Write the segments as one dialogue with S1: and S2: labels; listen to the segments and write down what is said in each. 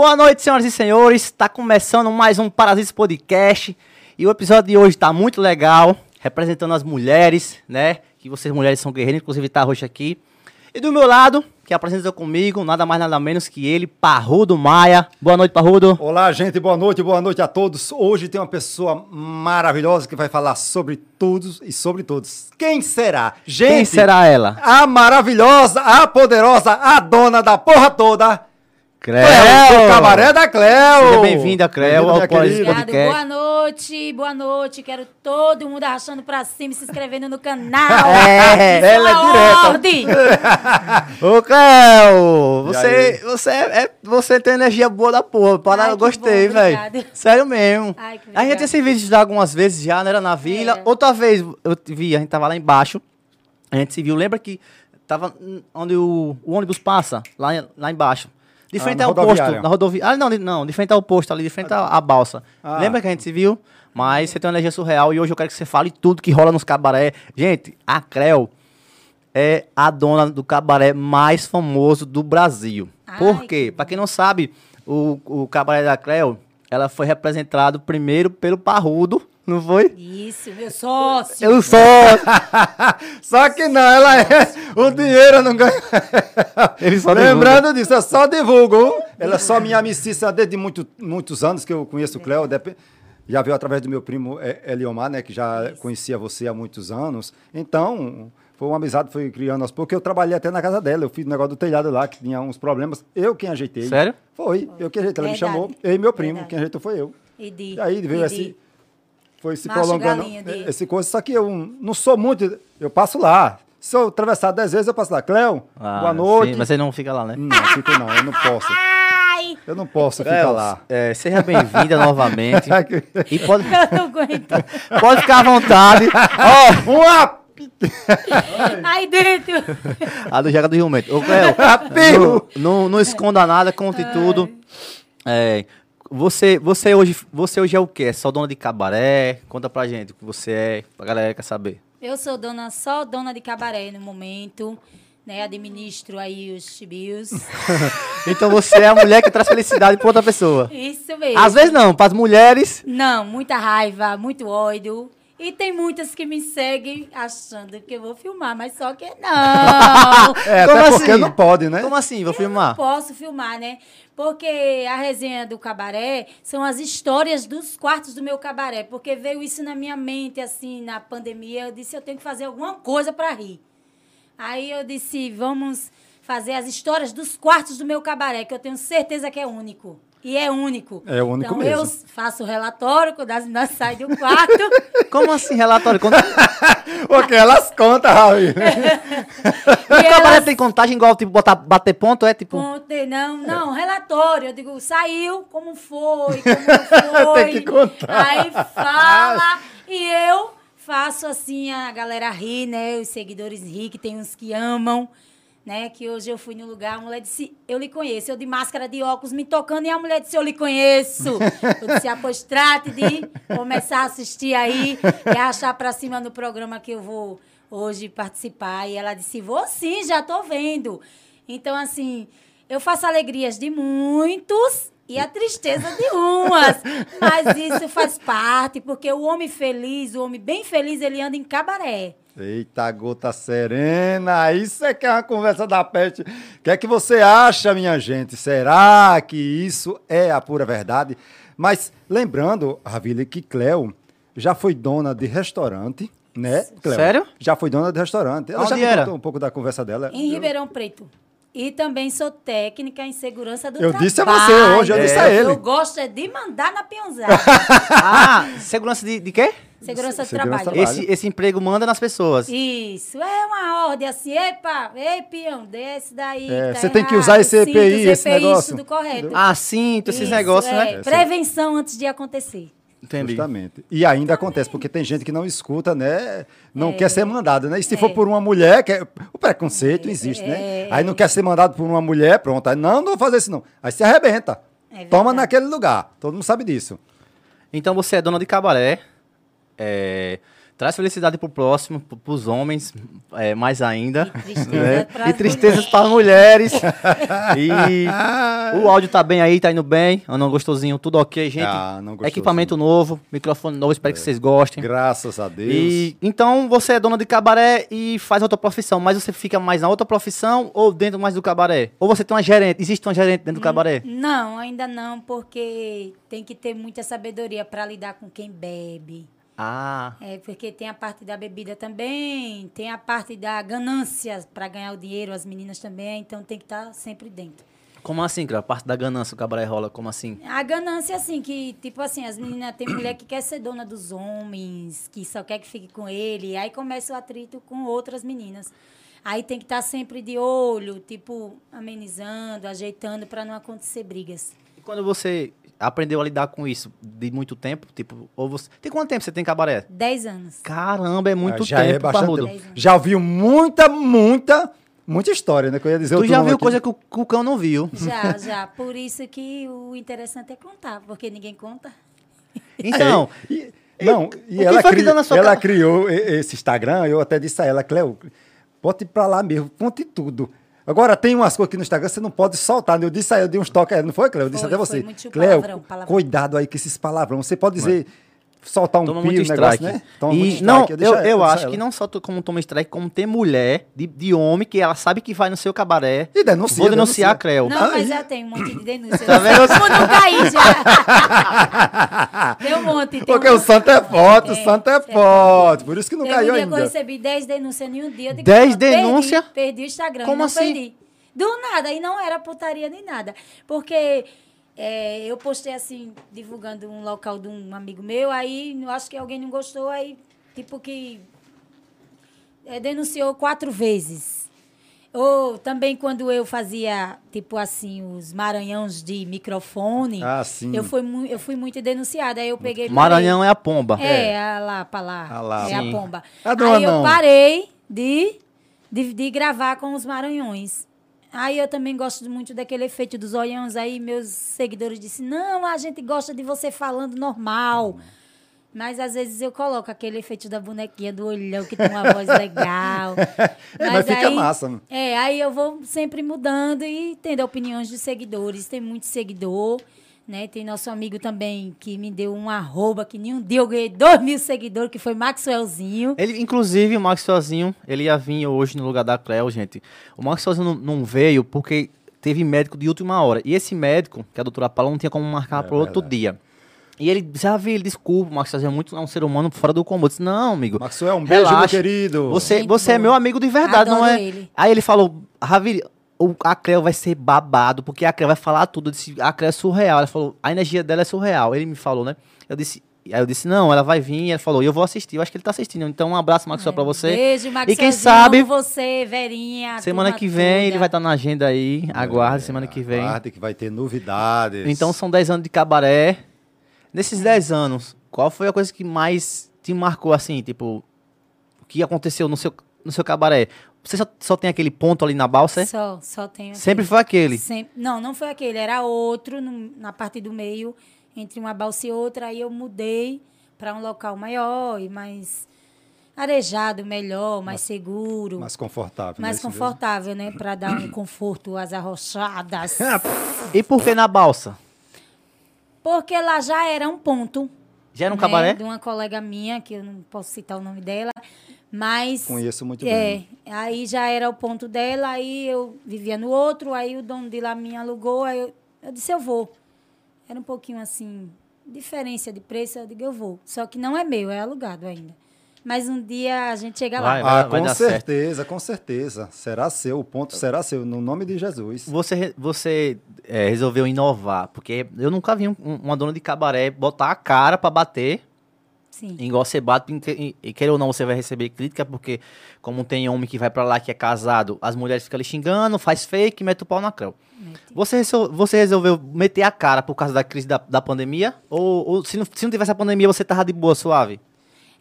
S1: Boa noite, senhoras e senhores. Está começando mais um Parasitas Podcast. E o episódio de hoje está muito legal, representando as mulheres, né? Que vocês mulheres são guerreiras, inclusive tá roxo aqui. E do meu lado, que apresenta comigo, nada mais nada menos que ele, Parrudo Maia. Boa noite, Parrudo.
S2: Olá, gente, boa noite, boa noite a todos. Hoje tem uma pessoa maravilhosa que vai falar sobre tudo e sobre todos. Quem será? Gente,
S1: Quem será ela?
S2: a maravilhosa, a poderosa, a dona da porra toda, Cleo, do Cabaré da Cleo.
S1: Seja bem-vinda, Creu,
S2: Bem-vinda,
S1: ao Podcast.
S3: boa noite, boa noite. Quero todo mundo arrastando pra cima e se inscrevendo no canal.
S1: É,
S3: Isso é
S2: ela é direta.
S3: ordem.
S1: Ô, Cleo,
S2: E
S1: você, você, é, você tem energia boa da porra. Para,
S3: Ai,
S1: eu gostei, velho. Sério mesmo.
S3: Ai, que
S1: a gente já
S3: obrigada.
S1: tinha se visto já algumas vezes já, né? Era na vila.
S3: Era.
S1: Outra vez eu vi, a gente tava lá embaixo. A gente se viu. Lembra que tava onde o, o ônibus passa? Lá, lá embaixo. De
S2: Ah,
S1: frente
S2: na
S1: ao posto. Na rodovia. Ah, não, de, não, de frente ao posto, ali, de frente à, à balsa.
S2: Ah.
S1: Lembra que a gente se viu? Mas você tem uma energia surreal e hoje eu quero que você fale tudo que rola nos cabaré. Gente, a Creu é a dona do cabaré mais famoso do Brasil.
S3: Ai,
S1: Por quê?
S3: que
S1: Pra quem não sabe, o, o cabaré da Creu, ela foi representado primeiro pelo Parrudo, não foi?
S3: Isso, meu sócio.
S1: Eu sou.
S2: Só que não, ela é. O dinheiro eu não ganha.
S1: Ele só
S2: Lembrando disso, eu só divulgo. Ela é só minha amicícia desde muito, muitos anos que eu conheço o Cléo. dep- Já veio através do meu primo Eliomar, né? Que já conhecia você há muitos anos. Então, foi uma amizade, foi criando aos poucos. Eu trabalhei até na casa dela. Eu fiz o negócio do telhado lá, que tinha uns problemas. Eu quem ajeitei.
S1: Sério?
S2: Foi, eu que ajeitei. Ela me
S3: Verdade.
S2: chamou. Eu e meu primo.
S3: Verdade.
S2: Quem ajeitou foi eu.
S3: E de,
S2: E aí veio
S3: e
S2: esse.
S3: de-
S2: Foi se
S3: Macho
S2: prolongando
S3: de-
S2: esse coisa. Só que eu não sou muito. Eu passo lá. Se eu atravessar dez vezes, eu passo lá. Cléo,
S1: Ah,
S2: boa noite.
S1: sim, mas você não fica lá, né?
S2: Não, fico não, eu não posso.
S3: Ai,
S2: Eu não posso ficar
S1: Cleo,
S2: lá.
S1: é, seja bem-vinda novamente. E pode,
S3: eu não aguento.
S1: pode ficar à vontade. Ó,
S2: Uma
S3: Aí dentro.
S1: a do Jaga do Rio Mento. Ô, Cleo, não, não, não esconda nada, conte tudo. É, você, você, hoje, você hoje é o quê? É só dona de cabaré? Conta pra gente o que você é, pra galera que quer saber.
S3: Eu sou dona, só dona de cabaré no momento. Né, administro aí os chibios.
S1: Então você é a mulher que traz felicidade pra outra pessoa.
S3: Isso mesmo.
S1: Às vezes não, pras mulheres.
S3: Não, muita raiva, muito ódio. E tem muitas que me seguem achando que eu vou filmar, mas só que não.
S2: É,
S1: Como
S2: até porque
S1: assim?
S2: não pode, né?
S1: Como assim? Vou
S3: Eu
S1: filmar?
S3: não posso filmar, né? Porque a resenha do cabaré são as histórias dos quartos do meu cabaré. Porque veio isso na minha mente, assim, na pandemia. Eu disse, eu tenho que fazer alguma coisa para rir. Aí eu disse, vamos fazer as histórias dos quartos do meu cabaré, que eu tenho certeza que é único. E é único.
S2: É único
S3: então,
S2: mesmo.
S3: eu faço relatório quando as meninas saem do quarto.
S1: Como assim, relatório? Quando...
S2: Porque elas contam, Raul.
S3: e elas
S1: tem contagem igual, tipo, botar, bater ponto, é tipo...
S3: Contei, não, não, relatório. Eu digo, saiu, como foi, como foi.
S2: Tem que contar.
S3: Aí fala e eu faço assim, a galera rir, né? Os seguidores rir, que tem uns que amam, né? Que hoje eu fui no lugar, a mulher disse, eu lhe conheço. Eu de máscara, de óculos, me tocando, e a mulher disse, eu lhe conheço. Eu disse, ah, pois trate de começar a assistir aí e achar pra cima no programa que eu vou hoje participar. E ela disse, vou sim, já tô vendo. Então, assim, eu faço alegrias de muitos e a tristeza de umas. Mas isso faz parte, porque o homem feliz, o homem bem feliz, ele anda em cabaré.
S2: Eita, gota serena. Isso é que é uma conversa da peste. O que é que você acha, minha gente? Será que isso é a pura verdade? Mas lembrando, Ravile, que Cleo já foi dona de restaurante, né? Cleo?
S1: Sério?
S2: Já foi dona de restaurante. Ela já
S1: Onde
S2: me
S1: era?
S2: contou um pouco da conversa dela.
S3: Em Ribeirão Preto. E também sou técnica em segurança do
S2: Eu
S3: trabalho.
S2: disse a você hoje, eu
S1: disse a
S2: ele.
S3: Eu gosto é de mandar na peãozada.
S1: Ah, segurança de, de quê?
S3: Segurança do
S2: Segurança do
S3: trabalho.
S2: trabalho.
S1: Esse, esse emprego manda nas pessoas.
S3: Isso, é uma ordem assim, epa, ei, peão, desce daí.
S2: É,
S3: tá
S2: você tem que
S3: errado,
S2: usar esse
S3: cinto,
S2: EPI, esse
S3: EPI,
S2: negócio.
S3: Tudo correto.
S1: Ah, sim, esses
S3: Isso,
S1: negócios,
S3: é,
S1: né?
S3: Prevenção antes de acontecer.
S1: Entendi.
S2: Justamente. E ainda acontece, porque tem gente que não escuta, né? Não
S3: É.
S2: quer ser mandado, né? E se
S3: É.
S2: for por uma mulher, que é- o preconceito existe, né?
S3: É.
S2: Aí não quer ser mandado por uma mulher, pronto. Aí, não, não vou fazer isso não. Aí se arrebenta.
S3: É
S2: Toma naquele lugar. Todo mundo sabe disso.
S1: Então você é dona de cabaré, é, traz felicidade pro próximo, pro, pros homens, é, mais ainda.
S3: E tristeza
S1: né? E tristezas para mulheres. e o áudio tá bem aí, tá indo bem. Andando gostosinho, tudo ok, gente.
S2: Ah, não gostosinho.
S1: Equipamento novo, microfone novo, espero que vocês gostem.
S2: Graças a Deus.
S1: E, então você é dona de cabaré e faz outra profissão, mas você fica mais na outra profissão ou dentro mais do cabaré? Ou você tem uma gerente? Existe uma gerente dentro do cabaré?
S3: Não, ainda não, porque tem que ter muita sabedoria para lidar com quem bebe.
S1: Ah,
S3: É, porque tem a parte da bebida também, tem a parte da ganância para ganhar o dinheiro, as meninas também, então tem que estar sempre dentro.
S1: como assim, cara? A parte da ganância o cabaré rola, como assim?
S3: A ganância, assim, que, tipo assim, as meninas, tem mulher que quer ser dona dos homens, que só quer que fique com ele, aí começa o atrito com outras meninas. Aí tem que estar sempre de olho, tipo, amenizando, ajeitando para não acontecer brigas.
S1: E quando você aprendeu a lidar com isso de muito tempo, tipo, ou você... Tem quanto tempo você tem cabaré?
S3: Dez anos.
S1: Caramba, é muito
S2: Ah, já é
S1: tempo,
S2: bastante
S1: parrudo.
S2: tempo. Já ouviu muita, muita, muita história, né? Que eu ia dizer
S1: Tu já viu
S2: aqui.
S1: coisa que o, que o cão não viu.
S3: Já, já. Por isso que o interessante é contar, porque ninguém conta.
S1: Então,
S2: É, e- não,
S1: o
S2: e
S1: que
S2: ela, cri-
S1: deu na sua
S2: ela criou esse Instagram, eu até disse a ela, Cleo, bote pra lá mesmo, conte tudo. Agora, tem umas coisas aqui no Instagram que você não pode soltar. né? Eu disse a ela, eu dei uns toques, não foi, Cleo? Eu disse
S3: Foi,
S2: até
S3: foi
S2: você.
S3: muito
S2: Cleo,
S3: palavrão, palavrão.
S2: cuidado aí com esses palavrões. Você pode dizer, soltar um
S1: toma
S2: pio,
S1: muito
S2: um negócio,
S1: strike.
S2: né? Toma
S1: e
S2: muito strike.
S1: não, eu,
S2: deixa-
S1: eu
S2: deixa
S1: acho
S2: ela.
S1: que não só como toma strike, como tem mulher de, de homem que ela sabe que vai no seu cabaré.
S2: E denuncia,
S1: Vou denunciar
S2: denuncia.
S1: a Creu.
S3: Não, mas já tem um monte de denúncia.
S1: Tá vendo?
S3: Não cair já. tem um monte. Tem
S2: Porque
S3: um...
S2: o santo é forte, o
S3: É,
S2: santo é
S3: é
S2: forte. Por isso que não
S3: um
S2: caiu
S3: dia que eu
S2: ainda.
S3: recebi 10 denúncias em um dia. Eu digo,
S1: 10
S3: "Pronto, perdi,
S1: denúncia?
S3: Perdi, o Instagram.
S1: Como
S3: não
S1: assim?
S3: Perdi. Do nada. E não era putaria nem nada. Porque é, eu postei assim, divulgando um local de um amigo meu. Aí acho que alguém não gostou. Aí, tipo que é, denunciou quatro vezes. Ou também quando eu fazia, tipo assim, os maranhãos de microfone.
S2: Ah, sim.
S3: Eu fui, eu fui muito denunciada. Aí eu peguei.
S1: Maranhão é a pomba.
S3: é, a lá, pra lá.
S2: A lá.
S3: é
S1: Sim.
S3: a pomba.
S2: A do
S3: Aí eu parei de, de, de gravar com os Maranhões. Aí eu também gosto muito daquele efeito dos olhões. Aí meus seguidores disseram, não, a gente gosta de você falando normal. Mas às vezes eu coloco aquele efeito da bonequinha do olhão, que tem uma voz legal.
S2: É, mas fica massa.
S3: É, aí eu vou sempre mudando e tendo opiniões de seguidores. Tem muito seguidor, né? Tem nosso amigo também que me deu um arroba, que nem um dia eu ganhei dois mil seguidores, que foi Maxwellzinho.
S1: Ele, inclusive, o Max sozinho, ele ia vir hoje no lugar da Cleo, gente. O Max sozinho não, não veio porque teve médico de última hora. E esse médico, que é a doutora Paula, não tinha como marcar
S2: É
S1: para outro
S2: verdade.
S1: dia. E ele já vi, ele desculpa, o Max sozinho é muito é um ser humano fora do comum. Eu disse, não, amigo.
S2: Maxwell, um beijo, meu
S1: relaxa.
S2: querido.
S1: Você, você é meu amigo de verdade, não
S3: Adoro
S1: é?
S3: ele.
S1: Aí ele falou, Ravi, a Cleo vai ser babado, porque a Cleo vai falar tudo. Eu disse, a Cleo é surreal. Ela falou, a energia dela é surreal. Ele me falou, né? Eu disse, aí eu disse, não, ela vai vir. Ela falou, e eu vou assistir. Eu acho que ele tá assistindo. Então, um abraço, Maxwell, pra você.
S3: Beijo,
S1: E
S3: Maxwellzinho.
S1: quem sabe,
S3: você, Verinha.
S1: semana que vem,
S3: toda.
S1: ele vai estar na agenda aí. Aguarde, semana que vem.
S2: Aguarde que vai ter novidades.
S1: Então, são 10 anos de cabaré. Nesses 10 anos, qual foi a coisa que mais te marcou, assim, tipo, o que aconteceu no seu, no seu cabaré? Você só, só tem aquele ponto ali na balsa? é?
S3: Só, só tenho.
S1: Sempre foi aquele.
S3: Sempre- Não, não foi aquele, era outro no- na parte do meio, entre uma balsa e outra. Aí eu mudei para um local maior e mais arejado, melhor, mais seguro, mais,
S2: Mais confortável. não é isso mesmo?
S3: confortável, né? Para dar um conforto às arrochadas.
S1: E por que na balsa?
S3: Porque lá já era um ponto.
S1: Já era um
S3: né,
S1: cabaré?
S3: De uma colega minha, que eu não posso citar o nome dela, mas.
S2: Conheço muito
S3: É,
S2: bem.
S3: aí já era o ponto dela, aí eu vivia no outro, aí o dono de lá me alugou, aí eu, eu disse, eu vou. Era um pouquinho assim, diferença de preço, eu digo, eu vou. Só que não é meu, é alugado ainda. Mas um dia a gente chega
S1: Vai,
S3: lá.
S2: Ah,
S1: vai
S2: com
S1: dar certo.
S2: certeza, com certeza. Será seu, o ponto será seu, no nome de Jesus.
S1: Você, você é, resolveu inovar, porque eu nunca vi um- um- uma dona de cabaré botar a cara pra bater
S3: Sim.
S1: Igual você bate, e, queira ou não, você vai receber crítica, porque como tem homem que vai pra lá que é casado, as mulheres ficam ali xingando, faz fake, mete o pau na creu. Você, você resolveu meter a cara por causa da crise da, da pandemia? Ou, ou se, não, se não tivesse a pandemia, você tava de boa, suave?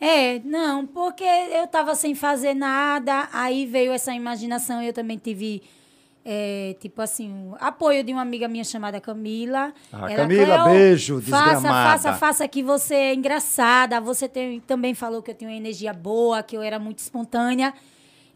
S3: É, não, porque eu tava sem fazer nada, aí veio essa imaginação, eu também tive, é, tipo assim, apoio de uma amiga minha chamada Camila.
S2: Ah,
S3: Ela,
S2: Camila,
S3: "Cleo,
S2: beijo,
S3: Faça,
S2: desgramada."
S3: faça, faça que você é engraçada, você tem, também falou que eu tenho uma energia boa, que eu era muito espontânea.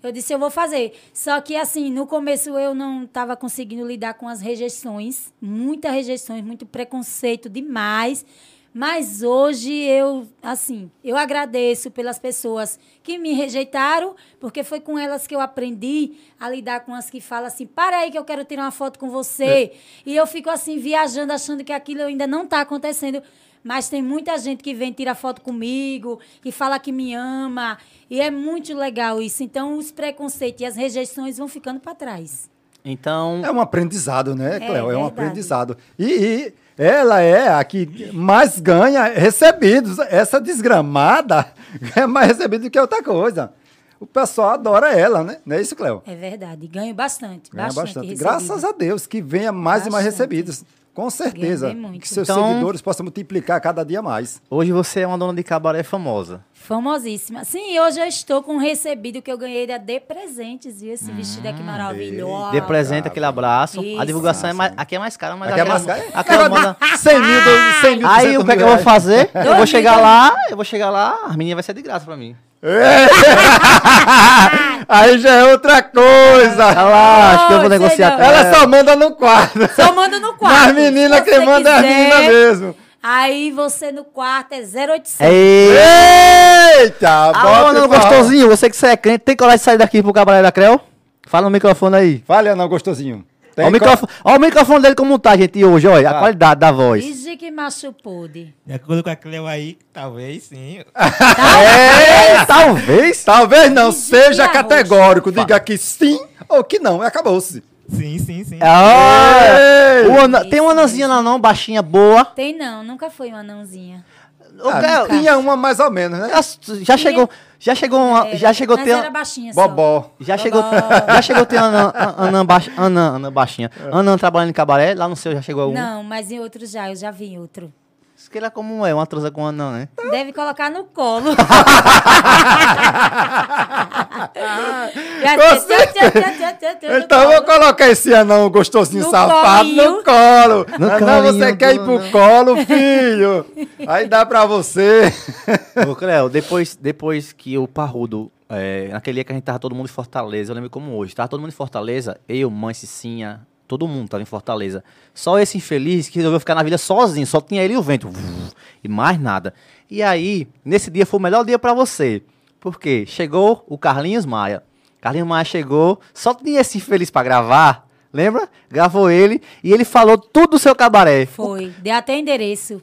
S3: Eu disse, eu vou fazer. Só que, assim, no começo eu não estava conseguindo lidar com as rejeições. Muitas rejeições, muito preconceito demais. Mas hoje eu, assim, eu agradeço pelas pessoas que me rejeitaram, porque foi com elas que eu aprendi a lidar com as que falam assim: para aí que eu quero tirar uma foto com você. E eu fico assim, viajando, achando que aquilo ainda não está acontecendo. Mas tem muita gente que vem tirar foto comigo, que fala que me ama. E é muito legal isso. Então, os preconceitos e as rejeições vão ficando para trás.
S1: Então,
S2: É um aprendizado, né, Cléo? É, um
S3: verdade.
S2: aprendizado. E, e ela é a que mais ganha recebidos. Essa desgramada é mais recebida do que outra coisa. O pessoal adora ela, né? Não é isso, Cléo?
S3: É verdade. Ganho bastante.
S2: Ganha
S3: bastante.
S2: bastante. Graças a Deus que venha mais e mais
S3: Bastante.
S2: recebidos. Com certeza. Que seus
S1: Então-
S2: seguidores possam multiplicar cada dia mais.
S1: hoje você é uma dona de cabaré famosa.
S3: Famosíssima. Sim, hoje eu estou com um recebido que eu ganhei da De Presentes, viu? Esse vestido aqui maravilhoso.
S1: Dê presente aquele abraço. a
S3: Isso.
S1: divulgação é mais, aqui é mais cara, mas
S2: Aqui é
S1: aquela-
S2: mais caro.
S1: aquela manda-
S2: 100 mil, do- 100 mil,
S1: Aí
S2: 200
S1: o que é que
S2: mil
S1: eu vou fazer? Eu vou chegar
S3: mil.
S1: lá, eu vou chegar lá, a menina vai ser de graça pra mim.
S2: Aí já é outra coisa.
S1: Relaxa, que eu vou negociar
S2: Ela
S1: ela.
S2: só manda no quarto.
S3: Só manda no quarto.
S2: Mas menina, quem manda é a
S3: quiser,
S2: menina mesmo.
S3: Aí você no quarto é 0800.
S1: Ei!
S2: Eita,
S1: Alô,
S2: bota
S1: meu
S2: o forró.
S1: gostosinho, você que você é crente, tem coragem de sair daqui pro cabaré da Creu? Fala no microfone aí.
S2: Fale, não, gostosinho.
S1: Ó o, microfone, ó o microfone dele como tá, gente, hoje, olha, a
S2: Tá.
S1: qualidade da voz.
S3: Ige que macho pude.
S4: De acordo com a Cleo aí, talvez sim.
S1: É, talvez.
S2: Talvez não seja categórico. Diga que sim ou que não. Acabou-se.
S4: Sim, sim, sim.
S1: Ah,
S2: Ei!
S1: o anã- tem uma anãzinha lá não, baixinha, boa.
S3: Tem não, nunca foi uma anãozinha.
S2: Ah, tinha uma mais ou menos, né?
S1: já, já chegou, já chegou, uma,
S3: É,
S1: já chegou
S3: mas
S1: ter,
S3: era baixinha só.
S2: Bobó.
S1: já chegou,
S3: Bobó.
S1: já chegou ter anã, an- anã, baix, anã, anã baixinha, anã trabalhando em cabaré, lá no seu já chegou algum?
S3: Não, mas em outro já, eu já vi em outro.
S1: Isso que era como é, uma transa com anã, né?
S3: Deve colocar no colo.
S2: Então eu vou colocar esse anão gostosinho
S3: No
S2: safado no colo.
S1: No
S2: anão,
S1: colinho
S2: você quer ir pro
S1: anão.
S2: colo, filho? Aí dá pra você.
S1: Ô, Cleo, depois, depois que o Parrudo, é, naquele dia que a gente tava todo mundo em Fortaleza, eu lembro como hoje, tava todo mundo em Fortaleza, eu, mãe, Cicinha, todo mundo tava em Fortaleza. Só esse infeliz que resolveu ficar na vida sozinho, só tinha ele e o vento, e mais nada. E aí, nesse dia foi o melhor dia pra você, porque chegou o Carlinhos Maia. Carlinhos Maia chegou, só tinha esse infeliz pra gravar, lembra? Gravou ele, e ele falou tudo do seu cabaré.
S3: Foi, deu até endereço.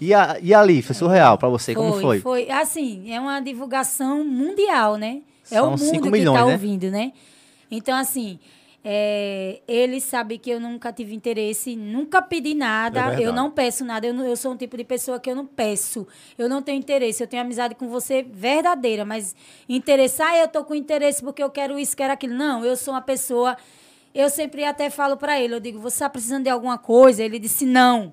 S1: E, a- e ali, foi surreal pra você, como foi?
S3: Foi, assim, é uma divulgação mundial, né? É
S1: São
S3: o mundo que
S1: milhões,
S3: está
S1: né?
S3: ouvindo, né? Então, assim, é, ele sabe que eu nunca tive interesse, nunca pedi
S2: É
S3: nada,
S2: verdade.
S3: eu não peço nada, eu, não- eu sou um tipo de pessoa que eu não peço, eu não tenho interesse, eu tenho amizade com você verdadeira, mas interessar, eu tô com interesse porque eu quero isso, quero aquilo. Não, eu sou uma pessoa, eu sempre até falo para ele, eu digo, você está precisando de alguma coisa? Ele disse, não.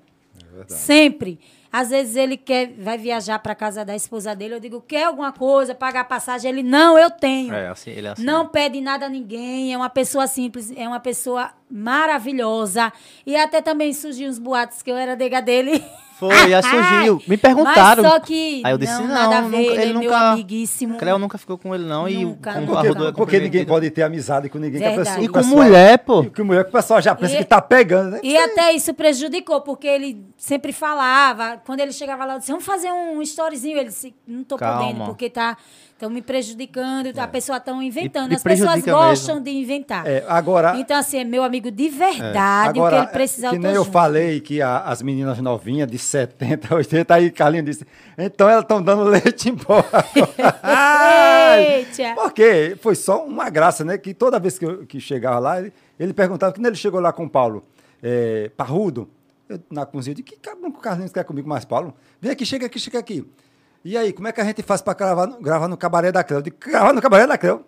S3: Sempre. Às vezes ele quer, vai viajar para casa da esposa dele. Eu digo, quer alguma coisa, pagar passagem? Ele, não, eu tenho.
S1: É, assim, ele é assim.
S3: Não pede nada a ninguém, é uma pessoa simples, é uma pessoa maravilhosa. E até também surgiu uns boatos que eu era nega dele.
S1: Foi, já surgiu. Me perguntaram.
S3: Mas só que
S1: Aí eu disse,
S3: não,
S1: não,
S3: nada a
S1: nunca-
S3: ver, ele,
S1: ele
S3: é meu
S1: nunca-
S3: amiguíssimo.
S1: Cleo nunca ficou com ele, não. E
S3: Nunca, nunca.
S1: Parrudo é
S2: Porque, porque ninguém pode ter amizade com ninguém. Que a
S3: Verdade.
S2: pessoa,
S1: E com
S2: pessoal-
S1: mulher, pô.
S2: E com mulher que o pessoal já pensa
S3: E-
S2: que tá pegando, né?
S3: E até isso prejudicou, porque ele sempre falava, quando ele chegava lá, eu disse, vamos fazer um storyzinho. Ele disse, não tô
S1: Calma.
S3: podendo, porque tá estão me prejudicando, a pessoa estão inventando.
S1: E-
S3: As pessoas gostam
S1: mesmo.
S3: de inventar.
S2: É, agora,
S3: Então, assim, é meu amigo de
S2: é,
S3: verdade, o que ele precisar,
S2: que nem
S3: tô
S2: eu
S3: junto.
S2: falei que a- as meninas novinhas de 70, 80, aí Carlinhos disse, então elas estão dando leite embora.
S3: Eita!
S2: Porque foi só uma graça, né? Que toda vez que, eu, que chegava lá, ele, ele perguntava, quando ele chegou lá com o Paulo, é, parrudo, eu, na cozinha, eu disse, que cabrão que o Carlinhos quer comigo mais, Paulo? Vem aqui, chega aqui, chega aqui. E aí, como é que a gente faz para gravar, no- gravar no cabaré da Cleo? Eu digo, gravar no cabaré da Cleo.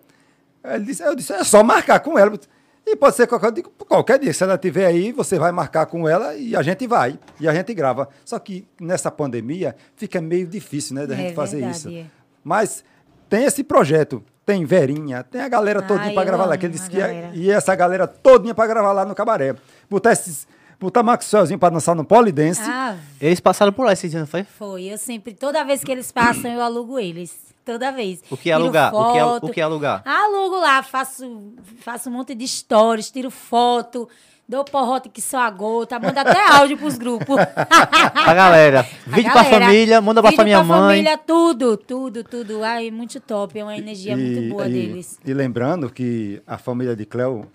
S2: Ele disse, eu disse, é só marcar com ela. E pode ser qualquer, digo, qualquer dia. Se ela estiver aí, você vai marcar com ela e a gente vai. E a gente grava. Só que nessa pandemia fica meio difícil, né, da
S3: É
S2: gente fazer
S3: verdade,
S2: isso.
S3: é.
S2: Mas tem esse projeto. Tem Verinha, tem a galera
S3: Ah,
S2: todinha para
S3: eu
S2: gravar lá. Que ele disse que ia- e essa galera todinha para gravar lá no cabaré. Botar esses. Botar Maxwellzinho para dançar no polidense.
S3: Ah,
S1: Eles passaram por lá esse dia, não foi?
S3: foi. Eu sempre, toda vez que eles passam, eu alugo eles. Toda vez.
S1: O que é
S3: Tiro
S1: alugar? O que é- o
S3: foto.
S1: que é alugar?
S3: Alugo lá, faço, faço um monte de stories, tiro foto, dou porrote que só a gota, mando até áudio pros grupos.
S1: A galera.
S3: A
S1: Vídeo pra
S3: galera,
S1: família, manda pra
S3: vídeo
S1: minha
S3: pra
S1: mãe.
S3: família, tudo, tudo, tudo. Ai, muito top, é uma energia muito boa
S2: e,
S3: deles.
S2: E lembrando que a família de Cleo,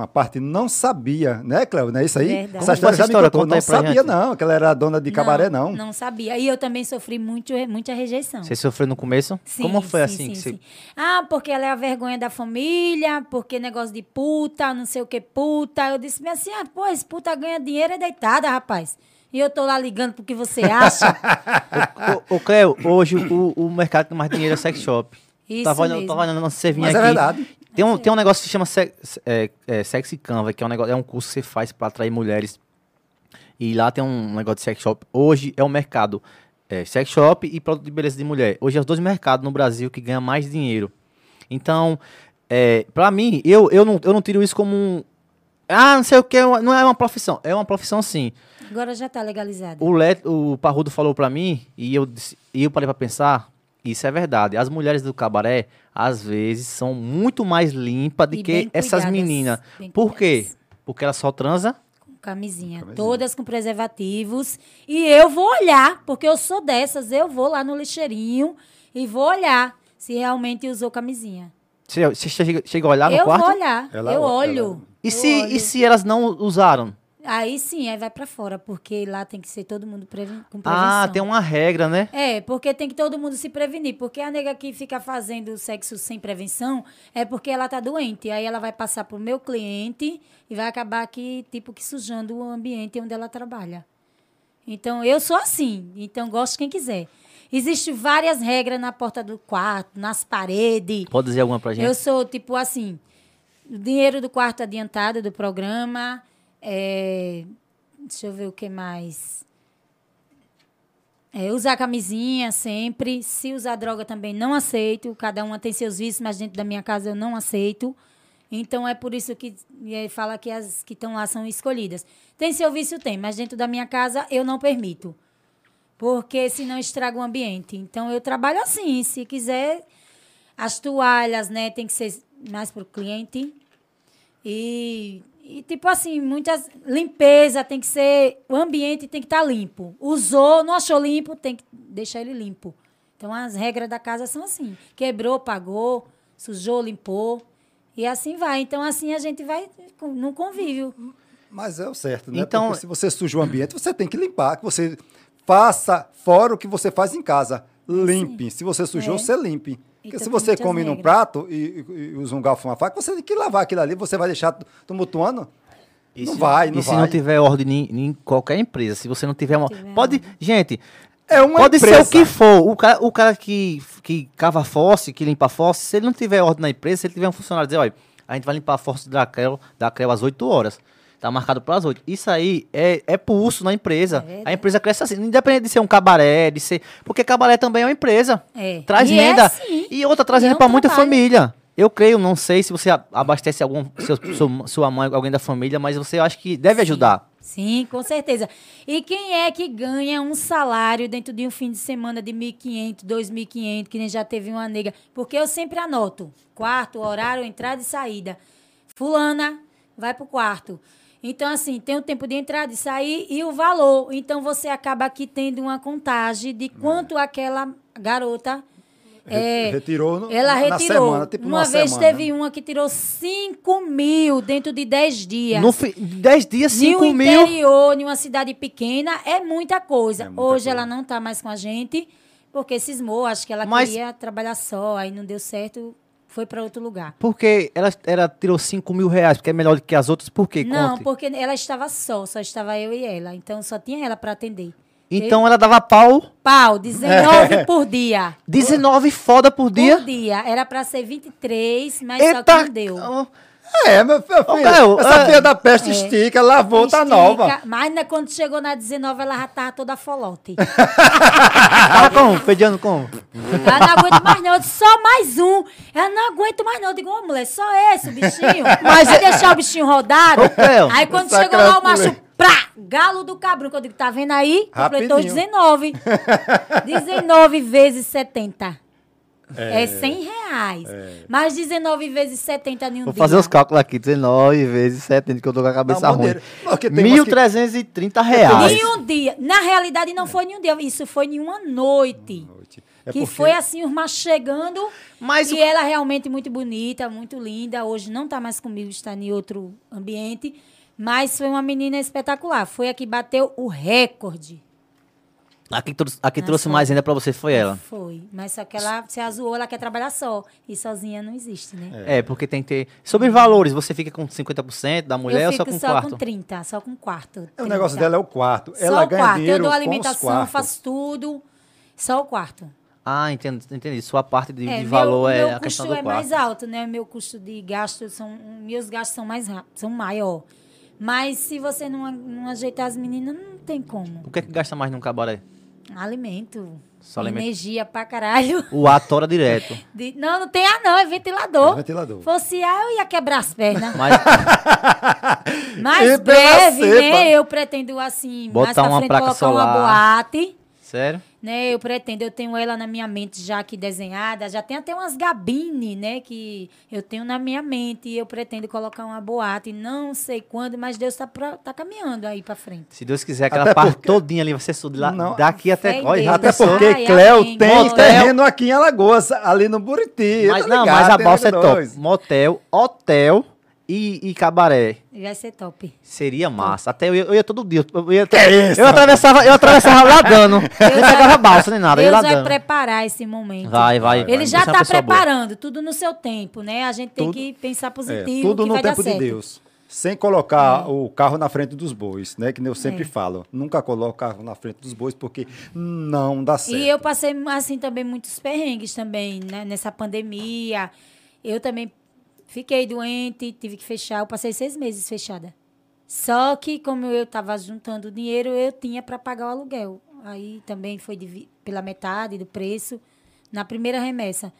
S2: uma parte não sabia, né, Cleo? Não é isso aí?
S3: Verdade.
S2: Essa
S1: foi essa
S2: já me
S1: história?
S2: contou. Não sabia,
S1: gente.
S2: não, que ela era dona de cabaré, não.
S3: Não sabia. E eu também sofri muito, muita rejeição.
S1: Você sofreu no começo?
S3: Sim,
S1: Como foi
S3: sim,
S1: assim?
S3: sim,
S1: que você-
S3: sim. Ah, porque ela é a vergonha da família, porque negócio de puta, não sei o que puta. Eu disse assim, ah, pô, esse puta ganha dinheiro é deitada, rapaz. E eu tô lá ligando pro que você acha.
S1: Ô, Cleo, hoje o, o mercado que mais dinheiro é sex shop.
S3: Isso
S1: tava olhando,
S3: mesmo.
S1: tava olhando você vir
S2: Mas
S1: aqui.
S2: é verdade.
S1: Tem um, tem um negócio que se chama se, é, é, Sexy Canva, que é um, negócio, é um curso que você faz pra atrair mulheres. E lá tem um negócio de sex shop. Hoje é o mercado é, sex shop e produto de beleza de mulher. Hoje é os dois mercados no Brasil que ganham mais dinheiro. Então, é, pra mim, eu, eu, não, eu não tiro isso como um. Ah, não sei o que, não é uma profissão. É uma profissão sim.
S3: Agora já tá legalizado.
S1: O, Let, o Parrudo falou pra mim, e eu, e eu parei pra pensar, isso é verdade. As mulheres do cabaré, às vezes, são muito mais limpas do que essas meninas. Por quê? Porque ela só transa.
S3: Com camisinha.
S2: Camisinha.
S3: Todas com preservativos. E eu vou olhar, porque eu sou dessas. Eu vou lá no lixeirinho e vou olhar se realmente usou camisinha.
S1: Você, você chega, chega a olhar no
S3: eu
S1: quarto?
S3: vou olhar.
S2: Ela-
S3: eu
S2: ela-
S3: olho.
S1: E,
S3: Eu
S1: se,
S3: olho.
S1: e se elas não usaram?
S3: Aí sim, aí vai pra fora, porque lá tem que ser todo mundo preven com prevenção.
S1: Ah, tem uma regra, né?
S3: É, porque tem que todo mundo se prevenir. Porque a nega que fica fazendo sexo sem prevenção é porque ela tá doente. Aí ela vai passar pro meu cliente e vai acabar aqui, tipo, que sujando o ambiente onde ela trabalha. Então, eu sou assim. Então, gosto quem quiser. Existem várias regras na porta do quarto, nas paredes.
S1: Pode dizer alguma pra gente?
S3: Eu sou, tipo, assim, o dinheiro do quarto adiantado do programa. É, deixa eu ver o que mais. É, usar camisinha sempre. Se usar droga também não aceito. Cada uma tem seus vícios, mas dentro da minha casa eu não aceito. Então é por isso que eh, fala que as que estão lá são escolhidas. Tem seu vício? Tem, mas dentro da minha casa eu não permito. Porque senão estraga o ambiente. Então eu trabalho assim. Se quiser, as toalhas, né, tem que ser mais para o cliente. E, e, tipo assim, muitas. Limpeza tem que ser. O ambiente tem que estar limpo. Usou, não achou limpo, tem que deixar ele limpo. Então as regras da casa são assim: quebrou, pagou, sujou, limpou. E assim vai. Então, assim a gente vai no convívio.
S2: Mas é o certo, né?
S1: Então-
S2: Porque se você suja o ambiente, você tem que limpar. Que você faça fora o que você faz em casa. Limpe. Se você sujou,
S3: É.
S2: você limpe. Porque
S3: Então
S2: se você come num prato e, e- e usa um garfo, uma faca, você tem que lavar aquilo ali. Você vai deixar tumultuando?
S1: E
S2: não
S1: se-
S2: vai, não
S1: e se
S2: vai.
S1: não tiver ordem em, em qualquer empresa, se você não tiver uma.
S3: tiver
S1: Pode. Gente,
S2: É uma
S1: pode
S2: empresa.
S1: ser o que for. O cara, o cara que, que cava fosse, que limpa fosse, se ele não tiver ordem na empresa, se ele tiver um funcionário dizer, olha, a gente vai limpar a fosse da Creu, da Creu às 8 horas. Tá marcado para as 8. Isso aí é, é pulso na empresa.
S3: verdade.
S1: a empresa cresce assim, independente de ser um cabaré, de ser. Porque cabaré também é uma empresa.
S3: É.
S1: Traz
S3: E é
S1: renda.
S3: sim.
S1: E outra traz
S3: E é
S1: renda para muita família. Eu creio, não sei se você abastece algum seu, sua mãe, alguém da família, mas você acha que deve ajudar.
S3: Sim, com certeza. E quem é que ganha um salário dentro de um fim de semana de 1.500, 2.500, que nem já teve uma nega? Porque eu sempre anoto. Quarto, horário, entrada e saída. Fulana, vai pro quarto. Então, assim, tem o tempo de entrada e sair e o valor. Então, você acaba aqui tendo uma contagem de quanto aquela garota... é,
S2: retirou no-
S3: ela retirou.
S2: semana, tipo
S3: uma vez
S2: semana.
S3: teve uma que tirou 5 mil dentro de 10 dias.
S1: No fi- 10 dias,
S3: No
S1: 5 mil.
S3: interior, em uma cidade pequena, é muita coisa.
S2: É muita
S3: Hoje
S2: coisa.
S3: ela não está mais com a gente, porque cismou, acho que ela
S1: Mas-
S3: queria trabalhar só, aí não deu certo, foi para outro lugar.
S1: Porque ela, ela tirou 5 mil reais, porque é melhor do que as outras, por quê?
S3: não,
S1: Conte.
S3: porque ela estava só, só estava eu e ela, então só tinha ela para atender.
S1: Então ela dava pau
S3: Pau, 19 por dia.
S1: 19 foda por dia.
S3: Por dia. Era pra ser 23, mas só que
S1: Eita!
S3: não deu.
S2: É, meu filho,
S1: Caio,
S2: essa
S1: é-
S2: filha da peste
S3: É.
S2: estica, lavou, tá
S3: Estica,
S2: nova.
S3: Mas né, quando chegou na 19, ela já tava toda folote.
S1: Tava como? Pedindo como?
S3: Ela não aguento mais não, eu disse, só mais um. Ela não aguento mais não. Eu digo, ô mulher, só esse o bichinho. Mas vai deixar o bichinho rodado.
S1: Ô.
S3: Aí quando chegou lá o macho, prá, galo do cabrão, que eu digo, tá vendo aí? Completou
S2: Rapidinho.
S3: 19. 19 vezes 70. É, 100 reais. Mas 19 vezes 70 em um
S1: Vou
S3: dia.
S1: fazer os cálculos aqui. 19 vezes 70, que eu tô com a cabeça
S2: Não,
S1: ruim.
S2: maneiro. Porque tem umas que-
S1: 1.330 reais.
S3: Em um dia. Na realidade, não foi em um dia. Isso foi em uma noite.
S2: É
S3: que
S2: porque-
S3: foi assim, os machos chegando.
S1: Mas
S3: e
S1: o-
S3: ela realmente muito bonita, muito linda. Hoje não tá mais comigo, está em outro ambiente. Mas foi uma menina espetacular. Foi a que bateu o recorde.
S1: A que, trouxe- a que
S3: Nas
S1: trouxe mais ainda pra você foi ela.
S3: Foi. Mas só que ela se azulou, ela quer trabalhar só. E sozinha não existe, né?
S1: É, porque tem que ter. Sobre valores, você fica com 50% da mulher
S3: eu
S1: ou só
S3: fico
S1: com
S3: só
S1: quarto?
S3: com 30, só com quarto.
S2: O
S3: 30.
S2: negócio dela é o quarto.
S3: Só
S2: Ela
S3: o
S2: ganha
S3: quarto. Eu
S2: dinheiro
S3: dou
S2: com os
S3: alimentação, faço tudo. Só o quarto.
S1: Ah, entendo, entendi. Sua parte de,
S3: É,
S1: de
S3: meu-
S1: valor é
S3: meu
S1: a
S3: custo
S1: questão do
S3: é
S1: quarto.
S3: mais alto, né? Meu custo de gasto são. Meus gastos são mais rápidos, são maior. Mas se você não, não ajeitar as meninas, não tem como.
S1: O que é que gasta mais num cabaré?
S3: Alimento.
S1: Só alimento.
S3: Energia pra caralho.
S1: O atora direto.
S3: De- não, não tem ar, não, é ventilador.
S2: É ventilador.
S3: Fosse ar, eu ia quebrar as pernas.
S1: Mas
S3: Mais
S2: E
S3: breve, né? Eu pretendo, assim,
S1: Botar
S3: mais pra
S1: uma
S3: frente,
S1: placa
S3: colocar
S1: solar.
S3: uma boate.
S1: sério?
S3: Né? Eu pretendo, eu tenho ela na minha mente já aqui desenhada, já tem até umas gabine, né, que eu tenho na minha mente e eu pretendo colocar uma boate, não sei quando, mas Deus tá, pra- tá caminhando aí pra frente.
S1: Se Deus quiser, aquela
S2: Até
S1: parte
S2: porque-
S1: todinha ali vai ser tudo lá,
S2: Não.
S1: daqui até. Olha.
S2: Até porque
S3: Ai,
S2: Cléo
S3: amém.
S2: tem
S1: Motel.
S2: terreno aqui em Alagoas, ali no Buriti.
S1: Mas,
S2: tá
S1: não,
S2: ligado,
S1: mas a
S2: tem
S1: balsa é top. Motel, hotel e, e cabaré.
S3: Vai ser top.
S1: Seria massa. Até eu ia, eu ia todo dia. Eu, ia,
S2: é isso,
S1: eu atravessava, eu atravessava nadando. não pegava balsa nem nada, eu ia
S3: Deus vai preparar esse momento.
S1: Vai, vai.
S3: Ele
S1: vai.
S3: já
S1: Você é uma
S3: tá
S1: pessoa boa.
S3: preparando, tudo no seu tempo, né? A gente tem
S2: Tudo-
S3: que pensar
S2: É,
S3: positivo,
S2: tudo
S3: que
S2: no
S3: vai
S2: tempo
S3: dar
S2: de
S3: certo.
S2: Deus. Sem colocar o carro na frente dos bois, né? Que nem eu sempre
S3: É.
S2: falo. Nunca coloque o carro na frente dos bois, porque não dá certo.
S3: E eu passei, assim, também muitos perrengues também, né? Nessa pandemia. Eu também fiquei doente, tive que fechar. Eu passei seis meses fechada. Só que, como eu estava juntando dinheiro, eu tinha para pagar o aluguel. Aí também foi pela metade do preço, na primeira remessa.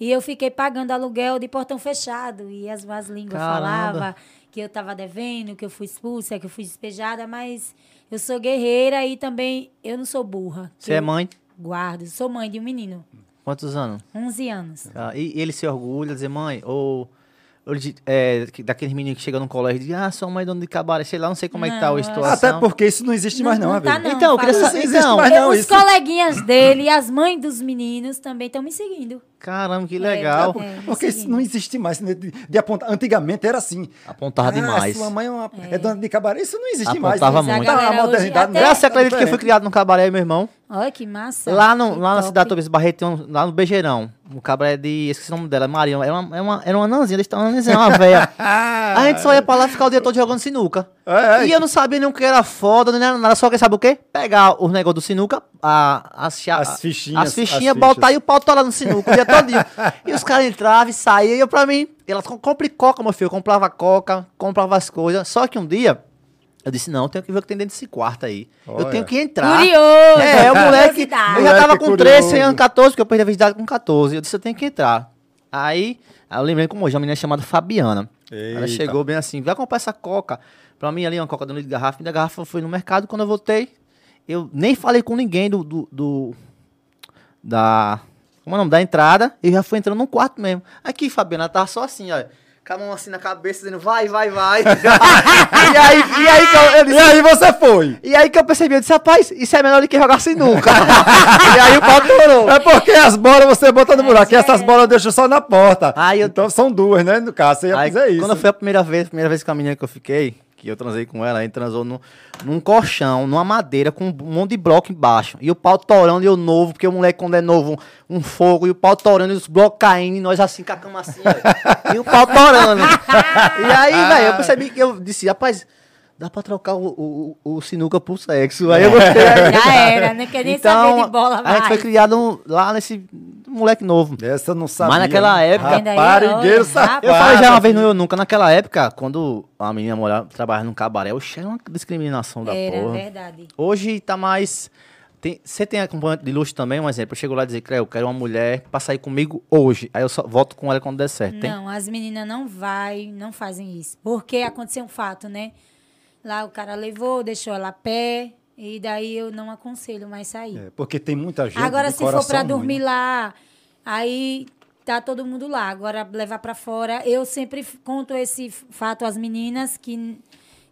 S3: E eu fiquei pagando aluguel de portão fechado. E as más línguas falavam que eu estava devendo, que eu fui expulsa, que eu fui despejada. Mas eu sou guerreira e também eu não sou burra.
S1: Você é mãe?
S3: Guardo. Sou mãe de um menino,
S1: Quantos anos?
S3: 11 anos.
S1: Ah, e, e ele se orgulha, dizer, mãe, ou. ou de- é, que- daqueles meninos que chegam no colégio e dizem, ah, sua mãe é dona de cabaré, sei lá, não sei como é que tá
S3: Não,
S1: a
S3: eu
S1: situação.
S2: Até porque isso não existe mais, não,
S3: não tá, não.
S1: Então, eu queria saber.
S2: Não existe
S1: Então,
S2: mais, não.
S3: Os
S2: isso-
S3: coleguinhas dele e as mães dos meninos também estão me seguindo.
S1: Caramba, que
S3: É,
S1: legal.
S3: é.
S2: Porque isso não existe mais. né, De, de apontar. Antigamente era assim.
S1: Apontava
S2: Ah,
S1: demais.
S2: Sua mãe é, uma, é dona de cabaré. Isso não existe mais.
S1: Apontava
S2: Isso
S1: muito.
S2: tá
S3: A
S2: modernidade.
S3: até-
S1: Graças, você acredita que eu fui criado num cabaré, meu irmão?
S3: Olha que massa.
S1: Lá, no,
S3: Que
S1: lá na cidade Tobias Barreto, tem um- lá no Bejeirão, um cabaré de. Esqueci o nome dela, Maria. Era uma, era uma, era uma anãzinha, eles estavam anãzinha, uma velha. A gente só ia pra lá ficar o dia todo jogando sinuca.
S2: É, é.
S1: E eu não sabia nem o que era foda, nem era nada. Só que sabe o quê? Pegar os negócios do sinuca, a, as, cha-
S2: As fichinhas,
S1: as fichinhas,
S2: as
S1: botar
S2: fichas.
S1: e o pau tá lá no sinuca o dia todo. e os caras entravam e saíam. E eu, pra mim, elas com- compre coca, meu filho. Eu comprava coca, comprava as coisas. Só que um dia. Eu disse, não, eu tenho que ver o que tem dentro desse quarto aí. Eu tenho que entrar.
S3: Curioso.
S1: É, o moleque. Eu já tava com 13,
S2: curioso.
S1: chegando 14, porque eu perdi a virgindade com 14. Eu disse, eu tenho que entrar. Aí, eu lembrei como hoje, uma menina chamada Fabiana. Ela
S2: Eita.
S1: chegou bem assim, vai comprar essa coca. Pra mim ali, uma coca de um litro de garrafa. E da garrafa foi no mercado. Quando eu voltei, eu nem falei com ninguém do. do, do- da. Como é o nome? Da entrada. Eu já fui entrando no quarto mesmo. Aqui, Fabiana, ela tava só assim, ó. Com a mão assim na cabeça, dizendo, vai, vai, vai. e aí, e aí eu, eu
S2: E
S1: disse,
S2: aí você foi.
S1: e aí que eu percebi, eu disse, rapaz, isso é melhor do que jogar sinuca. e aí o pau torou.
S2: É porque as bolas você bota no buraco. E
S3: é.
S2: essas bolas eu deixo só na porta.
S1: Aí eu-
S2: Então são duas, né? No caso, você ia
S1: Aí,
S2: fazer isso.
S1: quando foi a primeira vez, a primeira vez com a menina que eu fiquei, que eu transei com ela, a gente transou no, num colchão, numa madeira, com um monte de bloco embaixo. E o pau torando e eu novo, porque o moleque, quando é novo, um fogo, e o pau torando e os blocos caindo, e nós assim com a cama assim, e o pau torando. e aí, velho, eu percebi que eu disse, rapaz, dá pra trocar o, o, o sinuca por sexo. Aí eu gostei. aí.
S3: Já era, não quer nem saber de bola
S1: a gente foi
S3: mais.
S1: criado lá nesse moleque novo.
S2: Essa eu não sabia.
S1: naquela época-
S2: Raparigueiro safado.
S1: Eu falei já uma vez no Eu Nunca, naquela época, quando a menina morava, trabalhava num cabaré, oxe, era uma discriminação da
S3: Era,
S1: porra.
S3: verdade.
S1: Hoje tá mais. tem- Você tem acompanhante de luxo também, um exemplo. Eu chego lá e dizer, "Creu, eu quero uma mulher pra sair comigo hoje. Aí eu só volto com ela quando der certo. Tem?
S3: Não, as meninas não vai, não fazem isso. Porque aconteceu um fato, né? Lá o cara levou, deixou ela a pé, e daí eu não aconselho mais sair.
S2: É, porque tem muita gente
S3: Agora, se for
S2: ruim,
S3: dormir
S2: né?
S3: lá, aí tá todo mundo lá. Agora, levar pra fora, eu sempre conto esse fato às meninas que,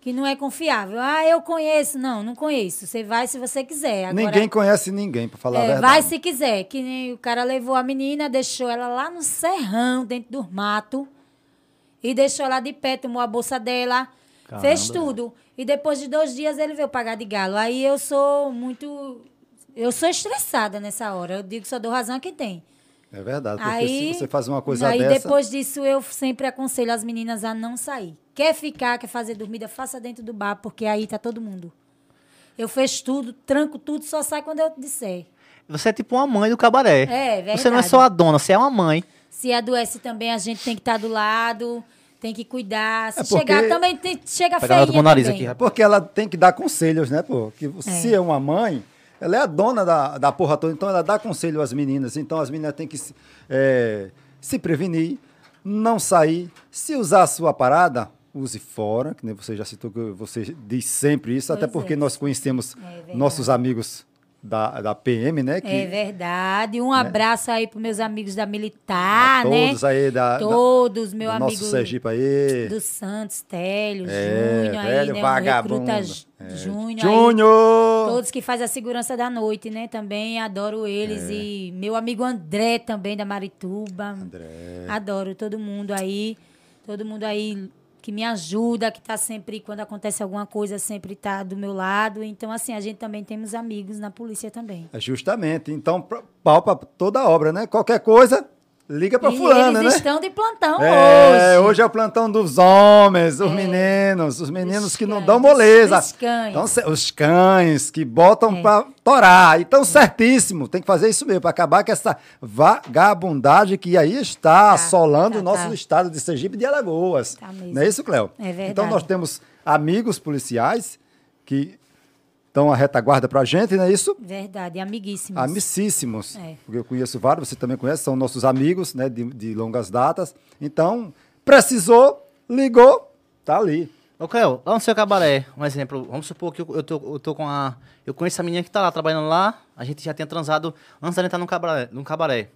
S3: que não é confiável. Ah, eu conheço. Não, não conheço. Você vai se você quiser. Agora,
S2: Ninguém conhece ninguém, pra falar a
S3: é,
S2: verdade.
S3: vai se quiser. Que nem o cara levou a menina, deixou ela lá no serrão, dentro do mato. E deixou ela de pé, tomou a bolsa dela.
S1: Caramba.
S3: Fez tudo. E depois de dois dias ele veio pagar de galo. Aí eu sou muito. Eu sou estressada nessa hora. Eu digo que só dou razão a quem tem.
S2: É verdade, porque
S3: Aí,
S2: se você faz uma coisa
S3: aí
S2: dessa...
S3: depois disso eu sempre aconselho as meninas a não sair. Quer ficar, quer fazer dormida, faça dentro do bar, porque aí tá todo mundo. Eu fecho tudo, tranco tudo, só sai quando eu disser.
S1: Você é tipo uma mãe do cabaré.
S3: É, verdade.
S1: Você não é só a dona, você é uma mãe.
S3: Se adoece também, a gente tem que estar do lado, tem que cuidar. Se
S2: É porque-
S3: chegar também, tem, chega
S1: Pegar
S3: feinha
S1: o nariz
S3: também.
S1: aqui,
S2: É porque ela tem que dar conselhos, né, pô? Que se é uma mãe, ela é a dona da, da porra toda, então ela dá conselho às meninas. Então as meninas têm que se, é, se prevenir, não sair. Se usar a sua parada, use fora, que nem você já citou, que você diz sempre isso, até
S3: Pois
S2: porque
S3: é.
S2: nós conhecemos
S3: É
S2: nossos amigos da, da PM, né? Que,
S3: É verdade. Um abraço aí pros meus amigos da Militar, né?
S2: todos aí da, da-
S3: Todos, meu
S2: do
S3: amigo
S2: nosso Sergipe aí.
S3: do Santos, Télio,
S2: É,
S3: Júnior aí,
S2: velho
S3: né?
S2: vagabundo.
S3: O recruta J-
S2: É.
S3: Júnior. aí.
S2: Júnior!
S3: Todos que fazem a segurança da noite, né? Também adoro eles.
S2: É.
S3: E meu amigo André também, da Marituba.
S2: André.
S3: Adoro todo mundo aí. Todo mundo aí que me ajuda, que tá sempre, quando acontece alguma coisa, sempre tá do meu lado. Então, assim, a gente também temos amigos na polícia também.
S2: É Justamente. Então, pra toda a obra, né? Qualquer coisa, liga pra
S3: e
S2: fulana,
S3: eles
S2: né?
S3: estão de plantão
S2: É,
S3: hoje.
S2: hoje é o plantão dos homens, os
S3: É.
S2: meninos, os meninos
S3: Os
S2: que não
S3: cães,
S2: dão moleza.
S3: os cães.
S2: Então, os cães que botam
S3: É.
S2: pra torar. Então, certíssimo, tem que fazer isso mesmo, pra acabar com essa vagabundagem que aí está
S3: Tá,
S2: assolando
S3: tá,
S2: o nosso
S3: tá.
S2: estado de Sergipe e de Alagoas.
S3: Tá
S2: não é isso, Cléo?
S3: É verdade.
S2: Então, nós temos amigos policiais que dão a retaguarda pra gente, não é isso?
S3: Verdade, amiguíssimos.
S2: Amicíssimos.
S3: É.
S2: Porque eu conheço vários, você também conhece, são nossos amigos, né, de, de longas datas. Então, precisou, ligou, tá ali.
S1: Ô, Cléo, lá no seu cabaré, um exemplo, vamos supor que eu, eu, tô, eu tô com a. Eu conheço a menina que tá lá trabalhando lá, a gente já tinha transado antes da gente estar num cabaré, num cabaré.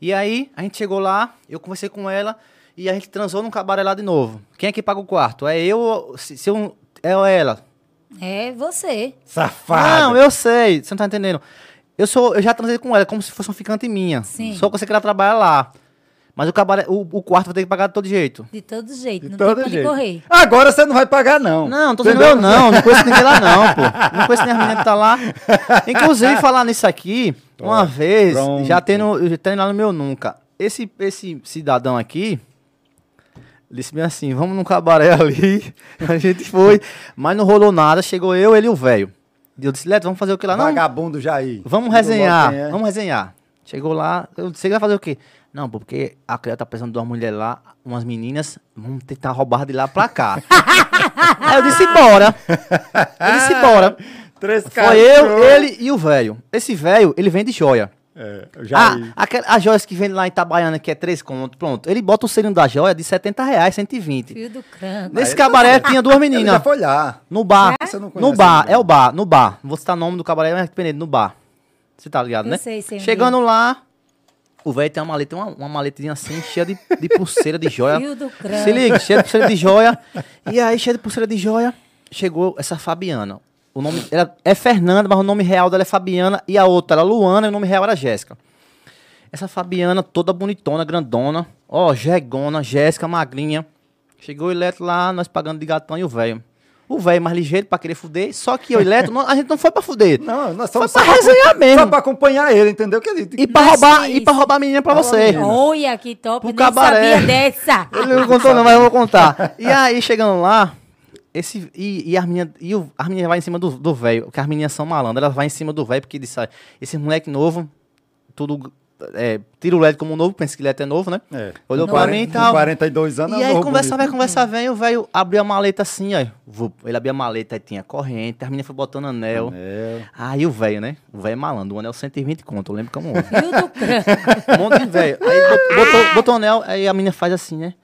S1: E aí, a gente chegou lá, eu conversei com ela e a gente transou num cabaré lá de novo. Quem é que paga o quarto? É eu, ou- se, se eu, é ou ela?
S3: É você.
S2: Safado.
S1: Não, eu sei, você não tá entendendo. Eu sou, eu já transei com ela, como se fosse uma ficante minha.
S3: Sim.
S1: Só que você queria trabalhar lá. Mas o, cabaré, o, o quarto vai ter que pagar de todo jeito.
S3: De todo jeito.
S2: De
S3: não
S2: todo
S3: tem pra onde
S2: jeito.
S3: correr.
S2: Agora você não vai pagar, não.
S1: Não, não tô dizendo eu não, não conheço ninguém lá não, pô. Não conheço nem a menina que tá lá. Inclusive, falar nisso aqui, uma vez,
S2: pronto.
S1: já tendo, já tendo lá no meu nunca. Esse, esse cidadão aqui, disse bem assim, vamos num cabaré ali. A gente foi, mas não rolou nada, chegou eu, ele e o velho. E eu disse, Leto, vamos fazer o que lá? Não,
S2: Vagabundo Jair.
S1: Vamos
S2: Todo
S1: resenhar,
S2: é.
S1: vamos resenhar. Chegou lá, eu disse, você vai fazer o quê? Não, porque a Cleo tá precisando de uma mulher lá, umas meninas, vamos tentar roubar de lá pra cá. Aí eu disse, bora. Eu disse, bora.
S2: Três
S1: Foi eu, ele e o velho. Esse velho, ele vende joia.
S2: É,
S1: Ah, aquela, as joias que vende lá em Itabaiana, que é 3 conto, pronto. Ele bota o selinho da joia de 70 reais, 120.
S3: Fio do cranco.
S1: Nesse cabaré tinha duas
S2: já
S1: meninas.
S2: foi lá.
S1: No bar.
S2: Você não conhece
S1: No bar,
S2: ninguém.
S1: é o bar, no bar. Não vou citar o nome do cabaré, mas dependendo, no bar. Você tá ligado,
S3: Eu
S1: né?
S3: sei,
S1: Chegando lá, o velho tem uma maleta, uma, uma maletinha assim, cheia de, de pulseira de joia.
S3: Fio do crânio.
S1: Se liga, cheia de pulseira de joia. E aí, cheia de pulseira de joia, chegou essa Fabiana. O nome ela é Fernanda, mas o nome real dela é Fabiana. E a outra era Luana e o nome real era Jéssica. Essa Fabiana, toda bonitona, grandona. Ó, jegona, Jéssica, magrinha. Chegou o Ileto lá, nós pagando de gatão e o velho. O velho mais ligeiro pra querer fuder. Só que o Ileto, não- a gente não foi pra fuder.
S2: Não, nós
S1: Foi
S2: somos
S1: pra
S2: só
S1: resenhar mesmo.
S2: Só pra acompanhar ele, entendeu? Que ele,
S1: E pra,
S3: Mas
S1: roubar,
S3: sim,
S1: e pra roubar a menina pra você.
S3: Olha que top,
S1: Pro
S3: nem
S1: cabaré.
S3: sabia dessa.
S1: Ele não contou não, mas eu vou contar. E aí, chegando lá, esse, e, e, as meninas, e o, as meninas vai em cima do do velho, que as meninas são malandras, elas vai em cima do velho, porque disse, "Ah, esse moleque novo, tudo, é, tira o LED como novo, pensa que ele é novo, né?
S2: É.
S1: Olhou pra
S2: 40
S1: mim e tal.
S2: 42 anos.
S1: E
S2: é
S1: aí, conversa vai, conversa vem, o velho abriu a maleta assim, ó. Ele abriu a maleta, aí tinha corrente, as meninas foi botando anel.
S2: É.
S1: Aí o velho, né? O velho é malandro, o anel 120 conto, eu lembro como hoje. Um monte de velho. Aí bot- botou, botou o anel, aí a menina faz assim, né?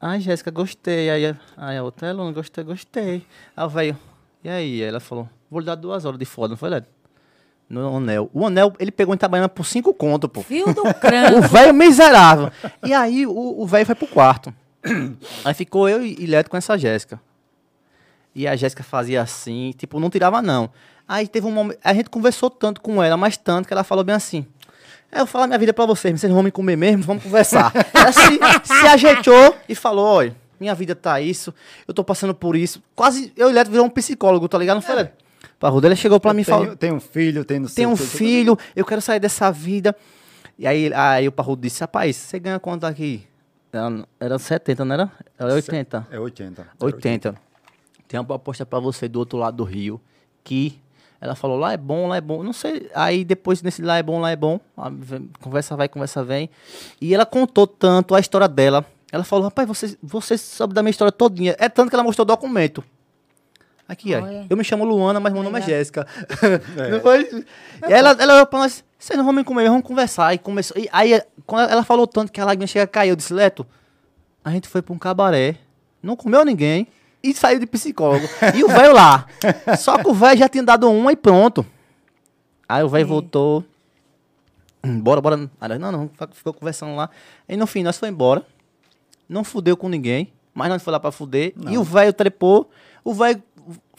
S1: Ai, Jéssica, gostei. Aí, a- aí a outra, Elona, gostei, gostei. Aí o velho, e aí? Ela falou, vou lhe dar duas horas de foda, não foi, Led? No anel. O anel, ele pegou em Itabaiana por cinco conto, pô.
S3: Fio do crânio.
S1: O velho miserável. E aí o velho foi pro quarto. Aí ficou eu e e Leto com essa Jéssica. E a Jéssica fazia assim, tipo, não tirava não. Aí teve um momento, a gente conversou tanto com ela, mas tanto que ela falou bem assim. "É, Eu falo minha vida pra vocês, vocês não vão me comer mesmo, vamos conversar. Ela se, se ajeitou e falou, olha, minha vida tá isso, eu tô passando por isso. Quase, eu e Leto virou um psicólogo, tá ligado? Não foi, Leto? Parrudo, ele chegou pra mim e falou,
S2: Tenho, tenho um filho, tenho não
S1: tem um filho, eu quero sair dessa vida. E aí, aí o Parrudo disse, rapaz, você ganha quanto aqui? Era, era 70, não era? Era 80.
S2: É 80.
S1: 80. Tem uma proposta pra você do outro lado do rio, que ela falou, lá é bom, lá é bom. Não sei, aí depois nesse lá é bom, lá é bom, conversa vai, conversa vem. E ela contou tanto a história dela. Ela falou, rapaz, você, você sabe da minha história todinha. É tanto que ela mostrou o documento. Aqui, ó.
S3: Olha.
S1: Eu me chamo Luana, mas meu nome é
S3: Legal.
S1: Jéssica. Não foi? E ela, ela olhou pra nós, vocês não vão me comer, vamos conversar. E começou. E aí, quando ela falou tanto que a lágrima chega a cair, eu disse, Leto, a gente foi pra um cabaré, não comeu ninguém e saiu de psicólogo. E o velho lá. Só que o velho já tinha dado uma e pronto. Aí o velho voltou. "Hum, Bora, bora. Não, não, ficou conversando lá. E no fim, nós foi embora. Não fudeu com ninguém, mas nós foi lá pra fuder. E o velho trepou. O velho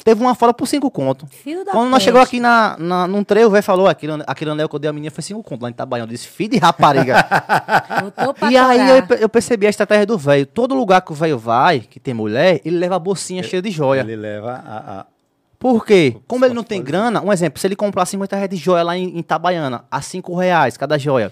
S1: teve uma fala por cinco contos.
S3: Fio da
S1: Quando nós
S3: peste.
S1: chegou aqui na, na, num trevo, o velho falou, aquele, aquele anel que eu dei a menina foi cinco contos lá em Itabaiana. Eu disse, filho de rapariga. E aí eu, eu percebi a estratégia do velho. Todo lugar que o velho vai, que tem mulher, ele leva a bolsinha cheia de joia.
S2: Ele leva a. a-
S1: Por quê? Como ele não tem
S2: fazer.
S1: grana, um exemplo, se ele comprar 50 reais de joia lá em, em Itabaiana, a 5 reais cada joia,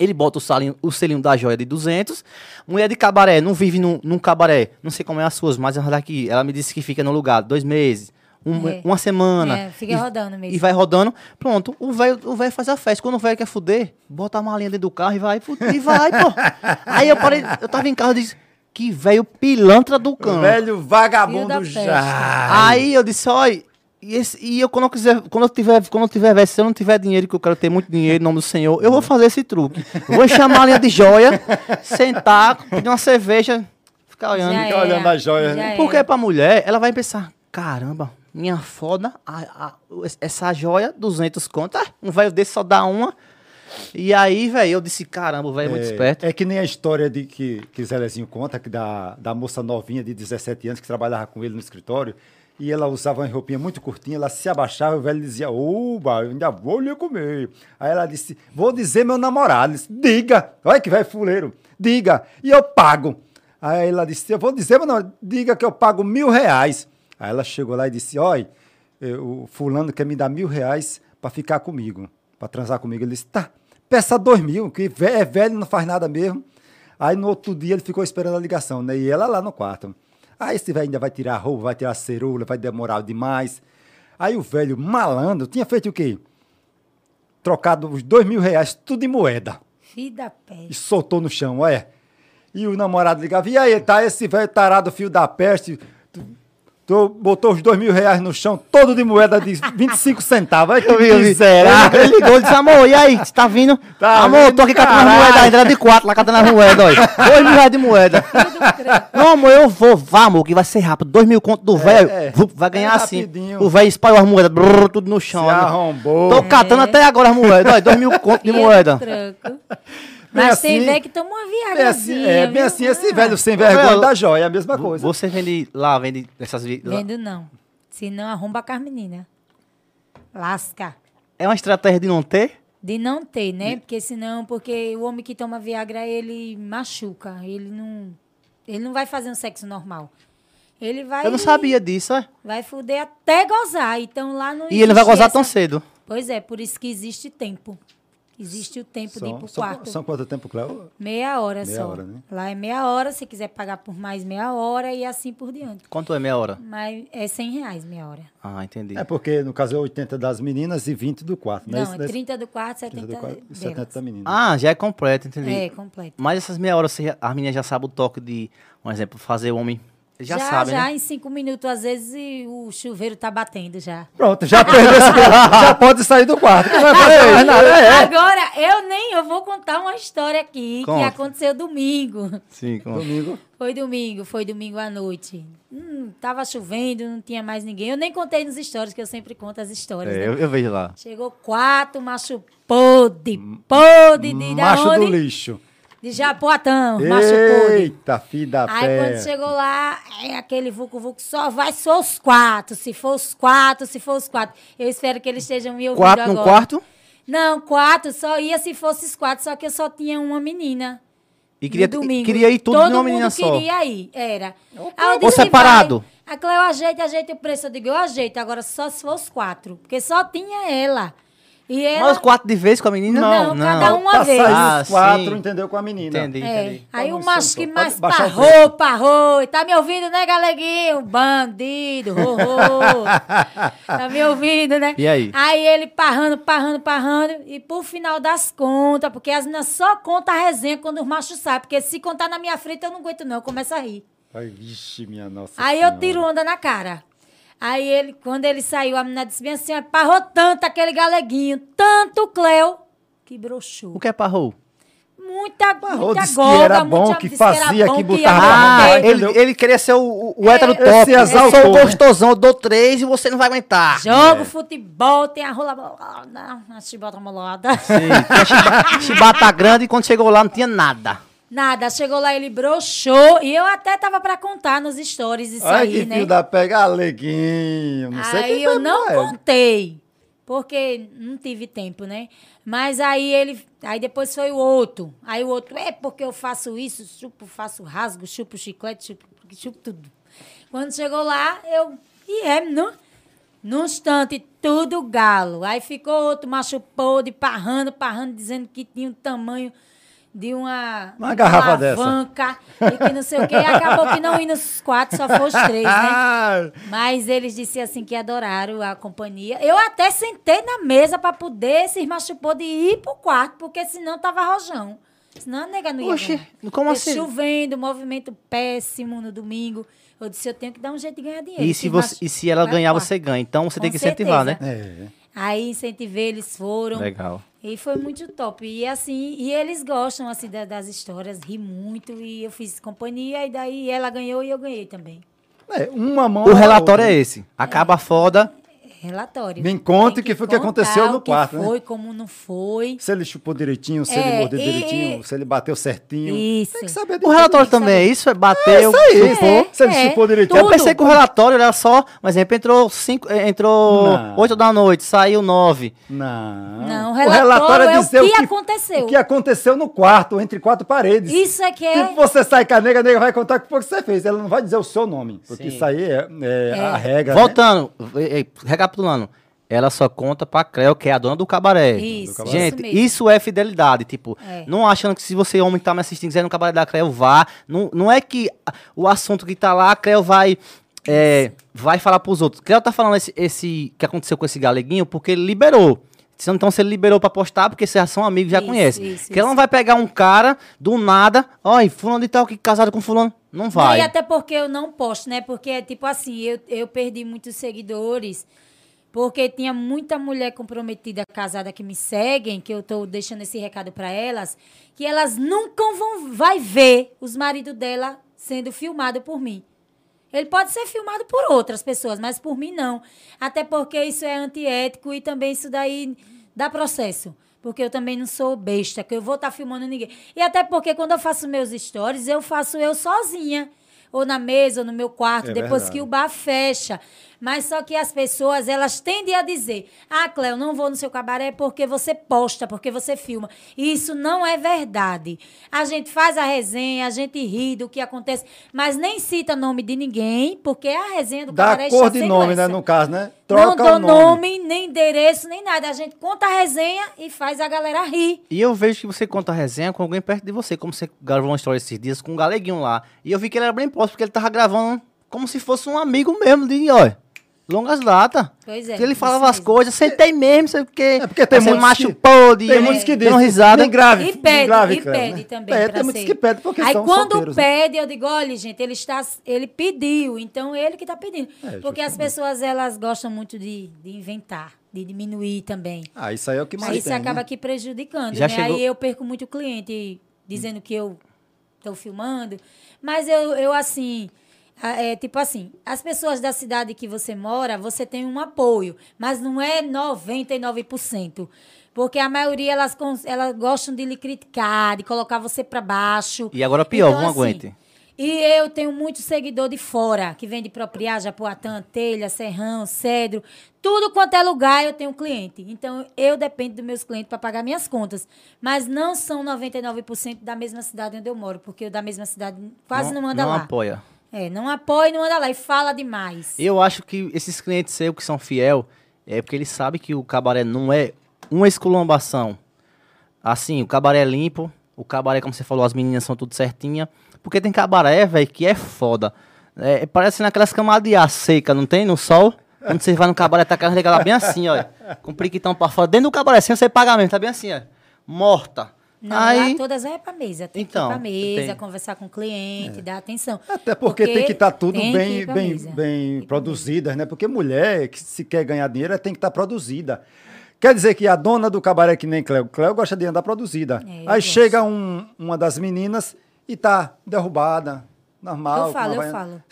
S1: ele bota o, salinho, o selinho da joia de 200. Mulher de cabaré, não vive num, num cabaré, não sei como é as suas, mas ela daqui, ela me disse que fica no lugar dois meses, um-
S3: É.
S1: uma semana.
S3: É, fica
S1: e-
S3: rodando mesmo.
S1: E vai rodando. Pronto, o velho o faz a festa. Quando o velho quer fuder, bota a malinha dentro do carro e vai, e vai, pô. Aí eu parei, eu tava em casa e disse, que velho pilantra do cão.
S2: Velho vagabundo já.
S1: Aí eu disse, olha, e, esse- e eu quando eu quiser, quando eu tiver, quando eu tiver, velho, se eu não tiver dinheiro, que eu quero ter muito dinheiro em nome do Senhor, eu vou fazer esse truque. Eu Vou chamar a linha de joia, sentar, pedir uma cerveja, ficar olhando.
S3: Já
S2: Fica
S3: era,
S2: olhando as joias, né?
S1: Porque pra mulher, ela vai pensar, caramba, minha foda, a- a- essa joia, 200 conto, ah, um velho desse só dá uma. E aí, velho, eu disse, caramba, o velho é muito esperto.
S2: É que nem a história de que, que Zelezinho conta, que da, da moça novinha de 17 anos que trabalhava com ele no escritório. E ela usava uma roupinha muito curtinha, ela se abaixava e o velho dizia, oba, eu ainda vou lhe comer. Aí ela disse, vou dizer meu namorado. Disse, diga, olha que velho fuleiro, diga, e eu pago. Aí ela disse, eu vou dizer, meu namorado, diga que eu pago mil reais. Aí ela chegou lá e disse, olha, eh, o fulano quer me dar mil reais para ficar comigo, para transar comigo. Ele disse, tá, peça dois mil, que é velho, não faz nada mesmo. Aí no outro dia ele ficou esperando a ligação, né? E ela lá no quarto. Aí esse velho ainda vai tirar a roupa, vai tirar a cerula, vai demorar demais. Aí o velho malandro tinha feito o quê? Trocado os dois mil reais, tudo em moeda.
S3: Fio da
S2: E
S3: peste.
S2: soltou no chão, olha. E o namorado ligava, e aí, tá esse velho tarado, fio da peste, tu, botou os dois mil reais no chão, todo de moeda de 25 centavos. Olha que miserável.
S1: Ele ligou e disse, amor, e aí, você tá vindo?
S2: Tá
S1: amor,
S2: vindo,
S1: tô aqui catando as moedas ainda, era de quatro, lá catando as moedas, olha. Dois mil reais de moeda. Não, amor, eu vou, vá, amor, que vai ser rápido. Dois mil conto do velho,
S2: é.
S1: vai ganhar
S2: É
S1: assim. O velho espalhou as moedas, brrr, tudo no chão.
S2: Se arrombou.
S1: Tô catando até agora as moedas, olha, dois mil conto de moeda.
S2: Bem
S3: Mas tem
S2: assim-
S3: velho que toma uma
S2: É,
S3: viagrazinha.
S2: assim, é bem
S3: viu?
S2: assim, esse
S3: Ah,
S2: velho sem vergonha da joia, é a mesma coisa.
S1: Você vende lá, vende essas...
S3: Vendo não. Se não, arromba com as meninas. Lasca.
S1: É uma estratégia de não ter?
S3: De não ter, né? Porque senão, porque o homem que toma Viagra, ele machuca. Ele não. Ele não vai fazer um sexo normal. Ele vai.
S1: Eu não sabia disso, é.
S3: Vai fuder até gozar. Então lá não
S1: E ele não vai gozar
S3: essa-
S1: tão cedo.
S3: Pois é, por isso que existe tempo. Existe o tempo de ir
S2: São,
S3: pro
S2: são,
S3: quarto.
S2: são quanto tempo, Cléo?
S3: Meia hora
S2: Meia
S3: só.
S2: hora, né?
S3: Lá é meia hora, se quiser pagar por mais meia hora e assim por diante.
S1: Quanto é meia hora?
S3: Mas é 100 reais meia hora.
S1: Ah, entendi.
S2: É porque, no caso, é 80 das meninas e 20 do quarto, né?
S3: Não,
S2: Isso
S3: é
S2: desse-
S3: 30 do quarto, 70
S2: 30 do quarto e
S3: delas.
S2: 70 da menina.
S1: Ah, já é completo, entendi.
S3: É, completo.
S1: Mas essas meia hora, as meninas já sabem o toque de, um exemplo, fazer o homem. Já,
S3: já,
S1: sabem,
S3: já
S1: né?
S3: em cinco minutos, às vezes, o chuveiro tá batendo já.
S2: Pronto, já perdeu esse já pode sair do quarto, não vai fazer mais nada. É.
S3: Agora, eu nem, eu vou contar uma história aqui
S1: Conta.
S3: que aconteceu domingo.
S1: Sim, como...
S2: Domingo.
S3: Foi domingo, foi domingo à noite. Hum, tava chovendo, não tinha mais ninguém. Eu nem contei nos stories, que eu sempre conto as histórias,
S1: É,
S3: né?
S1: eu, eu vejo lá.
S3: Chegou quatro macho podre, podre de
S2: Macho do lixo.
S3: De Japoatão, macho podre.
S2: Eita, filho da
S3: Aí
S2: pé.
S3: quando chegou lá, é aquele vucu vucu só vai só os quatro. Se for os quatro, se for os quatro. Eu espero que eles estejam me ouvindo
S1: Quatro
S3: agora.
S1: no quarto
S3: Não, quatro, só ia se fosse os quatro, só que eu só tinha uma menina.
S1: e queria,
S3: domingo.
S1: queria ir tudo
S3: Todo
S1: de uma
S3: mundo
S1: menina só.
S3: queria ir, era.
S1: Ou separado?
S3: vai. A Cleo ajeita, ajeita o preço. Eu digo, eu ajeito, agora só se for os quatro. Porque só tinha ela. E ela...
S1: Mas os quatro de vez com a menina?
S3: Não, cada um uma
S2: pra
S3: vez.
S1: Ah,
S2: os quatro,
S1: sim.
S2: entendeu? Com a menina.
S1: Entendi,
S3: É,
S1: entendi.
S3: aí
S2: Tá
S3: o macho que mais parrou, parrou. Tá me ouvindo, né, galeguinho? Bandido, ho, ho. Tá me ouvindo, né?
S1: E aí?
S3: Aí ele parrando, parrando, parrando. E por final das contas, porque as meninas só contam a resenha quando os machos saem. Porque se contar na minha frente, eu não aguento não, eu começo a rir.
S2: Ai, vixe, minha nossa
S3: Aí
S2: senhora.
S3: eu tiro onda na cara. Aí ele, quando ele saiu, a menina disse bem assim, parrou tanto aquele galeguinho, tanto o Cleo, que broxou.
S1: O que é parrou?
S3: Muita,
S2: Parrou,
S3: muita
S2: disse que era bom,
S3: muita-
S2: que fazia, que
S3: ia
S2: botava
S1: Ah, ele, ele queria ser o, o, o hétero
S2: Esse
S1: top. Eu sou o
S2: exaltou.
S1: gostosão, eu dou três e você não vai aguentar.
S3: Jogo futebol, tem a rola bolada, a chibata molada.
S1: Sim, a chiba- chibata grande e quando chegou lá não tinha nada.
S3: Nada, chegou lá, ele broxou. E eu até tava pra contar nos stories isso
S2: Ai,
S3: aí,
S2: que
S3: né?
S2: filho da pega, aleguinho. Não sei
S3: Aí eu não
S2: é.
S3: contei, porque não tive tempo, né? Mas aí ele, aí depois foi o outro. Aí o outro, é porque eu faço isso, chupo, faço rasgo, chupo chiclete, chupo, chupo tudo. Quando chegou lá, eu, e é, não? Num instante, tudo galo. Aí ficou outro macho podre, parrando, parrando, dizendo que tinha um tamanho de uma,
S2: Uma garrafa dessa.
S3: alavanca e que não sei o quê. E acabou que não ia nos quatro, só foi os três, né? Mas eles disseram assim que adoraram a companhia. Eu até sentei na mesa para poder se machucou de ir pro quarto, porque senão tava rojão. Senão a nega não ia.
S1: Oxe,
S3: ganhar.
S1: como assim?
S3: Chovendo, movimento péssimo no domingo. Eu disse, eu tenho que dar um jeito de ganhar dinheiro.
S1: E se, você, e se ela ganhar, você ganha. Então você
S3: Com
S1: tem que incentivar,
S3: certeza.
S1: né?
S2: é.
S3: Aí incentivei, eles foram.
S1: Legal.
S3: E foi muito top. E assim, e eles gostam assim da- das histórias, ri muito e eu fiz companhia e daí ela ganhou e eu ganhei também.
S2: É, uma mão.
S1: O relatório
S2: outra.
S1: é esse. Acaba foda.
S3: Relatório.
S2: Me conte o que foi que aconteceu no
S3: o que
S2: quarto, né?
S3: foi, como não foi.
S2: Se ele chupou direitinho, se
S3: É,
S2: ele mordeu
S3: e-
S2: direitinho, se ele bateu certinho.
S3: Isso.
S2: Tem que saber de
S1: O relatório também é isso, é bateu,
S2: isso aí.
S1: chupou.
S2: É, se ele chupou direitinho.
S1: Eu pensei que o relatório era só, por exemplo, entrou cinco, eh, entrou
S2: Não.
S1: 8 da noite, saiu 9.
S2: Não.
S3: Não, o relatório é o
S2: dizer
S3: que aconteceu.
S2: O que aconteceu no quarto, entre quatro paredes.
S3: Isso é que é.
S2: Tipo, você sai com a nega, a nega vai contar o que foi que você fez. Ela não vai dizer o seu nome. Porque
S1: Sim.
S2: isso aí é, é a regra. né?
S1: Voltando, eh, recapitulando. Ela só conta pra Cleo, que é a dona do cabaré.
S3: Isso,
S2: cabaré.
S1: Gente,
S3: isso
S1: isso, é fidelidade. Tipo,
S3: É.
S1: não achando que se você, homem, tá me assistindo, quiser no cabaré da Cleo, vá. Não, não é que o assunto que tá lá, a Cleo vai. é, vai falar pros outros. Cleo tá falando esse, esse que aconteceu com esse galeguinho porque ele liberou. Então, se ele liberou pra postar, porque vocês já são amigos, já
S3: Isso,
S1: conhecem.
S3: isso,
S1: que ela
S3: isso.
S1: não vai pegar um cara do nada, olha, fulano de tal que casado com fulano. Não
S3: Não,
S1: vai.
S3: E até porque eu não posto, né? Porque, tipo assim, eu, eu perdi muitos seguidores. Porque tinha muita mulher comprometida, casada, que me seguem, que eu tô deixando esse recado para elas, que elas nunca vão vai ver os maridos dela sendo filmado por mim. Ele pode ser filmado por outras pessoas, mas por mim não. Até porque isso é antiético e também isso daí dá processo. Porque eu também não sou besta, que eu vou estar filmando ninguém. E até porque quando eu faço meus stories, eu faço eu sozinha. Ou na mesa, ou no meu quarto,
S2: É
S3: depois
S2: verdade.
S3: que o bar fecha. Mas só que as pessoas, elas tendem a dizer: Ah, Cléo, não vou no seu cabaré porque você posta, porque você filma. E isso não é verdade. A gente faz a resenha, a gente ri do que acontece, mas nem cita nome de ninguém, porque a resenha do
S2: Dá
S3: cabaré
S2: cor
S3: está
S2: de nome, né?
S3: essa.
S2: No caso, né?
S3: Não
S2: Troca
S3: dou
S2: o
S3: nome. nem endereço, nem nada. A gente conta a resenha e faz a galera rir.
S1: E eu vejo que você conta a resenha com alguém perto de você, como você gravou uma história esses dias com um galeguinho lá. E eu vi que ele era bem próximo, porque ele tava gravando como se fosse um amigo mesmo, de, ó, longas datas.
S3: Pois é,
S1: Que ele
S3: isso
S1: falava as coisas, sentei mesmo, sei o quê.
S2: É porque tem muitos
S1: macho
S2: que-
S1: podre,
S2: Tem muitos que dizem,
S1: risada.
S2: nem grave,
S3: E
S2: nem
S3: pede,
S2: grave,
S3: e pede
S2: né?
S3: também.
S2: É,
S3: pra
S2: tem muitos
S3: ser.
S2: que pedem porque
S3: Aí
S2: são
S3: quando
S2: solteiros, né?
S3: pede, eu digo, olha, gente, ele está. Ele pediu, então ele que está pedindo.
S2: É,
S3: porque as pessoas elas gostam muito de, de inventar, de diminuir também.
S2: Ah, isso aí é o que mais
S3: Aí isso
S2: tem,
S3: acaba
S2: né?
S3: aqui prejudicando,
S1: Já
S3: né?
S1: chegou-
S3: Aí eu perco muito cliente dizendo que eu estou filmando. Mas eu, eu assim, é, tipo assim, as pessoas da cidade que você mora, você tem um apoio, mas não é 99%. Porque a maioria, elas, elas gostam de lhe criticar, de colocar você para baixo.
S1: E agora pior,
S3: Então,
S1: não
S3: assim,
S1: aguente.
S3: E eu tenho muito seguidor de fora, que vem de Propriá, Japoatã, Telha, Serrão, Cedro. Tudo quanto é lugar eu tenho cliente. Então, eu dependo dos meus clientes para pagar minhas contas. Mas não são 99% da mesma cidade onde eu moro, porque o da mesma cidade quase não, anda
S1: não
S3: lá.
S1: apoia.
S3: É, não apoia e não anda lá. E fala demais.
S1: Eu acho que esses clientes seus que são fiel, é porque eles sabem que o cabaré não é uma esculhambação. Assim, o cabaré é limpo, o cabaré, como você falou, as meninas são tudo certinha. Porque tem cabaré, velho, que é foda. É, parece naquelas camadas de ar seca, não tem? No sol. Quando você vai no cabaré, tá carregando ela bem assim, ó. Com o priquitão pra fora. Dentro do cabaré, sem você pagar mesmo, tá bem assim, ó. Morta.
S3: Não,
S1: Aí,
S3: lá todas é pra mesa. Tem
S1: Então,
S3: que ir pra mesa,
S1: tem.
S3: conversar com o cliente, dar atenção.
S2: Até porque, tem que estar tudo
S3: tem que
S2: bem, bem,
S3: mesa.
S2: bem produzidas, né? Porque mulher que se quer ganhar dinheiro, tem que estar produzida. Quer dizer que a dona do cabaré que nem Cléo, Cléo gosta de andar produzida.
S3: É,
S2: Aí
S3: gosto.
S2: chega um- uma das meninas e tá derrubada, normal.
S3: Eu falo, eu falo.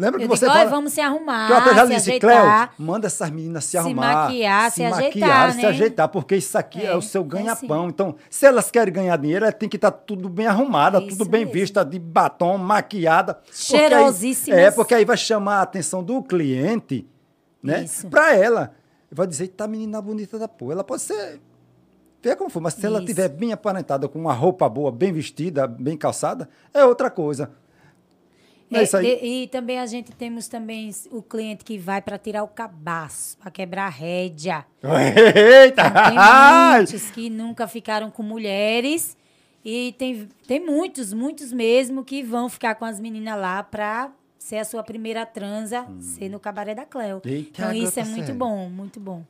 S2: Lembra
S3: Eu
S2: que você
S3: digo, "Olha,
S2: fala-
S3: vamos se arrumar,
S2: que eu até já
S3: se
S2: disse,
S3: ajeitar.
S2: Cléo, manda essas meninas se,
S3: se
S2: arrumar.
S3: maquiar, se
S2: maquiar,
S3: ajeitar,
S2: se
S3: né?
S2: ajeitar, porque isso aqui é,
S3: É,
S2: o seu
S3: é
S2: ganha-pão.
S3: sim.
S2: Então, se elas querem ganhar dinheiro, elas têm que estar tudo bem arrumada,
S3: É
S2: tudo bem
S3: mesmo.
S2: vista, de batom, maquiada.
S3: Cheirosíssimas.
S2: É, porque aí vai chamar a atenção do cliente, né? Pra ela. Vai dizer, tá menina bonita da porra. Ela pode ser. Vê como for, mas se ela
S3: Isso.
S2: tiver bem aparentada, com uma roupa boa, bem vestida, bem calçada, é outra coisa. É
S3: É, de- e também a gente temos também o cliente que vai para tirar o cabaço, para quebrar a rédea.
S2: Eita!
S3: Então, tem muitos que nunca ficaram com mulheres e tem, tem muitos, muitos mesmo que vão ficar com as meninas lá para ser a sua primeira transa, ser no cabaré da Cleo.
S2: Eita,
S3: então isso é
S2: gota
S3: muito bom, muito bom.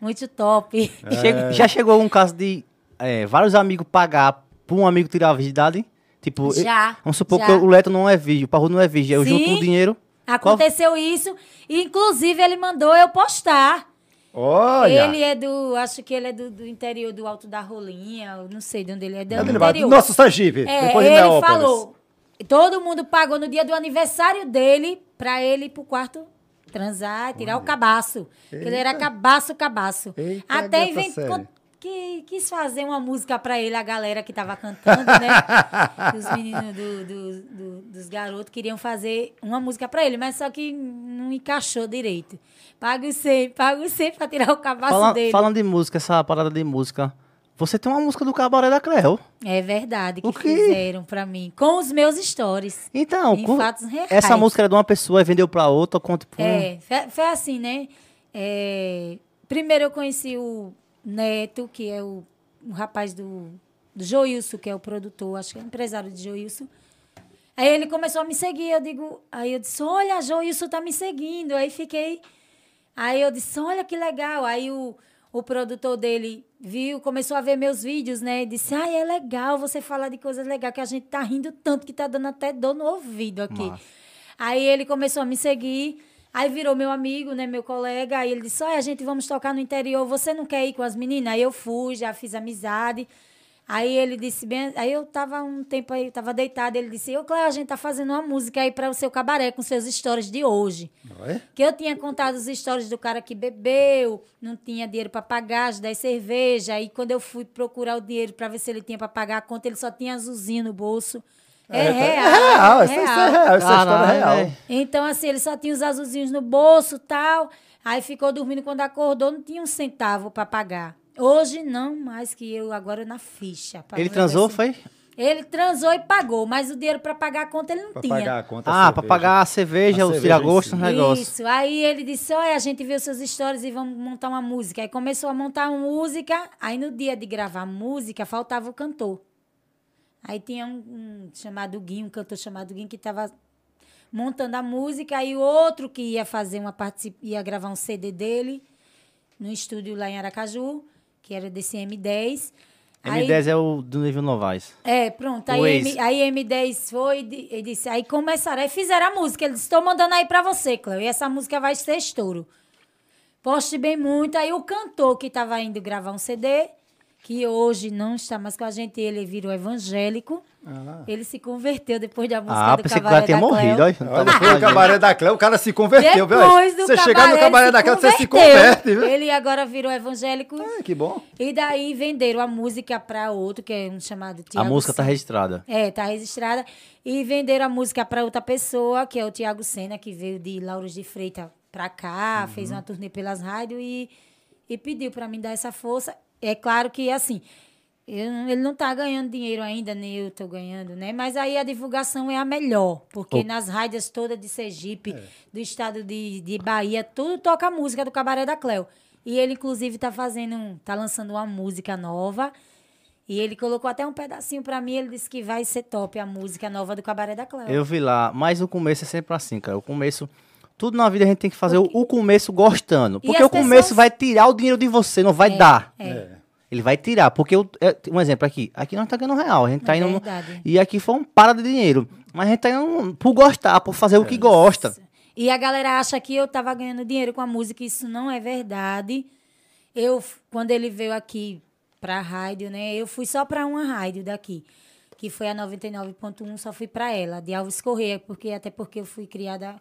S3: Muito top.
S1: Chega- já chegou um caso de é, vários amigos pagar pra um amigo tirar a virgindade? Tipo,
S3: Já,
S1: vamos supor
S3: já.
S1: que o Leto não é virgem, o Parru não é virgem. Eu
S3: Sim.
S1: junto o dinheiro. Qual-
S3: Aconteceu isso, e inclusive ele mandou eu postar.
S2: Olha!
S3: Ele é do, acho que ele é do, do interior do Alto da Rolinha, não sei de onde ele é, do
S2: É
S3: interior.
S2: Nosso Sergipe,
S3: É,
S2: depois
S3: ele
S2: Neópolis.
S3: falou. Todo mundo pagou no dia do aniversário dele pra ele ir pro quarto transar, tirar o cabaço. Porque Ele era
S2: Eita.
S3: cabaço, cabaço.
S2: Eita,
S3: Até inventou. Que quis fazer uma música pra ele, a galera que tava cantando, né? Os meninos do- do- do- dos garotos queriam fazer uma música pra ele, mas só que não encaixou direito. Pago 100, pago 100 pra tirar o cabaço
S1: Fala-
S3: dele.
S1: falando de música, essa parada de música. Você tem uma música do Cabaré da Cleo.
S3: É verdade que
S1: O quê?
S3: fizeram pra mim. Com os meus stories.
S1: Então, com- essa música era de uma pessoa e vendeu pra outra. Com, tipo,
S3: É, foi, foi assim, né? É, primeiro eu conheci o Neto, que é o, rapaz do, do Joilson, que é o produtor, acho que é o empresário de Joilson. Aí ele começou a me seguir, eu digo, aí eu disse, olha, Joilson tá me seguindo. Aí fiquei, aí eu disse, olha que legal. Aí o, o produtor dele viu, começou a ver meus vídeos, né? E disse, ai, é legal você falar de coisas legais, que a gente tá rindo tanto que tá dando até dor no ouvido aqui.
S1: Massa.
S3: Aí ele começou a me seguir, aí virou meu amigo, né, meu colega, aí ele disse, olha, a gente vamos tocar no interior, você não quer ir com as meninas? Aí eu fui, já fiz amizade. Aí ele disse, bem, aí eu tava um tempo aí, tava deitado, ele disse, ô Cléo, a gente tá fazendo uma música aí para o seu cabaré com seus stories de hoje.
S2: Oi?
S3: Que eu tinha contado os stories do cara que bebeu, não tinha dinheiro para pagar as 10 cervejas. Aí quando eu fui procurar o dinheiro para ver se ele tinha para pagar a conta, ele só tinha azulzinho no bolso. É real.
S2: É real, essa, essa é real, essa história é
S1: Caralho,
S2: real.
S3: Então, assim, ele só tinha os azulzinhos no bolso tal. Aí ficou dormindo quando acordou, não tinha um centavo pra pagar. Hoje não, mais que eu agora na ficha.
S1: Ele transou,
S3: esse-
S1: foi?
S3: Ele transou e pagou, mas o dinheiro pra pagar a conta ele não
S2: Pra
S3: tinha.
S2: pagar a conta.
S1: Ah,
S2: a
S1: pra
S2: cerveja.
S1: pagar a cerveja,
S2: A
S1: o tira-gosto,
S2: si.
S1: negócio.
S3: Isso. Aí ele disse: Olha, a gente viu suas histórias e vamos montar uma música. Aí começou a montar uma música. Aí no dia de gravar a música, faltava o cantor. Aí tinha um, um chamado Guinho, um cantor chamado Guinho, que estava montando a música. Aí o outro que ia fazer uma particip... ia gravar um CD dele no estúdio lá em Aracaju, que era desse M10. Aí-
S1: M10 é o do nível Novaes.
S3: é, pronto. Aí. M, aí M10 foi e di- disse. Aí começaram, aí fizeram a música. Ele disse: estou mandando aí pra você, Cléo. E essa música vai ser estouro. Poste bem muito. Aí o cantor que estava indo gravar um CD, que hoje não está mais com a gente, ele virou evangélico.
S2: Ah.
S3: Ele se converteu depois da música
S1: Ah,
S3: do
S1: pensei
S3: Cabaré
S1: cara
S3: da Cléo.
S1: morrido. Olha,
S2: Olha,
S1: Tava
S2: foi o
S1: falando.
S2: cabaré da Cléo, o cara se converteu.
S3: Depois do
S2: Você chegar no
S3: cabaré,
S2: da Cléo, você se converte, viu?
S3: Ele agora virou evangélico.
S2: Ah, que bom.
S3: E daí venderam a música para outro, que é um chamado
S1: A
S3: Tiago
S1: música tá
S3: Sena.
S1: registrada.
S3: É, tá registrada. E venderam a música para outra pessoa, que é o Tiago Sena, que veio de Lauros de Freitas para cá, fez uma turnê pelas rádios e, e pediu para mim dar essa força. É claro que, assim, eu ele não tá ganhando dinheiro ainda, nem eu tô ganhando, né? Mas aí a divulgação é a melhor, porque
S1: O-
S3: nas rádios todas de Sergipe, do estado de, de Bahia, tudo toca a música do Cabaré da Cléo. E ele, inclusive, tá fazendo, tá lançando uma música nova. E ele colocou até um pedacinho pra mim, ele disse que vai ser top a música nova do Cabaré da Cléo.
S1: Eu vi lá, mas o começo é sempre assim, cara. O começo. Tudo na vida a gente tem que fazer o, o começo gostando. Porque o começo
S3: pessoas-
S1: vai tirar o dinheiro de você, não vai dar.
S3: É.
S1: Ele vai tirar. Porque, eu, é, um exemplo aqui. Aqui nós tá ganhando real. A gente tá
S3: É
S1: indo. no- e aqui foi um para de dinheiro. Mas a gente tá indo por gostar, por fazer o que gosta.
S3: E a galera acha que eu tava ganhando dinheiro com a música, isso não é verdade. Eu, quando ele veio aqui pra rádio, né? Eu fui só pra uma rádio daqui, que foi a 99.1, só fui pra ela, de Alves Correia, porque até porque eu fui criada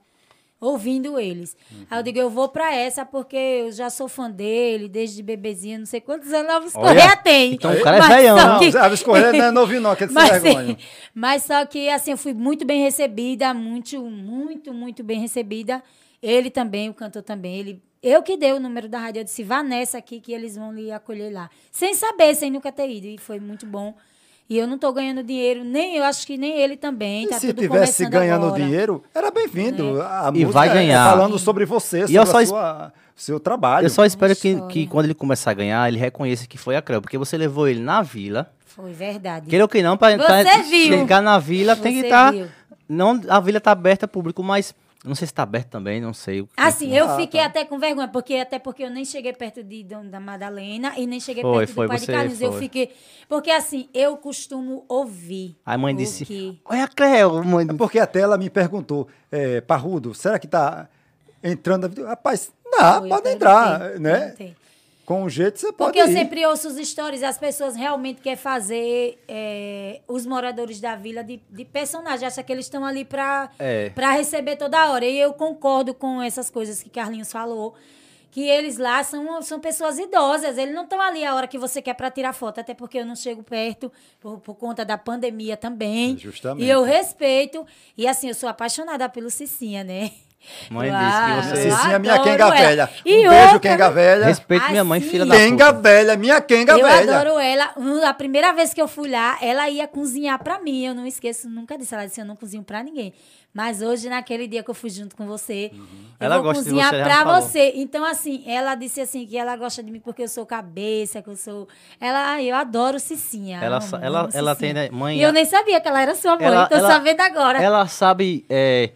S3: ouvindo eles. Aí eu digo, eu vou pra essa porque eu já sou fã dele, desde bebezinha, não sei quantos anos Alves
S1: Olha,
S3: Correia tem.
S1: então o cara é velhão, não,
S2: Não,
S3: que-
S2: Alves Correia não é novinho, não, aquele sem
S3: mas,
S2: vergonha.
S3: mas só que, assim, eu fui muito bem recebida, muito, muito, muito bem recebida. Ele também, o cantor também. Ele, eu que dei o número da rádio, eu disse, vá nessa aqui que eles vão lhe acolher lá. Sem saber, sem nunca ter ido. E foi muito bom. E eu não tô ganhando dinheiro, nem eu acho que nem ele também.
S2: E
S3: tá
S2: se tivesse ganhando
S3: agora.
S2: dinheiro, era bem-vindo. A
S1: E
S2: música
S1: vai
S2: é
S1: ganhar.
S2: falando sobre você, sobre
S1: eu
S2: a
S1: só es-
S2: sua, seu trabalho.
S1: Eu só espero que, que quando ele começar a ganhar, ele reconheça que foi a Creu. Porque você levou ele na vila.
S3: Foi verdade.
S1: Queira ou que não,
S3: Você viu.
S1: chegar na vila, tem que
S3: Você
S1: estar.
S3: viu.
S1: não, a vila tá aberta ao público, mas. Não sei se tá aberto também, não sei. o que-
S3: Assim, eu
S2: Ah,
S3: fiquei
S2: tá.
S3: até com vergonha, porque até porque eu nem cheguei perto de, da Madalena e nem cheguei
S1: Foi,
S3: perto
S1: foi,
S3: do pai
S1: você
S3: de Carlinhos. Eu
S1: foi.
S3: fiquei. Porque assim, eu costumo ouvir.
S1: A mãe
S3: o
S1: disse:
S3: que-
S1: Olha a Cleo, mãe.
S2: É porque até ela me perguntou, é, Parrudo, será que tá entrando? Rapaz, dá,
S3: Foi,
S2: pode
S3: eu
S2: entrar, né?
S3: perguntei.
S2: Com o jeito você pode
S3: Porque eu
S2: ir.
S3: sempre ouço os stories as pessoas realmente querem fazer é, os moradores da vila de, de personagem. Acha que eles estão ali para
S1: É.
S3: pra receber toda hora. E eu concordo com essas coisas que Carlinhos falou. Que eles lá são, são pessoas idosas. Eles não estão ali a hora que você quer para tirar foto. Até porque eu não chego perto por, por conta da pandemia também.
S2: Justamente.
S3: E eu respeito. E assim, eu sou apaixonada pelo Cicinha, né?
S1: Mãe
S3: Eu
S1: disse que você-
S3: eu
S2: Cicinha, minha quenga
S3: ela.
S2: velha.
S3: E
S2: um beijo,
S3: outra,
S2: quenga velha.
S1: Respeite minha mãe,
S3: Assim,
S1: filha da
S2: Quenga velha, minha quenga
S3: eu
S2: velha.
S3: adoro ela. A primeira vez que eu fui lá, ela ia cozinhar pra mim. Eu não esqueço nunca disso. Ela disse: Eu não cozinho pra ninguém. Mas hoje, naquele dia que eu fui junto com você, eu
S1: Ela
S3: vou
S1: gosta de
S3: cozinhar
S1: você,
S3: pra você. Então, assim, ela disse assim: que ela gosta de mim porque eu sou cabeça, que eu sou. Ela, eu adoro Cicinha.
S1: Ela
S3: amo,
S1: ela-
S3: amo
S1: ela
S3: Cicinha.
S1: tem, né, mãe,
S3: E eu nem sabia que ela era sua mãe.
S1: Ela-
S3: Tô
S1: ela-
S3: sabendo agora.
S1: Ela sabe, é,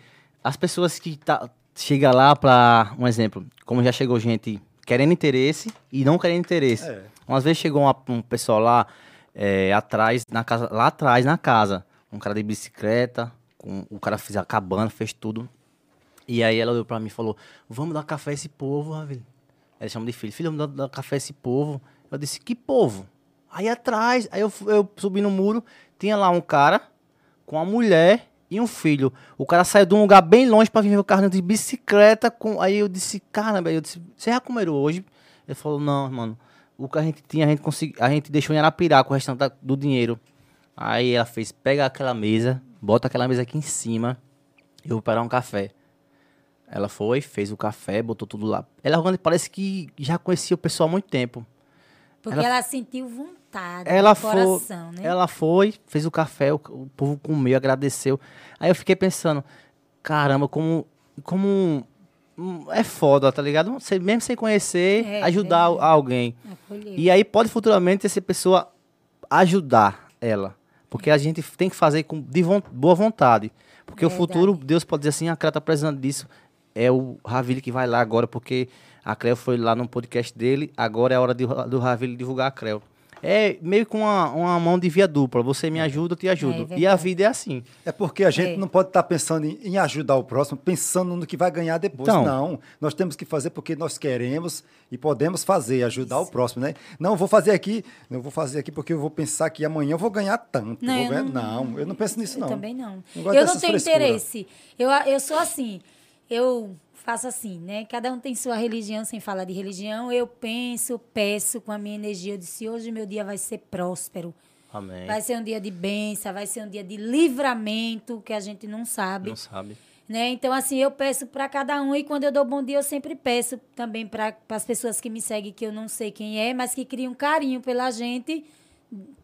S1: as pessoas que tá, chega lá pra, um exemplo, como já chegou gente querendo interesse e não querendo interesse.
S2: É.
S1: Umas vezes chegou uma- um pessoal lá é, atrás, na casa, lá atrás, na casa, um cara de bicicleta, com, o cara fez a cabana, fez tudo. E aí ela olhou pra mim e falou, vamos dar café a esse povo, Ravel. Ela chama de filho, filho, vamos dar, dar café a esse povo. Eu disse, que povo? Aí atrás, aí eu, eu subi no muro, tinha lá um cara com uma mulher e um filho. O cara saiu de um lugar bem longe pra vir ver o carro de bicicleta. Com... Aí eu disse, caramba, eu disse, você já comeram hoje? Ele falou, não, mano. O que a gente tinha, a gente, consegui... a gente deixou em Arapiraca o restante da- do dinheiro. Aí ela fez, pega aquela mesa, bota aquela mesa aqui em cima, eu vou preparar um café. Ela foi, fez o café, botou tudo lá. Ela parece que já conhecia o pessoal há muito tempo.
S3: Porque
S1: Ela-
S3: ela, sentiu vontade
S1: Ela foi,
S3: coração, né?
S1: ela foi, fez o café, o, o povo comeu, agradeceu. Aí eu fiquei pensando, caramba, como, como é foda, tá ligado? Você, mesmo sem conhecer,
S3: É,
S1: ajudar
S3: verdade.
S1: alguém. E aí pode futuramente essa pessoa ajudar ela. Porque a gente tem que fazer com de von- boa vontade. Porque o
S3: Verdade.
S1: futuro, Deus pode dizer assim, a Cleo tá precisando disso. É o Ravile que vai lá agora, porque a Cleo foi lá no podcast dele, agora é a hora de, do Ravile divulgar a Cleo. É meio que uma, uma mão de via dupla. Você me ajuda, eu te ajudo. e a vida é assim.
S2: É porque a gente
S3: É.
S2: não pode estar pensando em, em ajudar o próximo, pensando no que vai ganhar depois.
S1: Então.
S2: não. Nós temos que fazer porque nós queremos e podemos fazer, ajudar o próximo, né? Não, vou fazer aqui, não vou fazer aqui porque eu vou pensar que amanhã eu vou ganhar tanto.
S3: Não,
S2: eu vou
S3: eu
S2: ganhar-
S3: não-
S2: não, eu não penso nisso,
S3: Eu
S2: não.
S3: também não.
S2: Não
S3: eu não tenho
S2: frescuras.
S3: interesse. Eu, eu sou assim. Eu faço assim, né? Cada um tem sua religião, sem falar de religião. Eu penso, peço com a minha energia. Eu disse, hoje meu dia vai ser próspero.
S1: Amém.
S3: Vai ser um dia de bênção, vai ser um dia de livramento, que a gente não sabe.
S1: Não sabe.
S3: né? Então, assim, eu peço para cada um e quando eu dou bom dia, eu sempre peço também para as pessoas que me seguem, que eu não sei quem é, mas que criam carinho pela gente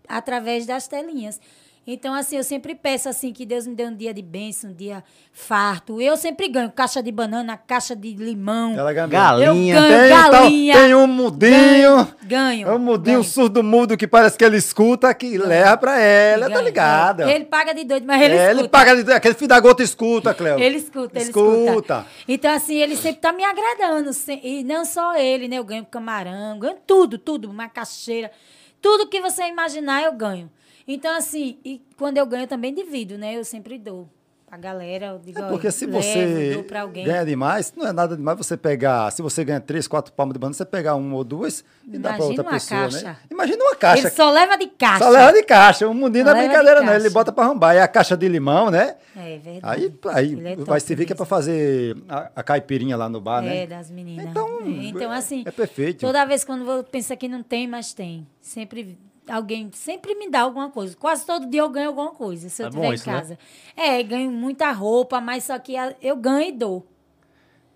S3: através das telinhas. Então, assim, eu sempre peço assim que Deus me dê um dia de bênção, um dia farto. Eu sempre ganho caixa de banana, caixa de limão.
S2: Ela ganha
S1: Galinha.
S3: Eu ganho
S2: Tem,
S3: galinha.
S2: tem um mudinho.
S3: Ganho.
S2: É um mudinho
S3: ganho.
S2: surdo-mudo que parece que ele escuta, que leva pra ela. Tá
S3: Ganho.
S2: ligada?
S3: Ele paga de doido, mas ele
S2: É,
S3: escuta.
S2: ele paga de. Aquele filho da gota escuta, Cleo.
S3: Ele escuta, ele escuta.
S2: Escuta.
S3: Então, assim, ele sempre tá me agradando. E não só ele, né? Eu ganho camarão, ganho tudo, tudo, macaxeira. Tudo que você imaginar, eu ganho. Então, assim, e quando eu ganho, eu também divido, né? Eu sempre dou. A galera, digo,
S2: É porque se
S3: levo,
S2: você ganha demais, não é nada demais você pegar. Se você ganha três, quatro palmas de banana, você pegar uma ou duas e dá pra
S3: Imagina
S2: outra
S3: uma
S2: pessoa, né?
S3: caixa.
S2: Imagina uma caixa.
S3: Ele só leva de caixa.
S2: Só leva de caixa. O mundinho não é brincadeira, não. Ele bota pra arrombar. É a caixa de limão, né?
S3: É verdade.
S2: Aí, aí
S3: é
S2: vai servir que é
S3: mesmo.
S2: fazer a, a caipirinha lá no bar,
S3: É,
S2: né?
S3: das meninas.
S2: Então,
S3: É, então, assim,
S2: é perfeito.
S3: toda vez quando eu penso que não tem, mas tem. Sempre alguém sempre me dá alguma coisa. Quase todo dia eu ganho alguma coisa, se eu
S1: É
S3: estiver em
S1: isso, né?
S3: casa. É, ganho muita roupa, mas só que eu ganho e dou.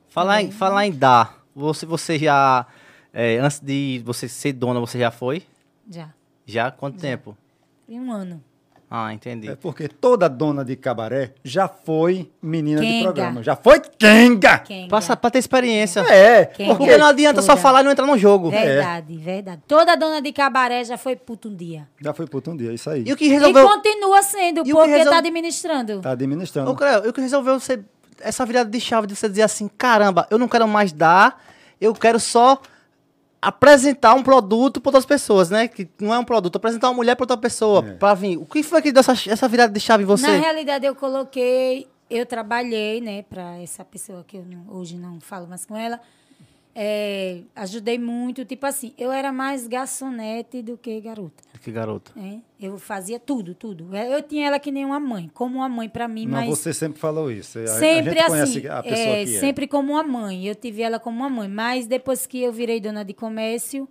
S1: Falar em, falar em dar, você, você já, é, antes de você ser dona, você já foi?
S3: Já.
S1: Já? Quanto tempo?
S3: Em um ano.
S1: Ah, entendi.
S2: É porque toda dona de cabaré já foi menina de
S3: Kenga.
S2: programa. Já foi Kenga!
S3: Quem
S1: Passa pra ter experiência.
S2: É,
S3: Kenga.
S1: Porque não adianta só
S3: Toda.
S1: falar e não entrar no jogo.
S3: Verdade, verdade. Toda dona de cabaré já foi puta um dia.
S2: já foi puto um dia, isso aí.
S1: E o que
S3: E
S1: resolveu...
S3: continua sendo,
S1: E
S3: porque
S1: resol-
S3: tá administrando.
S2: Tá administrando.
S1: Ô, Cleo, e o que resolveu você... Essa virada de chave de você dizer assim, caramba, eu não quero mais dar, eu quero só apresentar um produto para outras pessoas, né? Que não é um produto, apresentar uma mulher para outra pessoa,
S2: É.
S1: pra vir. O que foi que deu essa, essa virada de chave em você?
S3: Na realidade, eu coloquei, eu trabalhei, né, para essa pessoa que eu não- hoje não falo mais com ela. É, ajudei muito, tipo assim, eu era mais garçonete do que garota.
S1: Que garoto.
S3: né? Eu fazia tudo, tudo. Eu tinha ela que nem uma mãe, como uma mãe para mim,
S2: Não,
S3: mas
S2: você sempre falou isso. A-
S3: sempre
S2: a
S3: assim,
S2: a pessoa
S3: é,
S2: é.
S3: sempre como uma mãe. Eu tive ela como uma mãe, mas depois que eu virei dona de comércio,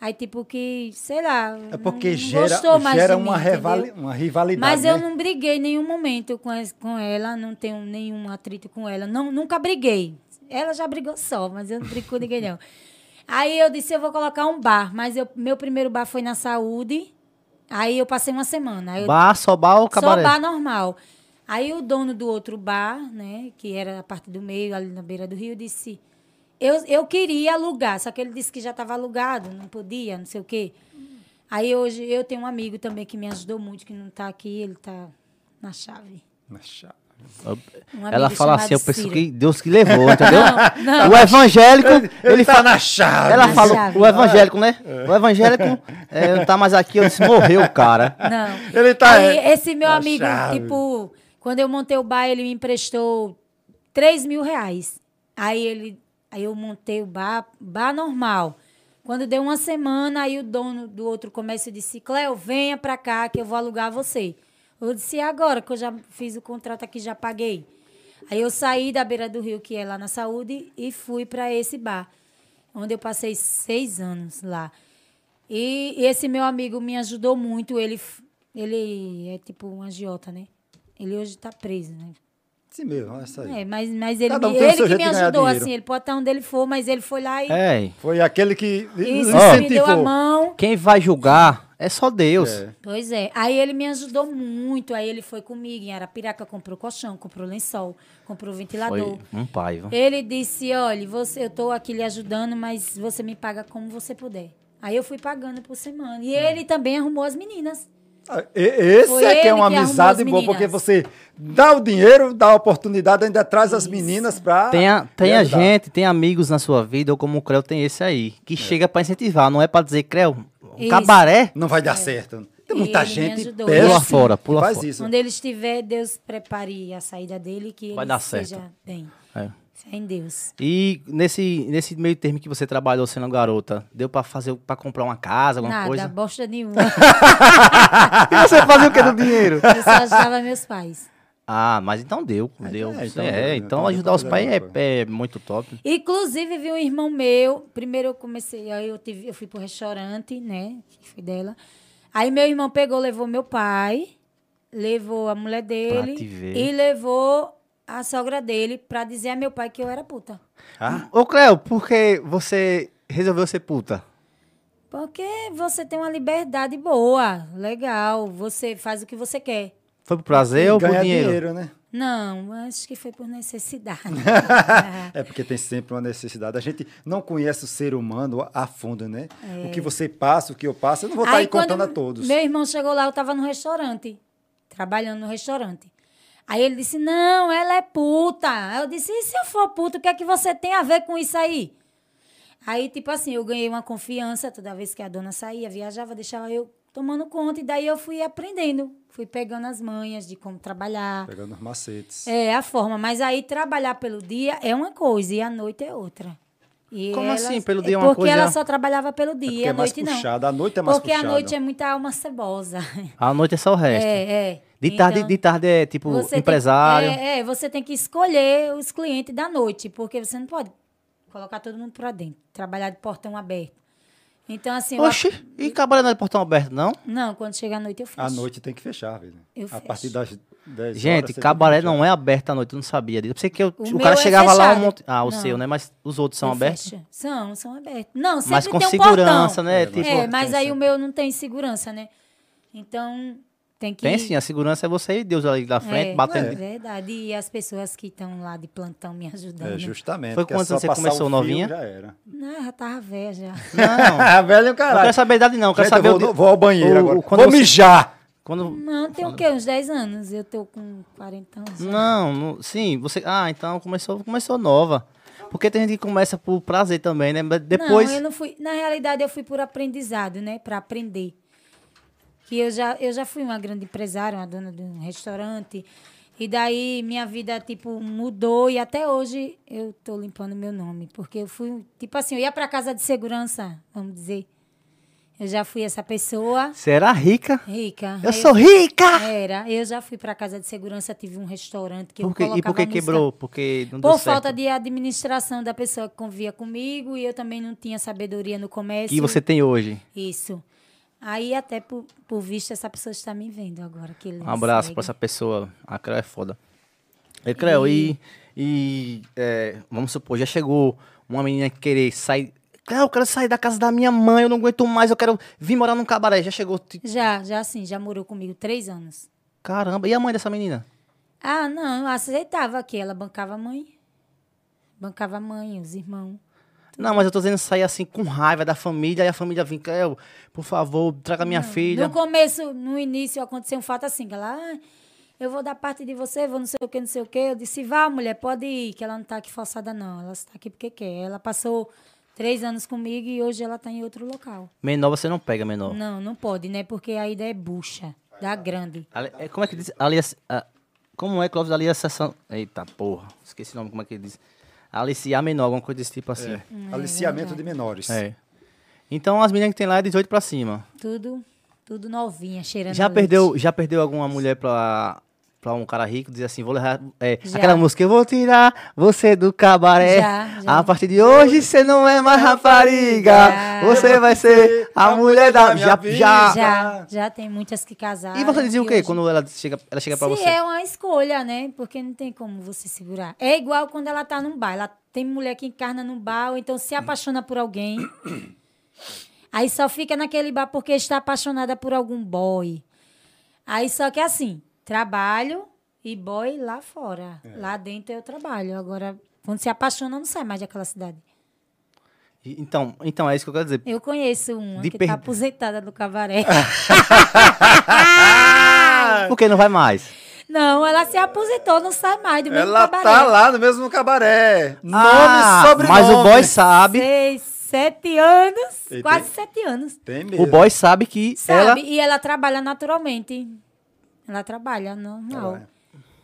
S3: aí tipo que, sei lá,
S2: É porque
S3: não
S2: gera,
S3: gostou
S2: gera
S3: de
S2: uma,
S3: mim,
S2: rivali-
S3: entendeu?
S2: uma rivalidade.
S3: Mas eu
S2: né?
S3: não briguei em nenhum momento com, com ela, não tenho nenhum atrito com ela. Não, nunca briguei. Ela já brigou só, mas eu não brigo com ninguém, não. Aí eu disse, eu vou colocar um bar. Mas eu, meu primeiro bar foi na saúde. Aí eu passei uma semana. Aí eu,
S1: Bar, só bar ou cabaré?
S3: só bar normal. Aí o dono do outro bar, né, que era a parte do meio, ali na beira do rio, disse... Eu, eu queria alugar, só que ele disse que já estava alugado, não podia, não sei o quê. Aí hoje eu tenho um amigo também que me ajudou muito, que não está aqui, ele está na chave. Um
S1: Ela fala assim, eu penso que Deus que levou, entendeu?
S3: Não, não.
S1: O evangélico, ele,
S2: Ele tá
S1: fala.
S2: na chave.
S1: Ela
S3: Na
S1: fala,
S3: chave.
S1: o evangélico, né? O evangélico é, não tá mais aqui, eu disse, morreu, cara.
S3: Não.
S2: Ele tá,
S3: Aí, esse meu amigo,
S2: chave.
S3: tipo, quando eu montei o bar, ele me emprestou 3 mil reais. Aí ele, aí eu montei o bar, bar normal. Quando deu uma semana, aí o dono do outro comércio disse, Cléo, venha pra cá que eu vou alugar você. Eu disse, e agora que eu já fiz o contrato aqui, já paguei. Aí eu saí da beira do rio, que é lá na saúde, e fui para esse bar, onde eu passei seis anos lá. E esse meu amigo me ajudou muito. Ele, ele é tipo um agiota, né? Ele hoje tá preso, né?
S2: Sim mesmo, é isso aí.
S3: É, mas, mas ele,
S2: Cada um
S3: ele
S2: seu
S3: que me ajudou, assim. Ele pode estar onde ele for, mas ele foi lá e,
S1: É.
S2: Foi aquele que lhe
S3: se- me deu a
S2: incentivou.
S3: mão.
S1: Quem vai julgar é só Deus.
S2: É.
S3: Pois é. Aí ele me ajudou muito. Aí ele foi comigo em Arapiraca, comprou colchão, comprou lençol, comprou ventilador.
S1: Foi um pai, viu?
S3: Ele disse, olha, você, eu tô aqui lhe ajudando, mas você me paga como você puder. Aí eu fui pagando por semana. E ele também arrumou as meninas.
S2: Ah, Esse
S3: Foi
S2: é que é uma
S3: que
S2: amizade
S3: as
S2: boa, porque você dá o dinheiro, dá a oportunidade, ainda traz as
S3: Isso.
S2: meninas pra.
S1: Tenha,
S2: lhe
S1: tenha
S2: ajudar.
S1: gente, tem amigos na sua vida, ou como o Creu tem esse aí, que chega pra incentivar, não é pra dizer, Creu, um cabaré,
S2: Não vai dar certo. Tem muita gente
S1: pula
S3: Sim.
S1: fora, pula
S2: faz
S1: fora.
S2: isso.
S3: Onde ele estiver, Deus prepare a saída dele, que
S1: Vai
S3: ele
S1: dar
S3: seja
S1: certo.
S3: bem.
S1: É.
S3: Fé em Deus.
S1: E nesse, nesse meio termo que você trabalhou sendo garota, deu pra fazer, para comprar uma casa, alguma
S3: Nada,
S1: coisa?
S3: bosta nenhuma.
S1: E você fazia o que do dinheiro?
S3: Eu só ajudava meus pais.
S1: Ah, mas então deu,
S2: É,
S1: deu.
S2: é,
S1: É,
S2: então deu, né?
S1: então ajudar
S2: deu
S1: os pais é, é muito top.
S3: Inclusive, vi um irmão meu. Primeiro eu comecei, aí eu, tive, eu fui pro restaurante, né? Que foi dela. Aí meu irmão pegou, levou meu pai, levou a mulher dele
S1: te ver.
S3: e levou a sogra dele pra dizer a meu pai que eu era puta.
S2: Ah,
S1: Ô, Cleo, por que você resolveu ser puta?
S3: Porque você tem uma liberdade boa, legal. Você faz o que você quer.
S1: Foi por prazer ou por dinheiro?
S2: dinheiro, né?
S3: Não, acho que foi por necessidade.
S2: É porque tem sempre uma necessidade. A gente não conhece o ser humano a fundo, né? O que você passa, o que eu passo, eu não vou estar aí contando a todos.
S3: Meu irmão chegou lá, eu tava no restaurante, trabalhando no restaurante. Aí ele disse: Não, ela é puta. Aí eu disse: E se eu for puta, o que é que você tem a ver com isso aí? Aí, tipo assim, eu ganhei uma confiança toda vez que a dona saía, viajava, deixava eu tomando conta. E daí eu fui aprendendo, fui pegando as manhas de como trabalhar.
S2: Pegando os macetes.
S3: É a forma, mas aí trabalhar pelo dia é uma coisa e a noite é outra. E
S1: Como
S3: ela-
S1: assim, pelo
S3: é
S1: dia é uma
S3: Porque
S1: coisa?
S3: ela só trabalhava pelo
S2: porque
S3: dia,
S2: é
S3: a
S2: mais
S3: noite não.
S2: puxada. A noite é mais
S3: Porque a noite é muita alma cebosa.
S1: A noite é só o resto.
S3: É, é.
S1: De tarde,
S3: Então,
S1: de tarde é tipo empresário.
S3: é, é, você tem que escolher os clientes da noite, porque você não pode colocar todo mundo pra dentro, trabalhar de portão aberto. Então, assim.
S1: Oxi,
S3: ap-
S1: e não é de portão aberto, não?
S3: Não, quando chegar a noite eu fecho.
S2: A noite tem que fechar, velho.
S3: Eu
S2: a
S3: fecho.
S2: partir das 10
S1: Gente,
S2: horas.
S1: cabaré não é aberto à noite, eu não sabia disso. Eu pensei que eu-
S3: O
S1: o, cara
S3: é
S1: chegava lá, um
S3: fechado.
S1: monte... Ah, o
S3: Não.
S1: seu, né? Mas os outros são
S3: Eu
S1: abertos?
S3: fecho. São, são abertos. Não, sempre
S1: Mas com
S3: tem um
S1: segurança,
S3: portão.
S1: né?
S2: É,
S1: tipo,
S2: mas-
S3: É, mas aí o meu não tem segurança, né? Então, tem que...
S1: Tem sim, a segurança é você e Deus ali da frente,
S3: é,
S1: batendo.
S3: É verdade. E as pessoas que estão lá de plantão me ajudando.
S2: É, justamente.
S1: Foi
S2: que é
S1: você começou
S2: o
S1: novinha?
S2: Já era.
S3: Não, já tava velha já.
S1: Não,
S2: velho
S1: não
S2: caralho.
S1: quero saber a idade não, quero
S2: Gente,
S1: saber
S2: eu
S1: o
S2: vou, vou ao banheiro
S1: o-
S2: agora.
S1: o- quando
S2: vou mijar.
S1: Quando...
S3: Não, tem o quê? Uns 10 anos. Eu tô com 40 anos.
S1: Não, não- sim, você... Ah, então começou, começou nova. Porque tem gente que começa por prazer também, né? Mas depois...
S3: Não, eu não fui. Na realidade, eu fui por aprendizado, né? Para aprender. Que eu já, eu já fui uma grande empresária, uma dona de um restaurante. E daí minha vida, tipo, mudou e até hoje eu tô limpando meu nome. Porque eu fui, tipo assim, eu ia para casa de segurança, vamos dizer. Eu já fui essa pessoa
S1: Você era rica?
S3: rica.
S1: Eu
S3: Aí
S1: sou rica!
S3: Era. Eu já fui para casa de segurança, tive um restaurante que
S1: Por
S3: eu
S1: quê?
S3: colocava
S1: E por que quebrou? Porque não
S3: Por
S1: certo.
S3: falta de administração da pessoa que convia comigo e eu também não tinha sabedoria no comércio.
S1: que você tem hoje.
S3: Isso. Aí até por, por visto essa pessoa está me vendo agora. Que
S1: Um abraço pra essa pessoa. A Creu é foda. E Creu, e, e é, vamos supor, já chegou uma menina que querer sair. Creu, eu quero sair da casa da minha mãe, eu não aguento mais, eu quero vir morar num cabaré. Já chegou.
S3: Já, já assim, já morou comigo três anos.
S1: Caramba, e a mãe dessa menina?
S3: Ah, não, eu aceitava que ela bancava a mãe. Bancava a mãe, os irmãos.
S1: Não, mas eu tô dizendo sair assim com raiva da família, e a família vem, Creu, por favor, traga minha filha.
S3: No começo, no início, aconteceu um fato assim, que ela, ah, eu vou dar parte de você, vou não sei o que, não sei o que. Eu disse, vá, mulher, pode ir, que ela não tá aqui forçada, não. Ela está aqui porque quer. Ela passou três anos comigo e hoje ela tá em outro local.
S1: Menor você não pega, menor.
S3: Não, não pode, né? Porque a ideia é bucha, da grande.
S1: Ali- é, Como é que diz? Alias, ah, como é, Clóvis? Aliação. Eita porra, esqueci o nome, como é que diz? Aliciar menor, alguma coisa desse tipo assim.
S2: É. Aliciamento de menores.
S1: É. Então as meninas que tem lá é 18 pra cima.
S3: Tudo, tudo novinha, cheirando
S1: Já perdeu, já perdeu alguma mulher pra, pra um cara rico, dizer assim, vou levar. é, aquela música, eu vou tirar você do cabaré.
S3: Já, já.
S1: A partir de hoje você não é mais rapariga.
S3: Já.
S1: Você vai ser a mulher da. Já, já.
S3: Já, já tem muitas que casaram.
S1: E você dizia o
S3: que
S1: quê
S3: hoje-
S1: quando ela chega, ela chega pra
S3: Se
S1: você?
S3: é uma escolha, né? Porque não tem como você segurar. É igual quando ela tá num bar. Ela tem mulher que encarna num bar, ou então se apaixona por alguém. Aí só fica naquele bar porque está apaixonada por algum boy. Aí só que assim, trabalho e boy lá fora.
S1: É.
S3: Lá dentro eu trabalho. Agora, quando se apaixona, não sai mais daquela cidade.
S1: Então, então, é isso que eu quero dizer.
S3: Eu conheço uma
S1: De
S3: que
S1: per-
S3: tá aposentada do cabaré.
S1: Por que não vai mais?
S3: não, ela se aposentou, não sai mais do mesmo
S2: Ela
S3: cabaré.
S2: tá lá no mesmo cabaré. Nome
S1: Ah,
S2: e sobrenome.
S1: Mas o boy sabe.
S3: Seis, sete anos. Quase
S2: tem-
S3: sete anos.
S2: Tem mesmo.
S1: O boy sabe que
S3: Sabe?
S1: ela.
S3: E ela trabalha naturalmente. Ela trabalha normal.
S2: Trabalha.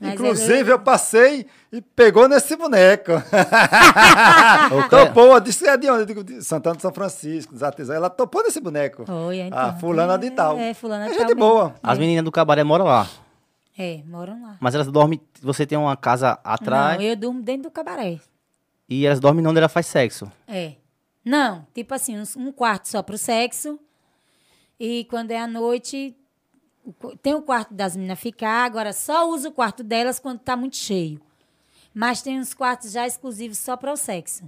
S3: Mas
S2: Inclusive,
S3: ela-
S2: eu passei e pegou nesse boneco. Topou, eu disse, é de onde? Eu digo, de Santana de São Francisco, dos artesãos. Ela topou nesse boneco.
S3: Foi, então.
S2: Ah, fulana de tal.
S3: É, fulana de
S2: É
S3: tal.
S2: gente boa.
S1: As meninas do cabaré moram lá.
S3: É, moram lá.
S1: Mas elas dormem. Você tem uma casa atrás
S3: Não, eu durmo dentro do cabaré.
S1: e elas dormem onde ela faz sexo.
S3: É. Não, tipo assim, um quarto só pro sexo. E quando é à noite, tem o quarto das meninas ficar. Agora, só uso o quarto delas quando tá muito cheio. Mas tem uns quartos já exclusivos só para o sexo.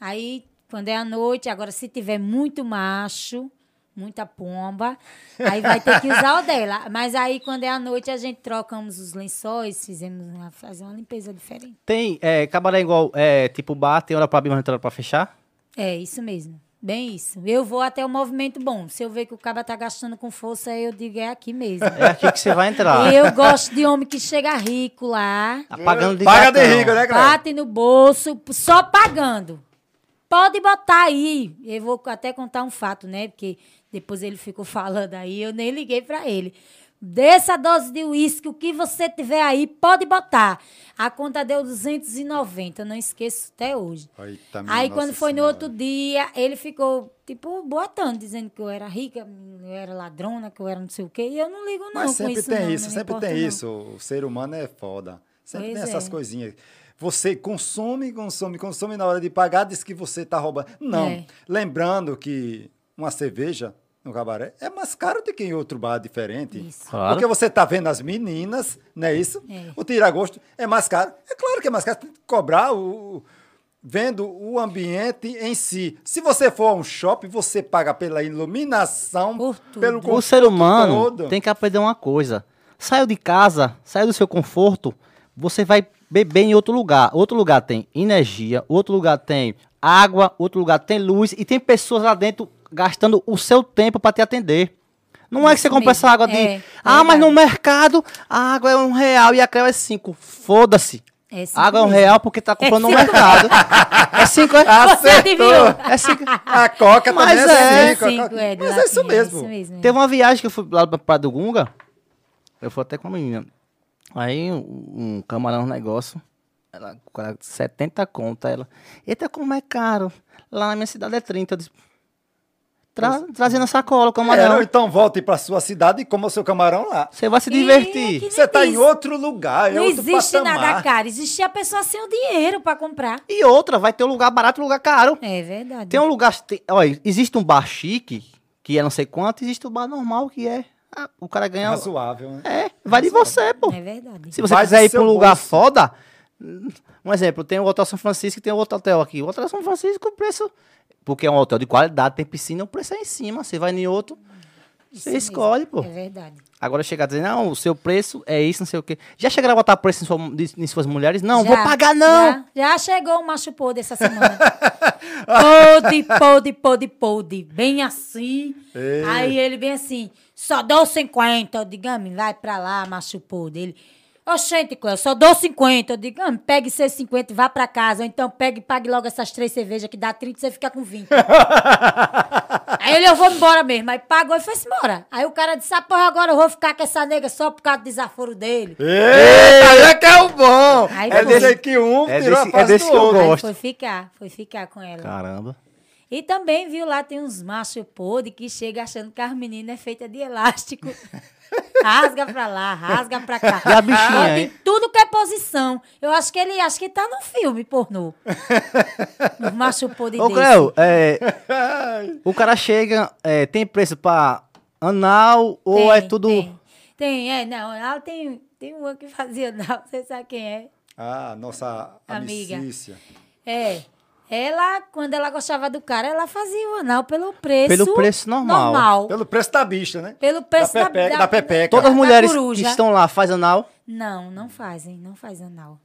S3: Aí, quando é à noite, agora se tiver muito macho, muita pomba, aí vai ter que usar o dela. Mas aí, quando é à noite, a gente trocamos os lençóis, fizemos uma, fazer uma limpeza diferente.
S1: Tem é, cabaré igual, é, tipo bar, tem hora pra abrir, mas hora pra fechar?
S3: É, isso mesmo. Bem isso. Eu vou até o movimento bom. Se eu ver que o cara tá gastando com força, eu digo, é aqui mesmo.
S1: É aqui que você vai entrar.
S3: Eu gosto de homem que chega rico lá,
S1: Tá pagando de
S2: Paga de rico, né, Cléo?
S3: bate no bolso, só pagando. Pode botar aí. Eu vou até contar um fato, né? Porque depois ele ficou falando aí, eu nem liguei pra ele. Dessa dose de uísque, o que você tiver aí, pode botar. A conta deu 290, eu não esqueço até hoje.
S2: Eita,
S3: Aí
S2: Nossa
S3: quando foi no
S2: Senhora.
S3: outro dia, ele ficou, tipo, boatando, dizendo que eu era rica, eu era ladrona, que eu era não sei o quê. E eu não ligo, não,
S2: Mas sempre
S3: isso,
S2: tem
S3: não,
S2: isso,
S3: não
S2: sempre
S3: importa,
S2: tem
S3: não.
S2: isso. O ser humano é foda. Sempre
S3: Pois
S2: tem essas
S3: é.
S2: coisinhas. Você consome, consome, consome na hora de pagar, diz que você está roubando. Não.
S3: É.
S2: Lembrando que uma cerveja no cabaré é mais caro do que em outro bar diferente.
S3: Isso.
S1: Claro.
S2: Porque você está vendo as meninas, não é isso?
S3: É.
S2: O tiragosto é mais caro. É claro que é mais caro. Tem que cobrar o, vendo o ambiente em si. Se você for a um shopping, você paga pela iluminação,
S3: Por tudo.
S2: pelo
S1: O ser humano
S2: todo.
S1: tem que aprender uma coisa. Saiu de casa, saiu do seu conforto, você vai beber em outro lugar. Outro lugar tem energia, outro lugar tem água, outro lugar tem luz e tem pessoas lá dentro gastando o seu tempo para te atender. Não é que você compra essa
S3: mesmo.
S1: água de.
S3: É,
S1: ah, mas
S3: verdade.
S1: no mercado a água é um real e a crema é cinco. Foda-se.
S3: É cinco
S1: A água é um
S3: mesmo.
S1: real porque tá comprando no mercado. É cinco. É,
S3: Você adivinhou?
S1: é cinco.
S2: A Coca
S1: Mas
S2: também é,
S1: é,
S2: cinco. a
S3: cinco,
S2: Coca-
S3: é,
S2: Mas é isso mesmo.
S3: É isso mesmo.
S1: Teve uma viagem que eu fui lá pra Praia do Gunga. Eu fui até com a menina. Aí um, um camarão, um negócio. Ela, o cara, 70 conta. Ela, eita, como é caro. Lá na minha cidade é 30. Eu disse, Tra, trazendo a sacola, o
S2: É,
S1: camarão.
S2: ou então volte para sua cidade e coma o seu camarão lá.
S1: Você vai se divertir.
S2: Você está em outro lugar, é
S3: Não
S2: outro
S3: existe
S2: patamar.
S3: nada caro. Existe a pessoa sem o dinheiro para comprar.
S1: E outra, vai ter um lugar barato e um lugar caro.
S3: É verdade.
S1: Tem um lugar. Tem, olha, existe um bar chique, que é não sei quanto, existe um bar normal, que é. ah, o cara ganha.
S2: Razoável, né?
S1: É, vai de você, pô.
S3: É verdade.
S1: Se você
S2: Vai
S1: quiser ir para um lugar
S2: bolso.
S1: foda, um exemplo, tem o Hotel São Francisco e tem o outro hotel aqui. O Hotel São Francisco, o preço. Porque é um hotel de qualidade, tem piscina, o preço é em cima. Você vai em outro,
S3: Isso
S1: você
S3: mesmo.
S1: escolhe, pô.
S3: É verdade.
S1: Agora chegar a dizer, não, o seu preço é isso, não sei o quê. Já chegaram a botar preço em, sua- em suas mulheres? Não, vou
S3: Já,
S1: pagar não.
S3: Já, já chegou um macho podre essa semana. podre, podre, podre, podre. Bem assim.
S2: Ei.
S3: Aí ele bem assim, só dou 50. Eu digo, "Ami, vai pra lá, macho podre. Ele, oxente, Cléo, só dou 50. Eu digo, "Ami, pegue seus 50 e vá pra casa. Ou então pegue e pague logo essas três cervejas que dá 30 e você fica com 20. Aí ele, eu vou embora mesmo. Aí pagou e foi-se embora. Aí o cara disse, ah, porra, agora eu vou ficar com essa nega só por causa do desaforo dele.
S2: Eita, aí é que é o bom.
S3: Aí
S2: é
S3: foi.
S2: dizer que um
S1: É
S2: tirou
S1: desse-
S2: a
S1: é desse que eu
S2: outro.
S1: gosto.
S3: Aí foi ficar, foi ficar com ela.
S1: Caramba.
S3: E também, viu, lá tem uns machos podres que chegam achando que as meninas é feita de elástico. rasga pra lá, rasga pra cá.
S1: E a bichinha,
S3: Bota em
S1: hein?
S3: tudo que é posição. Eu acho que ele acho que tá no filme pornô. Os machos podres
S1: Ô. Cleo, é, o cara chega, é, tem preço pra anal ou
S3: Tem,
S1: é tudo...
S3: Tem, tem, é, não. Ela tem, tem uma que fazia, não, você sabe quem é?
S2: Ah, nossa
S3: Amiga.
S2: amicícia.
S3: É. Ela, quando ela gostava do cara, ela fazia o anal pelo preço.
S1: Pelo preço normal.
S3: normal.
S2: Pelo preço da bicha, né?
S3: Pelo preço
S2: da,
S3: da,
S2: pepeca, da, pepeca.
S1: Todas as
S3: da
S1: mulheres que estão lá faz anal?
S3: Não, não fazem, não faz anal.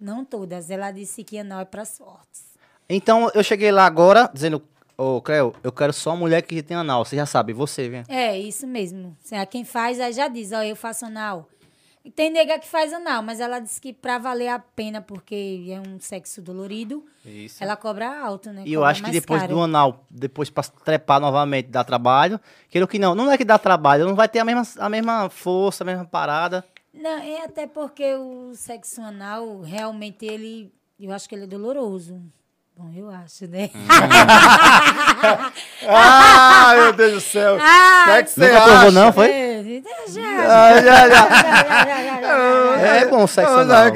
S3: Não todas. Ela disse que anal é para fortes.
S1: Então eu cheguei lá agora dizendo, ô Cleo, eu quero só mulher que tem anal. Você já sabe, você, vem.
S3: É, isso mesmo. Quem faz, aí já diz, ó, eu faço anal. E Tem nega que faz anal, mas ela disse que pra valer a pena, porque é um sexo dolorido,
S1: Isso.
S3: ela cobra alto, né?
S1: E eu
S3: Cobra
S1: acho que depois
S3: caro.
S1: do anal, depois pra trepar novamente, dá trabalho. Quero que não. Não é que dá trabalho, não vai ter a mesma, a mesma força, a mesma parada.
S3: Não, é até porque o sexo anal, realmente, ele... Eu acho que ele é doloroso. Bom, eu acho, né?
S1: Hum.
S2: Ah, meu Deus do céu.
S3: Ah,
S2: é que você
S1: Nunca provou,
S2: acha?
S1: não, foi?
S3: É, já,
S1: Ah, já, já.
S3: já, já, já, já, já.
S1: É bom sexo
S2: Ah,
S1: anal.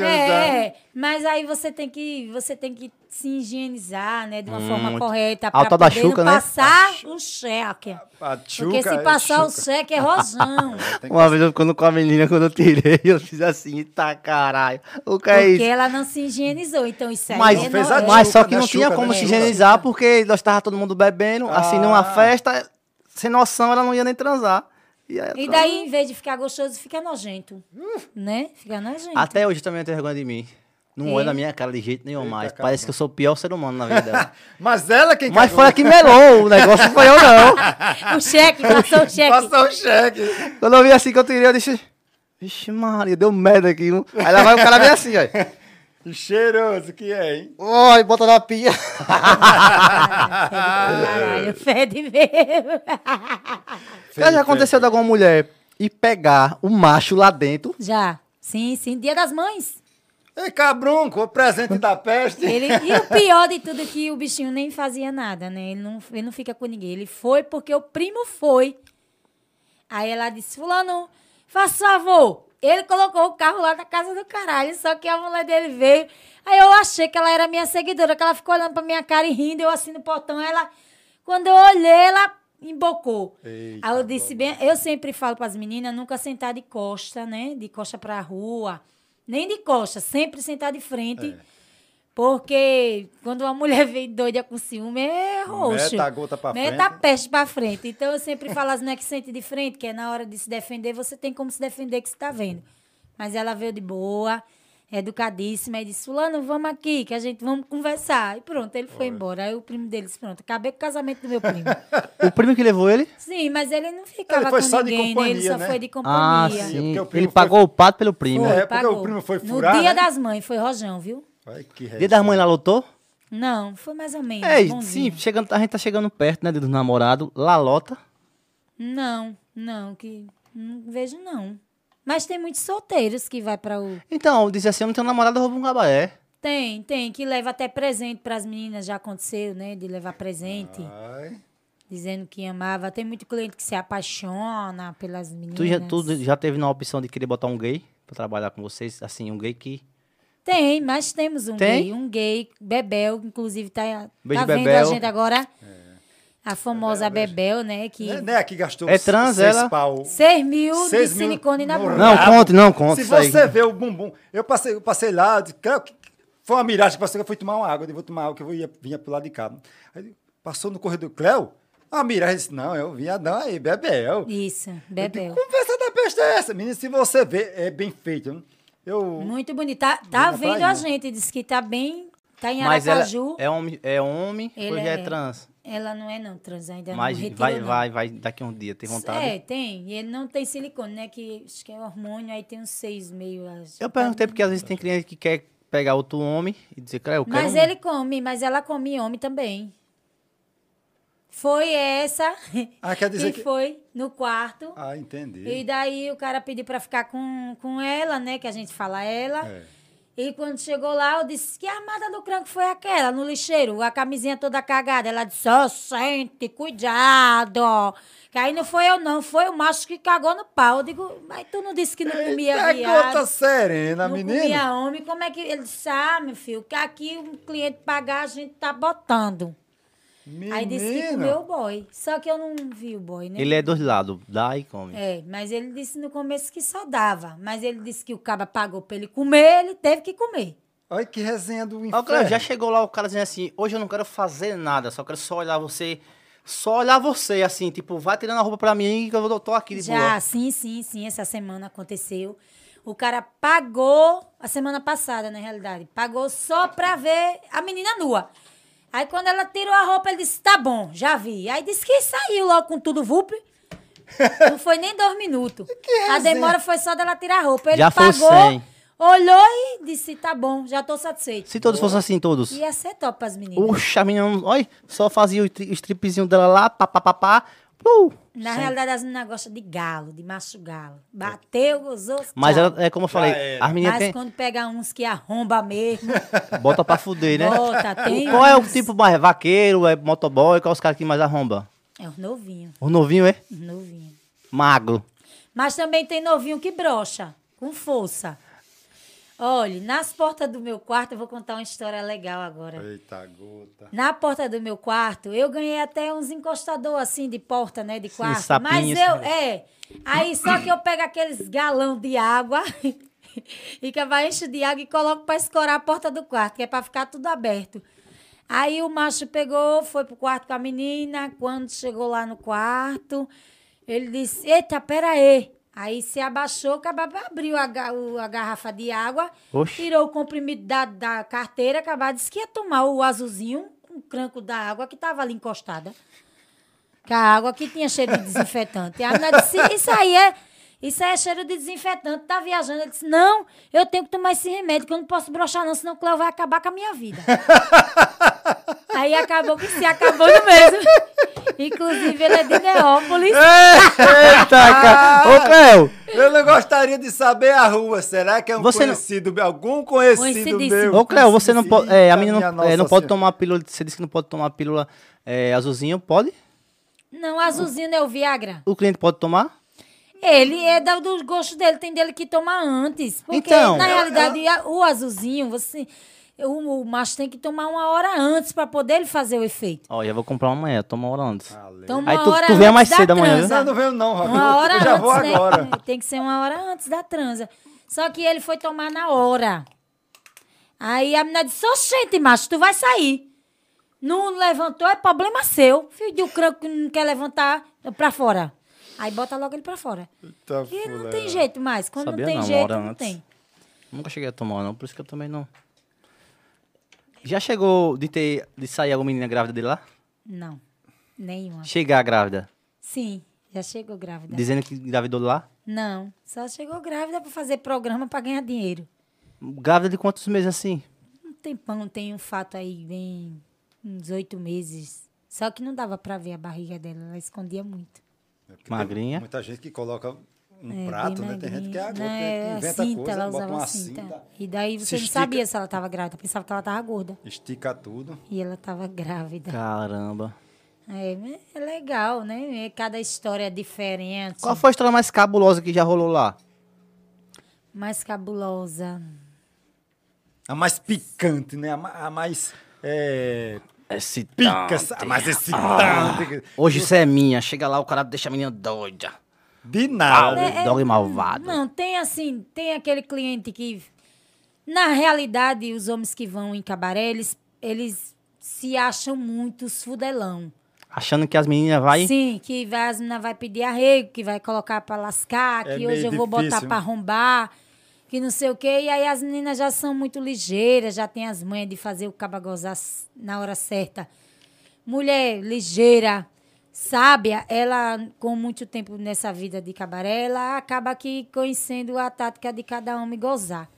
S3: É, é, mas aí você tem que você tem que se higienizar, né, de uma forma
S1: Muito.
S3: correta para poder
S1: chuca,
S3: não
S1: né?
S3: passar o cheque.
S2: A
S3: Porque se passar o cheque é
S2: que
S1: Uma vez eu ficando com a menina, quando eu tirei, eu fiz assim, tá caralho. O que é
S3: Porque
S1: isso?
S3: ela não se higienizou, então isso aí
S1: Mas,
S3: é
S2: fez a
S3: é-
S1: mas só que
S2: né?
S1: não tinha
S2: Chuca,
S1: como
S2: né?
S1: se higienizar, porque nós tava todo mundo bebendo, assim, numa
S2: Ah.
S1: festa, sem noção, ela não ia nem transar. E, aí,
S3: E daí, em vez de ficar gostoso, fica nojento. Né? Fica nojento.
S1: Até hoje também tem vergonha de mim. Não
S3: É?
S1: olha na minha cara de jeito nenhum
S2: Eita,
S1: mais. Parece que eu sou o pior ser humano na vida dela.
S2: Mas ela quem
S1: Mas
S2: cagou.
S1: foi a que melou, o negócio não foi eu não.
S3: O cheque, passou o cheque.
S2: Passou o cheque.
S1: Quando eu vi assim que eu tirei, eu disse, vixe Maria, deu merda aqui. viu?" Aí lá vai o cara bem assim, ó.
S2: Que cheiroso que é, hein?
S1: Oi, bota na pia.
S3: Caralho, fede mesmo.
S1: Já aconteceu de alguma mulher ir pegar o macho lá dentro?
S3: Já. Sim, sim. Dia das Mães.
S2: Ei, cabrunco, o presente da peste.
S3: Ele, e o pior de tudo é que o bichinho nem fazia nada, né? Ele não, ele não fica com ninguém. Ele foi porque o primo foi. Aí ela disse, fulano, faça favor. Ele colocou o carro lá na casa do caralho, só que a mulher dele veio. Aí eu achei que ela era minha seguidora, que ela ficou olhando pra minha cara e rindo, eu assim no portão. Ela, quando eu olhei, ela embocou.
S2: Eita,
S3: Aí eu disse bem, eu sempre falo pras meninas nunca sentar de costa, né? De costa pra rua. Nem de costa, sempre sentar de frente. Porque quando uma mulher vem doida com ciúme, é roxo.
S2: Meta a gota pra
S3: Meta
S2: frente.
S3: a peste pra frente. Então eu sempre falo assim, não é que sente de frente, que é na hora de se defender, você tem como se defender que você tá vendo. Mas ela veio de boa, educadíssima, e disse, fulano, vamos aqui, que a gente vamos conversar. E pronto, ele foi embora. Aí o primo dele disse, pronto, acabei com o casamento do meu primo.
S1: O primo que levou ele?
S3: Sim, mas ele não ficava
S2: Ele foi
S3: com
S2: só de
S3: ninguém, né? Ele
S2: companhia,
S3: só
S2: né?
S3: foi de
S1: Ah,
S3: companhia.
S1: sim.
S2: o primo
S1: Ele
S2: foi-
S1: pagou o pato pelo primo.
S2: É, porque o primo foi furar,
S3: No dia
S2: né?
S3: das mães, foi rojão, viu?
S2: Ai, que
S1: Dia das mães lá lutou?
S3: Não, foi mais ou menos.
S1: É,
S3: bonzinho.
S1: sim, chegando, a gente tá chegando perto, né, dos namorados. Lá lota.
S3: Não, não, que não vejo não. Mas tem muitos solteiros que vai para o
S1: Então, disse assim, eu não tenho namorado, eu roubo um cabaré.
S3: Tem, tem que leva até presente para as meninas, já aconteceu, né, de levar presente,
S2: Ai,
S3: dizendo que amava. Tem muito cliente que se apaixona pelas meninas.
S1: Tu já, tu já teve na opção de querer botar um gay pra trabalhar com vocês? Assim, um gay que...
S3: Tem, mas temos um
S1: Tem?
S3: gay, um gay, Bebel, que inclusive tá,
S1: Beijo,
S3: tá vendo
S1: Bebel.
S3: a gente agora. A famosa Bebel, né, que
S2: né, né, que gastou
S1: É trans,
S2: seis
S1: ela?
S2: pau.
S3: 6 mil
S2: Seis
S3: de
S2: mil
S3: silicone na bunda.
S1: Não, conte, não, conte
S2: Se você vê o bumbum, eu passei, eu passei lá, disse, "Creu que- foi uma miragem que passei, eu fui tomar uma água, eu disse, vou tomar água, que eu ia, vinha pro lado de cá. Aí, passou no corredor, Cléo, a miragem, disse, não, eu vinha, não, aí, Bebel.
S3: Isso, Bebel.
S2: digo, Conversa da peste é essa, menina, se você vê, é bem feito. Eu,
S3: Muito bonito. Tá, tá vendo
S2: prainha.
S3: a gente, disse que tá bem, tá em
S1: Mas ela
S3: Aracaju.
S1: é homem, é homem
S3: Ele
S1: ou já é,
S3: é-
S1: trans?
S3: Ela não é não, trans, ainda
S1: Mas
S3: não retirou
S1: vai,
S3: não.
S1: vai, vai daqui um dia, tem vontade?
S3: É, tem. E ele não tem silicone, né? Que acho que é hormônio, aí tem uns seis meio. acho.
S1: Eu perguntei porque às vezes tem cliente que quer pegar outro homem e dizer, cara, eu quero
S3: Mas
S1: um-
S3: ele come, mas ela come homem também. Foi essa
S2: Ah, quer dizer
S3: que,
S2: que-
S3: foi no quarto.
S2: Ah, entendi.
S3: E daí o cara pediu pra ficar com, com ela, né? Que a gente fala ela.
S2: É.
S3: E quando chegou lá, eu disse, que armada do cranco foi aquela, no lixeiro? A camisinha toda cagada. Ela disse, ó, sente, cuidado. Que aí não foi eu não, foi o macho que cagou no pau. Eu digo, mas tu não disse que não comia
S2: É
S3: viado?
S2: gota serena,
S3: não
S2: menina.
S3: comia homem, como é que... Ele disse, ah, meu filho, que aqui o cliente pagar, a gente tá botando. Aí disse que
S2: Menina.
S3: comeu o boy. Só que eu não vi o boy, né?
S1: Ele é dos lados, dá e come.
S3: É, mas ele disse no começo que só dava. Mas ele disse que o caba pagou pra ele comer, ele teve que comer.
S2: Olha que resenha do inferno.
S1: Já chegou lá o cara dizendo assim, hoje eu não quero fazer nada, só quero só olhar você, só olhar você, assim, tipo, vai tirando a roupa pra mim que eu vou- tô aqui de
S3: Já,
S1: boa.
S3: sim, sim, sim. Essa semana aconteceu. O cara pagou, a semana passada, na realidade, pagou só pra ver a menina nua. Aí quando ela tirou a roupa, ele disse, tá bom, já vi. Aí disse que saiu logo com tudo vup. Não foi nem dois minutos. a demora foi só dela tirar a roupa. Ele
S1: Já
S3: pagou, olhou e disse, tá bom, já tô satisfeito.
S1: Se todos fossem assim, todos.
S3: Ia ser top pras meninas.
S1: Puxa, a menina, olha, só fazia o, tri- o stripzinho dela lá, pá, pá, pá, pá. Uh,
S3: Na realidade, as meninas gostam de galo, de macho galo. Bateu, gozou,
S1: Mas ela, é como eu falei,
S2: era.
S1: as meninas
S3: Mas
S1: tem,
S3: quando pega uns que arromba mesmo,
S1: bota pra fuder, né?
S3: bota, tem
S1: Qual é o
S3: uns-
S1: tipo mais vaqueiro, é motoboy, qual é os caras que mais arromba?
S3: É os novinhos,
S1: O novinho, é?
S3: os novinhos.
S1: Magro.
S3: Mas também tem novinho que brocha, com força. Olha, nas portas do meu quarto, eu vou contar uma história legal agora.
S2: Eita gota.
S3: Na porta do meu quarto, eu ganhei até uns encostador assim de porta, né, de quarto.
S1: sapinho,
S3: Mas eu, é. Aí só que eu pego aqueles galão de água e que vai encho de água e coloco para escorar a porta do quarto, que é para ficar tudo aberto. Aí o macho pegou, foi pro quarto com a menina. Quando chegou lá no quarto, ele disse: Eita, pera aí. Aí se abaixou, acabou, abriu a, a garrafa de água,
S1: Oxe.
S3: tirou o comprimido da, da carteira, acabou, disse que ia tomar o azulzinho, um cranco da água que estava ali encostada. Com a água que tinha cheiro de desinfetante. A menina disse: Isso aí é. Isso aí é cheiro de desinfetante, tá viajando. Ele disse: Não, eu tenho que tomar esse remédio, que eu não posso brochar, não, senão o Cléo vai acabar com a minha vida. Aí acabou que se acabou no mesmo. Inclusive, ele é de Neópolis.
S1: Eita, cara. Ô, Cléo,
S2: Eu não gostaria de saber a rua. Será que é um
S1: Você não-
S2: conhecido, algum conhecido
S3: Conhecidíssimo.
S2: meu?
S1: ô, Cléo, você não pode, é, a menina não, é, não pode
S2: Senhora.
S1: tomar pílula, você disse que não pode tomar pílula é, azulzinho, pode?
S3: Não, azulzinho é o Viagra.
S1: O cliente pode tomar?
S3: Ele é do, do gosto dele, tem dele que tomar antes. Porque,
S1: Então.
S3: na realidade, a- o azulzinho, você. O, o macho tem que tomar uma hora antes para poder ele fazer o efeito.
S1: Ó, já vou comprar uma amanhã, toma uma hora antes.
S3: Então, uma
S1: Aí tu-
S3: hora
S1: tu vem
S3: antes
S1: mais
S3: da
S1: cedo amanhã,
S3: transa.
S2: Não, não venho não, Rock.
S3: Uma hora
S2: Eu já vou
S3: antes, né?
S2: agora.
S3: Tem que ser uma hora antes da transa. Só que ele foi tomar na hora. Aí a menina disse, oxente, macho, tu vai sair. Não levantou, é problema seu. Filho de um cranco que não quer levantar pra fora. Aí bota logo ele pra fora.
S2: Eita,
S3: E não tem jeito mais. Quando
S1: Sabia
S3: não tem
S1: não,
S3: jeito, não
S1: antes.
S3: tem.
S1: Nunca cheguei a tomar, não, por isso que eu também não. Já chegou de ter de sair alguma menina grávida de lá?
S3: Não, nenhuma.
S1: Chegar grávida.
S3: Sim, já chegou grávida.
S1: Dizendo que engravidou de lá?
S3: Não, só chegou grávida pra fazer programa pra ganhar dinheiro.
S1: Grávida de quantos meses assim?
S3: Um tempão, tem um fato aí, bem uns oito meses. Só que não dava pra ver a barriga dela, ela escondia muito.
S2: É
S1: Magrinha.
S2: Muita gente que coloca um
S3: É,
S2: prato, né? Tem gente que
S3: Não, é a
S2: inventa
S3: cinta,
S2: coisa,
S3: ela
S2: bota
S3: usava
S2: uma
S3: cinta.
S2: cinta,
S3: E daí
S2: se
S3: você não
S2: estica.
S3: sabia se ela tava grávida, pensava que ela tava gorda.
S2: estica tudo.
S3: E ela tava grávida.
S1: Caramba.
S3: É, é legal, né? É, Cada história é diferente.
S1: Qual foi a história mais cabulosa que já rolou lá?
S3: Mais cabulosa.
S2: A mais picante, né? A, ma- a mais. É,
S1: Excitante.
S2: pica, a mais excitante.
S1: Hoje isso é minha. Chega lá, o cara deixa a menina doida.
S2: De nada.
S3: É,
S1: Dog malvado.
S3: Não, tem assim, tem aquele cliente que. Na realidade, os homens que vão em cabaré, eles, eles se acham muitos fudelão.
S1: Achando que as meninas vai.
S3: Sim, que vai, as meninas vai pedir arrego, que vai colocar pra lascar,
S2: É
S3: que hoje eu vou botar
S2: difícil.
S3: pra arrombar, que não sei o quê. E aí as meninas já são muito ligeiras, já tem as manhas de fazer o caba gozar na hora certa. Mulher ligeira, sábia, ela, com muito tempo nessa vida de cabaré, ela acaba aqui conhecendo a tática de cada homem gozar.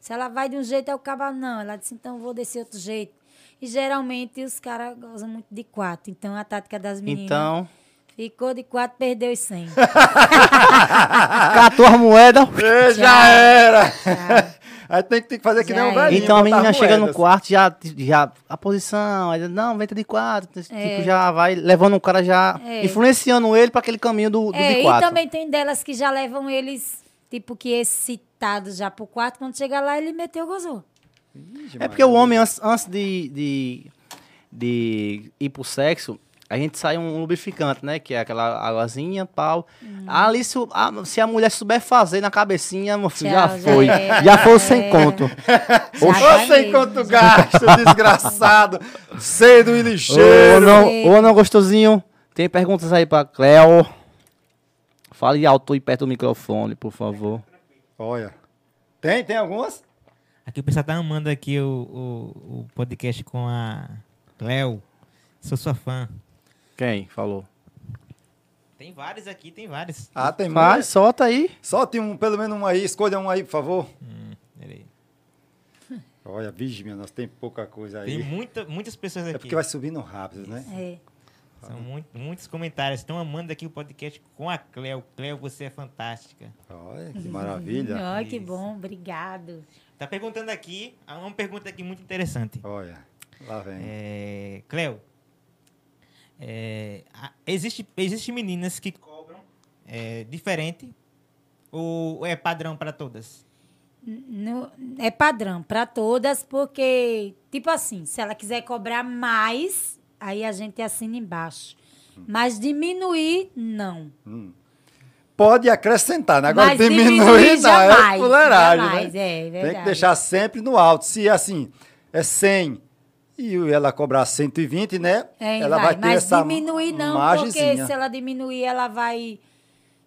S3: Se ela vai de um jeito, é o caba não. Ela disse, então vou descer outro jeito. E geralmente os caras gozam muito de quatro. Então a tática das meninas.
S1: Então,
S3: Ficou de quatro, perdeu os 100.
S1: catou as moedas.
S2: É, já era! Aí tem que, tem que fazer que nem um
S3: é.
S2: velhinho.
S1: Então a menina chega no quarto, já, já a posição, aí, não, venta de quatro,
S3: É.
S1: tipo, já vai levando o cara já,
S3: É.
S1: influenciando ele para aquele caminho do, do
S3: É,
S1: de
S3: e
S1: quatro.
S3: também tem delas que já levam eles, tipo, que excitados já pro quarto. Quando chega lá, ele meteu, gozou.
S2: Ixi,
S1: É porque o homem, antes, antes de, de, de ir pro sexo, a gente sai um lubrificante, né? Que é aquela águazinha, pau.
S3: Hum.
S1: Ali, se, a, se a mulher souber fazer na cabecinha, meu filho,
S3: Tchau,
S1: já
S3: já
S1: foi.
S3: era.
S1: Já foi sem
S3: É.
S1: conto.
S3: Mesmo,
S2: quanto
S3: já.
S2: gasta, desgraçado. Cedo e
S1: Ô,
S2: ligeiro.
S1: não,
S3: Sei.
S1: ô, não, gostosinho. Tem perguntas aí pra Cleo. Fale alto e perto do microfone, por favor.
S2: Olha. Tem? Tem algumas?
S4: Aqui o pessoal tá amando aqui o, o, o podcast com a Cleo. Sou sua fã.
S1: Quem falou?
S4: Tem vários aqui, tem vários.
S2: Ah, tem
S1: Vai,
S2: mais.
S1: solta aí.
S2: Tem um, pelo menos um aí. Escolha um aí, por favor.
S4: Hum, peraí.
S2: Olha, vige, minha nossa, tem pouca coisa aí.
S4: Tem muita, muitas pessoas
S2: É
S4: aqui.
S2: porque vai subindo rápido, né?
S3: É.
S4: São muito- muitos comentários. Estão amando aqui o podcast com a Cleo. Cleo, você é fantástica.
S2: Olha, que maravilha.
S3: Ai, que
S4: Isso.
S3: bom, obrigado.
S4: Tá perguntando aqui, há uma pergunta aqui muito interessante.
S2: Olha, lá vem.
S4: É, Cleo, é, existe, existe meninas que cobram é, diferente ou é padrão para todas?
S3: No- é padrão para todas, porque, tipo assim, se ela quiser cobrar mais, aí a gente assina embaixo. Mas diminuir, não.
S2: Pode acrescentar, né? Agora
S3: Mas
S2: diminuir,
S3: diminuir
S2: não, é
S3: jamais,
S2: fuleiragem,
S3: jamais,
S2: né?
S3: é
S2: Tem que deixar sempre no alto. Se, assim, é 100 e ela cobrar 120, né?
S3: É,
S2: ela vai,
S3: vai,
S2: ter
S3: mas
S2: essa
S3: diminuir não,
S2: margenzinha.
S3: porque se ela diminuir, ela vai,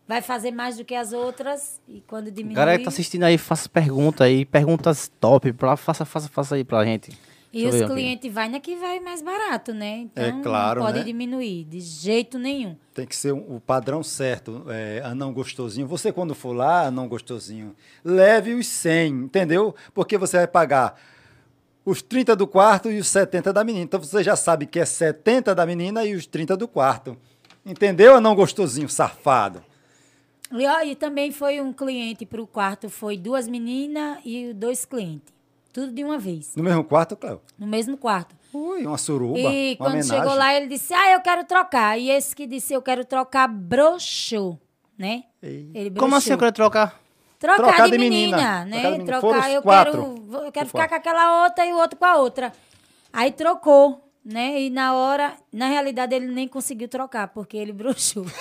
S3: vai fazer mais do que as outras. E quando diminuir...
S1: Galera que tá assistindo aí, faça pergunta aí, perguntas top, pra, faça, faça, faça aí pra gente.
S3: E
S1: Deixa
S3: os clientes vai na que vai mais barato, né? Então
S2: É claro,
S3: não pode
S2: né?
S3: diminuir, de jeito nenhum.
S2: Tem que ser um- o padrão certo. É, anão gostosinho. Você, quando for lá, anão gostosinho, leve os 100, entendeu? Porque você vai pagar os 30 do quarto e os 70 da menina. Então você já sabe que é 70 da menina e os 30 do quarto. Entendeu, anão gostosinho, safado?
S3: E, ó, e também foi um cliente para o quarto, foi duas meninas e dois clientes. Tudo de uma vez,
S2: No mesmo quarto, Cléo?
S3: no mesmo quarto.
S2: Ui, uma suruba,
S3: e
S2: uma
S3: quando
S2: homenagem.
S3: chegou lá, ele disse, ah, eu quero trocar. E esse que disse, eu quero trocar, broxou, né? Ele
S1: Como assim eu
S3: broxou.
S1: quero trocar?
S3: Trocar,
S2: Trocar
S3: de
S2: de
S3: menina,
S2: menina.
S3: né?
S2: Trocar de menina.
S3: Trocar, eu
S2: quatro.
S3: quero, eu quero ficar
S2: quatro.
S3: com aquela outra e o outro com a outra. Aí trocou, né? E na hora, na realidade, ele nem conseguiu trocar, porque ele broxou.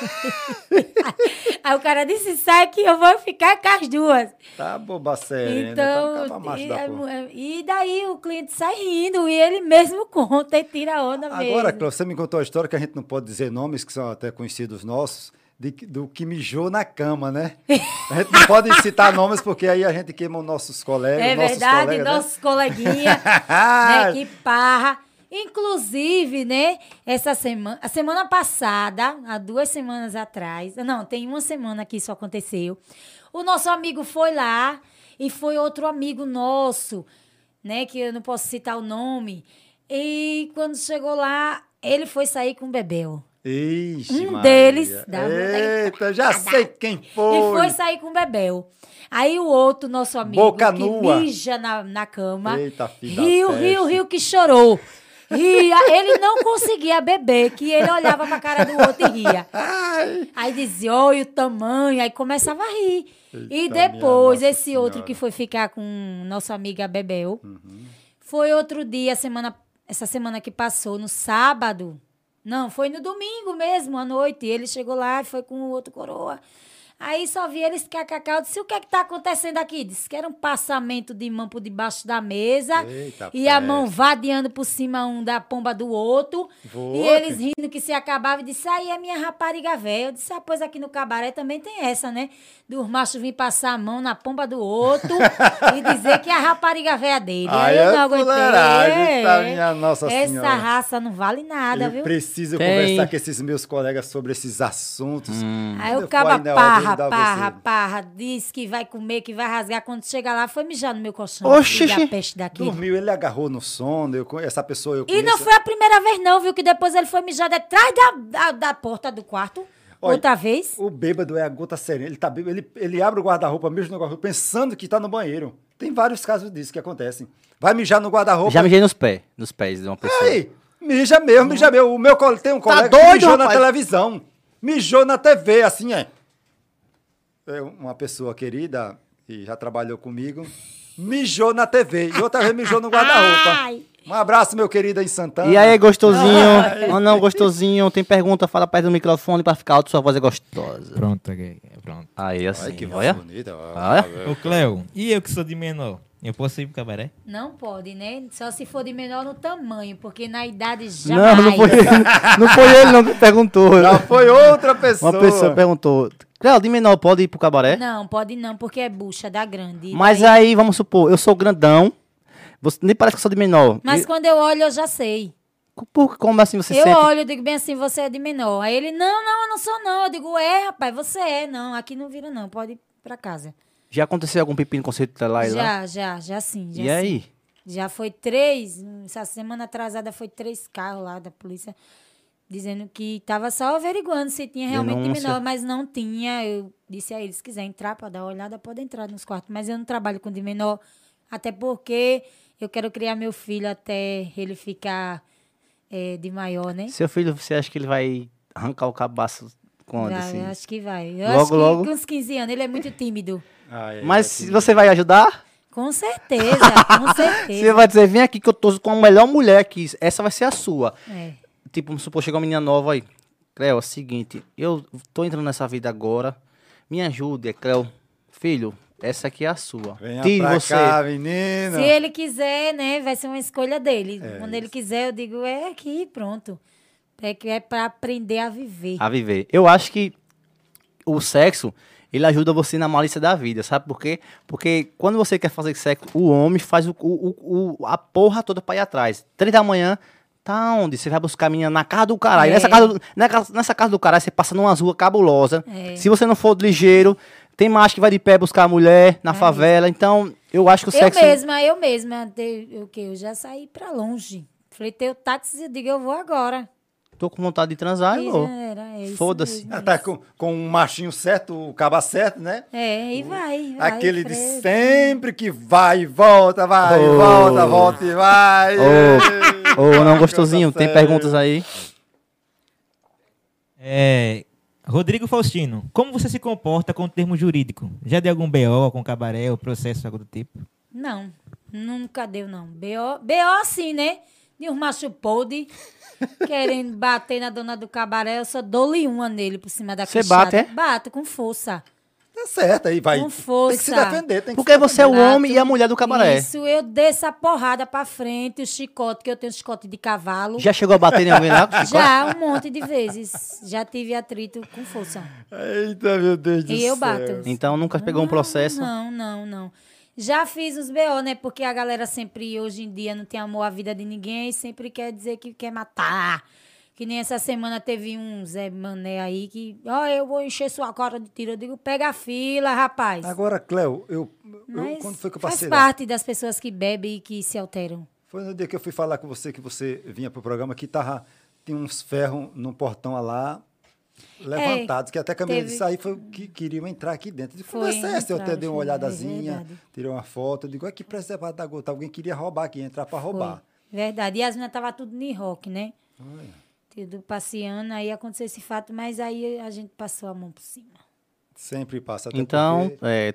S3: Aí o cara disse, sai que eu vou ficar com as duas.
S2: Tá boba séria,
S3: Então,
S2: Então, macho
S3: e,
S2: da
S3: é é- e daí o cliente sai rindo e ele mesmo conta e tira a onda mesmo.
S2: Agora, você me contou a história que a gente não pode dizer nomes, que são até conhecidos nossos, de do que mijou na cama, né? A gente não pode citar nomes, porque aí a gente queima os nossos colegas,
S3: É
S2: nossos
S3: verdade,
S2: colegas, né?
S3: nossos coleguinhas, né, que parra. Inclusive, né, essa semana, a semana passada, há duas semanas atrás, não, tem uma semana que isso aconteceu, o nosso amigo foi lá e foi outro amigo nosso, né, que eu não posso citar o nome, e quando chegou lá, ele foi sair com o Bebel.
S2: Ixi,
S3: Um
S2: Maria.
S3: deles dá
S2: Eita, já sei quem foi.
S3: E foi sair com o Bebel. Aí o outro, nosso amigo,
S2: Boca
S3: que
S2: nua.
S3: mija na, na cama,
S2: Eita, filho da
S3: riu, riu, riu, que chorou. Ria, ele não conseguia beber, que ele olhava pra cara do outro e ria. Aí dizia, olha o tamanho, aí começava a rir. e
S2: Eita,
S3: depois,
S2: minha
S3: esse
S2: Nossa
S3: outro
S2: Senhora.
S3: que foi ficar com nossa amiga Bebel,
S2: Uhum.
S3: foi outro dia, semana, essa semana que passou, no sábado. Não, foi no domingo mesmo, à noite. Ele chegou lá e foi com o outro coroa. Aí só vi eles kkk. Eu disse, o que é que tá acontecendo aqui? Disse que era um passamento de mão por debaixo da mesa.
S2: Eita,
S3: e a
S2: peste.
S3: mão vadeando por cima um da pomba do outro.
S2: Vô,
S3: E eles rindo que se acabava e disse, aí é minha rapariga velha. Eu disse, ah, pois aqui no cabaré também tem essa, né? Dos machos vir passar a mão na pomba do outro e dizer que é a rapariga velha dele.
S2: Aí
S3: Aí eu
S2: é
S3: não aguentei.
S2: tá,
S3: É.
S2: minha Nossa
S3: Essa
S2: Senhora.
S3: raça não vale nada,
S2: Eu
S3: viu?
S2: preciso
S1: Tem.
S2: conversar com esses meus colegas sobre esses assuntos.
S3: Aí
S2: Quando
S3: o caba
S2: aí de
S3: parra,
S2: dar
S3: parra,
S2: você-
S3: parra, diz que vai comer, que vai rasgar. Quando chega lá, foi mijar no meu colchão.
S1: Oxi, xi.
S3: peste daqui.
S2: Dormiu, ele agarrou no sono, eu, essa pessoa eu
S3: E
S2: conheço.
S3: não foi a primeira vez, não, viu? Que depois ele foi mijar detrás da, da, da porta do quarto.
S2: Olha,
S3: outra vez.
S2: O bêbado é a gota serena. Ele, tá bêbado, ele, ele abre o guarda-roupa, mesmo no guarda-roupa, pensando que tá no banheiro. Tem vários casos disso que acontecem. Vai mijar no guarda-roupa.
S1: Já mijei nos pés, nos pés de uma pessoa.
S2: Ei, mija mesmo, mija mesmo. O meu cole- tem um colega
S1: doido,
S2: que mijou na
S1: rapaz?
S2: televisão. Mijou na TV, assim, é. É uma pessoa querida e já trabalhou comigo. Mijou na TV. E outra vez mijou no guarda-roupa.
S3: Ai.
S2: Um abraço, meu querido aí em Santana.
S1: E aí, gostosinho? Ou não, gostosinho? Tem pergunta? Fala perto do microfone pra ficar alto, sua voz é gostosa.
S4: Pronto, ok, pronto.
S1: Aí, assim,
S2: Ai, que voz
S1: olha.
S2: bonita.
S1: Olha.
S4: Ô, Cleo, e eu que sou de menor? Eu posso ir pro cabaré?
S3: Não pode, né? Só se for de menor no tamanho, porque na idade já.
S1: Não, não foi ele. Não foi ele não que perguntou.
S2: Já foi outra pessoa.
S1: Uma pessoa perguntou. De menor pode ir pro cabaré?
S3: Não, pode não, porque é bucha da grande.
S1: Mas
S3: Daí-
S1: aí, vamos supor, eu sou grandão. Você, nem parece que eu sou de menor.
S3: Mas
S1: E-
S3: quando eu olho, eu já sei.
S1: por, como assim você
S3: eu olho, eu digo bem assim, você é de menor. Aí ele, não, não, eu não sou não. Eu digo, é, rapaz, você é. Não, aqui não vira não, pode ir pra casa.
S1: Já aconteceu algum pepino conceito lá e lá?
S3: já, já, já sim. Já
S1: E
S3: sim.
S1: aí?
S3: Já foi três, essa semana atrasada foi três carros lá da polícia dizendo que estava só averiguando se tinha realmente de
S1: Denúncia.
S3: menor, mas não tinha. Eu disse a eles, se quiser entrar para dar uma olhada, pode entrar nos quartos, mas eu não trabalho com de menor, até porque eu quero criar meu filho até ele ficar eh, de maior, né?
S1: Seu filho, você acha que ele vai arrancar o cabaço quando?
S3: Vai,
S1: assim?
S3: eu acho que vai. Eu
S1: Logo,
S3: acho que
S1: logo?
S3: com uns 15 anos, ele é muito tímido.
S2: Ah, é,
S1: Mas
S2: é
S1: você vai ajudar?
S3: Com certeza, com certeza.
S1: Você vai dizer, vem aqui que eu tô com a melhor mulher aqui. Essa vai ser a sua.
S3: É.
S1: Tipo, vamos supor, chegou uma menina nova aí. Cleo, é o seguinte, eu tô entrando nessa vida agora. Me ajude, Cleo. Filho, essa aqui é a sua.
S2: Venha
S1: Tire
S2: pra
S1: você.
S2: cá, menina.
S3: Se ele quiser, né, vai ser uma escolha dele.
S2: É,
S3: Quando ele quiser, eu digo, é aqui, pronto. É que é para aprender a viver.
S1: A viver. Eu acho que o sexo, ele ajuda você na malícia da vida, sabe por quê? Porque quando você quer fazer sexo, o homem faz o, o, o- a porra toda pra ir atrás. Três da manhã, tá onde? Você vai buscar a menina na casa do caralho.
S3: É.
S1: Nessa, casa do, nessa casa do caralho, você passa numa rua cabulosa.
S3: É.
S1: Se você não for ligeiro, tem macho que vai de pé buscar a mulher na
S3: É
S1: favela. Então, eu acho que o
S3: eu
S1: sexo...
S3: mesma, eu mesma, te- o que eu já saí pra longe. Fretei o táxi e digo, eu vou agora.
S1: Tô com vontade de transar,
S3: E
S1: vou.
S3: é isso
S1: Foda-se.
S3: mesmo,
S2: Ah, tá com, com um machinho certo, o caba certo, né?
S3: É, e vai, vai.
S2: Aquele de sempre que vai e volta, vai e
S1: Oh.
S2: volta, volta e vai.
S1: Ô, não gostosinho, tem perguntas aí?
S4: É, Rodrigo Faustino, como você se comporta com o termo jurídico? Já deu algum BO com cabaré ou processo, algo do tipo?
S3: Não, nunca deu, não. B.O. B.O. assim, né? De um macho podre querendo bater na dona do cabaré, eu só dou-lhe uma nele por cima da
S1: Você bate, é?
S3: Bato com força.
S2: Tá certo, aí vai.
S3: Com
S2: Tem que se
S3: força.
S2: defender, tem que
S1: Porque
S2: se
S1: você é o homem e a mulher do cabaré.
S3: Isso, eu desço a porrada pra frente, o chicote, que eu tenho chicote de cavalo.
S1: Já chegou a bater em alguém lá? com chicote?
S3: Já, um monte de vezes. Já tive atrito com força.
S2: Eita, meu Deus do
S3: E
S2: céu.
S3: eu bato.
S1: Então nunca pegou um processo.
S3: Não, não, não. Já fiz os BO, né? Porque a galera sempre, hoje em dia, não tem amor à vida de ninguém e sempre quer dizer que quer matar. Que nem essa semana teve um Zé Mané aí que, ó, eu vou encher sua cara de tiro. Eu digo, pega a fila, rapaz.
S2: Agora, Cléo, eu, eu- quando foi que eu
S3: faz
S2: passei lá?
S3: parte das pessoas que bebem e que se alteram.
S2: Foi no dia que eu fui falar com você, que você vinha pro programa, que tava, tinha uns ferros no portão lá, levantados, que até a câmera
S3: É, teve-
S2: disse aí foi que queriam entrar aqui dentro. Eu
S3: Foi,
S2: conversei, eu até dei uma
S3: foi, é
S2: olhadazinha,
S3: verdade.
S2: tirei uma foto, eu digo, é que preservado da gota, alguém queria roubar aqui, entrar para roubar.
S3: Foi. Verdade. E as meninas estavam tudo em rock, né? Tudo passeando, aí aconteceu esse fato, mas aí a gente passou a mão por cima.
S2: Sempre passa. Até
S1: Então,
S2: porque-
S1: é,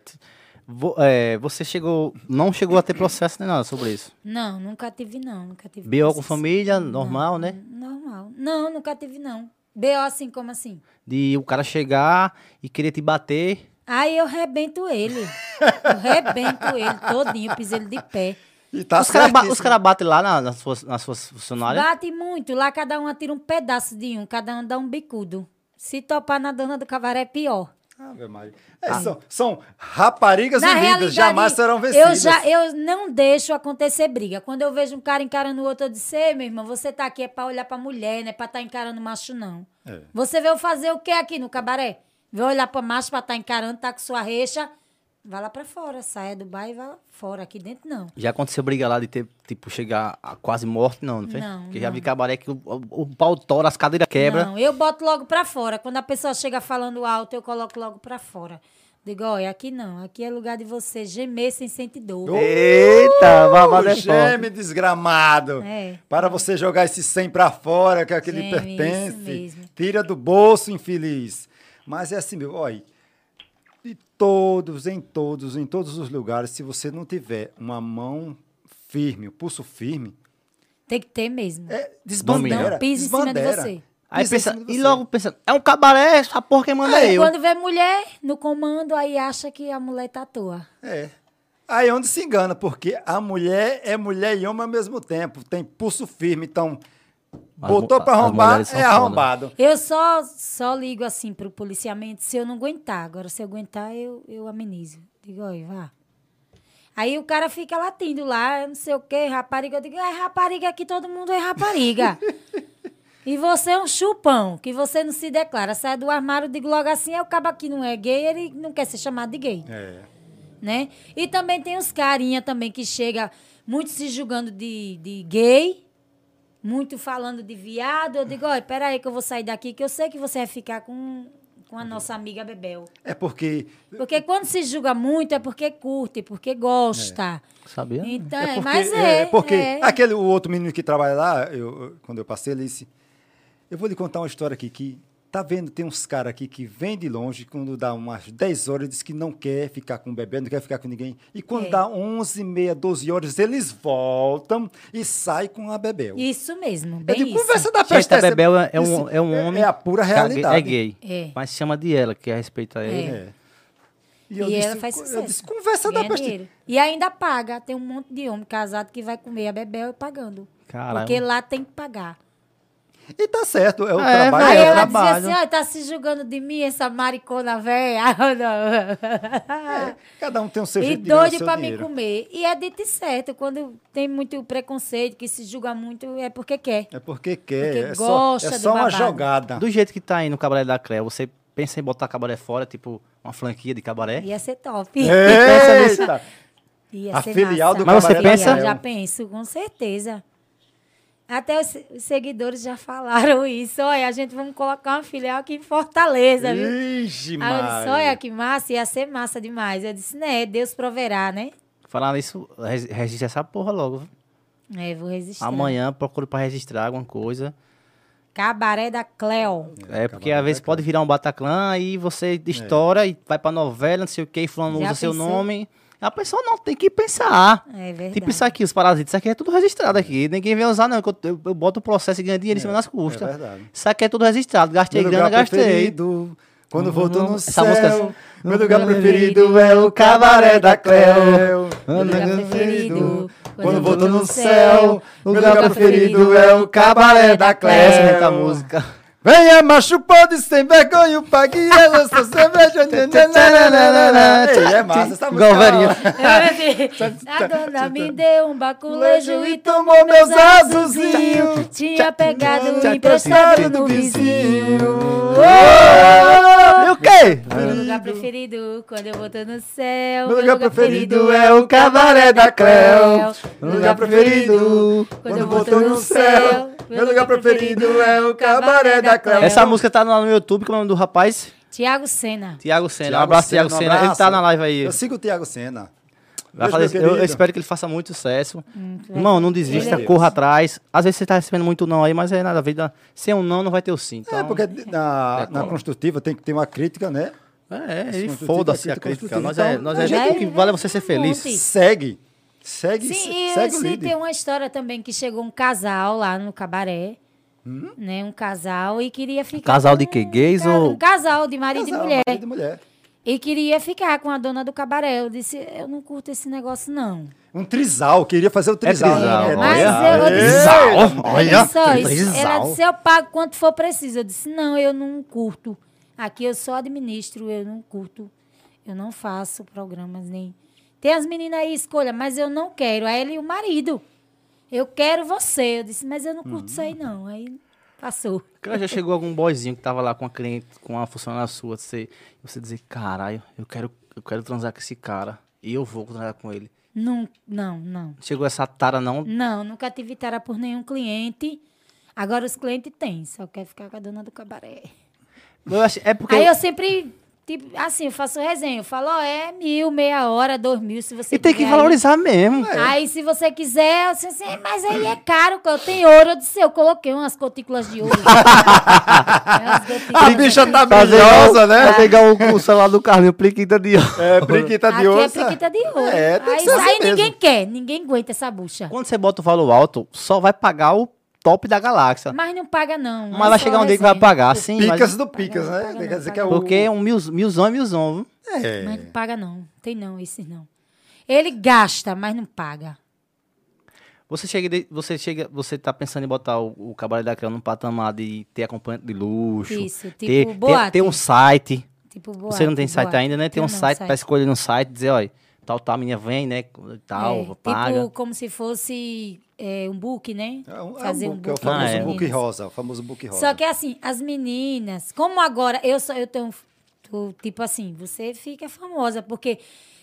S1: vo- é, você chegou, não chegou a ter processo nem nada sobre isso.
S3: Não, nunca tive, não. Nunca tive.
S1: BO com família, normal, né?
S3: Normal. Não, nunca tive, não. BO assim, como assim?
S1: De o cara chegar e querer te bater.
S3: Aí eu rebento ele. Eu rebento ele todinho, piso ele de pé.
S2: E tá
S1: os caras ba cara batem lá na- nas, suas, nas suas funcionárias.
S3: Bate muito. Lá cada um atira um pedaço de um, cada um dá um bicudo. Se topar na dona do cavaré é pior.
S2: Ave Maria. É, são, são raparigas
S3: Na
S2: unidas, jamais serão
S3: eu
S2: vencidas.
S3: já eu não deixo acontecer briga. Quando eu vejo um cara encarando o outro, eu disse, meu irmão, você tá aqui é pra olhar pra mulher, não é pra estar encarando macho, não.
S2: É.
S3: Você veio fazer o que aqui no cabaré? Veio olhar pra macho pra estar encarando, tá com sua reixa. Vai lá pra fora, saia do bar e vai lá fora. Aqui dentro, não.
S1: Já aconteceu briga lá de ter, tipo, chegar a quase morte, não, não foi?
S3: Não,
S1: Porque já
S3: não.
S1: vi cabaré que o, o, o pau tora, as cadeiras quebram.
S3: Não, eu boto logo pra fora. Quando a pessoa chega falando alto, eu coloco logo pra fora. Digo, olha, aqui não. Aqui é lugar de você gemer sem sentir dor.
S1: Eita, babado é forte.
S2: Geme desgramado.
S3: É.
S2: Para você jogar esse 100 pra fora, que é aquele pertence.
S3: isso mesmo.
S2: Tira do bolso, infeliz. Mas é assim, meu, olha. De todos, em todos, em todos os lugares, se você não tiver uma mão firme, o pulso firme,
S3: Tem que ter mesmo.
S2: é desbandeira.
S3: Não pisa em cima de você.
S1: Aí pensa, e logo pensa, é um cabaré, essa porra quem manda é
S3: Aí
S1: eu.
S3: quando vê mulher no comando, aí acha que a mulher tá à toa.
S2: É. Aí é onde se engana, porque a mulher é mulher e homem ao mesmo tempo. Tem pulso firme, então
S1: As
S2: botou
S1: as
S2: arrombar, é arrombado.
S3: Eu só, só ligo assim pro policiamento se eu não aguentar. Agora, se eu aguentar, eu, eu amenizo. Digo, olha, vá. Aí o cara fica latindo lá, não sei o quê, rapariga. Eu digo, é rapariga aqui, todo mundo é rapariga. e você é um chupão, que você não se declara. Sai do armário, digo logo assim, é o cabo que não é gay, ele não quer ser chamado de gay
S2: É.
S3: né? E também tem os carinha também que chega muito se julgando de, de gay, muito falando de viado. Eu digo, olha, peraí que eu vou sair daqui, que eu sei que você vai ficar com, com a nossa amiga Bebel.
S2: É porque.
S3: Porque quando se julga muito é porque curte, porque gosta.
S1: Sabia?
S3: Então,
S2: É
S3: é,
S2: porque,
S3: mas é.
S2: é porque
S3: é.
S2: aquele o outro menino que trabalha lá, eu- quando eu passei, ele disse: Eu vou lhe contar uma história aqui que. Tá vendo, tem uns caras aqui que vêm de longe, quando dá umas 10 horas, diz que não quer ficar com o bebê, não quer ficar com ninguém. E quando
S3: É.
S2: dá 11, meia, 12 horas, eles voltam e saem com a bebê.
S3: Isso mesmo,
S2: Eu
S3: bem
S2: digo,
S3: isso.
S2: conversa da peste.
S1: a
S2: essa-
S1: Bebel é, é um, é um homem.
S2: É a pura
S1: que
S2: realidade.
S1: É gay.
S3: É.
S1: Mas chama de ela, que respeita ele.
S2: É.
S3: E,
S2: eu
S3: ela
S2: disse,
S3: faz
S2: eu
S3: sucesso.
S2: disse, conversa da
S3: Ganha
S2: peste.
S3: dinheiro. E ainda paga. Tem um monte de homem casado que vai comer a Bebel e pagando.
S1: Caralho.
S3: Porque lá tem que pagar.
S2: E tá certo, é o
S1: É,
S2: trabalho.
S3: Aí
S1: é
S2: é-
S3: ela
S1: trabalho.
S3: dizia assim, ó, tá se julgando de mim, essa maricona velha.
S2: é, cada um tem o seu
S3: e
S2: jeito de ganhar o
S3: doido pra me
S2: dinheiro.
S3: comer. E é dito e certo, quando tem muito preconceito, que se julga muito, é porque quer.
S2: É porque quer,
S3: Porque
S2: é só,
S3: gosta
S2: é
S3: do
S2: só uma jogada.
S1: Do jeito que tá aí no cabaré da Cleo, você pensa em botar cabaré fora, tipo uma franquia de cabaré?
S3: Ia ser top.
S2: Eita!
S3: Ia
S2: A
S3: ser
S2: filial
S3: massa.
S2: do
S1: Mas você
S2: Cabaré da
S1: pensa-.
S3: Já penso, com certeza. Até os, os seguidores já falaram isso. Olha, a gente vamos colocar uma filial aqui em Fortaleza, viu?
S2: Ixi,
S3: Aí eu disse, olha que massa, ia ser massa demais. Eu disse, né, Deus proverá, né?
S1: Falar nisso, res- registra essa porra logo. viu?
S3: É, vou registrar.
S1: Amanhã procuro pra registrar alguma coisa.
S3: Cabaré da Cleo.
S1: É, porque
S2: Cabaré
S1: às vezes pode virar um Bataclan aí você estoura e vai pra novela, não sei o que, e fulano
S3: Já
S1: usa seu
S3: pensou?
S1: nome. A pessoa não tem que pensar.
S3: É verdade.
S1: Tipo isso aqui, os parasitas, isso aqui é tudo registrado aqui. Ninguém vem usar, não. que Eu, eu, eu boto o processo e ganho dinheiro em cima das custas.
S2: é verdade.
S1: Isso aqui é tudo registrado. Gastei
S2: Meu
S1: grana, gastei.
S2: preferido, quando voltou no
S1: Essa
S2: céu.
S1: música-
S2: Meu lugar preferido é o cabaré da Cleo.
S3: Meu lugar preferido,
S2: Quando voltou no céu. Meu lugar preferido é o cabaré da Cleo.
S1: Essa é a música.
S2: Venha macho pode sem vergonha, pague ela, sua cerveja. Ei, é massa essa música.
S1: Igual o Verinho.
S3: A dona me deu um baculejo e
S2: tomou meus azulzinhos.
S3: Tinha pegado emprestado no vizinho.
S1: E o quê?
S3: Meu lugar preferido, quando eu volto no céu.
S2: Meu lugar preferido é o cabaré da Cleo. Meu lugar preferido, quando voltou no céu. Meu lugar preferido é o cabaré da Cleo.
S1: Essa música tá lá no YouTube, como é o nome do rapaz?
S3: Tiago Sena.
S1: Tiago Sena. Um abraço, Tiago
S2: um
S1: Sena. Ele tá na live aí.
S2: Eu sigo o Tiago Sena.
S1: Fazer- eu, eu espero que ele faça muito sucesso.
S3: Hum,
S1: Irmão, não desista,
S2: é
S1: corra atrás. Às vezes você tá recebendo muito não aí, mas é nada, a vida. Sem um não, não vai ter o sim. Então,
S2: É, porque na,
S1: É,
S2: na construtiva tem que ter uma crítica, né?
S1: É, e foda-se
S2: é
S1: a
S2: crítica.
S1: Nós é,
S2: Então,
S1: nós é gente
S3: gente-
S1: que vale você ser feliz.
S2: Segue. Segue,
S3: Sim, e
S2: segue o
S3: sim,
S2: líder.
S3: tem uma história também que chegou um casal lá no cabaré. Né, um casal e queria ficar.
S1: Casal
S3: com
S1: de quê?
S3: um
S1: Gays
S3: ca-
S1: ou-
S3: Um casal de marido
S2: Casal,
S3: e mulher.
S2: marido e mulher.
S3: E queria ficar com a dona do cabaré. Eu disse, eu não curto esse negócio, não.
S2: Um trisal, queria fazer o trisal.
S1: trisal,
S2: né?
S3: Mas
S1: olha.
S3: eu, eu disse,
S1: Trisal, olha,
S3: disse, ó, isso-
S1: trisal.
S3: ela disse, eu pago quanto for preciso. Eu disse, não, eu não curto. Aqui eu só administro, eu não curto. Eu não faço programas nem. Tem as meninas aí, escolha, mas eu não quero. Aí ele e o marido. Eu quero você. Eu disse, mas eu não curto isso aí, não. Aí passou.
S1: Cara, já chegou algum boyzinho que tava lá com a cliente, com uma funcionária sua, você, você dizer, caralho, eu quero, eu quero transar com esse cara. E eu vou transar com ele.
S3: Não, não, não.
S1: Chegou essa tara, não?
S3: Não, nunca tive tara por nenhum cliente. Agora os clientes têm, só quer ficar com a dona do cabaré.
S1: Eu acho- é porque.
S3: Aí eu sempre tipo, assim, eu faço resenha. Eu falo, ó, é mil, meia hora, dois mil, se você
S1: E tem que
S3: aí.
S1: valorizar mesmo.
S3: Aí, se você quiser, eu disse assim, mas aí é caro, que eu tenho ouro. Eu disse, eu coloquei umas cutículas de ouro.
S2: A bicha tá brilhosa, né?
S1: Igual o, o celular do Carlinho, pliquita de ouro.
S2: É, priquita de
S3: Aqui
S2: ouro.
S3: é priquita de ouro.
S2: É, tem que
S3: aí
S2: ser assim
S3: aí
S2: mesmo.
S3: ninguém quer, ninguém aguenta essa bucha.
S1: Quando você bota o valor alto, só vai pagar o top da galáxia.
S3: Mas não paga, não.
S1: Mas
S3: é
S1: vai chegar um dia que vai
S3: resenha.
S1: pagar, sim.
S2: Picas
S1: Mas,
S2: do Picas,
S3: Paga,
S2: né?
S3: paga
S2: Quer dizer que é o...
S1: porque é um mil, milzão é milzão, viu?
S2: É.
S3: Mas não paga, não. Tem não, esses não. Ele gasta, mas não paga.
S1: Você chega, de- você chega, você tá pensando em botar o, o Cabaré da Creu num patamar de ter acompanhante de luxo.
S3: Isso, tipo
S1: ter, ter,
S3: boate.
S1: ter um site.
S3: Tipo,
S1: você não tem site ainda, né? Tem um
S3: não,
S1: site pra escolher no site, dizer, olha, tal, tal, a menina vem, né? Tal,
S3: É,
S1: paga.
S3: Tipo, como se fosse é, um book, né?
S2: É um,
S3: Fazer
S2: é
S3: um
S2: um book, é o
S3: book.
S2: famoso
S1: Ah, é.
S2: book rosa, o famoso book rosa.
S3: Só que assim, as meninas, como agora eu sou, eu tenho, tô, tipo assim, você fica famosa, porque,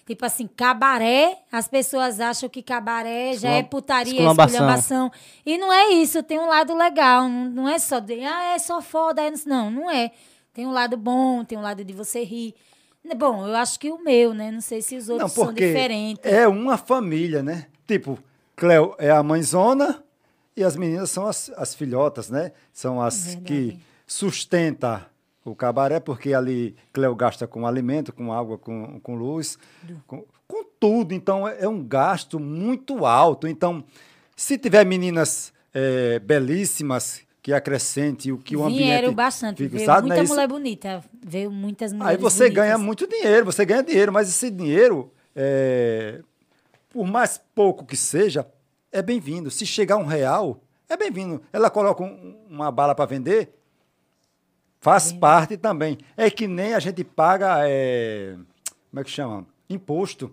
S3: tipo assim, cabaré, as pessoas acham que cabaré já é putaria, esculhambação. E não é isso, tem um lado legal, não, não é só, de, ah, é só foda, é não, não é. Tem um lado bom, tem um lado de você rir. Bom, eu acho que o meu, né? Não sei se os
S2: Não,
S3: outros são
S2: porque
S3: diferentes.
S2: é uma família, né? Tipo, Cleo é a mãezona e as meninas são as, as filhotas, né? São as
S3: Verdade.
S2: que sustenta o cabaré, porque ali Cleo gasta com alimento, com água, com, com luz, com, com tudo. Então, é, é um gasto muito alto. Então, se tiver meninas eh, belíssimas que acrescente o que o ambiente...
S3: Vieram bastante,
S2: fica,
S3: veio
S2: sabe,
S3: muita
S2: né?
S3: Mulher bonita, veio muitas mulheres
S2: Aí você
S3: bonitas.
S2: ganha muito dinheiro, você ganha dinheiro, mas esse dinheiro, é, por mais pouco que seja, é bem-vindo. Se chegar um real, é bem-vindo. Ela coloca um- uma bala para vender, faz parte também. É que nem a gente paga, é, como é que chama? Imposto.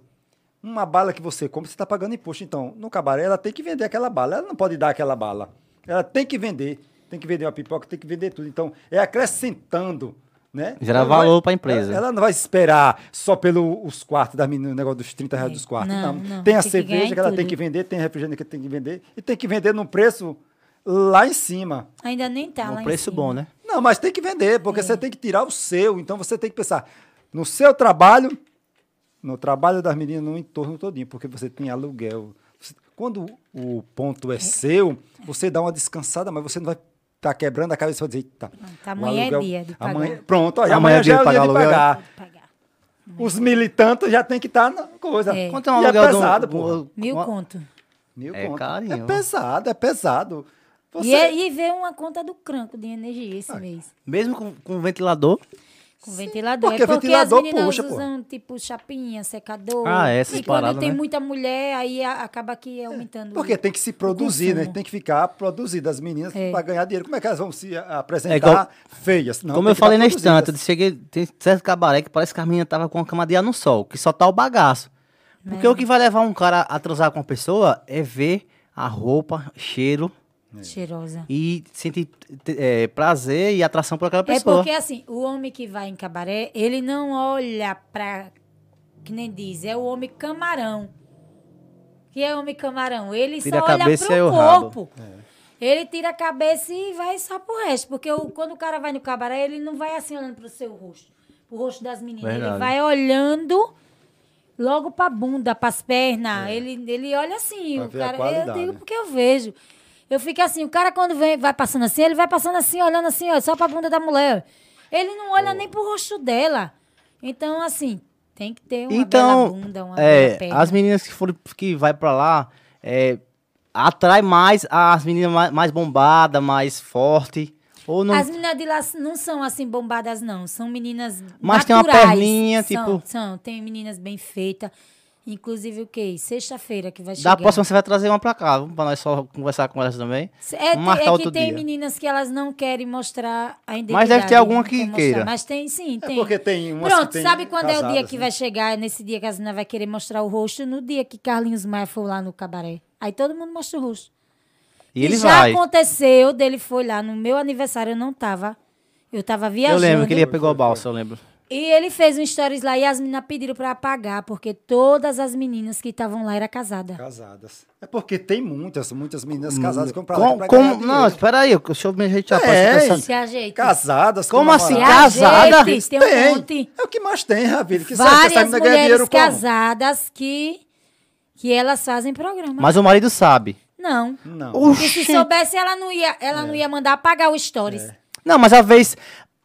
S2: Uma bala que você compra, você está pagando imposto. Então, no cabaré, ela tem que vender aquela bala. Ela não pode dar aquela bala. Ela tem que vender. Tem que vender uma pipoca, tem que vender tudo. Então, é acrescentando. Né?
S1: Gera
S2: Ela não vai-
S1: valor pra empresa.
S2: Ela, ela não vai esperar só pelos quartos das meninas, o negócio dos 30 reais
S3: É.
S2: dos quartos.
S3: Não,
S2: Não,
S3: não,
S2: Tem a
S3: tem que
S2: cerveja
S3: em
S2: que ela tem que vender, tem refrigerante que tem que vender. E tem que vender num preço lá em cima.
S3: Ainda nem tá lá
S1: um
S3: em
S1: preço
S3: cima.
S1: bom, né?
S2: Não, mas tem que vender,
S3: É.
S2: porque você tem que tirar o seu. Então você tem que pensar no seu trabalho, no trabalho das meninas, no entorno todinho, porque você tem aluguel. Quando o ponto é seu, você dá uma descansada, mas você não vai estar quebrando a cabeça vai dizer, eita,
S3: tá,
S2: o
S3: amanhã é dia de pagar.
S2: amanhã- pronto, aí
S1: Amanhã
S2: amanhã,
S1: é
S2: já é
S1: dia de
S2: dia de
S1: pagar aluguel.
S2: pagar.
S3: Pagar.
S2: Os militantes já tem que estar na coisa.
S3: É.
S1: Quanto é um
S2: E
S1: aluguel
S2: é
S1: do-
S2: pesado,
S1: do-
S2: pô.
S3: Mil
S1: uma-
S3: conto.
S2: Mil
S1: É
S2: conto.
S1: carinho.
S2: É pesado, é pesado. Você...
S3: E, é- e veio uma conta do cranco de energia
S2: Ah.
S3: esse mês.
S1: Mesmo com, com ventilador.
S3: Com ventilador.
S2: porque
S3: é porque
S2: ventilador
S3: as meninas
S2: puxa, pô.
S3: usam, tipo, chapinha, secador.
S1: Ah, essas
S3: E quando
S1: paradas,
S3: tem
S1: né?
S3: muita mulher, aí a- acaba que aumentando.
S2: Porque tem que se produzir, né? Tem que ficar produzido as meninas
S3: É.
S2: para ganhar dinheiro. Como é que elas vão se a- apresentar
S1: É igual-
S2: feias? Não,
S1: Como eu
S2: que
S1: falei na estante, eu cheguei, tem certo cabaré que parece que as meninas estavam com a cama de ar no sol, que só tá o bagaço. Porque o que vai levar um cara a transar com uma pessoa é ver a roupa, cheiro
S3: Cheirosa.
S1: e sentir é, prazer e atração por aquela
S3: É
S1: pessoa.
S3: porque, assim, o homem que vai em cabaré, ele não olha pra. Que nem diz, é o homem camarão. Que é o homem camarão? Ele
S1: Tira
S3: só olha pro
S1: o rabo.
S3: corpo. Ele tira a cabeça e vai só pro resto. Porque o- quando o cara vai no cabaré, ele não vai assim olhando pro seu rosto. Pro rosto das meninas.
S1: Verdade.
S3: Ele vai olhando logo pra bunda, pras pernas. Ele, ele olha assim.
S2: Pra
S3: o cara, eu digo porque eu vejo. Eu fico assim, o cara quando vem, vai passando assim, ele vai passando assim, olhando assim, ó, só pra bunda da mulher. Ele não olha nem pro rosto dela. Então, assim, tem que ter uma
S1: Então,
S3: bunda, uma
S1: é, as meninas que foram que vai pra lá é, atrai mais as meninas mais, mais bombadas, mais forte ou não
S3: As meninas de lá não são assim bombadas, não. São meninas
S1: Mas tem uma
S3: naturais.
S1: perninha,
S3: São,
S1: tipo-
S3: São, tem meninas bem feitas. Inclusive, o quê? Sexta-feira que vai
S1: da
S3: chegar.
S1: próxima você vai trazer uma pra cá, pra nós só conversar com elas também.
S3: É,
S1: Vamos marcar
S3: é que
S1: outro
S3: tem
S1: dia.
S3: meninas que elas não querem mostrar a identidade.
S1: Mas deve ter alguma que queira.
S3: Mas tem, sim,
S2: É
S3: tem.
S2: porque tem umas
S3: Pronto,
S2: que tem
S3: sabe quando é o dia
S2: casadas,
S3: que
S2: né?
S3: vai chegar? Nesse dia que as meninas vai querer mostrar o rosto, no dia que Carlinhos Maia for lá no cabaré. Aí todo mundo mostra o rosto.
S1: E ele
S3: já
S1: vai.
S3: aconteceu dele foi lá no meu aniversário, eu não tava. Eu tava viajando.
S1: Eu lembro que ele ia pegar o balsa, eu lembro.
S3: E ele fez um stories lá e as meninas pediram pra apagar, porque todas as meninas que estavam lá eram casadas.
S2: Casadas. É porque tem muitas, muitas meninas casadas que vão pra lá pra ganhar
S1: não,
S2: dinheiro.
S1: espera aí, deixa eu me ajeitar. pra
S2: É,
S1: essa-
S3: Se ajeita.
S2: Casadas. com
S1: Como assim, casada?
S3: ajeite, Tem um monte.
S2: É o que mais tem, Ravile. Que será que essa
S3: Várias
S2: menina ganha dinheiro
S3: mulheres
S2: como?
S3: casadas que, que elas fazem programa.
S1: Mas o marido sabe.
S3: Não.
S2: Não.
S3: Porque se soubesse, ela não ia, ela
S2: É.
S3: não ia mandar apagar o stories.
S1: Não, mas às vezes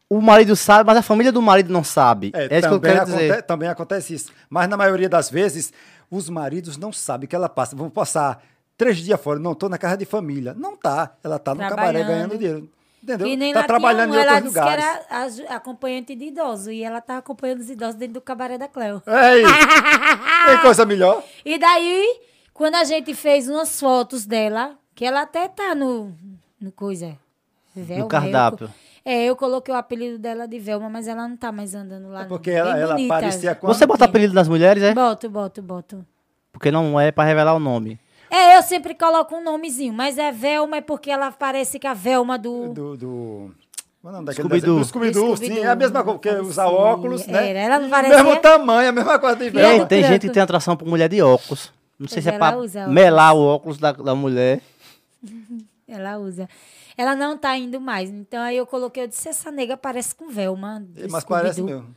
S1: o marido sabe, mas a família do marido não sabe. É,
S2: É,
S1: isso que eu
S2: também,
S1: quero
S2: aconte-
S1: dizer.
S2: também acontece isso. Mas na maioria das vezes, os maridos não sabem que ela passa. Vão passar três dias fora. Não, tô na casa de família. Não tá. Ela tá no cabaré ganhando dinheiro. Entendeu?
S3: E nem
S2: tá
S3: lá
S2: trabalhando
S3: tinha um,
S2: em
S3: ela
S2: outros
S3: disse
S2: lugares.
S3: que era acompanhante de idoso. E ela tá acompanhando os idosos dentro do cabaré da Cleo.
S2: Ei, tem coisa melhor?
S3: E daí, quando a gente fez umas fotos dela, que ela até tá no, no coisa. Velma, eu
S1: cardápio.
S3: É, eu coloquei o apelido dela de Velma, mas ela não tá mais andando lá. não.
S2: Porque
S3: Bem
S2: ela, ela parecia com
S1: Você bota apelido nas mulheres, é?
S3: Boto, boto, boto.
S1: Porque não é pra revelar o nome.
S3: É, eu sempre coloco um nomezinho, mas é Velma é porque ela parece com a Velma do...
S2: do... do... É o nome daquele
S1: Scooby-Doo.
S2: Scooby-Doo,
S3: Scooby-Doo,
S2: sim. É a mesma coisa, porque usar óculos, né?
S3: Era, ela não
S2: E
S3: parecia-
S2: Mesmo tamanho, a mesma coisa de
S3: ela-
S1: tem gente que tem atração por mulher de óculos. Não sei
S3: Pois
S1: se é pra
S3: usa óculos.
S1: melar o óculos da, da mulher.
S3: Ela usa. Ela não tá indo mais. Então aí eu coloquei, eu disse, essa nega parece com Velma. do
S2: Mas parece mesmo.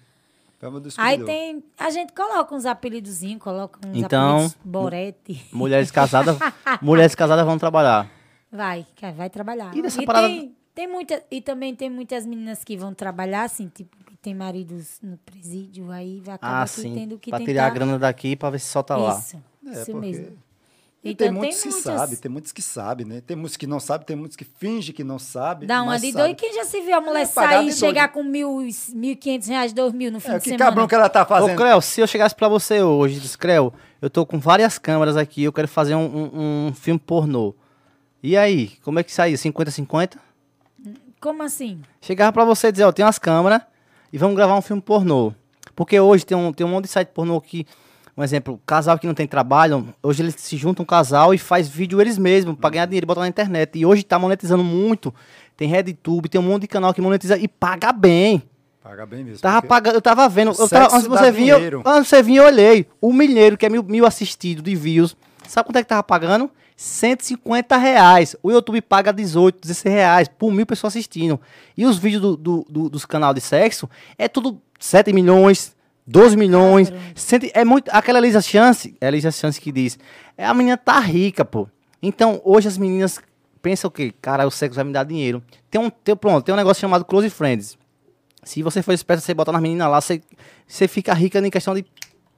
S2: Velma do
S3: Aí tem. A gente coloca uns apelidozinhos, coloca uns
S1: Então,
S3: apelidos Borete.
S1: Mulheres casadas, mulheres casadas vão trabalhar.
S3: Vai, que vai trabalhar.
S1: E dessa parada-
S3: tem, tem muita, e também tem muitas meninas que vão trabalhar, assim, tipo, que tem maridos no presídio, aí vai acabar
S1: Ah,
S3: tendo que
S1: Pra
S3: tentar...
S1: tirar a grana daqui pra ver se solta lá.
S3: Isso,
S2: É,
S3: isso
S2: porque-
S3: mesmo.
S2: E
S3: Então
S2: tem muitos que
S3: muitas-
S2: sabem, tem muitos que sabem, né? Tem muitos que não sabem, tem muitos que fingem que não sabem.
S3: Dá uma
S2: mas
S3: de
S2: sabem.
S3: doido. Quem já se viu a mulher
S2: É,
S3: sair e chegar com mil, mil e quinhentos reais, dois mil no fim
S2: É,
S3: de
S2: que
S3: semana?
S2: cabrão que ela tá
S1: Ô,
S2: fazendo.
S1: Creu, se eu chegasse pra você hoje e disse, Creu, eu tô com várias câmeras aqui, eu quero fazer um, um- um filme pornô. E aí, como é que saiu? 50-50?
S3: Como assim?
S1: Chegava pra você e dizer, ó, tem umas câmeras e vamos gravar um filme pornô. Porque hoje tem um, tem um monte de site pornô que, um exemplo, casal que não tem trabalho, hoje eles se juntam um casal e faz vídeo eles mesmos pra ganhar dinheiro e botar na internet. E hoje tá monetizando muito. Tem RedTube, tem um monte de canal que monetiza e paga bem.
S2: Paga bem mesmo.
S1: Tava pagando, eu tava vendo. Eu tava, antes você vir, eu, antes você vir, eu olhei. O milheiro, que é mil, mil assistidos de views. Sabe quanto é que tava pagando? 150 reais. O YouTube paga 18, 16 reais por mil pessoas assistindo. E os vídeos do, do- do- dos canais de sexo é tudo 7 milhões, 12 milhões. cento- é muito. Aquela Elisa Chance, é a Elisa Chance que diz. É, a menina tá rica, pô. Então, hoje as meninas pensam o quê? Cara, o sexo vai me dar dinheiro. Tem um, tem, pronto, tem um negócio chamado Close Friends. Se você for esperto, você bota nas meninas lá, você, você fica rica em questão de.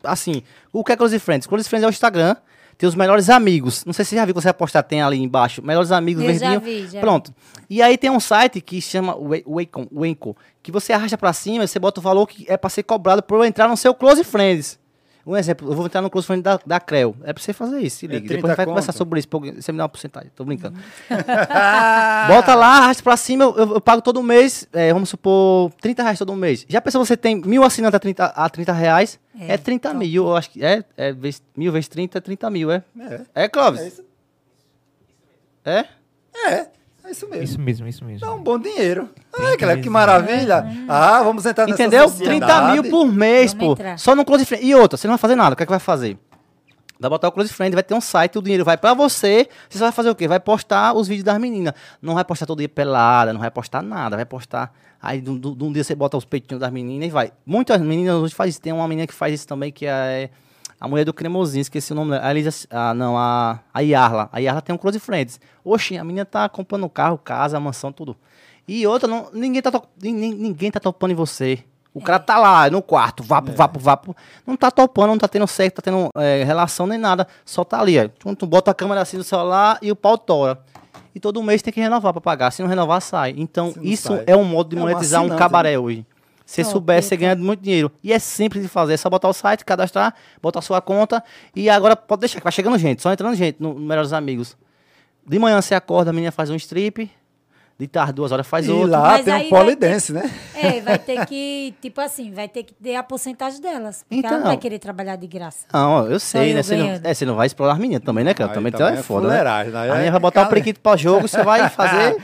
S1: Assim, o que é Close Friends? Close Friends é o Instagram, tem os melhores amigos. Não sei se você já viu que você apostar, tem ali embaixo. Melhores amigos,
S3: Eu já
S1: verdinho.
S3: vi, já
S1: Pronto. E aí tem um site que chama Wa- Wacom, Wenco, que você arrasta pra cima e você bota o valor que é pra ser cobrado por entrar no seu Close Friends. Um exemplo, eu vou entrar no Close Friends da, da Creu. É pra você fazer isso, se
S2: É
S1: liga.
S2: 30
S1: Depois a gente vai conversar sobre isso. Você me dá uma porcentagem, tô brincando. Bota lá, arrasta pra cima, eu, eu- eu pago todo mês, é, vamos supor, 30 reais todo mês. Já pensou você tem mil assinantes a 30, a 30 reais? É,
S3: É,
S1: 30
S3: top.
S1: mil, eu acho que é, é vezes- mil vezes 30 é 30 mil, é?
S2: É,
S1: É, Clóvis?
S2: é isso,
S1: É?
S2: é, é isso mesmo.
S4: Isso mesmo, isso mesmo.
S2: Dá um bom dinheiro. Ah,
S4: Trinta
S2: que, maravilha. Ah, vamos entrar nessa
S1: Entendeu?
S2: sociedade.
S1: 30 mil por mês,
S3: Vamos
S1: pô.
S3: entrar.
S1: Só no Close Friend. E outra, você não vai fazer nada. O que é que vai fazer? Vai botar o Close Friend, vai ter um site, o dinheiro vai pra você. Você só vai fazer o quê? Vai postar os vídeos das meninas. Não vai postar todo dia pelada, não vai postar nada. Vai postar. Aí, de um- de um dia você bota os peitinhos das meninas e vai. Muitas meninas hoje fazem isso. Tem uma menina que faz isso também, que é a mulher do cremosinho, esqueci o nome dela. A Elisa, ah, não, a, a Yarla. A Yarla tem um Close Friends. Oxi, a menina tá comprando carro, casa, mansão, tudo. E outra, não, ninguém, tá to- ninguém, ninguém tá topando em você. O cara tá lá no quarto, vapo, vapo, vapo. Não tá topando, não tá tendo sexo, tá tendo é, relação nem nada. Só tá ali, ó. Tu, tu bota a câmera assim no celular e o pau tora. E todo mês tem que renovar pra pagar. Se não renovar, sai. Então, isso
S2: sai.
S1: é um modo de
S2: É
S1: monetizar um cabaré hoje. Se
S3: Top,
S1: souber, você ganha muito dinheiro. E é simples de fazer. É só botar o site, cadastrar, botar a sua conta. E agora pode deixar que vai chegando gente, só entrando gente no, no Melhores Amigos. De manhã você acorda, a menina faz um strip. De tarde, duas horas faz
S2: E
S1: outro.
S2: lá
S3: Mas
S2: tem um polidense, né?
S3: É, vai ter que, tipo assim, vai ter que ter a porcentagem delas. Porque ela
S1: Então.
S3: não vai querer trabalhar de graça.
S1: Não, eu sei, né? Você não, é, você não vai explorar as meninas também, né, cara?
S2: Aí
S1: Também,
S2: também
S1: é
S2: é
S1: foda, né?
S2: né?
S1: A
S2: É
S1: menina vai botar o
S2: cara-
S1: prequito pra jogo, você vai fazer.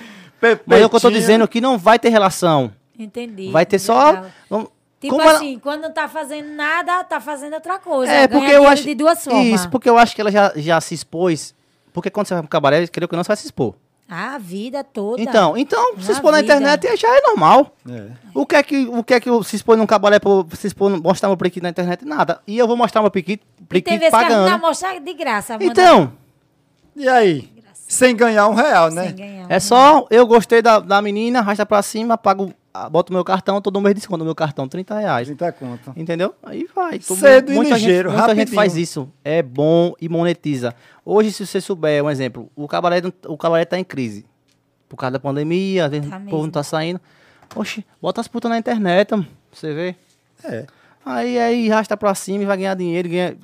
S1: Mas é o que eu tô dizendo que não vai ter relação.
S3: Entendi.
S1: Vai ter só. Vamos-
S3: Tipo
S1: Como ela-
S3: assim, quando não tá fazendo nada, tá fazendo outra coisa.
S1: É, porque eu acho.
S3: de duas formas.
S1: Isso, porque eu acho que ela já, já se expôs. Porque quando você vai pro cabaré, creio que não, você vai se expor.
S3: A vida toda.
S1: Então, então se
S3: Na
S1: expor na
S3: vida.
S1: internet já é normal.
S2: É.
S1: O que é que, o que, é que eu se expor num cabaré pra se expor, mostrar meu priquito na internet? Nada. E eu vou mostrar meu priquito,
S3: E tem
S1: priquito
S3: vezes que a
S1: pagando.
S3: menina mostra de graça.
S1: Então,
S2: E aí? Sem ganhar um real, né?
S3: sem ganhar.
S1: é só eu gostei da, da menina, arrasta pra cima, pago, ah, boto meu cartão, todo mês desconto no meu cartão, 30 reais.
S2: 30 conto.
S1: Entendeu? Aí vai. Todo
S2: Cedo e
S1: muita
S2: ligeiro,
S1: gente, muita gente faz isso. É bom e monetiza. Hoje, se você souber, um exemplo, o cabaré, o cabaré tá em crise. Por causa da pandemia, às vezes
S3: Tá
S1: o povo
S3: mesmo.
S1: não tá saindo. Oxe, bota as putas na internet, pra você vê.
S2: É.
S1: Aí, aí arrasta pra cima e vai ganhar dinheiro, ganha,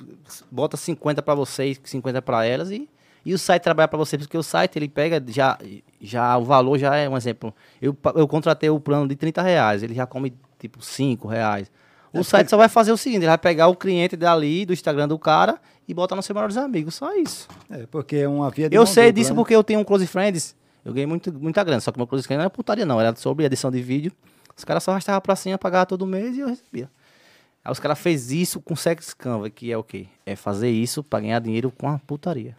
S1: bota 50 pra vocês, 50 pra elas e, e o site trabalha pra você, porque o site ele pega já, já o valor já é um exemplo. Eu, eu contratei o plano de 30 reais, ele já come tipo 5 reais. O site só vai fazer o seguinte, ele vai pegar o cliente dali, do Instagram do cara e botar no seu maior dos amigos, só isso.
S2: É, porque é uma via de
S1: Eu sei
S2: dupla,
S1: disso
S2: né?
S1: porque eu tenho um Close Friends, eu ganhei muito, muita grana, só que meu Close Friends não é putaria não, era sobre edição de vídeo. Os caras só arrastavam pra cima, pagavam todo mês e eu recebia. Aí os caras fez isso com Sex Canva, que é o quê? É fazer isso pra ganhar dinheiro com a putaria.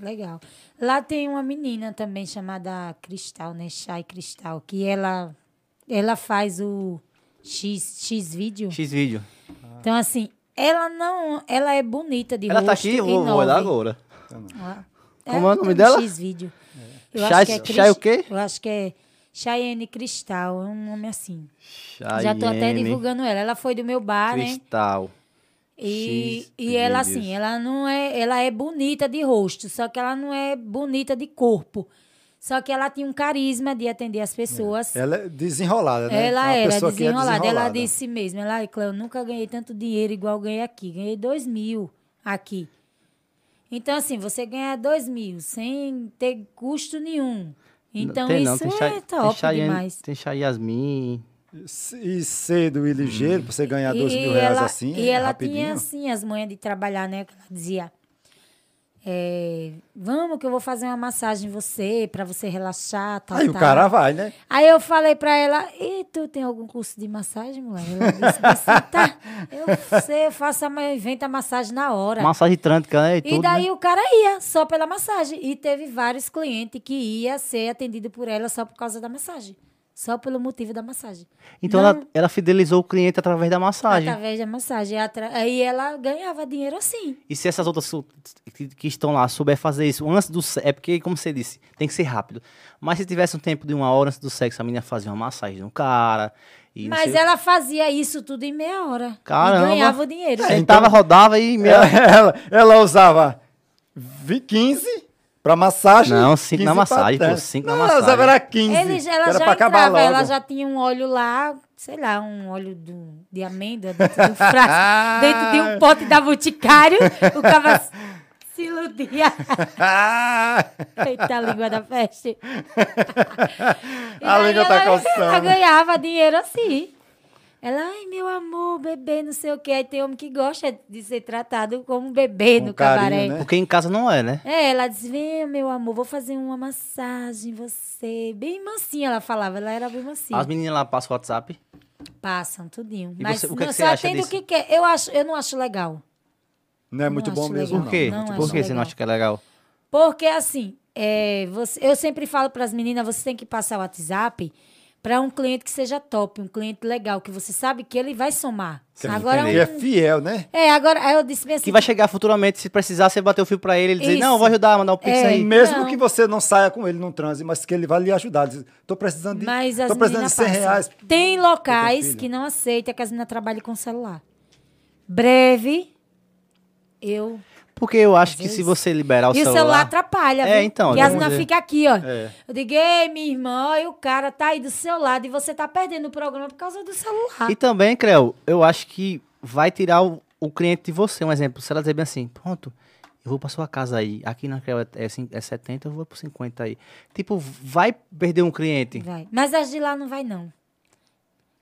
S3: Legal. Lá tem uma menina também chamada Cristal, né? Chay Cristal, que ela, ela faz o X, X vídeo.
S1: X-Vídeo.
S3: Então, assim, ela não. Ela é bonita de
S1: Ela tá
S3: rosto
S1: aqui, eu
S3: e
S1: vou, vou olhar agora.
S3: Ah,
S1: Como é o nome
S3: um
S1: dela?
S3: X vídeo. Eu
S1: Chay-
S3: acho que é
S1: Chay
S3: Cris-
S1: o quê?
S3: Eu acho que é Cheyenne Cristal, é um nome assim. Já tô até
S1: Chayenne
S3: divulgando ela. Ela foi do meu bar, né?
S1: Cristal.
S3: E,
S1: X
S3: e ela, assim, ela não é. Ela é bonita de rosto, só que ela não é bonita de corpo. Só que ela tinha um carisma de atender as pessoas.
S2: Ela é desenrolada, né?
S3: Ela
S2: Uma
S3: era
S2: que é
S3: desenrolada. Ela
S2: desenrolada.
S3: disse mesmo, ela, eu nunca ganhei tanto dinheiro igual ganhei aqui. Ganhei dois mil aqui. Então, assim, você ganha dois mil sem ter custo nenhum. Então,
S1: tem,
S3: isso
S1: não, tem
S3: é
S1: Chay- tem
S3: top
S1: Chayenne-
S3: demais.
S1: Tem Chay Yasmin.
S2: E cedo e ligeiro, pra você ganhar dois mil
S3: E
S2: reais
S3: ela-
S2: assim,
S3: E ela
S2: rapidinho.
S3: tinha, assim, as manhas de trabalhar, né? Que ela dizia, é, vamos que eu vou fazer uma massagem em você, pra você relaxar, tal,
S2: Aí o
S3: tal.
S2: cara vai, né?
S3: Aí eu falei pra ela, e tu tem algum curso de massagem, mulher? Ela disse assim, tá, eu sei, eu faço a, eu invento a massagem na hora.
S1: Massagem trântica, né? E,
S3: E
S1: tudo,
S3: daí
S1: né?
S3: o cara ia só pela massagem. E teve vários clientes que ia ser atendido por ela só por causa da massagem. Só pelo motivo da massagem.
S1: Então
S3: Não-
S1: ela, ela fidelizou o cliente através da massagem.
S3: Através da massagem. Atra- Aí ela ganhava dinheiro assim.
S1: E se essas outras que, que estão lá souber fazer isso antes do sexo, é porque, como você disse, tem que ser rápido. Mas se tivesse um tempo de uma hora antes do sexo, a menina fazia uma massagem no cara. E
S3: Mas ela fazia isso tudo em meia hora.
S1: Caramba.
S3: E ganhava o dinheiro.
S1: Sentava, rodava e. Meia...
S2: Ela, ela usava vi- 15 pra massagem.
S1: Não, cinco
S2: 15
S1: na massagem, pô,
S2: trás.
S1: cinco
S2: Não,
S1: na
S2: ela usava
S1: massagem.
S2: era 15.
S3: Ele, já- ela já
S2: pra acabar
S3: entrava,
S2: logo.
S3: ela já tinha um óleo lá, sei lá, um óleo do, de amêndoa dentro do frasco, dentro de um pote da Boticário. O cara se iludia. Eita, a língua da peste.
S2: A língua tá
S3: ela,
S2: coçando.
S3: ela ganhava dinheiro assim. Ela, ai, meu amor, bebê, não sei o quê. Aí tem homem que gosta de ser tratado como bebê
S2: Com
S3: no
S2: carinho,
S3: cabaré.
S2: né?
S1: Porque em casa não é, né?
S3: É, ela disse, vem, meu amor, vou fazer uma massagem em você. Bem mansinha, ela falava. Ela era bem mansinha.
S1: As meninas lá passam o WhatsApp.
S3: Passam, tudinho.
S1: E
S3: Mas
S1: você- o que é
S3: não,
S1: que você
S3: só
S1: acha
S3: atende o
S1: disso?
S3: que quer. Eu, acho, eu não acho legal.
S2: Não é muito
S3: Não
S2: bom
S3: acho
S2: mesmo,
S3: legal.
S2: não.
S1: Por quê?
S3: Não
S1: Por
S3: acho
S1: que você não acha que é legal?
S3: Porque, assim, é, você, eu sempre falo para as meninas, você tem que passar o WhatsApp para um cliente que seja top, um cliente legal, que você sabe que ele vai somar. Agora,
S2: Que é
S3: um,
S2: fiel, né?
S3: é, agora, aí eu disse bem assim,
S1: Que vai chegar futuramente, se precisar, você bater o fio pra ele, ele dizer, não, vou ajudar, mandar um pix
S3: É.
S1: aí.
S2: Mesmo
S3: Não.
S2: que você não saia com ele num transe, mas que ele vai lhe ajudar. Diz, tô precisando de,
S3: mas as
S2: tô precisando de
S3: meninas
S2: 100
S3: passam.
S2: reais.
S3: Tem locais que não aceitam que as meninas trabalhem com celular. Breve, eu
S1: Porque eu acho que
S3: vezes.
S1: se você liberar o
S3: e
S1: celular...
S3: o celular atrapalha,
S1: É,
S3: viu?
S1: então,
S3: Que as
S1: ver.
S3: ficam aqui, ó.
S1: É.
S3: Eu digo, ei, minha irmã, e o cara tá aí do seu lado e você tá perdendo o programa por causa do celular.
S1: E também, Creu, eu acho que vai tirar o, o cliente de você. Um exemplo, se ela dizer bem assim, pronto, eu vou pra sua casa aí. Aqui na Creu é, é, é 70, eu vou por 50 aí. Tipo, vai perder um cliente.
S3: Vai. Mas as de lá não vai, não.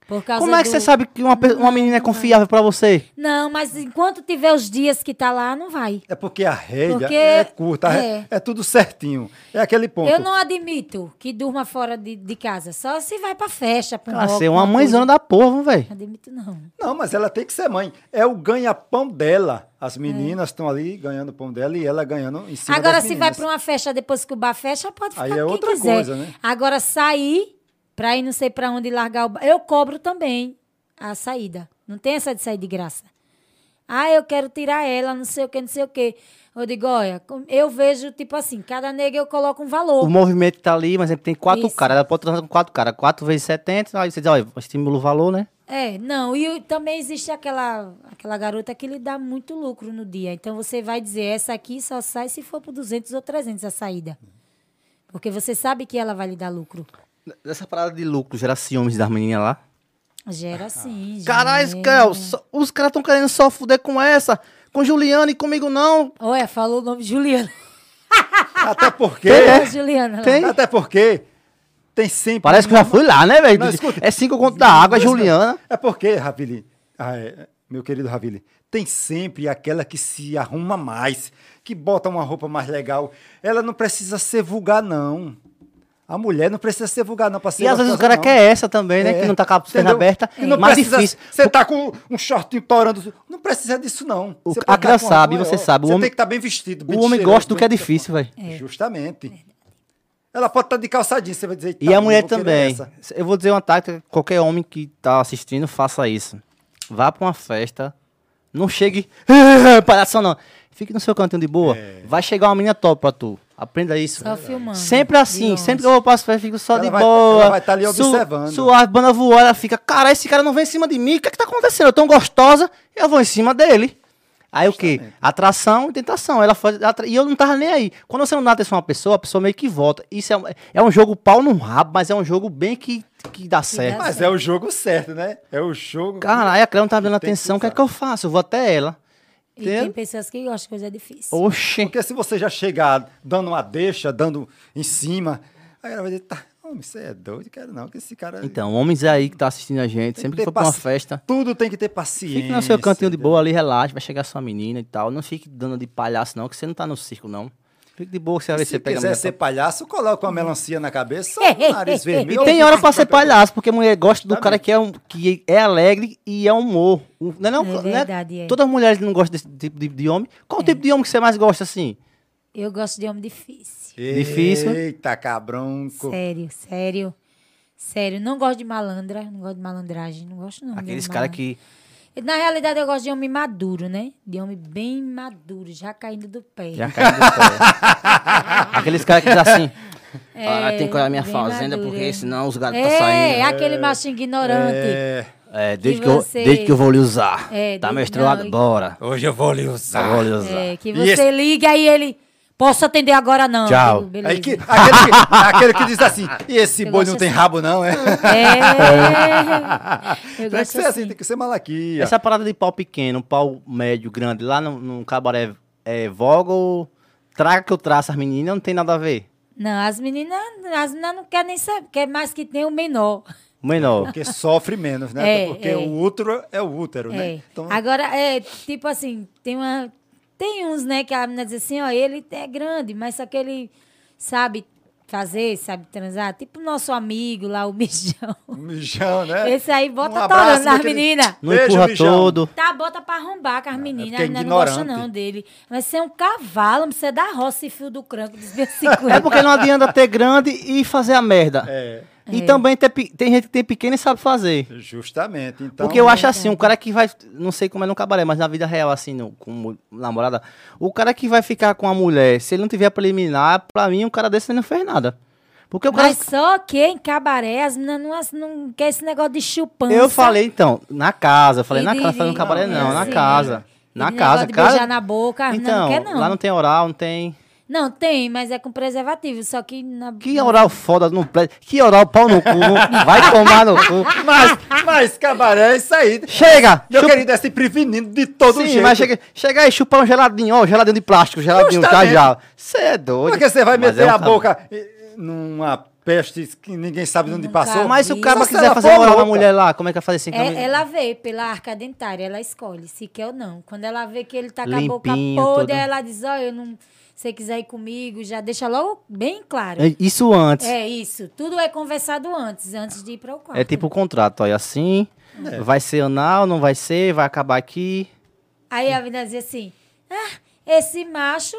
S3: Por causa
S1: Como é que
S3: do-
S1: você sabe que uma, pe- uma menina é confiável pra você?
S3: Não, mas enquanto tiver os dias que tá lá, não vai.
S2: É porque a rédea
S3: Porque-
S2: é curta, é.
S3: é.
S2: é tudo certinho. É aquele ponto.
S3: Eu não admito que durma fora de, de casa. Só se vai pra festa, pra um rock,
S1: ser uma
S3: uma
S1: mãezona
S3: coisa.
S1: da porra, velho.
S3: Não admito, não.
S2: Não, mas ela tem que ser mãe. É o ganha-pão dela. As meninas estão ali ganhando o pão dela e ela ganhando em cima
S3: Agora,
S2: das
S3: se vai pra uma festa depois que o bar fecha, pode ficar
S2: Aí é
S3: quem
S2: outra
S3: quiser.
S2: coisa, né?
S3: Agora, sair pra ir não sei pra onde largar o bar. Eu cobro também a saída. Não tem essa de sair de graça. Ah, eu quero tirar ela, não sei o que, não sei o que. Eu digo, olha, eu vejo, tipo assim, cada nega eu coloco um valor.
S1: O movimento tá ali, mas tem quatro
S3: Isso.
S1: caras. Ela pode transar com quatro caras. Quatro vezes 70, aí você diz, olha, estimula o valor, né?
S3: É, não, e também existe aquela, aquela garota que lhe dá muito lucro no dia. Então você vai dizer, essa aqui só sai se for por 200 ou 300 a saída. Porque você sabe que ela vai lhe dar lucro.
S1: Dessa parada de lucro, gera ciúmes das meninas lá.
S3: Gera sim.
S1: Caralho,
S3: gera.
S1: Kel, só- os caras tão querendo só fuder com essa. Com Juliana e comigo não.
S3: Olha, falou o nome de Juliana.
S2: Até porque.
S1: É?
S3: Ô, Juliana. lá.
S1: Tem.
S2: Até porque tem sempre.
S1: Parece que eu já fui lá, né, velho?
S2: Não, escuta.
S1: É cinco conto da água, Juliana.
S2: É porque, Ravili, ah, é, meu querido Ravili, tem sempre aquela que se arruma mais, que bota uma roupa mais legal. Ela não precisa ser vulgar, não. A mulher não precisa ser vulgar, não, pra ser
S1: E às vezes o cara
S2: não.
S1: quer essa também, né?
S2: É,
S1: Que não tá com a perna aberta.
S2: Que não
S1: mais
S2: precisa,
S1: difícil.
S2: Você tá com um shortinho torando. Não precisa disso, não.
S1: O- a
S2: pode
S1: criança sabe, você sabe, o
S2: Você
S1: homem-
S2: tem que estar bem vestido. bem
S1: O homem
S2: cheiroso,
S1: gosta do que é difícil, velho.
S2: Justamente. Ela pode estar de calçadinho, você vai dizer.
S1: E
S2: "Tá,
S1: a mulher também.
S2: essa."
S1: Eu vou dizer uma tática, qualquer homem que tá assistindo, faça isso. Vá pra uma festa, não chegue, palhação não. Fique no seu cantinho de boa.
S2: É.
S1: Vai chegar uma menina top pra tu. Aprenda isso.
S3: Só filmando.
S1: Sempre assim, sempre que eu vou festa, eu fico só
S2: Ela
S1: de
S2: vai-
S1: boa.
S2: ela vai tá ali observando.
S1: Suave, banda voou, ela fica, cara, esse cara não vem em cima de mim, o que é que tá acontecendo? Eu tão gostosa, eu vou em cima dele. Aí o quê? Atração e tentação. Ela faz, atra- E eu não tava nem aí. Quando você não dá atenção a uma pessoa, a pessoa meio que volta. Isso é, um- é um jogo pau no rabo, mas é um jogo bem que, que dá certo.
S3: dá
S2: Mas é o jogo certo, né? É o jogo.
S1: Caralho, a Cléo não tá dando
S2: que
S1: atenção, o que é
S2: usar.
S1: que eu faço? Eu vou até ela.
S3: E tem pessoas que gostam de coisa difícil.
S1: Oxi.
S2: Porque se você já chegar dando uma deixa, dando em cima, aí ela vai dizer, tá, homem, você é doido, quero não, que esse cara...
S1: Então, homens aí que tá assistindo a gente,
S2: tem
S1: sempre
S2: ter
S1: que for pra uma festa,
S2: Tudo tem que ter paciência.
S1: fique no seu cantinho de boa ali, relaxa, vai chegar sua menina e tal. Não fique dando de palhaço, não, que você não tá no circo, não. Fique de boa, que você vai ver se
S2: Se
S1: você pega
S2: quiser ser
S1: top.
S2: palhaço, coloca uma melancia na cabeça, nariz
S1: E
S2: vermelho.
S1: tem hora pra ser palhaço, porque a mulher gosta do
S2: Tá
S1: cara que é, um, que é alegre e é humor. Não é, não,
S3: É
S1: não
S3: verdade, é.
S1: Todas as mulheres não gostam desse tipo de, de homem. Qual o tipo de homem que você mais gosta, assim?
S3: Eu gosto de homem difícil.
S1: Difícil.
S2: Eita, cabronco.
S3: Sério, sério. Sério. Não gosto de malandra, não gosto de malandragem, não gosto não.
S1: Aqueles caras que
S3: Na realidade, eu gosto de homem maduro, né? De homem bem maduro, já caindo do pé.
S1: já caem do pé. Aqueles caras que dizem assim,
S3: É,
S1: ah, tem que olhar minha fazenda,
S3: maduro,
S1: porque
S3: é.
S1: senão os gatos
S3: É,
S1: tá saindo.
S3: aquele macho ignorante.
S2: É,
S1: É, desde
S3: que
S1: que, eu, desde que eu vou lhe usar.
S3: É,
S1: tá menstruado?
S3: não, e-
S1: Bora.
S2: hoje eu vou lhe
S1: Eu
S2: usar.
S1: vou lhe usar.
S3: É, que você
S2: esse-
S3: liga e ele. Posso atender agora não.
S1: Tchau.
S3: Beleza.
S2: Aí que, aquele, que, aquele que diz assim, e esse
S3: Eu
S2: boi não tem
S3: assim.
S2: rabo não, é?
S3: É. Eu
S2: Tem que ser assim,
S3: assim.
S2: tem que ser malaquia.
S1: Essa parada de pau pequeno, pau médio, grande, lá no, no cabaré é voga ou traga que eu traço as meninas, não tem nada a ver.
S3: Não, as meninas, as meninas não querem nem saber, quer mais que tenha o menor.
S1: O menor.
S2: Porque sofre menos, né?
S3: É,
S2: Porque
S3: é.
S2: o útero é o útero,
S3: É.
S2: né? Então,
S3: Agora, é, tipo assim, tem uma. Tem uns, né, que a menina diz assim, ó, ele é grande, mas só que ele sabe fazer, sabe transar. Tipo o nosso amigo lá, o mijão.
S2: um mijão, né?
S3: Esse aí bota
S2: Um
S3: torando nas meninas.
S1: Não
S2: Beijo,
S1: empurra
S2: mijão.
S1: todo.
S3: Tá, bota pra arrombar com as meninas.
S2: porque é
S3: a menina não gosta
S2: ignorante.
S3: não dele. Mas você é um cavalo, não precisa dar roça e fio do cranco, desvia
S1: É porque não adianta ter grande e fazer a merda.
S2: É,
S1: E também pe- tem gente que tem pequeno e sabe fazer.
S2: justamente. Então,
S1: Porque eu acho assim, um cara que vai, não sei como é no cabaré, mas na vida real, assim, no, com namorada, o cara que vai ficar com a mulher, se ele não tiver preliminar, pra mim, um cara desse não fez nada. Porque o cara.
S3: Mas só que em cabaré, as meninas não, não quer esse negócio de chupança.
S1: Eu falei, então, na casa. Falei,
S3: E
S1: na
S3: de-
S1: casa, falei no cabaré,
S3: não,
S1: não, na
S3: assim,
S1: casa.
S3: E
S1: Na casa, cara.
S3: beijar na boca,
S1: Então,
S3: não quer não.
S1: lá não tem oral, não tem.
S3: Não, tem, mas é com preservativo, só que... Na...
S1: Que oral foda no play. Que oral pau no cu. Vai tomar no cu.
S2: Mas, mas cabaré é isso aí.
S1: Chega!
S2: Meu
S1: chupa-
S2: querido é se prevenindo de todo
S1: Sim,
S2: jeito.
S1: mas chega, chega aí, chupar um geladinho, ó, geladinho de plástico, geladinho, já
S2: Justamente.
S1: já. Você é doido.
S2: Porque você vai meter
S1: é um
S2: a boca numa peste que ninguém sabe de onde
S3: Nunca
S2: passou.
S1: Mas se o cara quiser fazer
S2: for
S1: moral na mulher lá, como é que vai fazer assim?
S3: É, ela vê pela arca dentária, ela escolhe se quer ou não. Quando ela vê que ele tá com a boca
S1: Limpinho,
S3: podre,
S1: todo.
S3: ela diz, ó, eu não... Se você quiser ir comigo, já deixa logo bem claro.
S1: É Isso antes.
S3: É isso. Tudo é conversado antes, antes de ir para o quarto.
S1: É tipo o contrato, olha, assim,
S2: É.
S1: vai ser anal, não vai ser, vai acabar aqui.
S3: Aí a menina dizia assim: ah, esse macho,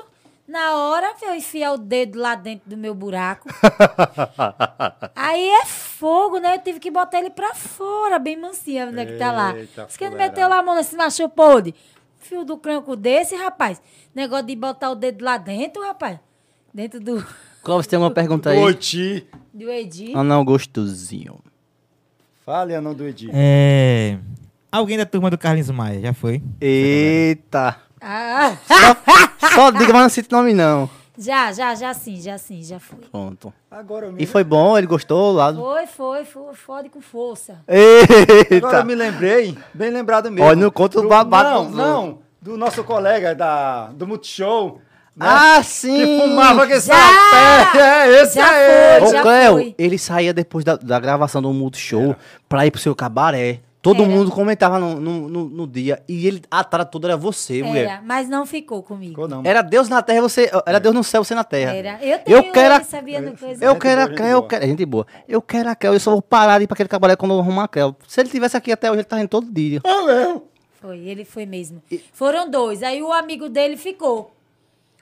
S3: na hora eu enfiar o dedo lá dentro do meu buraco. Aí é fogo, né? Eu tive que botar ele pra fora, bem mansinho, onde é que tá lá. Diz que ele meteu lá a mão nesse macho podre. Fio do cranco desse, rapaz. Negócio de botar o dedo lá dentro, rapaz. Dentro do,
S1: Clóvis, tem alguma pergunta aí?
S2: Oi, Ti.
S3: do Edi.
S1: Anão gostosinho.
S2: Fale, anão do Edi.
S4: É. Alguém da turma do Carlinhos Maia, já foi?
S1: Eita.
S3: Ah,
S1: Só, só diga, mas não cite nome não.
S3: Já, já, já sim, já sim, já fui.
S1: Pronto.
S2: Agora eu me,
S1: E foi bom, ele gostou lá. do-
S3: Foi, foi, foi, fode com força.
S2: agora
S1: Eita.
S2: eu me lembrei, bem lembrado mesmo.
S1: Olha, não conta o
S2: Do-
S1: babado
S2: Não, não. Do nosso colega da, do Multishow. né?
S1: Ah, sim!
S2: Que fumava que
S3: Já!
S2: sapé. É, esse
S3: Já
S2: aí.
S3: foi.
S1: Ô, Cléo,
S3: foi.
S1: ele saía depois da, da gravação do Multishow pra ir pro seu cabaré. Todo
S3: Era.
S1: mundo comentava no, no, no- no dia. E ele, a cara toda era você, mulher.
S3: Era, mas não ficou comigo.
S2: Ficou não.
S1: Era Deus na terra, você. Era Deus no céu, você na terra.
S3: Era. Eu tenho,
S1: Eu quero
S3: sabia do coisa.
S1: Eu quero a
S2: gente
S1: Cléo, eu
S2: boa.
S1: quero. Gente boa. Eu quero a Cléo, eu só vou parar de ir pra aquele cabaré quando eu arrumar a Cléo. Se ele tivesse aqui até hoje, ele tá indo todo dia.
S2: Ah, mesmo.
S3: Foi, ele foi mesmo. Foram dois. Aí o amigo dele ficou.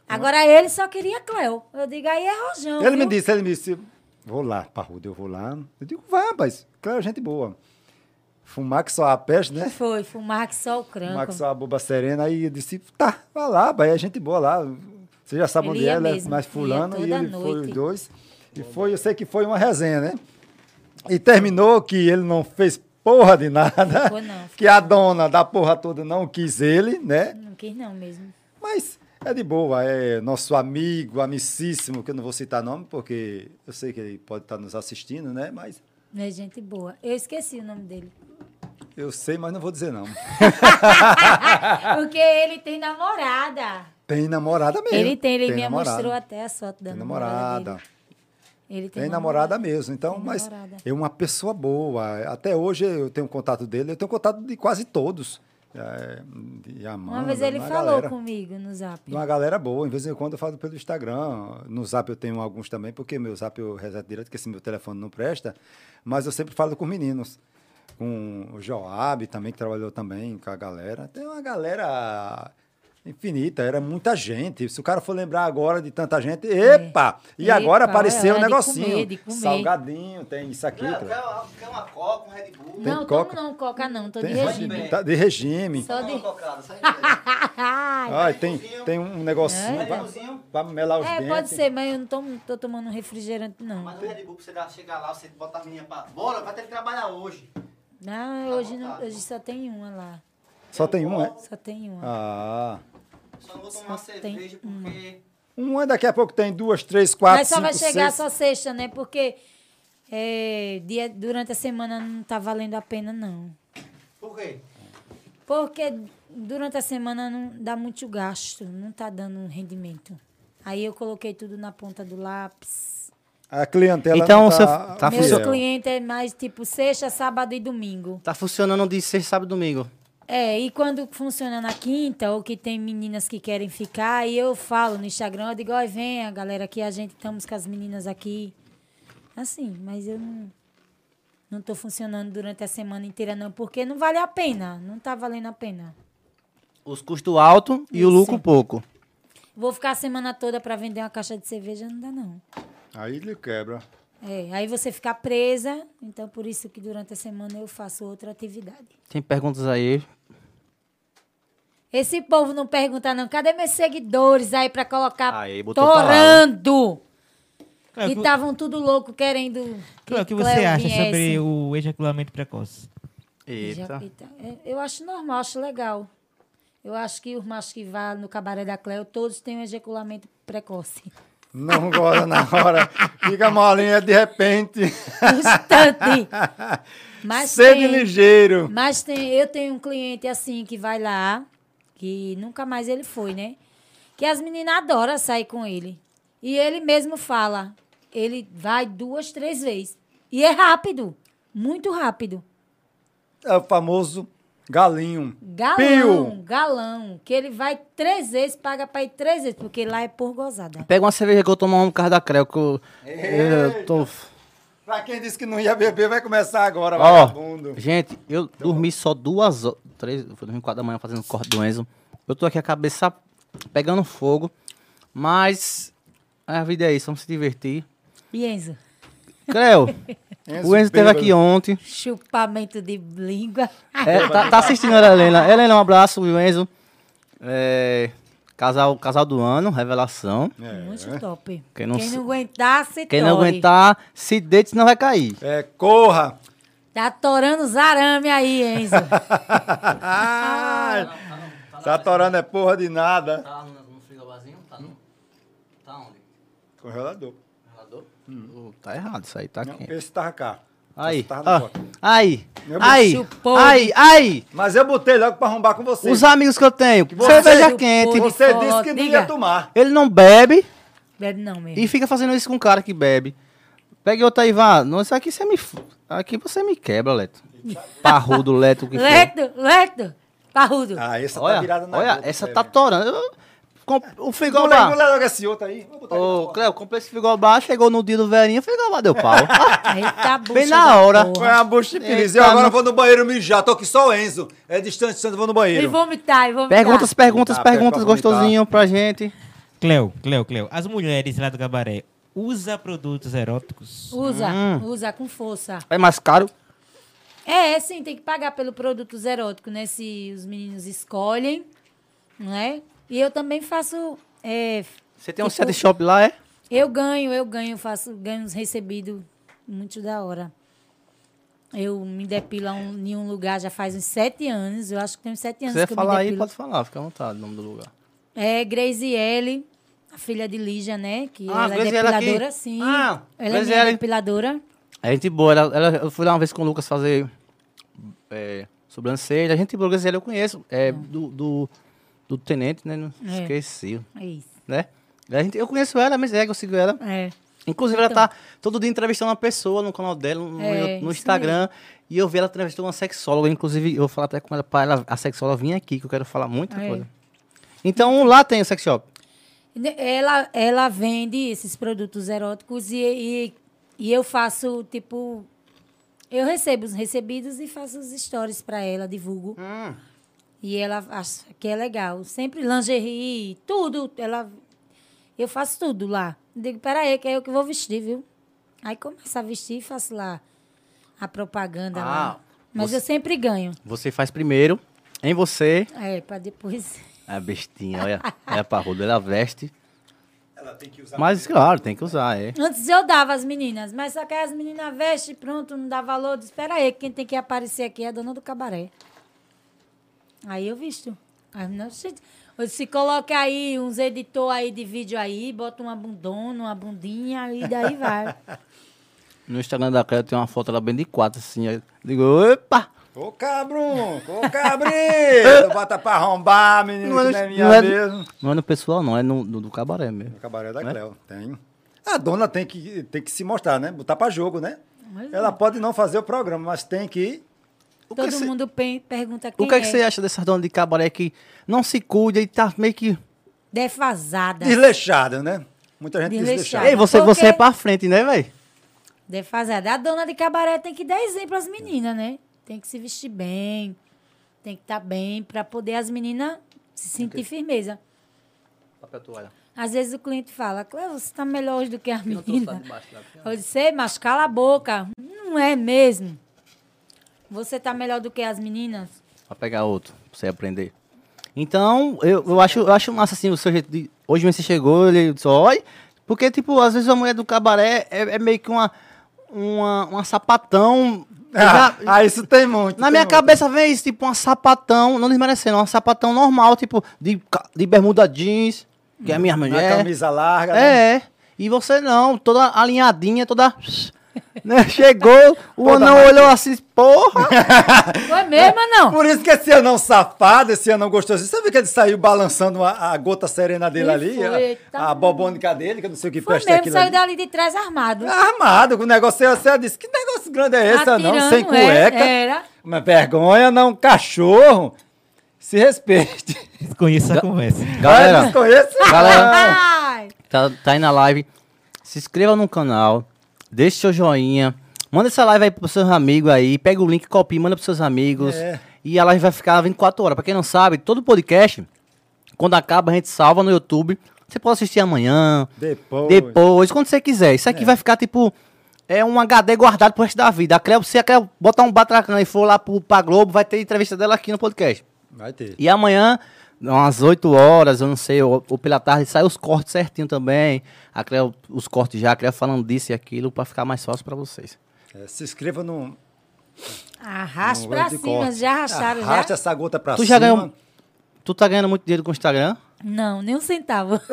S3: Agora ele só queria Cléo. Eu digo, aí é rojão.
S2: Ele me
S3: viu?
S2: disse, ele me disse, vou lá, parrudo, eu vou lá. Eu digo, vai, rapaz, claro, gente boa. Fumar que só a peste, né?
S3: Foi, fumar que só o cranco.
S2: Fumar que só a boba serena. Aí eu disse, tá, vai lá, vai, é gente boa lá. Você já sabe
S3: Ele
S2: onde é,
S3: mesmo,
S2: mais
S3: ia
S2: fulano. E ele foi
S3: noite.
S2: os dois. E foi, eu sei que foi uma resenha, né? E terminou que ele não fez porra de nada.
S3: Ficou não,
S2: Que a dona da porra toda não quis ele, né?
S3: Não quis não mesmo.
S2: Mas é de boa, é nosso amigo, amicíssimo, que eu não vou citar nome, porque eu sei que ele pode estar nos assistindo, né? Mas
S3: é gente boa. Eu esqueci o nome dele.
S2: Eu sei, mas não vou dizer não.
S3: Porque ele tem namorada.
S2: Tem namorada mesmo.
S3: Ele tem, ele me
S2: namorada.
S3: mostrou até a foto da
S2: Tem
S3: namorada.
S2: namorada.
S3: Ele tem,
S2: Tem namorada mesmo, então,
S3: Tem
S2: mas
S3: namorada.
S2: é uma pessoa boa. Até hoje eu tenho contato dele, eu tenho contato de quase todos. É, de Amanda,
S3: Uma vez ele
S2: uma
S3: falou
S2: galera,
S3: comigo no zap.
S2: de Uma galera boa, em vez em quando eu falo pelo Instagram. No Zap eu tenho alguns também, porque meu Zap eu reseto direto, porque esse meu telefone não presta. Mas eu sempre falo com meninos. Com o Joab também, que trabalhou também com a galera. Tem uma galera infinita, era muita gente. Se o cara for lembrar agora de tanta gente, epa! E agora
S3: É. Epa,
S2: apareceu
S3: é
S2: um
S3: hora de
S2: negocinho.
S3: comer, de comer.
S2: Salgadinho, tem isso aqui.
S1: Não, quer, quer uma coca, um Red Bull.
S2: Tem
S3: não,
S2: coca?
S3: não, coca não, tô
S2: Tem
S3: de regime.
S2: tá de regime.
S3: Só de...
S1: cocada,
S3: Ai,
S2: tem, tem um negocinho
S3: É.
S2: para melar os
S3: é,
S2: dentes.
S3: pode ser, mas eu não tomo, tô tomando refrigerante, não.
S1: Mas o Red Bull, pra você chegar lá, você botar a menina pra. Bora, vai ter que trabalhar hoje.
S3: Não, hoje, não, hoje só tem uma lá.
S2: Só tem um, é?
S3: Só tem uma.
S2: Ah.
S1: Só não vou tomar
S3: Só tem
S1: cerveja porque.
S2: Uma daqui a pouco tem duas, três, quatro,
S3: Mas só
S2: cinco,
S3: vai chegar
S2: seis.
S3: só sexta, né? Porque é, dia, durante a semana não tá valendo a pena, não.
S1: Por quê?
S3: Porque durante a semana não dá muito gasto, não tá dando um rendimento. Aí eu coloquei tudo na ponta do lápis.
S2: A clientela
S1: Então,
S2: não
S1: seu-
S2: tá,
S1: tá
S3: Meus
S2: fiel.
S3: clientes é mais tipo sexta, sábado e domingo.
S1: Tá funcionando de sexta, sábado e domingo.
S3: É, e quando funciona na quinta, ou que tem meninas que querem ficar, aí eu falo no Instagram, eu digo, ó, vem a galera aqui, a gente estamos com as meninas aqui. Assim, mas eu não, não tô funcionando durante a semana inteira, não, porque não vale a pena, não tá valendo a pena.
S1: Os custos altos e o
S3: Isso.
S1: lucro pouco.
S3: Vou ficar a semana toda para vender uma caixa de cerveja, não dá não.
S2: Aí ele quebra.
S3: É, aí você fica presa, então por isso que durante a semana eu faço outra atividade.
S1: Tem perguntas aí.
S3: Esse povo não pergunta não, cadê meus seguidores aí para colocar
S1: Aí,
S3: torando?
S4: Claro,
S3: E
S4: que-
S3: estavam tudo louco querendo
S4: claro, o que
S3: Cleo
S4: você acha
S3: viesse.
S4: sobre o ejaculamento precoce?
S1: Eita.
S3: É, Eu acho normal, acho legal. Eu acho que os machos que vão no cabaré da Cleo, todos têm um ejaculamento precoce.
S2: Não gosta na hora. Fica molinha de repente.
S3: Instante. Mas
S2: Sede
S3: tem,
S2: ligeiro.
S3: mas tem, eu tenho um cliente assim que vai lá, que nunca mais ele foi, né? Que as meninas adoram sair com ele. E ele mesmo fala: ele vai duas, três vezes. E é rápido. Muito rápido.
S2: É o famoso galinho.
S3: Galão,
S2: Pio.
S3: galão. Que ele vai três vezes, paga pra ir três vezes, porque lá é por gozada.
S1: Pega uma cerveja que eu tomo um carro da Creu, que eu, eu tô...
S2: Pra quem disse que não ia beber, vai começar agora,
S1: Ó,
S2: vagabundo.
S1: gente, eu dormi só duas horas, três, eu fui dormir quatro da manhã fazendo corte do Enzo. Eu tô aqui a cabeça pegando fogo, mas a vida é isso, vamos se divertir.
S3: E Enzo?
S1: Creu, o Enzo esteve aqui ontem.
S3: Chupamento de língua.
S1: É, tá, tá assistindo a Helena. Helena, um abraço, o Enzo. É, casal, casal do ano, revelação.
S3: Muito top.
S1: Quem não
S3: Quem não aguentar, se
S1: Quem não
S3: tore.
S1: aguentar, se deite, senão vai cair.
S2: É, corra!
S3: Tá torando os arame aí, Enzo.
S2: Ai, tá atorando é porra de nada.
S1: Tá no frigobarzinho? Tá no... Tá onde?
S2: Congelador.
S1: Tá errado isso aí, tá
S2: Não,
S1: aqui.
S2: esse tava cá.
S1: Aí, ó, aí,
S2: Meu
S1: aí,
S3: chupou.
S1: aí, aí.
S2: Mas eu botei logo pra arrombar com você.
S1: Os amigos que eu tenho,
S2: você-
S1: cerveja
S3: Chupou.
S1: quente,
S2: Você
S3: Pô,
S2: disse que não
S3: diga.
S2: ia tomar.
S1: ele não bebe
S3: Bebe não mesmo.
S1: e fica fazendo isso com um cara que bebe. Pegue outra aí, vá. Não, isso aqui você me... Aqui você me quebra, Leto. Parrudo, Leto, que for.
S3: Leto, Leto, parrudo.
S2: Ah, essa
S1: Olha,
S2: tá virada na
S1: olha,
S2: boca,
S1: essa
S2: Cleber.
S1: tá torando. Eu- O frigobar...
S2: engole logo esse outro aí.
S1: Ô, Cleo, comprei esse frigobar, chegou no dia do velhinho, o frigobar deu pau.
S3: Eita, bucha
S1: Bem na hora.
S2: Foi uma bucha de feliz. Eu agora vou no banheiro mijar. Tô aqui só o Enzo. É distante, eu vou no
S3: E
S2: banheiro.
S3: vomitar, e vomitar.
S1: perguntas, perguntas, perguntas gostosinho pra gente.
S4: Cleo, Cleo, Cleo. As mulheres lá do Cabaré usam produtos eróticos?
S3: Usa,
S1: Hum.
S3: usa com força.
S1: É mais caro?
S3: É, sim, tem que pagar pelo produto erótico, né? Se os meninos escolhem, não é? E eu também faço. é,
S1: Você tem um
S3: Tipo-
S1: set shop lá, é?
S3: eu ganho, eu ganho, faço ganho uns recebidos muito da hora. Eu me depilo um- em um lugar já faz uns sete anos. Eu acho que tem uns sete
S1: Se
S3: anos
S1: quiser
S3: que eu
S1: falar aí, pode falar, fica à vontade o nome do lugar.
S3: É Graziele, a filha de Lígia, né? Que
S1: Ah,
S3: ela é
S1: Graziele aqui?
S3: depiladora, sim.
S1: Ah,
S3: ela é
S1: Graziele.
S3: minha depiladora.
S1: É gente boa, ela, ela- eu fui lá uma vez com o Lucas fazer é, sobrancelha. A gente boa, Graziele eu conheço, é, do, do, do tenente, né? Não
S3: É.
S1: Esqueci,
S3: É isso.
S1: né? A gente, eu conheço ela, mas é, eu sigo ela.
S3: É.
S1: Inclusive, ela tá todo dia entrevistando uma pessoa no canal dela, no,
S3: É,
S1: no Instagram. E eu vi ela entrevistando uma sexóloga. Inclusive, eu vou falar até com ela para ela, a sexóloga vir aqui, que eu quero falar muita
S3: É.
S1: coisa. Então, lá tem o sex shop.
S3: Ela, ela vende esses produtos eróticos e, e, e eu faço, tipo. Eu recebo os recebidos e faço os stories pra ela, divulgo. E ela acha que é legal. Sempre lingerie, tudo. Ela, eu faço tudo lá. Digo, peraí, que é eu que vou vestir, viu? Aí começo a vestir e faço lá a propaganda
S1: Ah,
S3: lá. Mas
S1: você-
S3: eu sempre ganho.
S1: Você faz primeiro, em você.
S3: É, pra depois.
S1: É bestinha, olha. É a parruda, ela veste.
S2: Ela tem que usar.
S1: Mas, claro, tem que usar, é.
S3: Antes eu dava as meninas, mas só que as meninas vestem pronto, não dá valor. Diz, Espera aí, quem tem que aparecer aqui é a dona do cabaré. Aí eu visto. Aí, não, se, se coloca aí uns editor aí de vídeo aí, bota uma bundona, uma bundinha e daí vai.
S1: No Instagram da Cléo tem uma foto lá bem de quatro, assim. Eu digo, opa!
S2: Ô cabrum, ô cabrito, bota pra arrombar, menino,
S1: Não é
S2: que
S1: no-
S2: não é minha
S1: não é-
S2: mesmo.
S1: Não é no pessoal, não, é no, no- do cabaré mesmo.
S2: No cabaré da
S1: Né?
S2: Cleo, tem. A dona tem que, tem que se mostrar, né? Botar pra jogo, né?
S3: Mas
S2: Ela pode não fazer o programa, mas tem que...
S1: O
S3: Todo
S1: cê-
S3: mundo pe- pergunta quem
S1: O que, é que você acha dessas donas de cabaré que não se cuida e tá meio que.
S3: Defasada.
S2: Desleixada, né? Muita gente
S3: Desleixada.
S2: desleixada.
S1: Ei, você,
S3: Porque-
S1: você é pra frente, né, velho?
S3: Defasada. A dona de cabaré tem que dar exemplo às meninas, né? Tem que se vestir bem, tem que estar bem para poder as meninas se sentir firmeza.
S1: Papel toalha.
S3: Às vezes o cliente fala, você está melhor hoje do que a menina.
S1: lá.
S3: Eu disse, "Ei, mas cala a boca. Não é mesmo. Você está melhor do que as meninas?
S1: Pra pegar outro, pra você aprender. Então, eu, eu, acho, eu acho massa, assim, o seu jeito de... Hoje você chegou, ele disse, oi. Porque, tipo, às vezes a mulher do cabaré é, é meio que uma... Uma, uma sapatão... Eu já-
S2: Ah, ah, isso tem muito.
S1: na
S2: tem
S1: minha
S2: muito.
S1: cabeça vem isso, tipo, uma sapatão, não desmerecendo, uma sapatão normal, tipo, de, de bermuda jeans, que é a minha
S2: Na
S1: mulher.
S2: camisa larga, né?
S1: É, e você não, toda alinhadinha, toda... Né? Chegou, o
S2: Toda
S1: anão olhou assim, porra.
S3: Foi mesmo, não?
S2: Por isso que esse anão safado, esse anão gostosinho, você viu que ele saiu balançando a, a gota serena dele ali?
S3: foi,
S2: a,
S3: eita.
S2: a bobônica dele, que eu não sei o que
S3: Foi
S2: presta
S3: mesmo,
S2: aquilo
S3: saiu
S2: ali.
S3: dali de trás armado.
S2: Armado, com o negócio, você disse, que negócio grande é esse, anão?
S3: Atirando,
S2: Sem
S3: é,
S2: cueca.
S3: era.
S2: Uma vergonha, não, cachorro. Se respeite.
S4: Desconheço essa conversa.
S1: Galera,
S2: desconheço,
S1: galera.
S2: não.
S3: Ai,
S1: tá, tá aí na live. Se inscreva no canal, deixe seu joinha. Manda essa live aí pros seus amigos aí. Pega o link, copia, manda pros seus amigos.
S2: É.
S1: E a live vai ficar 24 horas. Pra quem não sabe, todo podcast, quando acaba, a gente salva no YouTube. Você pode assistir amanhã,
S2: Depois.
S1: depois, quando você quiser. Isso aqui vai ficar tipo. É um HD guardado pro resto da vida. A Cleo, se a Cleo botar um batracão e for lá pro, pra Globo, vai ter entrevista dela aqui no podcast.
S2: Vai ter.
S1: E amanhã, umas 8 horas, eu não sei, ou, ou pela tarde, sai os cortes certinho também. A Cleo, os cortes já, a Cleo falando disso e aquilo, pra ficar mais fácil pra vocês.
S2: É, se inscreva no.
S3: arraste
S2: no
S3: pra
S2: Gosto de
S3: cima,
S2: Corte.
S3: já arrastaram
S2: Arrasta
S3: já?
S2: essa gota pra
S1: Tu
S2: cima.
S1: já ganhou- Tu tá ganhando muito dinheiro com o Instagram?
S3: Não, nem um centavo.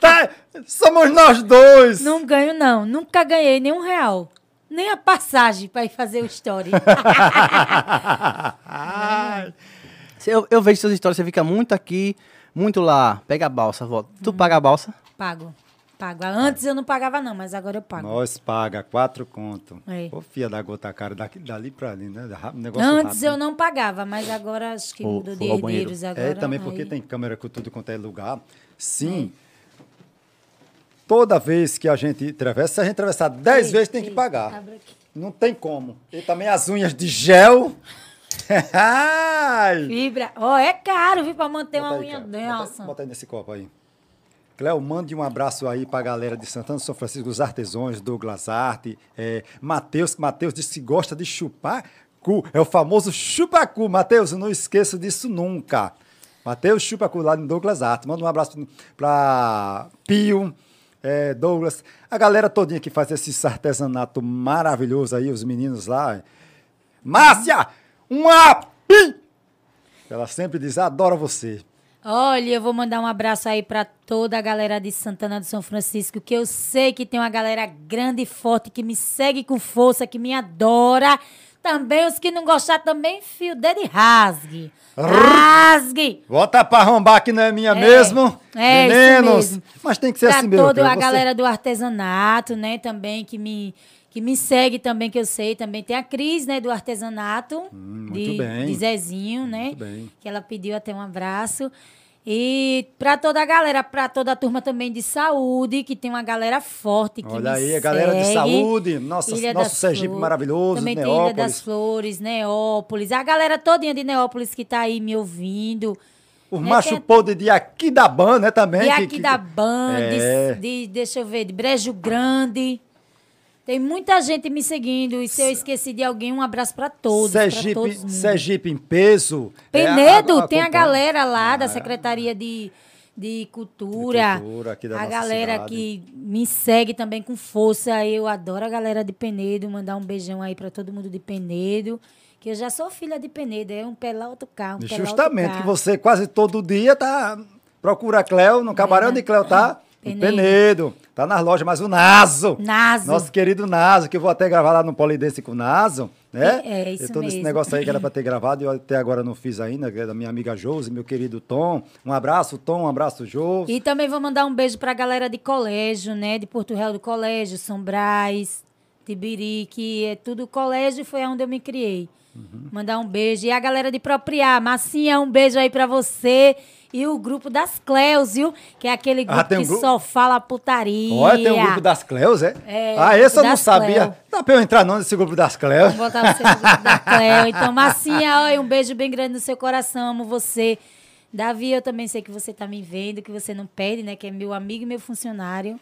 S2: Tá, somos nós dois.
S3: Não ganho, não. Nunca ganhei nem um real. Nem a passagem pra ir fazer o story.
S1: Eu, eu vejo suas histórias, você fica muito aqui, muito lá. Pega a balsa, volta. Tu paga a balsa?
S3: Pago. Pago. Antes eu não pagava, não, mas agora eu pago.
S2: Nós paga quatro conto.
S3: É.
S2: Ô, filha da gota cara, daqui, dali pra ali, né? Negócio
S3: Antes
S2: rápido.
S3: eu não pagava, mas agora acho que mudou de herdeiros agora.
S2: É, também porque
S3: aí-
S2: tem câmera com tudo quanto é lugar. Sim. Toda vez que a gente atravessa, se a gente atravessar dez
S3: Ei,
S2: vezes, tem que
S3: ei,
S2: pagar.
S3: abre aqui.
S2: Não tem como. E também as unhas de gel.
S3: Fibra. Ó, é caro, viu, pra manter uma
S2: Bota aí,
S3: unha
S2: cara.
S3: dessa.
S2: Bota, bota aí nesse copo aí. Cléo, mande um abraço aí pra galera de Santana São Francisco, os artesãos, Douglas Arte, é, Matheus, Matheus disse que gosta de chupar cu. É o famoso chupacu. Matheus, eu não esqueço disso nunca. Matheus Chupacu lá no Douglas Arte. Manda um abraço pra Pio, é, Douglas, a galera todinha que faz esse artesanato maravilhoso aí, os meninos lá. Márcia, um api! Ela sempre diz, adora você.
S3: Olha, eu vou mandar um abraço aí pra toda a galera de Santana do São Francisco, que eu sei que tem uma galera grande e forte que me segue com força, que me adora. Também os que não gostar também, fio o dedo e rasgue. Rasgue!
S2: Bota pra arrombar que não é minha
S3: É,
S2: mesmo.
S3: é, isso
S2: Meninos.
S3: mesmo.
S2: Mas tem que ser
S3: pra
S2: assim mesmo.
S3: toda
S2: Cleo.
S3: a
S2: Você-
S3: galera do artesanato, né, também, que me, que me segue também, que eu sei. Também tem a Cris, né, do artesanato.
S2: Hum,
S3: de, de Zezinho, né?
S2: Muito bem.
S3: Que ela pediu até um abraço. E pra toda a galera, pra toda a turma também de saúde, que tem uma galera forte que
S2: Olha aí, a galera de saúde, nossa,
S3: Ilha
S2: nosso Sergipe
S3: Flores.
S2: maravilhoso,
S3: Também tem Ilha
S2: Neópolis.
S3: das Flores, Neópolis. A galera todinha de Neópolis que tá aí me ouvindo.
S2: O
S3: né,
S2: macho podre de aqui da Ban, né, também.
S3: de aqui
S2: que-
S3: da
S2: É.
S3: de, de- deixa eu ver, de Brejo Grande. Tem muita gente me seguindo. E se eu esqueci de alguém, um abraço pra todos. pra
S2: Sergipe,
S3: todos mundo.
S2: Sergipe em peso. É,
S3: Penedo,
S2: a- a-
S3: tem a galera lá da
S2: Ah,
S3: Secretaria de, de Cultura.
S2: De Cultura
S3: a galera
S2: cidade.
S3: que me segue também com força. Eu adoro a galera de Penedo. Mandar um beijão aí pra todo mundo de Penedo. Que eu já sou filha de Penedo. É um pé lá, outro carro. Um
S2: Justamente, que
S3: carro.
S2: você quase todo dia tá procura a Cleo, no cabaré onde Cleo tá?
S3: Penedo.
S2: Penedo. Tá nas lojas, mas o Naso.
S3: Naso.
S2: Nosso querido Naso, que eu vou até gravar lá no Polidense com o Naso, né?
S3: É, é isso
S2: E todo esse
S3: mesmo.
S2: negócio aí que era pra ter gravado e eu até agora não fiz ainda, que é da minha amiga Josi, meu querido Tom. Um abraço, Tom, um abraço, Josi.
S3: E também vou mandar um beijo pra galera de colégio, né? De Porto Real do Colégio, São Brás, Tibiri, que é tudo colégio, foi onde eu me criei.
S2: Uhum.
S3: Mandar um beijo. E a galera de Propriar, Massinha, um beijo aí pra você. E o grupo das Cleus, viu? Que é aquele grupo
S2: Ah, um
S3: que
S2: grupo?
S3: só fala putaria.
S2: Olha, tem o grupo das Cleus, é?
S3: É,
S2: ah, esse eu não sabia.
S3: Cleo.
S2: Dá pra eu entrar não nesse grupo das Cleus?
S3: Vou botar você no grupo da Cleo. Então, Massinha, olha, um beijo bem grande no seu coração. Amo você. Davi, eu também sei que você tá me vendo, que você não perde, né? Que é meu amigo e meu funcionário.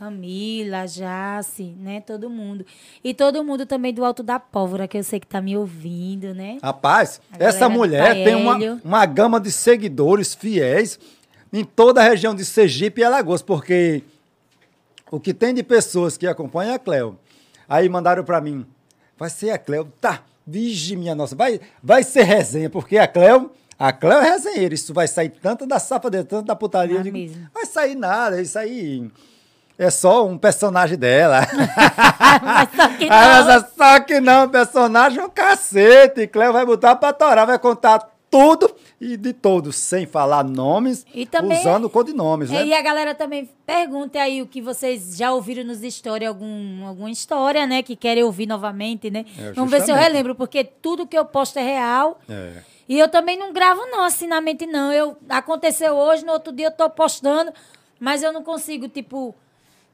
S3: Camila, Jace, né? Todo mundo. E todo mundo também do Alto da Pólvora, que eu sei que tá me ouvindo, né?
S2: Rapaz,
S3: A
S2: essa mulher tem uma, uma gama de seguidores fiéis em toda a região de Sergipe e Alagoas, porque o que tem de pessoas que acompanham a Cleo, aí mandaram pra mim, vai ser a Cleo, tá, vige minha nossa, vai, vai ser resenha, porque a Cleo, a Cleo é resenheira, isso vai sair tanto da safadeza, tanto da putaria,
S3: Vai
S2: eu digo,
S3: mesmo.
S2: vai sair nada, isso aí... é só um personagem dela.
S3: Mas só que
S2: Ah,
S3: não.
S2: é só que não, personagem é um cacete. Cleo vai botar pra torar, vai contar tudo e de todos, sem falar nomes,
S3: E também-
S2: usando codinomes, né?
S3: É, E a galera também pergunta aí o que vocês já ouviram nos stories, algum, alguma história, né? Que querem ouvir novamente, né?
S2: É,
S3: Vamos ver se eu relembro, porque tudo que eu posto é real.
S2: É.
S3: E eu também não gravo, não, assim, na mente, não. Eu, aconteceu hoje, no outro dia eu tô postando, mas eu não consigo, tipo.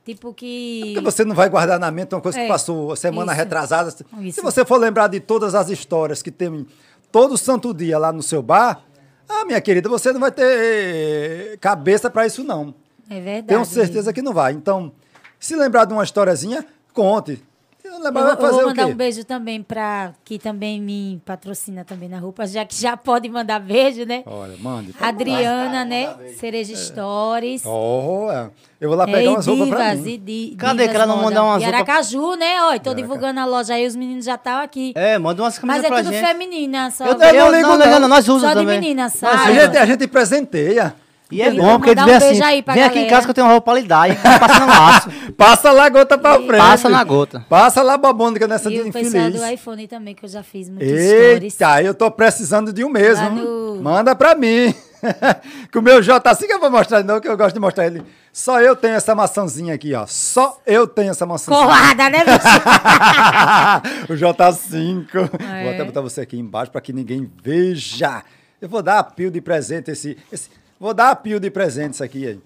S3: Tipo que.
S2: Porque você não vai guardar na mente uma coisa que
S3: É,
S2: passou semana
S3: isso.
S2: retrasada. Se
S3: Isso.
S2: você for lembrar de todas as histórias que tem todo santo dia lá no seu bar, ah, minha querida, você não vai ter cabeça para isso, não.
S3: É verdade.
S2: Tenho certeza que não vai. Então, se lembrar de uma historiazinha, conte. Não
S3: Eu
S2: vai fazer
S3: vou
S2: o
S3: mandar
S2: quê?
S3: um beijo também pra. Que também me patrocina também na roupa, já que já pode mandar beijo, né?
S2: Olha, mande.
S3: Adriana, né? Cereja Stories.
S2: Oh, é. eu vou lá
S3: É,
S2: pegar
S3: e
S2: umas roupas pra mim.
S3: e di,
S1: Cadê que ela não manda umas
S3: E
S1: roupas-
S3: Aracaju, né? Ó, tô
S2: Aracaju.
S3: divulgando a loja aí, os meninos já estão aqui.
S1: É, manda umas
S3: Mas
S1: camisas
S3: é
S1: pra
S3: tudo
S1: gente.
S3: feminina, só.
S1: Eu,
S2: Eu não
S1: eu-
S2: ligo,
S1: não, não,
S2: não.
S1: não, nós usamos
S3: Só de
S1: também.
S3: menina,
S2: A
S3: sabe?
S2: gente, a gente presenteia.
S1: E é
S3: Eu
S1: bom, porque eles
S3: um
S1: vêm
S3: beijo
S1: assim,
S3: aí pra
S1: vem aqui em
S3: galera.
S1: casa que eu tenho uma roupa lidar e passa no laço.
S2: Passa lá a gota pra frente.
S1: Passa na gota.
S2: Passa lá a babônica nessa de
S3: E o pessoal
S2: infeliz.
S3: do iPhone também, que eu já fiz muitos stories.
S2: Eita, eu tô precisando de um mesmo.
S3: No-
S2: Manda pra mim. que o meu J assim que eu vou mostrar, não, que eu gosto de mostrar ele. Só eu tenho essa maçãzinha aqui, ó. Só eu tenho essa maçãzinha.
S3: Colada, né, bicho?
S2: o J5.
S3: É.
S2: Vou até botar você aqui embaixo para que ninguém veja. Eu vou dar a pio de presente esse, esse- Vou dar a pio de presente isso aqui aí.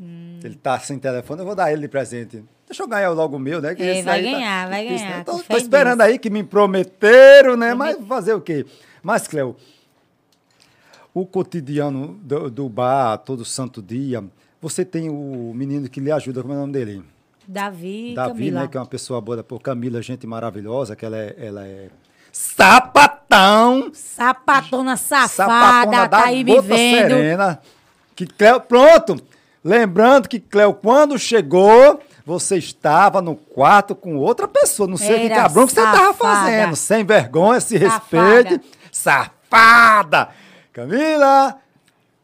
S3: Hum.
S2: Ele tá sem telefone, eu vou dar ele de presente. Deixa eu ganhar logo o meu, né? que
S3: É,
S2: esse
S3: vai
S2: tá
S3: ganhar, vai
S2: difícil,
S3: ganhar,
S2: né? Tô,
S3: com
S2: tô
S3: fé em
S2: esperando
S3: Deus.
S2: aí que me prometeram, né? Mas fazer o quê? Mas, Cleo, o cotidiano do, do bar, todo santo dia, você tem o menino que lhe ajuda, como é o nome dele?
S3: Davi
S2: Davi,
S3: Camila.
S2: né, que é uma pessoa boa, por Camila, gente maravilhosa, que ela é, ela é sapatão,
S3: Sapatona safada,
S2: sapatona
S3: tá aí me vendo.
S2: serena. Que Cleo, pronto, lembrando que Cleo, quando chegou, você estava no quarto com outra pessoa, não sei que
S3: Era
S2: cabrão que você estava fazendo, sem vergonha, se
S3: Safada.
S2: respeite, safada. Camila,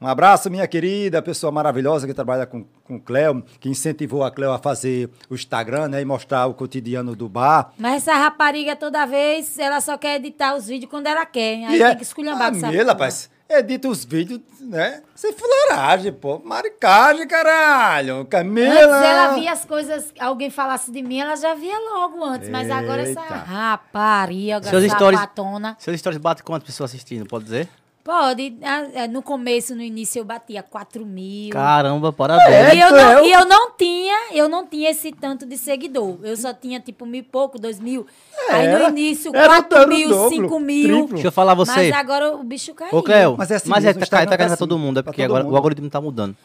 S2: um abraço, minha querida, pessoa maravilhosa que trabalha com, com o Cleo, que incentivou a Cleo a fazer o Instagram, né, e mostrar o cotidiano do bar.
S3: Mas essa rapariga toda vez, ela só quer editar os vídeos quando ela quer. Aí
S2: E
S3: tem
S2: é-
S3: que esculhambar com essa
S2: Camila,
S3: porra.
S2: rapaz, edita os vídeos, né, sem fuleiragem, pô, maricagem, caralho, Camila.
S3: Antes ela via as coisas, alguém falasse de mim, ela já via logo antes. Mas agora essa
S2: Eita.
S3: rapariga,
S1: Seus stories-
S3: sapatona.
S1: Seus stories batem quantas pessoas assistindo, pode dizer?
S3: Pode. ah, é, No começo, no início, eu batia 4 mil.
S1: Caramba,
S2: É,
S1: parabéns.
S3: E eu, não,
S2: é
S3: e eu não tinha, eu não tinha esse tanto de seguidor. Eu só tinha tipo mil e pouco, dois mil. Aí
S2: Era-
S3: no início,
S2: era o-
S3: quatro
S2: era o
S3: mil,
S2: dobro,
S3: cinco mil.
S2: triplo.
S1: Deixa eu falar você.
S3: Mas agora o bicho caiu.
S1: Ô, Cleo,
S2: Mas é
S1: é,
S2: assim
S1: mas
S2: mesmo,
S1: é tá, tá caindo
S2: tá
S1: pra todo
S2: assim,
S1: mundo, é porque agora
S2: mundo.
S1: o algoritmo tá mudando.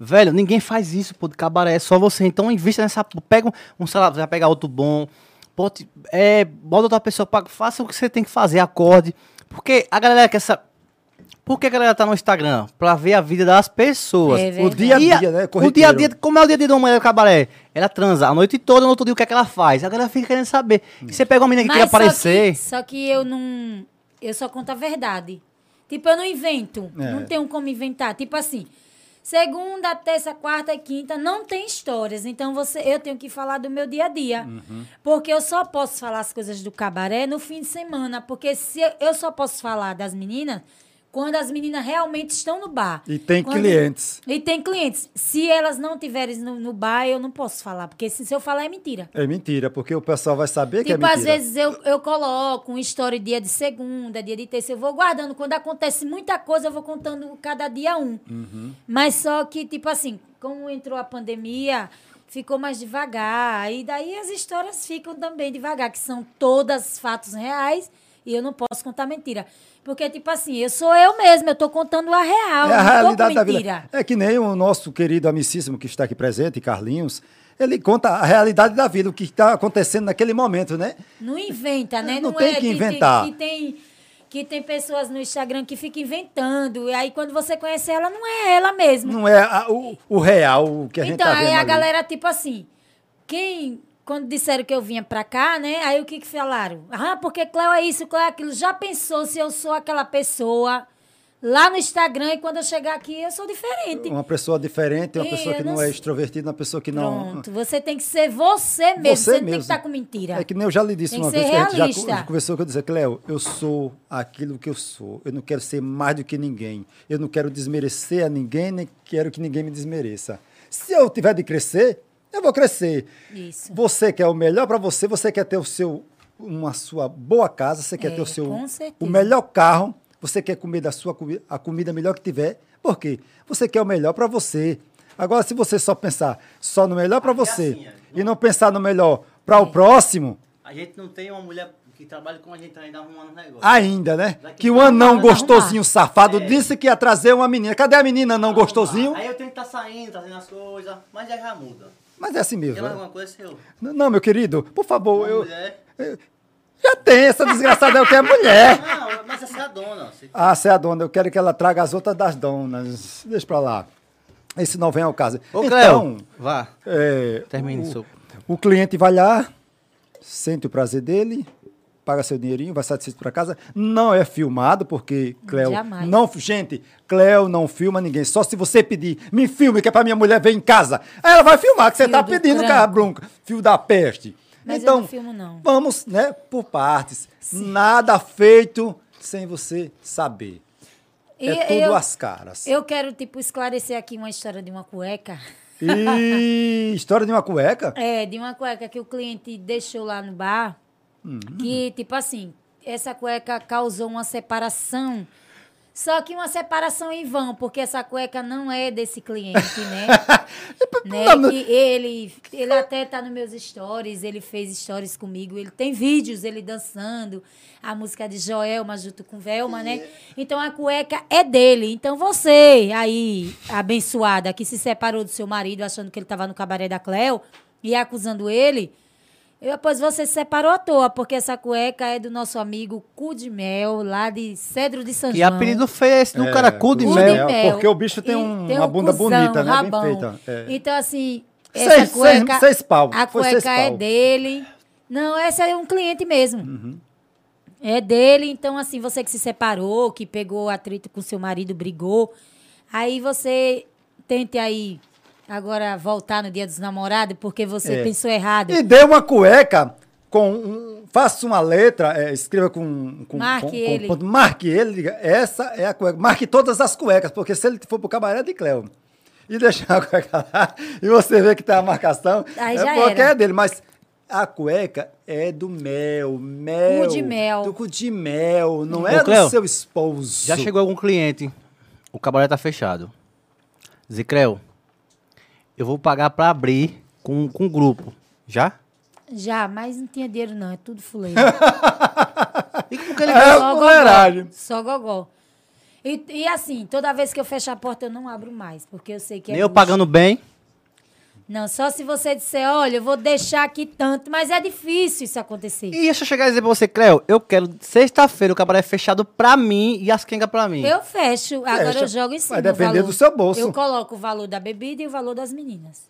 S1: Velho, ninguém faz isso, pô, de cabaré, é só você. Então invista nessa. Pega um, um sei lá, vai pegar outro bom. Pode, é, bota outra pessoa, pra, faça o que você tem que fazer, acorde. Porque a galera quer essa. Por que a galera tá no Instagram? Pra ver a vida das pessoas.
S3: É
S2: O dia a dia, né,
S1: O dia a dia, como é o dia a dia de uma mulher do cabaré? Ela transa a noite toda, no outro dia o que é que ela faz? A galera fica querendo saber. E você pega uma menina que queria
S3: Mas só
S1: aparecer.
S3: que- Só que, eu não. Eu só conto a verdade. Tipo, eu não invento.
S2: É.
S3: Não tenho como inventar. Tipo assim. Segunda, terça, quarta e quinta não tem histórias. Então você, eu tenho que falar do meu dia a dia.
S2: Uhum.
S3: Porque eu só posso falar as coisas do cabaré no fim de semana. Porque se eu, eu só posso falar das meninas quando as meninas realmente estão no bar.
S2: E tem
S3: Quando-
S2: clientes.
S3: E tem clientes. Se elas não tiverem no, no bar, eu não posso falar. Porque se, se eu falar é mentira.
S2: É mentira, porque o pessoal vai saber que é
S3: Tipo,
S2: mentira.
S3: às vezes eu, eu coloco um story dia de segunda, dia de terça, eu vou guardando. Quando acontece muita coisa, eu vou contando cada dia um.
S2: Uhum.
S3: Mas só que, tipo assim, como entrou a pandemia, ficou mais devagar. E daí as histórias ficam também devagar, que são todas fatos reais e eu não posso contar mentira. Porque, tipo assim, eu sou eu mesma, eu tô contando a real,
S2: É a
S3: não
S2: realidade da vida. É que nem o nosso querido amicíssimo que está aqui presente, Carlinhos, ele conta a realidade da vida, o que está acontecendo naquele momento, né?
S3: Não inventa, né?
S2: Não tem
S3: é
S2: que inventar.
S3: Que, tem, que tem pessoas no Instagram que ficam inventando. E aí, quando você conhece ela, não é ela mesma.
S2: Não é a- o, o real o que a gente
S3: então,
S2: está vendo
S3: aí a
S2: ali.
S3: galera, tipo assim, quem. Quando disseram que eu vinha pra cá, né? Aí o que que falaram? Ah, porque Cléo é isso, Cléo é aquilo. Já pensou se eu sou aquela pessoa lá no Instagram e quando eu chegar aqui eu sou diferente.
S2: Uma pessoa diferente, uma
S3: E
S2: pessoa que não
S3: não
S2: é extrovertida, uma pessoa que não.
S3: Pronto, você tem que ser você mesmo, você, não tem que estar com mentira.
S2: É que nem eu já lhe disse
S3: Tem
S2: uma vez que a gente já conversou que eu disse, Cleo, eu sou aquilo que eu sou. Eu não quero ser mais do que ninguém. Eu não quero desmerecer a ninguém, nem quero que ninguém me desmereça. Se eu tiver de crescer, eu vou crescer.
S3: Isso.
S2: Você quer o melhor para você, você quer ter o seu uma sua boa casa, você quer
S3: É,
S2: ter o seu o melhor carro, você quer comer da sua a comida melhor que tiver. Por quê? Você quer o melhor para você. Agora, se você só pensar só no melhor para
S1: é
S2: você
S1: assim, é.
S2: e não pensar no melhor para o próximo,
S1: A gente não tem uma mulher que trabalha com a gente ainda arrumando um negócio.
S2: ainda, né?
S1: Daqui
S2: Que o
S1: pra
S2: anão gostosinho safado
S1: É.
S2: disse que ia trazer uma menina. Cadê a menina não gostosinho?
S1: Aí eu tenho que estar saindo, trazendo as coisas, mas já já muda.
S2: Mas é assim mesmo.
S1: Quer
S2: né?
S1: alguma coisa, seu?
S2: Não, meu querido, por favor,
S1: Uma
S2: eu,
S1: mulher.
S2: já tem essa desgraçada, eu quero mulher.
S1: Não, mas essa é a dona. Você-
S2: Ah, você é a dona, eu quero que ela traga as outras das donas. Deixa pra lá. Esse não vem ao caso.
S1: Ô,
S2: então,
S1: Cleo, vá.
S2: é,
S1: Termine
S2: o,
S1: seu-
S2: o cliente vai lá, sente o prazer dele, paga seu dinheirinho, vai satisfeito para casa. Não é filmado, porque Cleo
S3: Jamais.
S2: não. Gente, Cleo não filma ninguém. Só se você pedir, me filme, que é pra minha mulher ver em casa. Aí ela vai filmar, que você tá
S3: do
S2: pedindo,
S3: cranco.
S2: cabrunco. Fio da peste.
S3: Mas eu
S2: então,
S3: não filmo, não.
S2: vamos, né, por partes. Nada feito sem você saber.
S3: E
S2: é tudo
S3: eu-
S2: às caras.
S3: Eu quero, tipo, esclarecer aqui uma história de uma cueca.
S2: E história de uma cueca?
S3: É, de uma cueca que o cliente deixou lá no bar.
S2: Hum.
S3: Que, tipo assim, essa cueca causou uma separação. Só que uma separação em vão, porque essa cueca não é desse cliente, né? né?
S2: Não, não-
S3: Que ele, ele até tá nos meus stories, ele fez stories comigo, ele tem vídeos ele dançando a música de Joelma junto com Velma, né? Então a cueca é dele. Então você aí, abençoada, que se separou do seu marido achando que ele tava no cabaré da Cleo e acusando ele, eu, pois você se separou à toa, porque essa cueca é do nosso amigo Cu de Mel, lá de Cedro de São
S1: Que
S3: João.
S1: apelido feio é esse do
S2: É,
S1: cara? Cu de
S2: cu de
S1: mel.
S2: porque o bicho tem
S3: E
S2: um- uma bunda
S3: cuzão,
S2: bonita, né? Bem
S3: rabão.
S2: feita, é.
S3: Então, assim,
S2: Seis-
S3: essa
S2: seis-
S3: cueca...
S2: seis pau,
S3: A cueca
S2: seis
S3: é
S2: pau.
S3: dele. Não, esse é um cliente mesmo.
S2: Uhum.
S3: É dele, então, assim, você que se separou, que pegou atrito com seu marido, brigou, aí você tente aí agora voltar no dia dos namorados, porque você
S2: É.
S3: pensou errado.
S2: E dê uma cueca com um, faça uma letra, é, escreva com, com,
S3: Marque
S2: com- com
S3: ele.
S2: ponto, marque ele, diga, essa é a cueca. Marque todas as cuecas, porque se ele for pro cabaré de Cleo e deixar a cueca lá, e você vê que tem a marcação,
S3: Aí
S2: é porque
S3: era.
S2: é dele, mas a cueca é do mel, mel.
S3: Cu de mel.
S2: Do cu de mel, não
S1: Ô,
S2: é
S1: Cleo,
S2: do seu esposo.
S1: Já chegou algum cliente, o cabaré tá fechado. Zicreu, eu vou pagar pra abrir com, com um grupo. Já?
S3: Já, mas não tinha dinheiro não, é tudo fuleiro.
S1: E como que ele
S2: É,
S3: Só gogó. Só gogó. E, e assim, toda vez que eu fecho a porta, eu não abro mais, porque eu sei que é
S1: Nem eu pagando bem.
S3: Não, só se você disser, olha, eu vou deixar aqui tanto, mas é difícil isso acontecer.
S1: E deixa eu chegar e dizer pra você, Cleo, eu quero sexta-feira o cabaré fechado pra mim e as quengas pra mim.
S3: Eu fecho, agora
S2: Fecha.
S3: eu jogo em cima.
S2: Vai
S3: o
S2: depender
S3: valor.
S2: do seu bolso.
S3: Eu coloco o valor da bebida e o valor das meninas.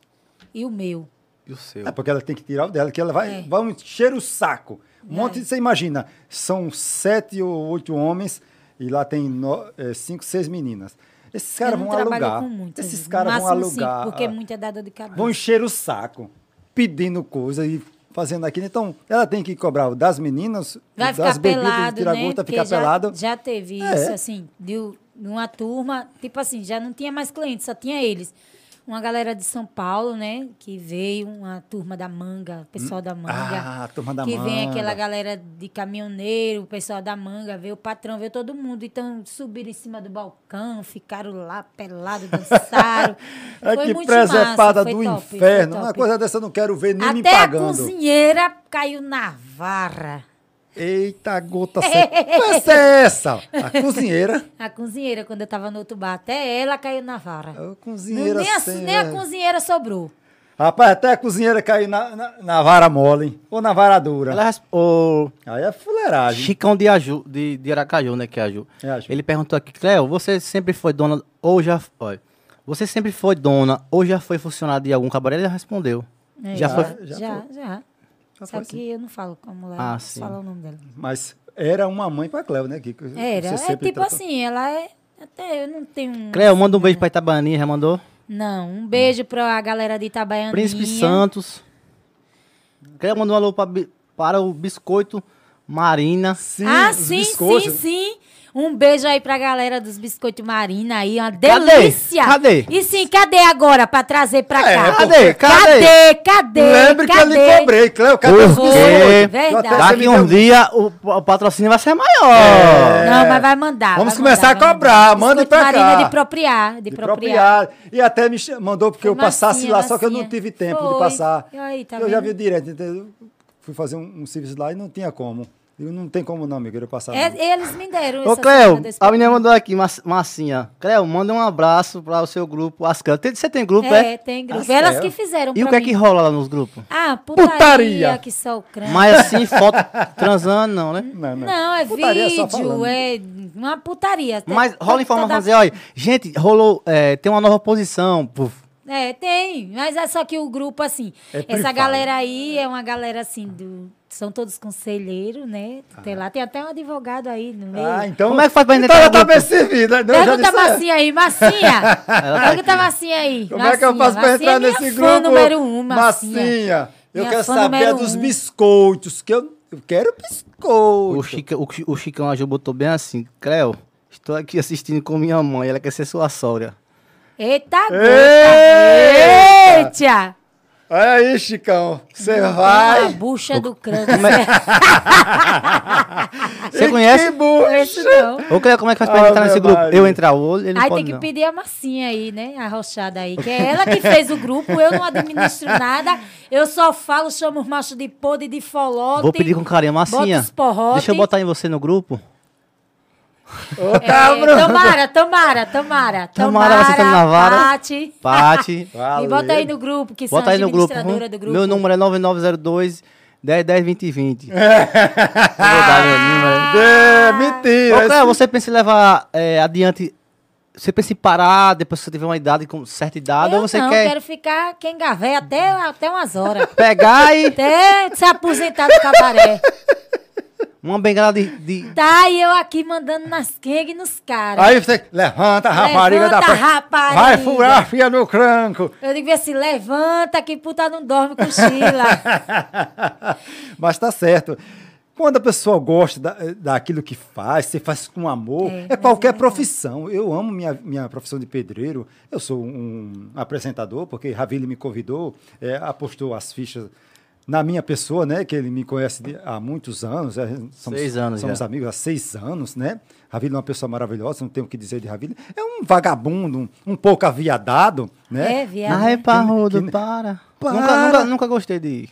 S3: E o meu.
S1: E o seu?
S2: É porque ela tem que tirar o dela, que ela vai,
S3: É.
S2: vai encher o saco. Um monte de, você imagina, são sete ou oito homens e lá tem no- é, cinco, seis meninas. Esses caras vão alugar. Esses caras vão
S3: máximo cinco,
S2: alugar.
S3: porque
S2: ah,
S3: muita é dada de cabeça.
S2: Vão encher o saco, pedindo coisa e fazendo aquilo. Então, ela tem que cobrar das meninas,
S3: Vai
S2: das bebidas,
S3: pelado,
S2: tirar
S3: né? Porque
S2: ficar
S3: já,
S2: pelado.
S3: Já teve
S2: É.
S3: isso, assim, de uma turma, tipo assim, já não tinha mais clientes, só tinha eles. Uma galera de São Paulo, né, que veio, uma turma da manga, o pessoal da manga.
S2: Ah, a turma da
S3: que vem
S2: manga.
S3: aquela galera de caminhoneiro, o pessoal da manga, veio o patrão, veio todo mundo. Então, subiram em cima do balcão, ficaram lá pelados, dançaram.
S2: É
S3: Foi
S2: que
S3: muito
S2: presepada
S3: massa,
S2: do
S3: top,
S2: inferno. Uma coisa dessa eu não quero ver nem me
S3: Até a
S2: pagando.
S3: cozinheira caiu na varra.
S2: Eita, gota seca. Essa é essa? A cozinheira.
S3: A cozinheira, quando eu tava no outro bar, até ela caiu na vara.
S2: A cozinheira
S3: nem, a,
S2: sem-
S3: nem a cozinheira sobrou.
S2: Rapaz, até a cozinheira caiu na, na, na vara mole ou na vara dura.
S1: Ela o
S2: Aí é fuleiragem.
S1: Chicão de, Aju, de, de Aracaju, né, que é Aju.
S2: É, Aju.
S1: Ele perguntou aqui, Cleo, você sempre foi dona ou já foi? Você sempre foi dona ou já foi funcionário de algum cabaré? Ele já respondeu.
S3: É,
S1: Já
S3: já,
S1: foi?
S3: Já,
S2: Já
S3: já. Só
S2: foi,
S3: que eu não falo com a mulher,
S1: Ah,
S3: não
S1: sim.
S3: fala o nome dela.
S2: Mas era uma mãe pra Cleo, né? Que
S3: Era, é tipo
S2: tratou-
S3: assim, ela é Até eu não tenho.
S1: Cleo, manda um beijo pra Itabaianinha, já mandou?
S3: Não, um beijo pra galera de Itabaianinha.
S1: Príncipe Santos. Cleo mandou um alô pra para o Biscoito Marina.
S2: Sim,
S3: ah, sim,
S2: biscoitos.
S3: sim, sim. Um beijo aí pra galera dos Biscoito Marina aí, uma
S1: Cadê?
S3: delícia.
S1: Cadê?
S3: E sim, cadê agora pra trazer pra
S2: É,
S3: cá?
S1: Cadê? Cadê?
S3: Cadê? Cadê?
S2: Lembre que eu
S3: cadê?
S2: lhe cobrei, Cleo, cadê os biscoitos?
S3: Verdade.
S1: Daqui
S2: deu-
S1: dias o, o patrocínio vai ser maior.
S2: É.
S3: Não, mas vai mandar.
S2: Vamos
S3: vai
S2: começar
S3: mandar,
S2: a cobrar,
S3: mandar.
S2: manda pra cá.
S3: Marina de propriar, de,
S2: De
S3: propriar.
S2: E até me mandou porque
S3: Foi
S2: eu passasse
S3: massinha,
S2: lá, só que eu não
S3: massinha.
S2: tive tempo de passar.
S3: E aí, tá
S2: eu já vi direto, entendeu? Fui fazer um, um serviço lá e não tinha como. Eu não tem como não, amigo, eu passar.
S3: É, eles me deram
S1: Ô, Cleo, a menina mandou aqui, mas- massinha. Cleo, manda um abraço para o seu grupo, as. Tem- Você tem grupo, é?
S3: É, tem grupo.
S2: Ah,
S3: Elas que fizeram
S1: E o que é que rola lá nos grupos?
S3: Ah, putaria,
S2: Putaria.
S3: que só o crânio.
S1: Mas assim, foto transando, não, né?
S2: Não, não.
S3: Não, é
S2: Putaria só
S3: vídeo, é uma putaria.
S1: Mas rola informação
S3: toda-
S1: dizer, olha, gente, rolou, é, tem uma nova posição. Puf.
S3: É, tem. Mas é só que o grupo, assim,
S2: É
S3: essa
S2: privado.
S3: galera aí é uma galera, assim, do... São todos conselheiros, né? Tem lá, tem até um advogado aí no meio.
S2: Ah, então.
S1: Como é que faz pra
S2: então
S1: entrar
S2: ela
S1: no
S2: tá
S1: grupo?
S2: bem servida. Já
S3: Pergunta a
S2: é.
S3: Massinha aí, Massinha. Pergunta a Massinha aí.
S2: Como é que eu
S3: Massinha.
S2: faço pra
S3: Massinha
S2: entrar
S3: é minha
S2: nesse
S3: fã
S2: grupo?
S3: número um, Massinha.
S2: Massinha. Eu
S3: Minha
S2: quero
S3: fã
S2: saber
S3: número
S2: dos
S3: um.
S2: biscoitos, que eu, eu quero biscoito.
S1: O, Chica, o, o Chicão Aju botou bem assim, Cleo, estou aqui assistindo com minha mãe, ela quer ser sua sogra.
S3: Eita,
S2: Eita! Olha aí, Chicão. Você
S3: A
S2: vai.
S3: bucha do crânio.
S1: Você
S2: E
S1: conhece?
S2: Que bucha.
S1: Ô, Cleo, como é que faz pra
S2: Ah,
S1: entrar nesse
S2: meu
S1: grupo?
S2: marido.
S1: Eu entrar, ou ele não
S3: Aí tem que
S1: não.
S3: pedir a massinha aí, né? A rochada aí. Que é ela que fez o grupo, eu não administro nada. Eu só falo, chamo os machos de podre, de folote.
S1: Vou pedir com carinho, Massinha.
S3: Os porrote.
S1: Deixa eu botar em você no grupo.
S2: Ô,
S3: É, tomara, tomara, tomara.
S1: Tomara, você tá na vara.
S3: Pati.
S1: Pati.
S3: Me bota aí no grupo, que
S1: Bota
S3: são
S1: aí no grupo.
S3: do grupo.
S1: Meu número é 9902 1010 2020. Eu vou dar meu número.
S2: É, mentira.
S1: Ô, Cleo, você pensa em levar é, adiante. Você pensa em parar depois que você tiver uma idade com certa idade?
S3: Eu
S1: ou você
S3: não,
S1: quer
S3: quero ficar quem gavé até, até umas horas.
S1: pegar e
S3: Até se aposentar do cabaré.
S1: uma bengala de. de-
S3: Tá, e eu aqui mandando nas quengas e nos caras.
S2: Aí você levanta rapariga da
S3: Levanta,
S2: frente.
S3: rapariga.
S2: Vai furar a filha no cranco.
S3: Eu digo assim, levanta que puta não dorme, cochila.
S2: Mas tá certo. Quando a pessoa gosta da, daquilo que faz, você faz com amor,
S3: É,
S2: é, qualquer
S3: é
S2: profissão. Eu amo minha, minha profissão de pedreiro. Eu sou um apresentador, porque Ravile me convidou, é, apostou as fichas na minha pessoa, né? Que ele me conhece há muitos anos. é, somos,
S1: Seis anos
S2: Somos
S1: já.
S2: amigos há seis anos, né? Ravile é uma pessoa maravilhosa, não tenho o que dizer de Ravile. É um vagabundo, um, um pouco aviadado, né?
S3: É, viado.
S1: Ai, parrudo,
S2: que-
S1: para.
S2: Para.
S1: Nunca, nunca, nunca gostei de.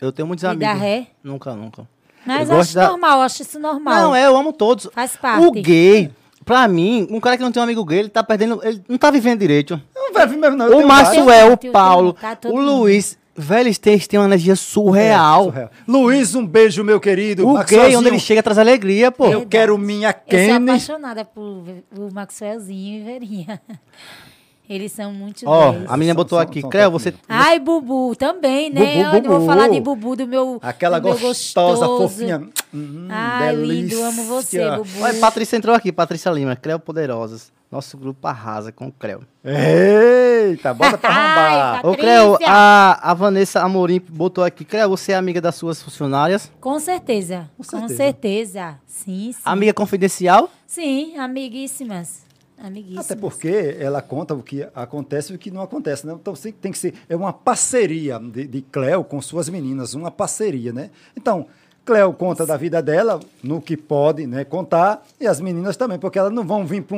S1: Eu tenho muitos
S3: De
S1: amigos.
S3: dar ré?
S1: Nunca, nunca.
S3: Mas
S1: Eu
S3: acho
S1: da-
S3: normal, acho isso normal.
S1: Não, é, eu amo todos.
S3: Faz parte.
S1: O gay, pra mim, um cara que não tem um amigo gay, ele tá perdendo. Ele não tá vivendo direito.
S2: Não vai mesmo, não.
S1: o
S2: vários.
S1: é, o Paulo,
S3: tá
S1: o. Luiz. Velho, eles têm, uma energia surreal.
S2: É, surreal. Luiz, um beijo, meu querido.
S1: O
S2: Maxwellzinho,
S1: gay, onde ele chega, traz alegria, pô.
S2: Eu quero minha
S3: Eu sou
S2: Kenny.
S3: apaixonada por, por Maxwellzinho e Verinha. Eles são muito
S1: Ó,
S3: dez.
S1: a menina botou
S2: são-
S1: aqui.
S2: são
S1: Creu, você.
S3: Ai, Bubu também, né?
S2: Bubu,
S3: Eu não vou falar de Bubu, do meu
S2: Aquela
S3: do meu
S2: gostosa,
S3: gostoso.
S2: fofinha. Hum,
S3: Ai, lindo, amo você,
S2: delícia.
S3: Bubu.
S1: Olha, Patrícia entrou aqui, Patrícia Lima, Creu Poderosas. Nosso grupo arrasa com o Creu.
S2: Eita, bota pra arrombar.
S1: Ô, Creu, a, a Vanessa Amorim botou aqui. Creu, você é amiga das suas funcionárias?
S3: Com certeza. Com
S2: certeza.
S3: certeza. Sim, sim.
S1: Amiga confidencial?
S3: Sim, amiguíssimas. Amiguíssimas.
S2: Até porque ela conta o que acontece e o que não acontece, né? Então tem que ser. É uma parceria de, de Cleo com suas meninas, uma parceria, né? Então, Cleo conta da vida dela, no que pode né, contar, e as meninas também, porque elas não vão vir para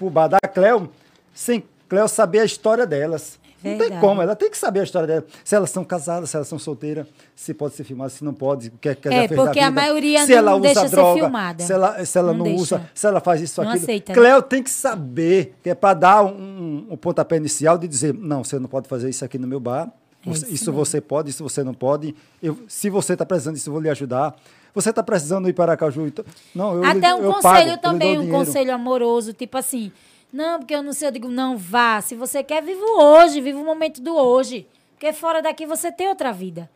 S2: o bar da Cleo sem Cleo saber a história delas. Não tem
S3: Verdade.
S2: como, ela tem que saber a história dela. Se elas são casadas, se elas são solteiras, se pode ser filmada, se não pode, o que é que ela
S3: É,
S2: fez
S3: porque a maioria
S2: se
S3: não
S2: ela usa
S3: deixa ser
S2: droga,
S3: filmada.
S2: Se ela, se ela
S3: Não
S2: não, usa, se ela faz isso,
S3: Não
S2: aquilo.
S3: aceita, né?
S2: Cleo tem que saber, que é para dar um, um pontapé inicial de dizer, não, você não pode fazer isso aqui no meu bar,
S3: É isso
S2: isso você pode, isso você não pode. Eu, se você está precisando disso, eu vou lhe ajudar. Você está precisando ir para Aracaju? então- Não, eu,
S3: Até
S2: eu
S3: um
S2: pago,
S3: conselho
S2: eu lhe
S3: também, um
S2: dinheiro.
S3: conselho amoroso, tipo assim, não, porque eu não sei, eu digo, não, vá. Se você quer, viva o hoje, viva o momento do hoje. Porque fora daqui você tem outra vida.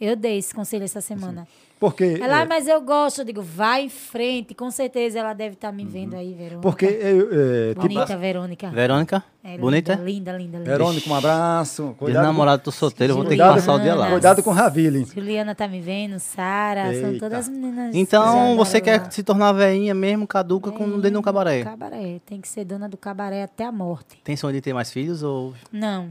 S3: Eu dei esse conselho essa semana.
S2: Porque,
S3: Ela,
S2: é,
S3: "Ah, mas eu gosto. Eu digo, vai em frente. Com certeza ela deve estar me vendo aí, Verônica.
S2: porque eu, é, tipo,
S3: Bonita, Verônica.
S1: Verônica,
S3: É,
S1: bonita?
S3: Linda, linda, linda.
S2: Verônica, um abraço. Cuidado, com-
S1: namorado, tô solteiro, vou ter que passar o dia lá.
S2: cuidado com Ravile.
S3: Juliana tá me vendo, Sara, são todas meninas.
S1: Então, você quer
S3: lá.
S1: se tornar veinha mesmo, caduca, com dentro de um cabaré?
S3: Cabaré, tem que ser dona do cabaré até a morte.
S1: Tem sonho de ter mais filhos ou...
S3: Não,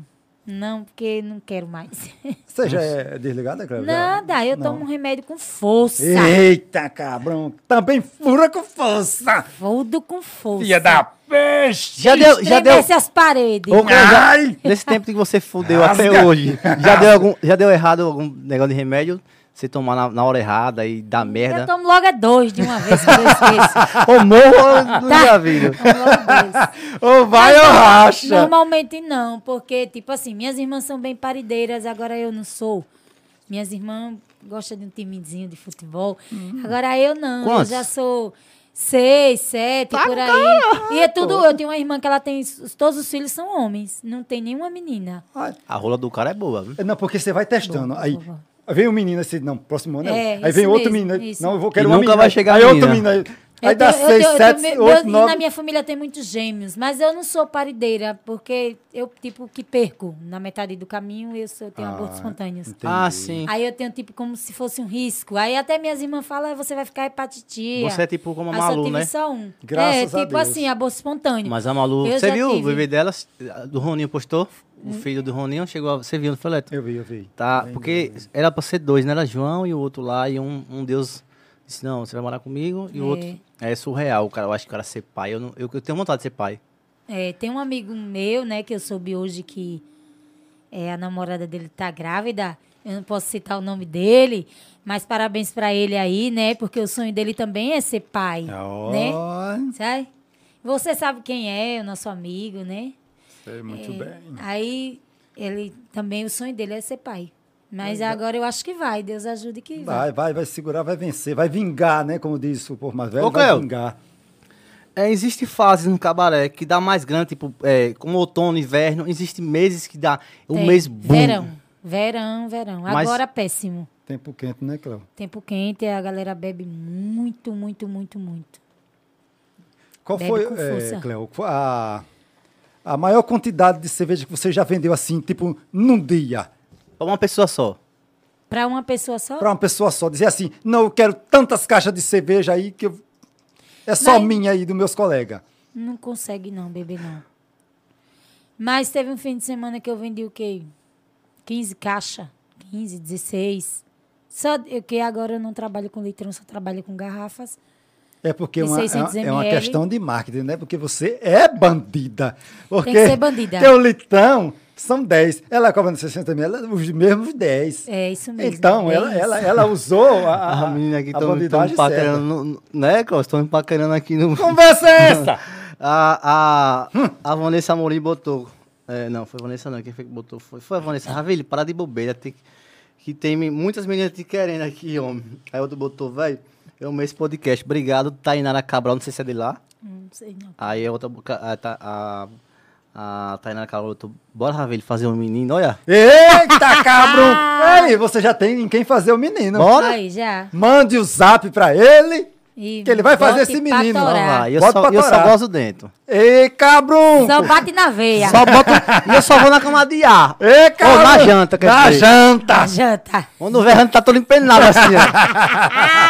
S3: não, porque não quero mais.
S2: Você já é desligada, Cléber?
S3: Nada, eu
S2: Não.
S3: tomo um remédio com força.
S2: Eita, cabrão. Também fura com força.
S3: Fudo com força.
S2: Filha da peixe.
S1: Já deu, já deu...
S3: As paredes.
S1: Ô, já-
S2: Ai.
S1: Nesse tempo que você fudeu
S2: Rasga.
S1: até hoje, já deu, algum, já deu errado algum negócio de remédio? Você tomar na, na hora errada e dar
S3: Eu
S1: merda?
S3: tomo logo é dois de uma vez, que eu esqueço.
S1: Ou morro do
S3: Tá. logo dois.
S2: Ou vai
S3: Mas
S2: ou racha.
S3: Normalmente não, porque, tipo assim, minhas irmãs são bem parideiras, agora eu não sou. Minhas irmãs gostam de um timezinho de futebol. Agora eu não,
S1: Quantos?
S3: eu já sou seis, sete, por aí. E é tudo, eu tenho uma irmã que ela tem, todos os filhos são homens, não tem nenhuma menina.
S2: Ai.
S1: A rola do cara é boa, viu?
S2: Não, porque você vai testando.
S3: Boa,
S2: aí
S3: boa, boa.
S2: vem um menino assim, não, próximo ano. não.
S3: É,
S2: aí vem outro
S3: mesmo,
S2: menino.
S3: isso.
S2: Não, eu vou
S1: E
S2: querer uma
S1: nunca
S2: menina.
S1: vai chegar
S2: Aí
S1: a
S2: outro
S1: menina.
S2: menino. Aí, aí dá
S3: tenho-
S2: seis,
S3: tenho-
S2: sete,
S3: tenho-
S2: oito,
S3: meu-
S2: nove.
S3: Na minha família tem muitos gêmeos, mas eu não sou parideira, porque eu, tipo, que perco. Na metade do caminho, eu, sou, eu tenho aborto espontâneo.
S2: entendi.
S1: Ah, sim.
S3: Aí eu tenho, tipo, como se fosse um risco. Aí até minhas irmãs falam, "Ah, você vai ficar hepatitia.
S1: Você é tipo como a
S3: Eu só
S1: Malu,
S3: tive
S1: né?
S3: só um.
S2: Graças
S3: é,
S2: a
S3: tipo
S2: Deus.
S3: assim, aborto espontâneo.
S1: Mas a Malu...
S3: Eu
S1: você viu o
S3: tive.
S1: bebê dela? Do Roninho postou? O filho do Roninho chegou... a- Você viu, não foi, Leto?
S2: Eu vi, eu vi.
S1: Tá,
S2: Bem
S1: porque
S2: doido.
S1: era pra ser dois, né? Era João e o outro lá, e um, um Deus disse, não, você vai morar comigo, e o
S3: É.
S1: outro é surreal, cara. Eu acho que o cara ser pai, eu, não, eu, eu tenho vontade de ser pai.
S3: É, tem um amigo meu, né, que eu soube hoje que é, a namorada dele tá grávida. Eu não posso citar o nome dele, mas parabéns pra ele aí, né? Porque o sonho dele também é ser pai, né?
S2: Ó,
S3: Sabe? Você sabe quem é, o nosso amigo, né?
S2: Sei muito bem.
S3: Aí ele também o sonho dele é ser pai. Mas agora eu acho que vai, Deus ajude que vai.
S2: Vai, vai, vai segurar, vai vencer, vai vingar, né? Como diz o povo mais velho,
S1: Ô,
S2: vai
S1: Cleo.
S2: vingar.
S1: É, existe fases no cabaré que dá mais grande, tipo, é, como outono, inverno. Existe meses que dá o
S3: Tem.
S1: mês boom.
S3: Verão, verão, verão.
S1: Mas-
S3: Agora péssimo.
S2: Tempo quente, né, Cléo?
S3: Tempo quente, a galera bebe muito, muito, muito, muito.
S2: Qual
S3: Bebe
S2: foi,
S3: com
S2: é. Cléo, a, a maior quantidade de cerveja que você já vendeu assim, tipo, num dia?
S1: Pra uma pessoa só.
S3: Pra uma pessoa só?
S2: Para uma pessoa só. Dizer assim, não, eu quero tantas caixas de cerveja aí que eu- é só
S3: Mas-
S2: minha aí, dos meus colegas.
S3: Não consegue não, beber não. Mas teve um fim de semana que eu vendi o quê? 15 caixas. 15, 16. Só eu que agora eu não trabalho com litrão, só trabalho com garrafas.
S2: É porque uma,
S3: 600
S2: é, é uma
S3: ml.
S2: questão de marketing, né? Porque você é bandida. Porque
S3: que ser bandida.
S2: Teu litrão são 10. Ela cobra 60 mil, os mesmos 10.
S3: É isso mesmo.
S2: Então,
S3: é
S2: ela,
S3: isso.
S2: ela, ela usou a, a,
S1: A menina aqui
S2: a
S1: estão me paquerando, né, Cláudio? Estão me paquerando aqui no...
S2: Conversa é essa?
S1: A, a, a Vanessa Amorim botou. É, não, foi a Vanessa não. Quem foi que botou? Foi, foi a Vanessa. Ravile, para de bobeira. Tem, que- que tem muitas meninas te querendo aqui, homem. Aí outro botou, velho. Eu amei esse podcast. Obrigado, Tainara Cabral. Não sei se é de lá.
S3: Hum, Não sei não.
S1: Aí a outra. boca- A, Ta- a, a Tainara Cabral botou. Bora, Ravile, fazer um menino. Olha.
S2: Eita, cabrão! Ei, você já tem em quem fazer o menino.
S1: Bora.
S3: Aí, já.
S2: Mande o zap pra ele,
S3: E
S2: que ele vai fazer esse menino.
S1: Então vai. Eu
S2: Bota
S1: só, eu só gosto dentro.
S2: Ei, cabrão!
S3: Só bate na veia.
S1: Só boto. e eu só vou na cama de ar.
S2: Ei,
S1: Ou
S2: cabrão!
S1: na janta, quer
S2: Na
S1: dizer.
S2: janta!
S3: A janta.
S1: Quando o verão tá todo empenado assim, ó.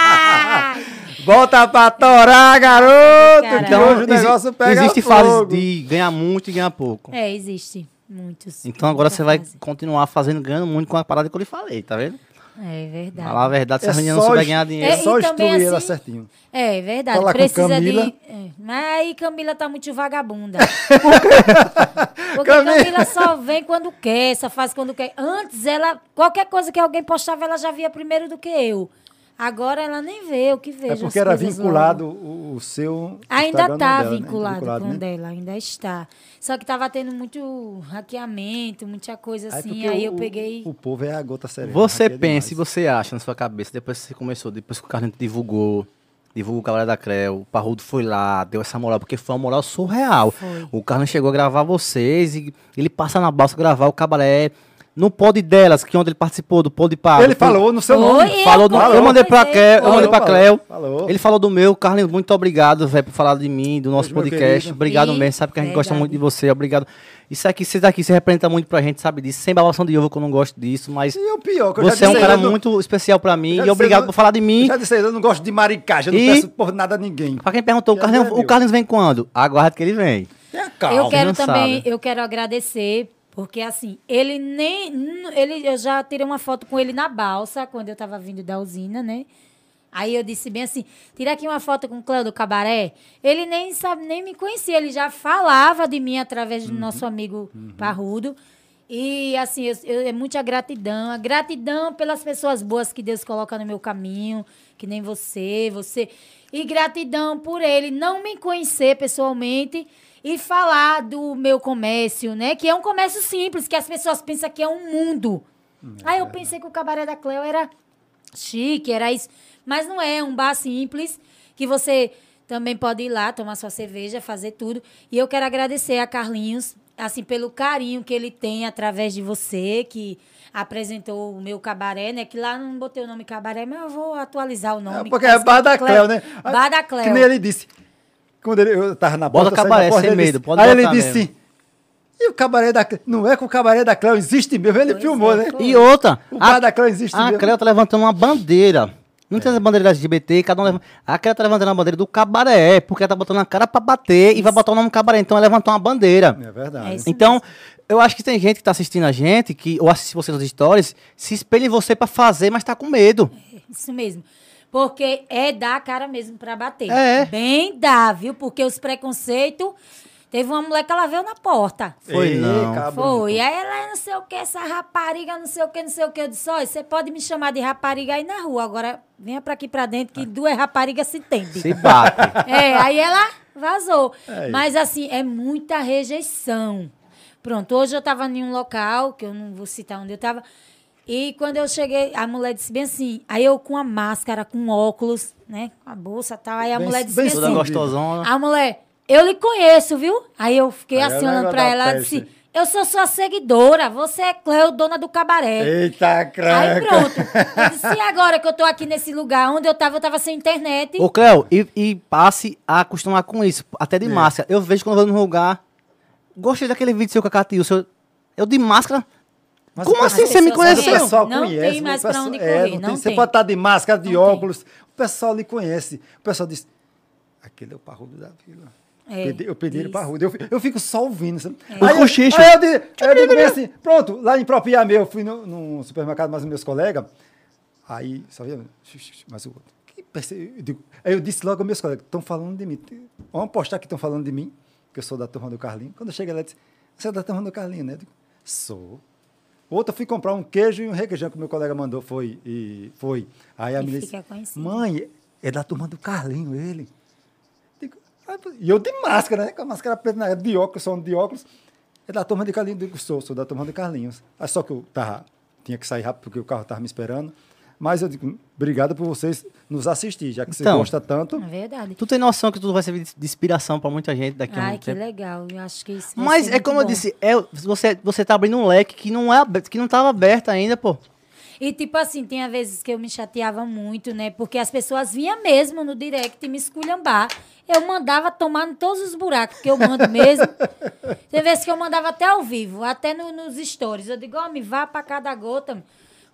S2: Volta pra torar, garoto!
S1: Então,
S2: hoje o
S1: exi-
S2: negócio pega
S1: existe
S2: fogo.
S1: fase de ganhar muito e ganhar pouco.
S3: É, existe. Muitos.
S1: Então agora você vai continuar fazendo, ganhando muito com a parada que eu lhe falei, tá vendo?
S3: É verdade.
S1: Falar a verdade, se
S2: É
S1: a menina não souber ganhar
S2: É
S1: dinheiro.
S3: É,
S2: só instruir ela
S3: assim-
S2: certinho.
S3: É verdade.
S2: Falar com
S3: Precisa
S2: Camila.
S3: de. é, Mas aí Camila tá muito vagabunda. Porque
S2: Camila-
S3: Camila só vem quando quer, só faz quando quer. Antes, ela. Qualquer coisa que alguém postava, ela já via primeiro do que eu. Agora ela nem vê o que vejo.
S2: É porque era vinculado o, o seu.
S3: Ainda está
S2: dela, né?
S3: vinculado, com o
S2: né?
S3: dela, ainda está. Só que tava tendo muito hackeamento, muita coisa
S2: Aí
S3: assim. Aí
S2: o-
S3: eu peguei.
S2: O, povo é a gota serena.
S1: Você pensa e você acha na sua cabeça, depois que você começou, depois que o Carlinhos divulgou, divulgou o Cavaleiro da Creu, o Parrudo foi lá, deu essa moral, porque foi uma moral surreal.
S3: Foi.
S1: O Carlinhos chegou a gravar vocês e ele passa na balsa gravar o cabaré. No pod delas, que é onde ele participou do pod pago.
S2: Ele falou no seu
S3: Oi,
S2: nome.
S3: eu
S1: Falou do,
S2: Falou.
S1: eu mandei pra
S3: é.
S1: Cleo, eu
S2: Falou,
S1: mandei pra
S2: falou,
S1: Cleo.
S2: falou.
S1: Ele falou do meu, Carlinhos, muito obrigado, velho, por falar de mim, do nosso
S2: Beijo,
S1: podcast. Obrigado
S3: E-
S1: mesmo, sabe que a gente gosta
S3: Verdade.
S1: muito de você, obrigado. Isso aqui, você daqui, você representa muito pra gente, sabe disso. Sem babação de ovo, que eu não gosto disso, mas
S2: E o pior, que eu já
S1: você é um cara
S2: eu não-
S1: muito especial pra mim e obrigado
S2: ele,
S1: por falar de mim.
S2: Eu já disse eu não gosto de maricagem, eu
S1: E-
S2: não peço por nada a ninguém.
S1: Pra quem perguntou, o Carlinhos,
S2: é
S1: o. Carlinhos vem quando? Aguarde que ele vem.
S2: Tenha calma.
S3: eu quero
S1: não
S3: também,
S1: sabe.
S3: eu quero agradecer, porque assim, ele nem. Ele, eu já tirei uma foto com ele na balsa, quando eu tava vindo da usina, né? Aí eu disse bem assim: tira aqui uma foto com o Cléo do Cabaré. Ele nem sabe, nem me conhecia, ele já falava de mim através do nosso amigo Parrudo. E assim, eu, eu- é muita gratidão. A gratidão pelas pessoas boas que Deus coloca no meu caminho, que nem você, você. E gratidão por ele não me conhecer pessoalmente e falar do meu comércio, né? Que é um comércio simples, que as pessoas pensam que é um mundo. Aí eu pensei que o cabaré da Cleo era chique, era isso. Mas não é, é um bar simples que você também pode ir lá, tomar sua cerveja, fazer tudo. E eu quero agradecer a Carlinhos, assim, pelo carinho que ele tem através de você, que apresentou o meu cabaré, né? Que lá não botei o nome cabaré, mas eu vou atualizar o nome.
S2: É, porque é Bar da Cleo, né?
S3: Bar da Cleo.
S2: Que nem ele disse. Quando ele, eu tava na
S1: Bota
S2: porta, saí
S1: cabaré,
S2: porta,
S1: sem medo,
S2: disse-
S1: pode
S2: Aí ele disse
S1: mesmo.
S2: e o cabaré da Cleo? Não é que o cabaré da Cleo existe mesmo, ele
S3: Pois
S2: filmou,
S3: é,
S2: né?
S1: E outra,
S2: O bar da Cleo existe
S1: a
S2: mesmo.
S1: Cleo tá levantando uma bandeira. Não tem essa bandeira da LGBT, cada um leva... A Cleo tá levantando a bandeira do cabaré, porque ela tá botando a cara pra bater e vai botar o nome cabaré. Então ela levantou uma bandeira.
S2: É verdade.
S3: É isso
S1: Então, eu acho que tem gente que tá assistindo a gente, que, ou assiste você nas stories, se espelha em você pra fazer, mas tá com medo.
S3: Isso mesmo. Porque é dar a cara mesmo pra bater.
S1: É.
S3: Bem dá, viu? Porque os preconceitos. Teve uma mulher que ela veio na porta.
S1: Foi
S2: Ei,
S1: não.
S2: cabra.
S3: Foi. Aí ela não sei o que, essa rapariga, não sei o que, não sei o que. Eu disse: olha, você pode me chamar de rapariga aí na rua. Agora venha pra aqui pra dentro, que duas raparigas se entendem.
S1: Se bate.
S3: É, aí ela vazou.
S2: É
S3: Mas assim, é muita rejeição. Pronto, hoje eu tava em um local, que eu não vou citar onde eu tava, e quando eu cheguei, a mulher disse bem assim, aí eu com a máscara, com óculos, né, com a bolsa e tal, aí a
S2: Bem-
S3: mulher disse
S2: bem
S3: bem
S1: Toda
S3: assim,
S1: gostosona.
S3: a mulher, eu lhe conheço, viu? Aí eu fiquei
S2: Aí
S3: assim olhando pra ela, ela disse, eu sou sua seguidora, você é Cleo, dona do cabaré.
S2: Eita,
S3: Aí
S2: craca.
S3: pronto. Eu disse, e agora que eu tô aqui nesse lugar onde eu tava, eu tava sem internet.
S1: Ô, Cleo, e, e passe a acostumar com isso, até de máscara. Eu vejo quando eu vou num lugar. Gostei daquele vídeo seu com a Catil, seu. Eu de máscara.
S2: Mas
S1: Como assim você me
S2: Mas
S1: conheceu?
S2: o pessoal
S3: Não
S2: conhece.
S3: tem
S2: o
S3: mais pra
S2: pessoal-
S3: onde
S2: é,
S3: correr,
S2: não
S3: não
S2: Você
S3: tem.
S2: pode estar de máscara, de
S3: Não tem.
S2: óculos. O pessoal lhe conhece. O pessoal diz, aquele é o parrudo da vila.
S3: É,
S2: eu pedi ele parrudo. Eu, eu fico só ouvindo. Sabe?
S1: O
S2: Aí,
S1: cochicho.
S2: aí eu digo, aí eu digo bem assim, pronto, lá em Propiamê, eu fui no, num supermercado mais os meus colegas. Aí, só via, mas o outro. eu digo- aí eu disse logo aos meus colegas, estão falando de mim. Vamos postar que estão falando de mim, que eu sou da turma do Carlinho. Quando eu cheguei lá, eu disse, você é da turma do Carlinho, né? Eu digo, sou. Outra, fui comprar um queijo e um requeijão que meu colega mandou, foi. E foi. Aí a
S3: E
S2: menina disse,
S3: conhecido.
S2: mãe, é da turma do Carlinho, ele. Digo, "Ah, E eu de máscara, né? Com a máscara preta, na- de óculos, só de óculos. É da turma de Carlinhos. Digo, sou, sou da turma de Carlinhos. Aí só que eu tava, tinha que sair rápido porque o carro estava me esperando. Mas eu digo, obrigado por vocês nos assistir, já que você
S1: Então,
S2: gosta tanto.
S3: É verdade.
S1: Tu tem noção que tu vai servir de inspiração pra muita gente daqui a
S3: Ai,
S1: muito
S3: que
S1: tempo.
S3: legal. Eu acho que isso
S1: Mas é como eu
S3: bom.
S1: disse, é, você, você tá abrindo um leque que não, é, aberto- que não tava aberto ainda, pô.
S3: E tipo assim, tem vezes que eu me chateava muito, né? Porque as pessoas vinham mesmo no direct me esculhambar. Eu mandava tomar em todos os buracos que eu mando mesmo. tem vezes que eu mandava até ao vivo, até no- nos stories. Eu digo, ó, me vá pra cada gota.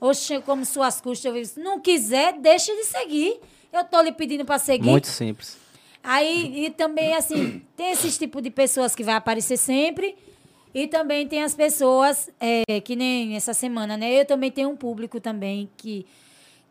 S3: Oxe, como suas custas. Eu disse, não quiser, deixe de seguir. Eu tô lhe pedindo pra seguir.
S1: Muito simples.
S3: Aí, e também, assim, tem esses tipo de pessoas que vai aparecer sempre. E também tem as pessoas, é, que nem essa semana, né? Eu também tenho um público também que,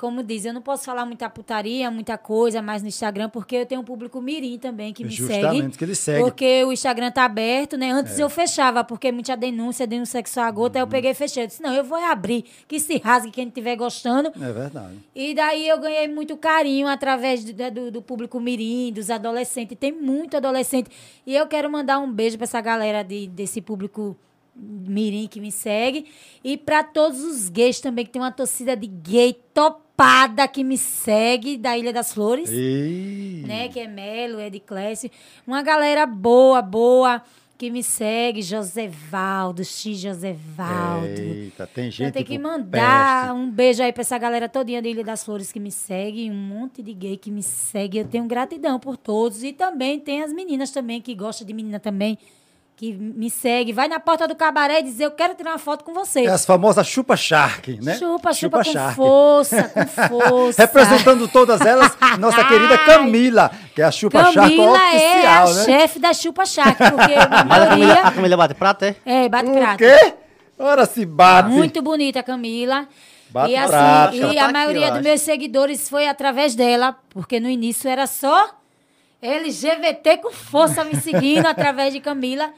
S3: como diz, eu não posso falar muita putaria, muita coisa mais no Instagram, porque eu tenho um público mirim também que me
S2: Justamente,
S3: segue.
S2: que ele segue.
S3: Porque o Instagram tá aberto, né?
S2: É.
S3: Antes eu fechava, porque muita denúncia, denúncia sexual a gota, aí eu peguei e fechei. Eu disse, não, eu vou abrir, que se rasgue quem estiver gostando.
S2: É verdade.
S3: E daí eu ganhei muito carinho através do, do, do público mirim, dos adolescentes. Tem muito adolescente. E eu quero mandar um beijo para essa galera de, desse público mirim que me segue. E para todos os gays também, que tem uma torcida de gay topada que me segue, da Ilha das Flores
S2: E...
S3: né? Que é Melo, é de Clécio. Uma galera boa, boa, que me segue, Josevaldo, X Josevaldo.
S2: Eita, tem
S3: Eu
S2: gente
S3: tenho que mandar
S2: peste.
S3: um beijo aí pra essa galera todinha da Ilha das Flores que me segue, um monte de gay que me segue. Eu tenho gratidão por todos. E também tem as meninas também, que gostam de menina também, que me segue. Vai na porta do cabaré e diz, eu quero tirar uma foto com você.
S2: É as famosas chupa shark, né?
S3: Chupa, chupa, com
S2: Shark.
S3: força, com força.
S2: Representando todas elas, nossa querida Camila, que é a chupa shark
S3: Camila é a
S2: oficial, né?
S3: chefe da Chupa Shark, porque a
S1: Mas a Camila, a
S3: maioria...
S1: Camila bate prata, é?
S3: É, bate
S2: O
S3: prato.
S2: quê? Ora se bate.
S3: Muito bonita a Camila.
S2: Bate
S3: e assim,
S2: prata.
S3: e a
S1: tá aqui,
S3: maioria
S1: eu
S3: dos
S1: acho.
S3: meus seguidores foi através dela, porque no início era só LGBT com força me seguindo através de Camila.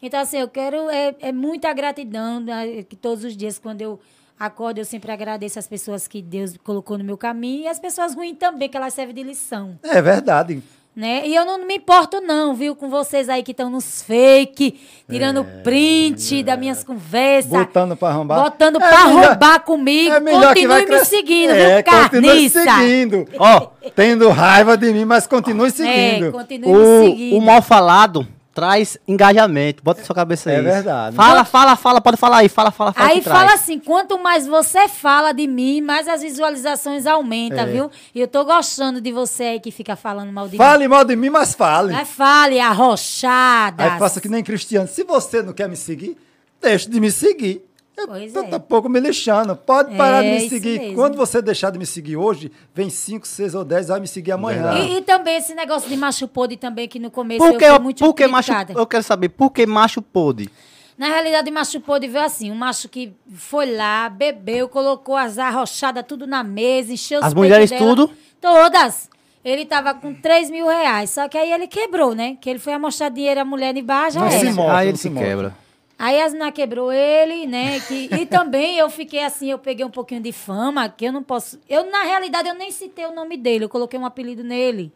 S3: Então, assim, eu quero é, é muita gratidão, né, que todos os dias, quando eu acordo, eu sempre agradeço as pessoas que Deus colocou no meu caminho e as pessoas ruins também, que elas servem de lição.
S2: É verdade.
S3: Né? E eu não me importo, não, viu, com vocês aí que estão nos fake, tirando print das minhas conversas.
S2: Botando pra arrombar.
S3: Botando
S2: É
S3: pra
S2: melhor-
S3: roubar comigo.
S2: é
S3: continue me seguindo,
S2: é,
S3: viu,
S2: continue
S3: carniça?
S2: seguindo.
S1: Ó,
S2: Tendo raiva de mim, mas continue seguindo.
S3: É, continue me seguindo.
S1: o, o mal falado traz engajamento. Bota na sua cabeça aí.
S2: É verdade.
S1: Fala, fala, fala, pode falar aí. Fala, fala, fala.
S3: Aí
S1: que
S3: fala
S1: traz.
S3: assim, quanto mais você fala de mim, mais as visualizações aumentam,
S2: É.
S3: viu? E eu tô gostando de você aí que fica falando mal de mim.
S2: Fale mal de mim, mas fale.
S3: Mas fale, arrochada.
S2: Aí faça que nem Cristiano. Se você não quer me seguir, deixe de me seguir. Eu
S3: Pois
S2: tô
S3: é.
S2: tá pouco me lixando. Pode
S3: É,
S2: parar de me seguir.
S3: mesmo.
S2: Quando você deixar de me seguir hoje, vem 5, 6 ou 10, vai me seguir amanhã.
S3: E, e também esse negócio de macho podre também, que no começo
S1: Por que,
S3: eu fui muito
S1: por que macho. Eu quero saber, por que macho pôde?
S3: Na realidade, o macho podre veio assim, um macho que foi lá, bebeu, colocou as arrochadas tudo na mesa, encheu os
S1: As mulheres
S3: dela.
S1: tudo?
S3: Todas. Ele tava com 3 mil reais, só que aí ele quebrou, né? Que ele foi amostrar dinheiro à mulher de baixo, já
S2: Não se
S3: era.
S2: move.
S1: aí
S2: não
S1: ele
S2: se
S1: se quebra.
S3: Aí as meninas quebrou ele, né? Que, e também eu fiquei assim, eu peguei um pouquinho de fama, que eu não posso. Eu, na realidade, eu nem citei o nome dele, eu coloquei um apelido nele.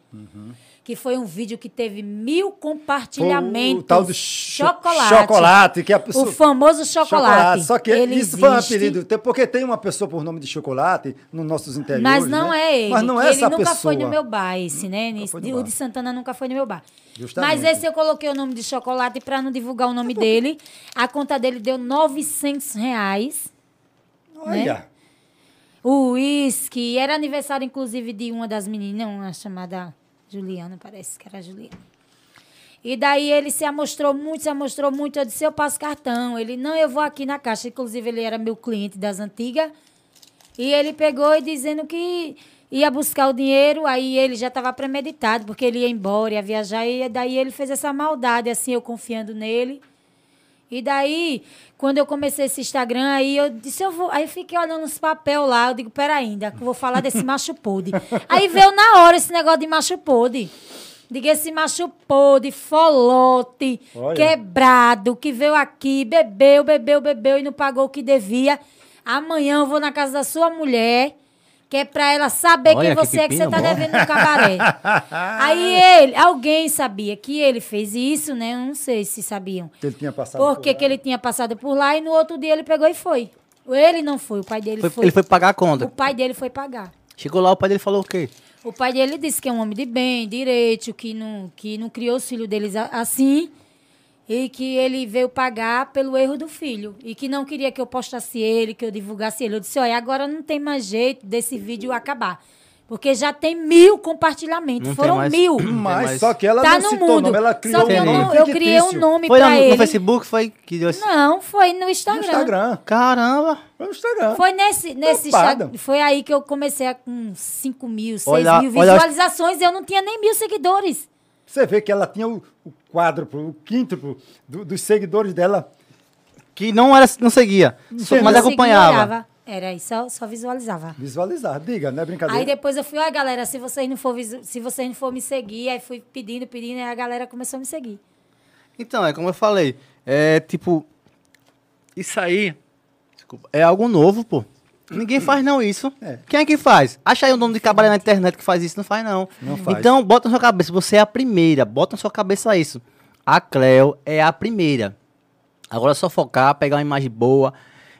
S3: Que foi um vídeo que teve mil compartilhamentos.
S2: O tal do cho-
S3: chocolate.
S2: chocolate, que pessoa-
S3: O famoso chocolate.
S2: Só que
S3: Ele
S2: isso foi um apelido. Porque tem uma pessoa por nome de chocolate nos nossos interiores.
S3: Mas não
S2: né?
S3: é ele.
S2: Mas não é essa
S3: ele nunca
S2: pessoa.
S3: foi no meu bar, esse, né? O
S2: bar.
S3: de Santana nunca foi no meu bar.
S2: Justamente.
S3: Mas esse eu coloquei o nome de chocolate para não divulgar o nome dele. A conta dele deu 900 reais.
S2: Olha.
S3: O uísque. Era aniversário, inclusive, de uma das meninas, uma chamada Juliana, parece que era Juliana. E daí ele se amostrou muito, se amostrou muito. Eu disse, eu passo cartão. Ele, não, eu vou aqui na caixa. Inclusive, ele era meu cliente das antigas. E ele pegou e dizendo que ia buscar o dinheiro, aí ele já estava premeditado, porque ele ia embora, ia viajar, e daí ele fez essa maldade, assim, eu confiando nele. E daí, quando eu comecei esse Instagram, aí eu disse, eu vou. Aí eu fiquei olhando os papel lá, eu digo, pera ainda, que eu vou falar desse macho podre. Aí veio na hora esse negócio de macho podre. Diga esse macho podre, folote,
S2: Olha.
S3: quebrado, que veio aqui, bebeu, bebeu, bebeu e não pagou o que devia. Amanhã eu vou na casa da sua mulher, que é pra ela saber
S1: Olha,
S3: quem
S1: que
S3: você é que você tá devendo no cabaré. Aí ele, alguém sabia que ele fez isso, né? Eu não sei se sabiam.
S2: Que ele tinha passado
S3: Porque
S2: por lá.
S3: que ele tinha passado por lá e no outro dia ele pegou e foi. Ele não foi, o pai dele
S1: Foi-
S3: foi.
S1: ele foi pagar a
S3: O
S1: conta.
S3: pai dele foi pagar.
S1: Chegou lá, o pai dele falou o quê?
S3: O pai dele disse que é um homem de bem, direito, que não, que não criou os filhos deles assim. E que ele veio pagar pelo erro do filho. E que não queria que eu postasse ele, que eu divulgasse ele. Eu disse, olha, agora não tem mais jeito desse vídeo acabar. Porque já tem mil compartilhamentos.
S1: Não
S3: Foram
S1: mais-
S3: mil.
S2: Mas só que ela
S3: tá
S2: não
S3: no
S2: citou
S3: mundo.
S2: nome, ela criou um
S3: eu,
S2: nome
S3: eu criei um nome
S1: Foi
S3: pra
S1: no,
S3: ele.
S1: no Facebook? Foi que deu esse...
S3: Não, foi no
S2: No
S3: Instagram.
S2: Instagram.
S1: Caramba!
S2: Foi no Instagram.
S3: Foi nesse, nesse
S2: Tapada.
S3: Insta- Foi aí que eu comecei a, com 5 mil, 6
S1: Olha-
S3: mil
S1: olha-
S3: visualizações e eu não tinha nem mil seguidores.
S2: Você vê que ela tinha o, o quádruplo, o quíntuplo do- dos seguidores dela.
S1: Que não, era, não seguia, só- mas acompanhava.
S3: Era aí, só, só visualizava.
S2: Visualizar. Diga, não é brincadeira.
S3: Aí depois eu fui, ó, galera, se vocês não for, se vocês não for me seguir, aí fui pedindo, pedindo, aí a galera começou a me seguir.
S1: Então, é como eu falei. É tipo. Isso aí. Desculpa. É algo novo, pô. Ninguém faz não isso.
S2: É.
S1: Quem é que faz? Acha aí um dono de cabaré na internet que faz isso. Não faz não.
S2: Não faz.
S1: Então, bota na sua cabeça. Você é a primeira. Bota na sua cabeça isso. A Cleo é a primeira. Agora é só focar, pegar uma imagem boa.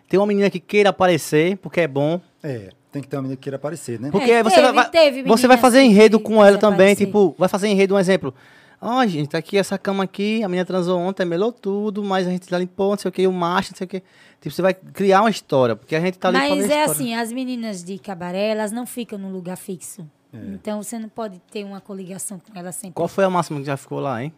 S1: Tem uma menina que queira aparecer, porque é bom.
S2: É, tem que ter uma menina que queira aparecer, né?
S1: Porque
S3: É,
S1: você
S3: teve-
S1: vai,
S3: teve
S1: você vai
S3: menina
S1: fazer enredo com ela também,
S3: aparecer.
S1: tipo, vai fazer enredo, um exemplo. Ó, gente, tá aqui essa cama aqui, a menina transou ontem, melou tudo, mas a gente já limpou, não sei o que, o macho, não sei o que. Tipo, você vai criar uma história, porque a gente tá ali
S3: Mas é
S1: história.
S3: assim, as meninas de cabaré, elas não ficam num lugar fixo.
S1: É.
S3: Então você não pode ter uma coligação com elas sempre.
S1: Qual foi a máxima que já ficou lá, hein?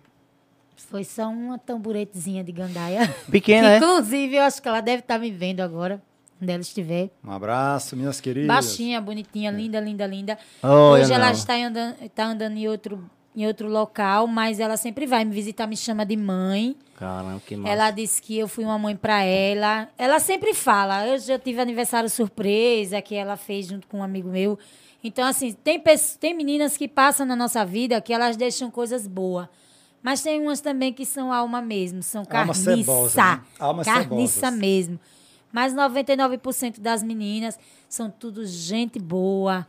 S3: Foi só uma tamburetezinha de gandaia.
S1: Pequena, né?
S3: Inclusive, eu acho que ela deve estar me vendo agora, onde ela estiver.
S2: Um abraço, minhas queridas.
S3: Baixinha, bonitinha, linda, linda, linda.
S1: Olha,
S3: Hoje ela
S1: não.
S3: está andando, está andando em outro, em outro local, mas ela sempre vai me visitar, me chama de mãe.
S1: Caramba, que massa.
S3: Ela disse que eu fui uma mãe para ela. Ela sempre fala. Eu já tive aniversário surpresa que ela fez junto com um amigo meu. Então, assim, tem, pes- tem meninas que passam na nossa vida que elas deixam coisas boas. Mas tem umas também que são alma mesmo, são
S2: Alma
S3: carniça.
S2: cebosa, né? Almas
S3: carniça
S2: cebosas.
S3: mesmo. Mas 99% das meninas são tudo gente boa.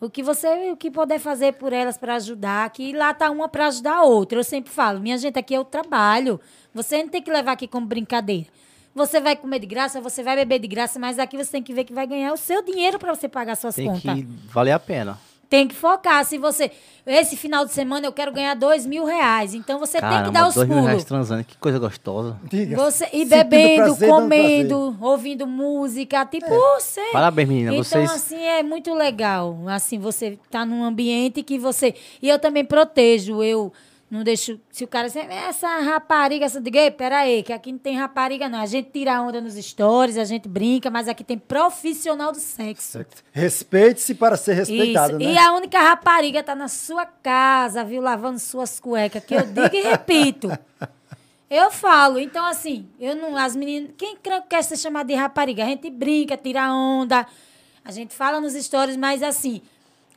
S3: O que você, o que puder fazer por elas para ajudar, que lá tá uma para ajudar a outra. Eu sempre falo, minha gente, aqui é o trabalho. Você não tem que levar aqui como brincadeira. Você vai comer de graça, você vai beber de graça, mas aqui você tem que ver que vai ganhar o seu dinheiro para você pagar suas
S1: Tem
S3: contas.
S1: que valer a pena.
S3: Tem que focar. Se você. Esse final de semana eu quero ganhar dois mil reais. Então você tem que
S1: Caramba,
S3: dar os
S1: dois mil reais
S3: pulos.
S1: transando, que coisa gostosa.
S2: Diga.
S3: Você, e
S2: Sentindo
S3: bebendo,
S2: prazer,
S3: comendo, ouvindo música, tipo, você.
S1: Parabéns, menina.
S3: Então,
S1: Vocês.
S3: assim, é muito legal. Assim, você tá num ambiente que você. E eu também protejo. Eu não deixo. Se o cara essa rapariga, essa diga, "Ei, peraí, que aqui não tem rapariga, não. A gente tira onda nos stories, a gente brinca, mas aqui tem profissional do sexo.
S2: Respeite-se para ser respeitado,
S3: Isso.
S2: né?
S3: E a única rapariga tá na sua casa, viu, lavando suas cuecas, que eu digo e repito. Eu falo, então assim, eu não, as meninas, quem quer ser chamada de rapariga? A gente brinca, tira onda, a gente fala nos stories, mas assim,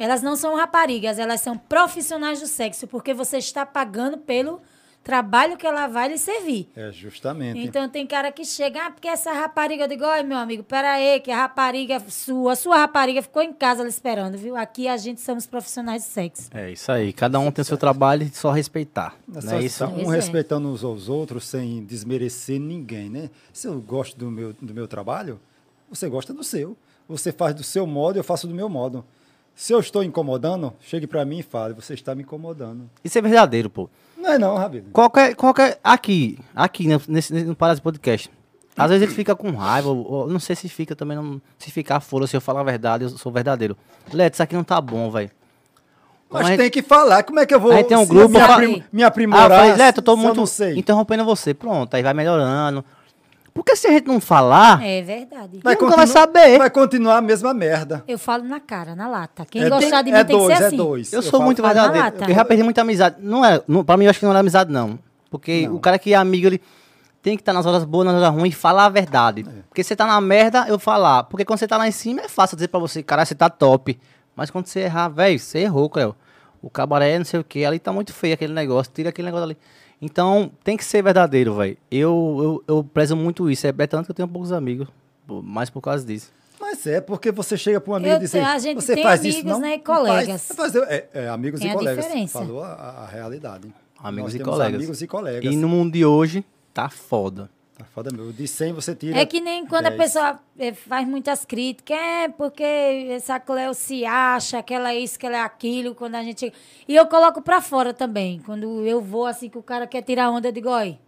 S3: elas não são raparigas, elas são profissionais do sexo, porque você está pagando pelo trabalho que ela vai lhe servir.
S2: É, justamente.
S3: Então tem cara que chega, ah, porque essa rapariga, eu digo, oi, meu amigo, peraí, que a rapariga sua, a sua rapariga ficou em casa esperando, viu? Aqui a gente somos profissionais de sexo.
S1: É isso aí. Cada um tem o seu trabalho e só respeitar.
S2: É
S1: Não
S2: só
S1: é isso?
S2: um
S3: é.
S2: respeitando uns aos outros sem desmerecer ninguém, né? Se eu gosto do meu, do meu trabalho, você gosta do seu. Você faz do seu modo, eu faço do meu modo. Se eu estou incomodando, chegue para mim e fale, você está me incomodando.
S1: Isso é verdadeiro, pô.
S2: Não é não, Rabino.
S1: Qualquer, qualquer. Aqui, aqui, né, nesse, no Parásito Podcast. Às vezes ele fica com raiva, ou, ou não sei se fica também, não, se ficar fora, se eu falar a verdade, eu sou verdadeiro. Leto, isso aqui não tá bom, velho.
S2: Mas
S1: Mas-
S2: tem que falar, como é que eu vou
S1: Aí tem um grupo,
S2: me, aprim, me
S1: Ah,
S2: aprimorar?
S1: falei, Leto, eu tô muito interrompendo você. Pronto, aí vai melhorando. Porque se a gente não falar,
S3: É verdade.
S1: Vai nunca vai saber.
S2: Vai continuar a mesma merda.
S3: Eu falo na cara, na lata. Quem
S2: É,
S3: gostar de mim
S2: é
S3: tem
S2: dois,
S3: que ser
S2: é
S3: assim.
S2: dois.
S1: eu sou
S2: falo-
S1: muito verdadeiro.
S3: lata.
S1: Eu já perdi muita amizade. Não é, não, pra mim, eu acho que não era amizade, não. Porque
S2: Não.
S1: o cara que é amigo, ele tem que estar nas horas boas, nas horas ruins e falar a verdade.
S2: É.
S1: Porque você tá na merda, eu falar. Porque quando você tá lá em cima, é fácil dizer pra você, cara, você tá top. Mas quando você errar, velho, você errou, Cleo. O cabaré, não sei o que, ali tá muito feio aquele negócio, tira aquele negócio ali. Então, tem que ser verdadeiro, velho. Eu, eu, eu prezo muito isso. É, é tanto que eu tenho poucos amigos. Mais por causa disso.
S2: Mas é, porque você chega para um amigo
S3: Eu
S2: e diz assim,
S3: a gente
S2: você
S3: tem
S2: faz isso,
S3: amigos,
S2: não?
S3: né, e
S2: faz.
S3: colegas.
S2: É fazer- é, é, amigos
S3: Tem
S2: e
S3: a
S2: colegas.
S3: diferença.
S2: Falou a, a realidade.
S1: Amigos
S2: Nós
S1: e
S2: temos
S1: colegas.
S2: amigos e colegas.
S1: E no mundo de hoje, tá foda.
S2: Tá foda, meu. De 100 você tira
S3: É que nem quando a
S2: 10.
S3: pessoa eh, faz muitas críticas, é porque essa Cleo se acha que ela é isso, que ela é aquilo, quando a gente. E eu coloco pra fora também. Quando eu vou assim que o cara quer tirar onda, eu digo, oi,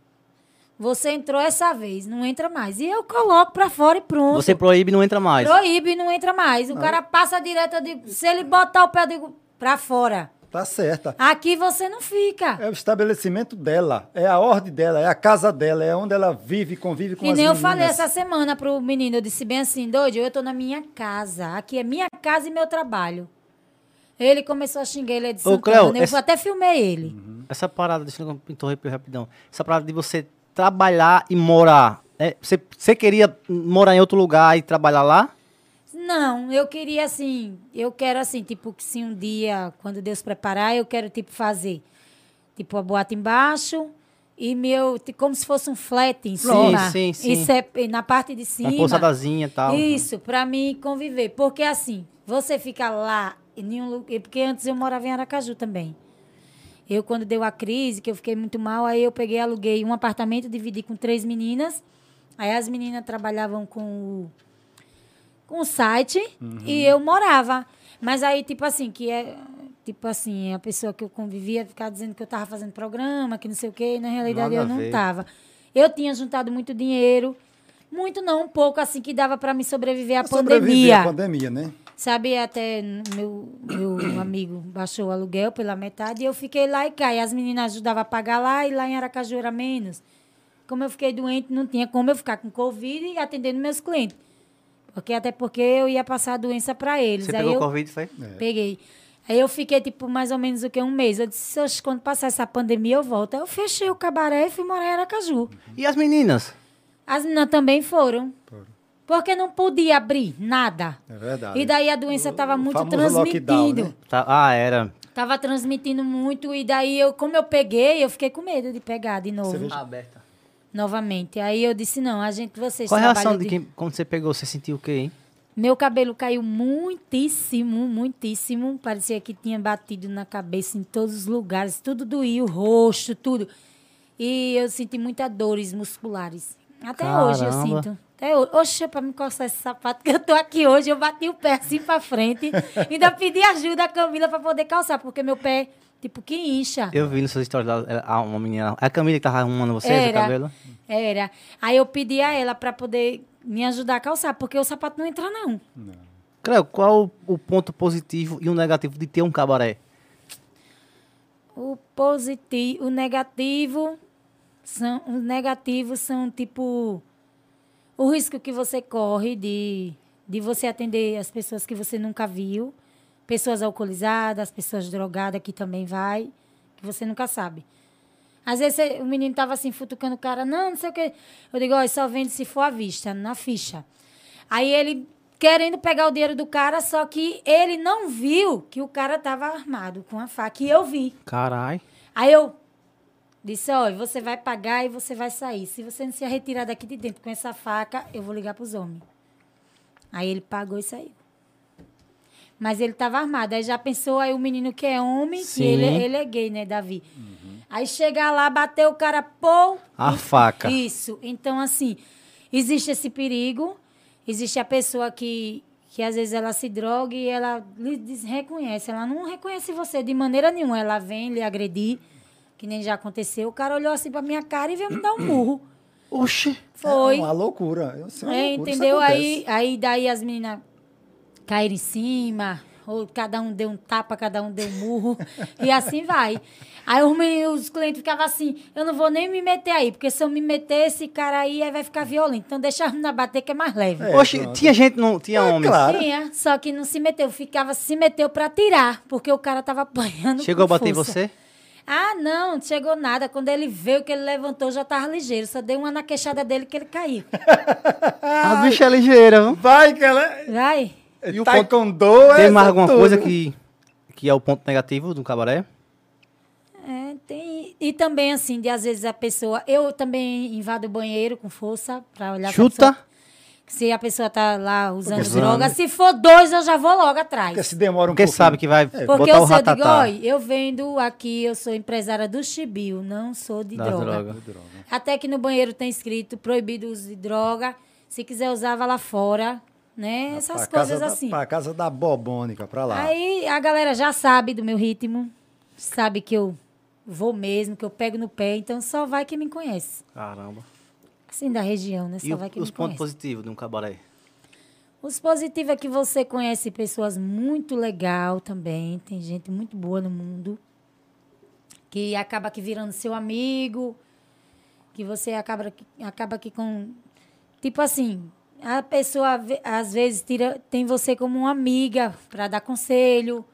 S3: você entrou essa vez, não entra mais. E eu coloco pra fora e pronto.
S1: Você proíbe e não entra mais.
S3: Proíbe e não entra mais. O cara passa direto, eu digo, se ele botar o pé, eu digo, pra fora.
S2: Tá certa.
S3: Aqui você não fica.
S2: É o estabelecimento dela, é a ordem dela, é a casa dela, é onde ela vive, convive com
S3: E
S2: as
S3: nem eu
S2: meninas.
S3: falei essa semana pro menino, eu disse bem assim, doido, eu tô na minha casa. Aqui é minha casa e meu trabalho. Ele começou a xingar ele é de
S1: Ô,
S3: Santana.
S1: Cleo,
S3: eu
S1: essa-
S3: até filmei ele.
S2: Uhum.
S1: Essa parada, deixa eu interromper rapidão. Essa parada de você trabalhar e morar. é, você, você queria morar em outro lugar e trabalhar lá?
S3: Não, eu queria assim, eu quero assim, tipo, que se um dia, quando Deus preparar, eu quero, tipo, fazer, tipo, a boate embaixo e meu, como se fosse um flat em
S1: Sim,
S3: cima.
S1: sim, sim.
S3: Isso é e na parte de cima.
S1: Uma pousadazinha e tal.
S3: Isso, pra mim conviver. Porque assim, você fica lá em nenhum lugar. Porque antes eu morava em Aracaju também. Eu, quando deu a crise, que eu fiquei muito mal, aí eu peguei, aluguei um apartamento, dividi com três meninas. Aí as meninas trabalhavam com o, o site e eu morava. Mas aí, tipo assim, que é. tipo assim, a pessoa que eu convivia ficava dizendo que eu tava fazendo programa, que não sei o quê, e na realidade
S1: Nada
S3: eu não tava. Eu tinha juntado muito dinheiro, muito não, um pouco assim que dava para me sobreviver à
S2: Sobreviver
S3: pandemia.
S2: à pandemia, né?
S3: Sabe, até meu, meu amigo baixou o aluguel pela metade e eu fiquei lá e cá. E as meninas ajudavam a pagar lá e lá em Aracaju era menos. Como eu fiquei doente, não tinha como eu ficar com Covid e atendendo meus clientes. Porque, até porque eu ia passar a doença para eles.
S1: Você
S3: Aí
S1: pegou
S3: eu
S1: Covid, foi?
S3: peguei. Aí eu fiquei, tipo, mais ou menos o que? Um mês. Eu disse, "Oxe, quando passar essa pandemia, eu volto. Aí eu fechei o cabaré e fui morar em Aracaju.
S1: E as meninas?
S3: As meninas também foram. Porque não podia abrir nada.
S2: É verdade.
S3: E daí a doença estava muito transmitindo.
S2: lockdown, né?
S1: Tá- ah, era.
S3: Tava transmitindo muito. E daí, eu, como eu peguei, eu fiquei com medo de pegar de novo.
S2: veja-
S1: Aberta.
S3: Novamente. Aí eu disse, não, a gente, vocês
S1: Qual a reação de quem, quando você pegou? Você sentiu o quê, hein?
S3: Meu cabelo caiu muitíssimo, muitíssimo. Parecia que tinha batido na cabeça em todos os lugares. Tudo doía, o rosto, tudo. E eu senti muitas dores musculares. Até hoje eu
S1: Caramba.
S3: sinto. Até hoje. Oxe, pra me coçar esse sapato que eu tô aqui hoje, eu bati o pé assim pra frente. Ainda pedi ajuda à Camila pra poder calçar, porque meu pé, tipo, que incha.
S1: Eu vi nas suas histórias lá, uma menina. A Camila que tava arrumando você, o
S3: Era.
S1: cabelo?
S3: Era. Aí eu pedi a ela pra poder me ajudar a calçar, porque o sapato não entra, não.
S1: Cleo, qual o ponto positivo e o negativo de ter um cabaré?
S3: O positivo, o negativo são os negativos são tipo o risco que você corre de de você atender as pessoas que você nunca viu, pessoas alcoolizadas, pessoas drogadas que também vai, que você nunca sabe. Às vezes o menino tava assim futucando o cara, não, não sei o quê. Eu digo, ó, só vende se for à vista, na ficha. Aí ele querendo pegar o dinheiro do cara, só que ele não viu que o cara tava armado com a faca, e eu vi.
S1: Carai.
S3: Aí eu disse, olha, você vai pagar e você vai sair. Se você não se retirar daqui de dentro com essa faca, eu vou ligar pros homens. Aí ele pagou e saiu. Mas ele estava armado. Aí já pensou, aí o menino que é homem, que
S1: Sim.
S3: ele, ele é gay, né, Davi? Aí chegar lá, bateu o cara, pô.
S1: A
S3: e-
S1: faca.
S3: Isso. Então, assim, existe esse perigo. Existe a pessoa que, que às vezes ela se droga e ela lhe reconhece. Ela não reconhece você de maneira nenhuma. Ela vem lhe agredir, que nem já aconteceu. O cara olhou assim pra minha cara e veio me dar um murro.
S1: Oxi.
S3: Foi.
S2: É uma loucura. Isso é uma
S3: É,
S2: loucura,
S3: entendeu? Aí, aí daí as meninas caíram em cima, ou cada um deu um tapa, cada um deu um murro, e assim vai. Aí os, meninos, os clientes ficavam assim, eu não vou nem me meter aí, porque se eu me meter, esse cara aí, aí vai ficar violento. Então deixa a menina bater que é mais leve.
S2: É,
S1: Oxi,
S2: pronto.
S1: tinha gente, não tinha
S2: É,
S1: homens.
S2: claro.
S3: Tinha, só que não se meteu, ficava, se meteu pra tirar, porque o cara tava apanhando
S1: Chegou a bater em você?
S3: Ah, não, não chegou nada. Quando ele veio, que ele levantou, já tava ligeiro. Só dei uma na queixada dele que ele caiu.
S1: A bicha é ligeira, viu?
S2: Vai que ela...
S3: Vai.
S1: E o
S2: Taekwondo é
S1: Tem mais alguma
S2: tudo.
S1: coisa que, que é o ponto negativo do cabaré?
S3: É, tem. E também, assim, de às vezes a pessoa. Eu também invado o banheiro com força pra olhar pra
S1: Chuta.
S3: pessoa. Se a pessoa tá lá usando droga, se for dois, eu já vou logo atrás.
S2: Porque se demora um
S1: Porque
S2: pouquinho.
S1: sabe que vai
S3: Porque
S1: botar
S3: eu
S1: o
S3: sei, eu digo, olha, eu vendo aqui, eu sou empresária do Chibio, não sou de droga.
S1: drogas.
S3: Até que no banheiro tem escrito proibido o uso de droga. Se quiser usar, vá lá fora. Né? Essas
S2: Pra
S3: coisas assim.
S2: Da, pra casa da bobônica, pra lá.
S3: Aí a galera já sabe do meu ritmo, sabe que eu vou mesmo, que eu pego no pé, então só vai quem me conhece.
S1: Caramba.
S3: Assim, da região, né? Só
S1: E
S3: vai quem
S1: os
S3: me
S1: pontos
S3: conhece.
S1: positivos de um cabaré?
S3: Os positivos é que você conhece pessoas muito legal também, tem gente muito boa no mundo, que acaba que virando seu amigo, que você acaba, que- acaba que com... Tipo assim, a pessoa às vezes tira, tem você como uma amiga para dar conselho,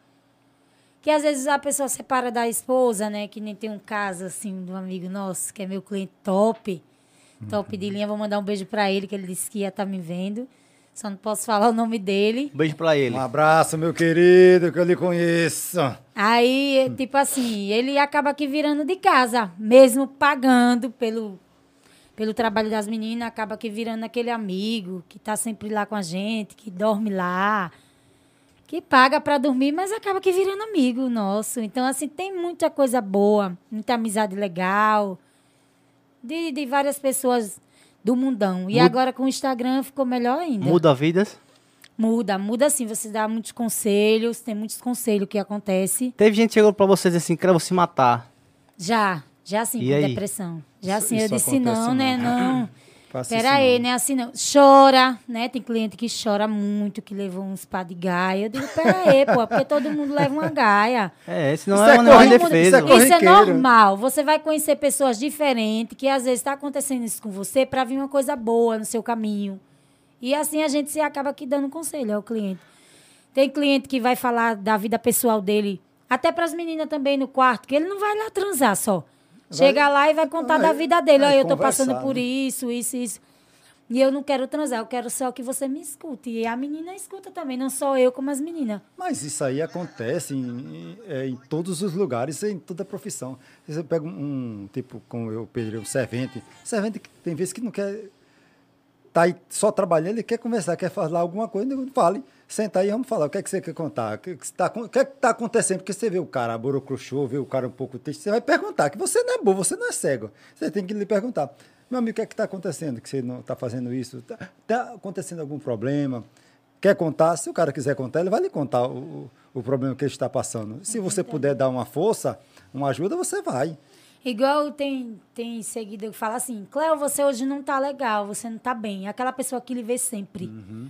S3: que às vezes a pessoa separa da esposa, né? Que nem tem um caso assim de um amigo nosso, que é meu cliente top, top de linha, vou mandar um beijo para ele, que ele disse que ia estar me vendo. Só não posso falar o nome dele.
S1: Um beijo pra ele.
S2: Um abraço, meu querido, que eu lhe conheço.
S3: Aí, tipo assim, ele acaba aqui virando de casa, mesmo pagando pelo, pelo trabalho das meninas, acaba aqui virando aquele amigo que tá sempre lá com a gente, que dorme lá, que paga para dormir, mas acaba aqui virando amigo nosso. Então, assim, tem muita coisa boa, muita amizade legal, de, de várias pessoas do mundão. E
S1: Muda-
S3: agora com o Instagram ficou melhor ainda.
S1: Muda vidas?
S3: Muda, muda assim. Você dá muitos conselhos, tem muitos conselhos que acontece.
S1: Teve gente que chegou pra vocês assim, que vou se matar.
S3: Já, já sim,
S1: E
S3: com
S1: aí?
S3: depressão. Já
S2: Isso-
S3: sim, eu
S2: isso
S3: disse não, né?
S2: não.
S3: Não. Pera
S2: isso
S3: aí,
S2: não.
S3: né? Assim não. Chora, né? Tem cliente que chora muito, que levou uns pá de gaia. Eu digo, pera aí, pô, porque todo mundo leva uma gaia.
S1: É, senão
S2: Isso
S1: é,
S2: é
S1: um negócio de
S2: corriqueiro,
S1: defesa.
S2: isso é.
S3: Isso é normal. Você vai conhecer pessoas diferentes, que às vezes está acontecendo isso com você para vir uma coisa boa no seu caminho. E assim a gente se acaba aqui dando conselho ao cliente. Tem cliente que vai falar da vida pessoal dele, até para as meninas também no quarto, que ele não vai lá transar só. Chega lá e vai contar
S2: vai-
S3: da vida dele. Olha, eu tô passando por
S2: né?
S3: isso, isso, isso. E eu não quero transar, eu quero só que você me escute. E a menina escuta também, não só eu, como as meninas.
S2: Mas isso aí acontece em, em- é, em todos os lugares, em toda profissão. Você pega um, um, tipo, como eu pedi, um servente. Servente que tem vezes que não quer tá aí só trabalhando, ele quer conversar, quer falar alguma coisa, fale, senta aí, vamos falar, o que é que você quer contar? O que que está é tá acontecendo? Porque você vê o cara borocrochô, vê o cara um pouco triste, você vai perguntar, que você não é bobo, você não é cego. Você tem que lhe perguntar. Meu amigo, o que é que está acontecendo? Que você não está fazendo isso? Está acontecendo algum problema? Quer contar? Se o cara quiser contar, ele vai lhe contar o, o problema que ele está passando. Se você puder dar uma força, uma ajuda, você vai.
S3: Igual tem, tem seguidor que fala assim, Cléo, você hoje não tá legal, você não tá bem. Aquela pessoa que lhe vê sempre.
S2: Uhum.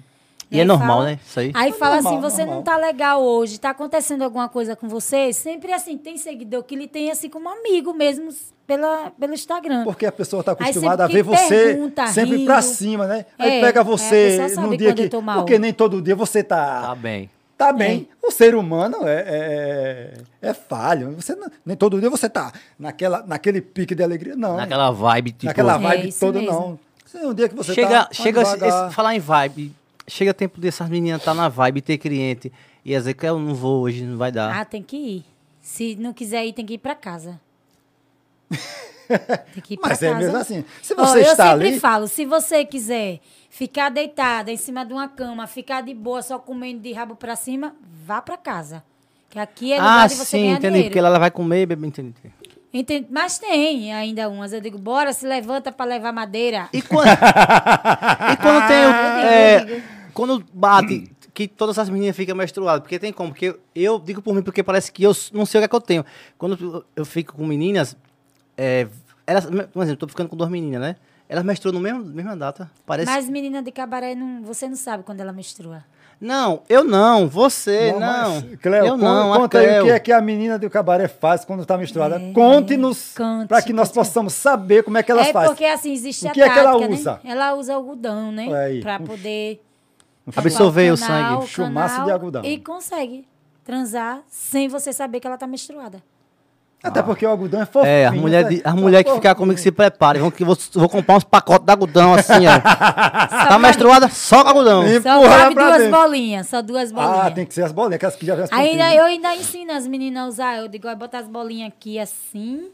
S1: E
S3: Aí
S1: é normal,
S3: fala-
S1: né? Isso aí.
S3: Aí
S2: É
S3: fala
S2: normal,
S3: assim, você
S2: normal.
S3: não tá legal hoje, tá acontecendo alguma coisa com você? Sempre assim, tem seguidor que ele tem assim como amigo mesmo pela, pelo Instagram.
S2: Porque a pessoa está
S3: Aí
S2: acostumada a ver
S3: que
S2: você
S3: pergunta,
S2: sempre para
S3: rindo.
S2: cima, né? Aí
S3: É,
S2: pega
S3: é,
S2: você num dia que.
S3: eu tô mal.
S2: Porque nem todo dia você tá.
S1: Tá bem.
S2: Tá bem. O ser humano é, é, é falho. Você não- nem todo dia você tá naquela, naquele pique de alegria, não.
S1: Naquela vibe, tipo...
S2: Naquela
S3: É
S2: vibe toda,
S3: mesmo.
S2: não. Um dia que você
S1: chega,
S2: tá.
S1: chega
S2: vai
S1: esse- falar em vibe. Chega tempo dessas meninas tá na vibe, ter cliente. E dizer que eu não vou hoje, não vai dar.
S3: Ah, tem que ir. Se não quiser ir, tem que ir pra casa. Tem que ir pra
S2: Mas é
S3: casa.
S2: mesmo assim. Se
S3: Ó,
S2: você
S3: eu
S2: está
S3: sempre
S2: ali.
S3: falo, se você quiser ficar deitada em cima de uma cama, ficar de boa, só comendo de rabo pra cima, vá pra casa. Que aqui é lugar
S1: ah,
S3: de você
S1: sim,
S3: ganhar
S1: entendi.
S3: dinheiro.
S1: Porque ela vai comer, bebe, entendi.
S3: Entende? Mas tem ainda umas. Eu digo, bora, se levanta pra levar madeira.
S1: E quando, e quando tem
S3: Ah, eu
S1: é,
S3: eu
S1: quando bate que todas as meninas ficam menstruadas, porque tem como, porque eu, eu digo por mim, porque parece que eu não sei o que é que eu tenho. Quando eu- eu fico com meninas, é, elas, por exemplo, tô ficando com duas meninas, né? Elas menstruam no mesmo mesma data. Parece.
S3: Mas menina de cabaré, não, você não sabe quando ela menstrua.
S1: Não, eu não, você não.
S2: mas, Cleo,
S1: eu não,
S2: conta aí o que é que a menina do cabaré faz quando está misturada.
S3: É,
S2: Conte-nos
S3: conte,
S2: para que nós
S3: conte.
S2: possamos saber como é que elas
S3: é
S2: fazem.
S3: porque assim, existe
S2: O
S3: a
S2: que é que ela
S3: tática,
S2: usa?
S3: né? Ela usa algodão, né? Pra poder...
S1: Absorver o
S3: canal,
S1: sangue.
S2: Chumaço
S3: canal,
S2: de algodão.
S3: E consegue transar sem você saber que ela tá menstruada.
S2: Até porque o algodão é fofinho.
S1: É, as mulheres
S2: né?
S1: as mulher que ficam comigo se preparem. Vão que vou, vou comprar uns pacotes de algodão assim, ó. tá menstruada? Só com algodão.
S2: E-
S3: Só cabe duas
S2: dentro.
S3: bolinhas, só duas bolinhas.
S2: Ah, tem que ser as bolinhas, aquelas que já as
S3: Ainda, eu ainda ensino as meninas a usar. Eu digo, ó, bota as bolinhas aqui assim.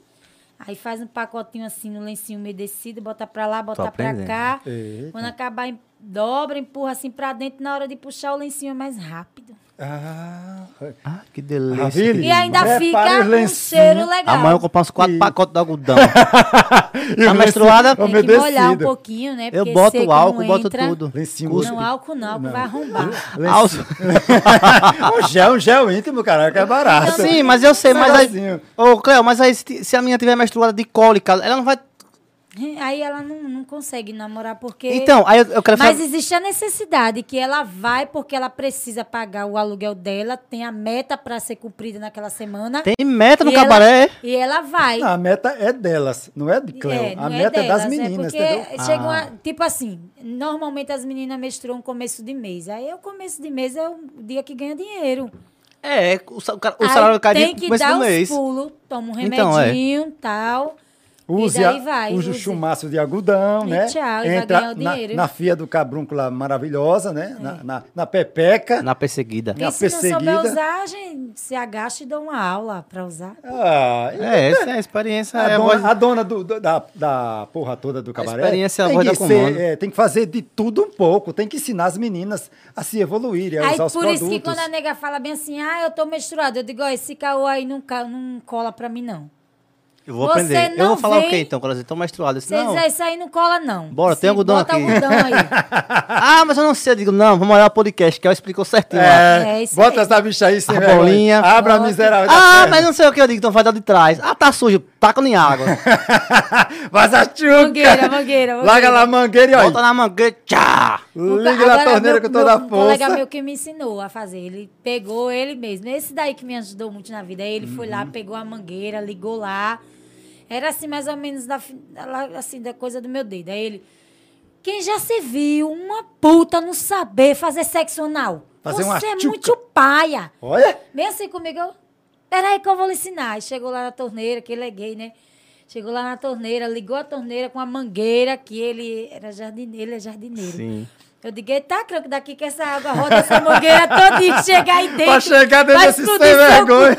S3: Aí faz um pacotinho assim no lencinho umedecido, bota pra lá, bota pra cá.
S2: Eita.
S3: Quando acabar, dobra, empurra assim pra dentro. Na hora de puxar o lencinho é mais rápido.
S2: Ah,
S1: Ah, que delícia.
S2: Ravile.
S3: E ainda
S2: Prepara
S3: fica um cheiro legal.
S1: Amanhã eu vou comprar uns quatro
S2: E-
S1: pacotes de algodão.
S2: E o
S1: menstruada?
S3: Tem que molhar um pouquinho, né?
S1: eu boto o álcool, boto tudo.
S2: Lencinho
S1: Cuspe.
S3: Não, álcool não, álcool
S2: Não.
S3: vai arrombar.
S2: Lencinho. um gel, um gel íntimo, cara, que é barato.
S1: Sim, mas eu sei, mas aí. Ô, Cleo, mas aí se, se a menina tiver menstruada de cólica, ela não vai.
S3: Aí ela não, não consegue namorar porque...
S1: Então, aí eu, eu quero
S3: Mas
S1: saber.
S3: existe a necessidade que ela vai porque ela precisa pagar o aluguel dela, tem a meta para ser cumprida naquela semana.
S1: Tem meta no
S3: e ela-
S1: cabaré.
S3: e ela vai.
S2: Não, a meta é delas, não é de Cleo.
S3: É,
S2: a
S3: não
S2: meta é,
S3: delas,
S2: das meninas,
S3: porque
S2: entendeu?
S3: chega
S1: Ah.
S3: uma, tipo assim, normalmente as meninas menstruam começo de mês. Aí o começo de mês é o dia que ganha dinheiro.
S1: É, o, o salário cai
S3: tem que dar uns
S1: mês.
S3: pulos, toma um
S1: Então, é.
S3: remedinho, tal.
S2: Use, a-
S3: vai,
S2: use o
S3: use.
S2: chumaço de algodão,
S3: E
S2: né?
S3: tchau, e vai
S2: Entra
S3: ganhar o
S2: na,
S3: dinheiro.
S2: na fia do cabrúncula maravilhosa, né? Na, na, na pepeca.
S1: Na perseguida.
S2: Na
S3: E se não souber
S2: perseguida.
S3: usar, a gente se agacha e dá uma aula para usar.
S2: Ah,
S1: É, essa é a experiência.
S2: a,
S1: é a
S2: dona,
S1: voz-
S2: a dona do- do- da, da porra toda do cabaré
S1: experiência é a
S2: tem,
S1: voz
S2: que
S1: da
S2: ser, é, tem que fazer de tudo um pouco, tem que ensinar as meninas a se evoluírem, a
S3: Aí
S2: usar os
S3: por
S2: produtos.
S3: isso que quando a nega fala bem assim, ah, eu tô menstruada, eu digo, ó, esse caô aí não, não cola pra mim, não.
S1: Eu vou
S3: Você
S1: aprender. Eu vou falar o
S3: vem-
S1: quê então, quando eles estão disse,
S3: Se
S1: não.
S3: isso aí, não cola, não.
S1: Bora,
S3: Se
S1: tem algodão
S3: bota
S1: aqui.
S3: algodão aí.
S1: Ah, mas eu não sei. Eu digo, não, vamos olhar o podcast, que ela explicou certinho lá.
S2: É,
S3: É, isso
S2: bota
S3: aí.
S2: essa bicha aí sem
S1: A
S2: vergonha.
S1: bolinha.
S2: Abra a
S3: Bota.
S2: miserável
S1: Ah, mas não sei o que eu digo, então vai dar de trás. Ah, tá sujo, taca em água.
S2: Vaza tchuca.
S3: Mangueira, mangueira,
S2: Larga
S3: mangueira.
S2: lá a mangueira e
S1: Volta
S2: olha.
S1: na mangueira, tchá!
S2: Liga na torneira
S3: meu-
S2: com toda a
S3: meu- Um colega
S2: força.
S3: meu que me ensinou a fazer. Ele pegou ele mesmo. Esse daí que me ajudou muito na vida. Aí ele foi
S2: Uhum.
S3: lá, pegou a mangueira, ligou lá. Era assim, mais ou menos, da, assim, da coisa do meu dedo. Aí ele... Quem já se viu uma puta não saber fazer sexo anal?
S2: Fazer
S3: Você é
S2: tchuca.
S3: muito paia.
S2: Olha.
S3: Bem assim comigo, eu... Peraí que eu vou lhe ensinar. Chegou lá na torneira, que ele é gay, né? Chegou lá na torneira, ligou a torneira com a mangueira, que ele era jardineiro, ele é jardineiro.
S1: Sim.
S3: Eu digo, eita, creio daqui que essa água roda essa mangueira todinha, chegar aí dentro.
S2: Pra chegar dentro
S3: vai
S2: desse
S3: explodir
S2: sem vergonha.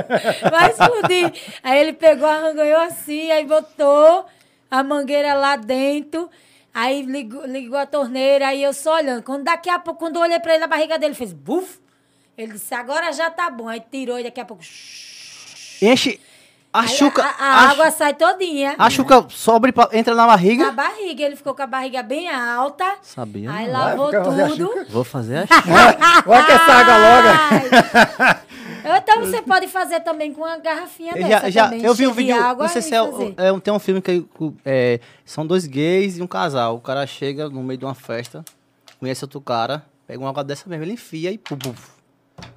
S3: Vai explodir. Aí ele pegou, arranhou assim, aí botou a mangueira lá dentro. Aí ligou, ligou a torneira, aí eu só olhando. Quando daqui a pouco, quando eu olhei pra ele, a barriga dele fez buf. Ele disse, agora já tá bom. Aí tirou e daqui a pouco...
S1: Enche. A
S3: Aí
S1: chuca.
S3: A, a
S1: a
S3: água sai todinha.
S1: A chuca sobe, pra- entra na
S3: Na
S1: barriga.
S3: barriga, ele ficou com a barriga bem alta.
S1: Sabia,
S3: Aí lavou
S2: Vai, fica fazer
S3: tudo.
S1: Vou fazer a chuca.
S2: Olha que essa água logo.
S3: Então você pode fazer também com uma garrafinha
S1: Eu
S3: dessa
S1: já,
S3: também.
S1: eu vi um vídeo,
S3: água
S1: não sei se é, é um- tem um filme que é, são dois gays e um casal. O cara chega no meio de uma festa, conhece outro cara, pega uma água dessa mesmo, ele enfia e pum, pum.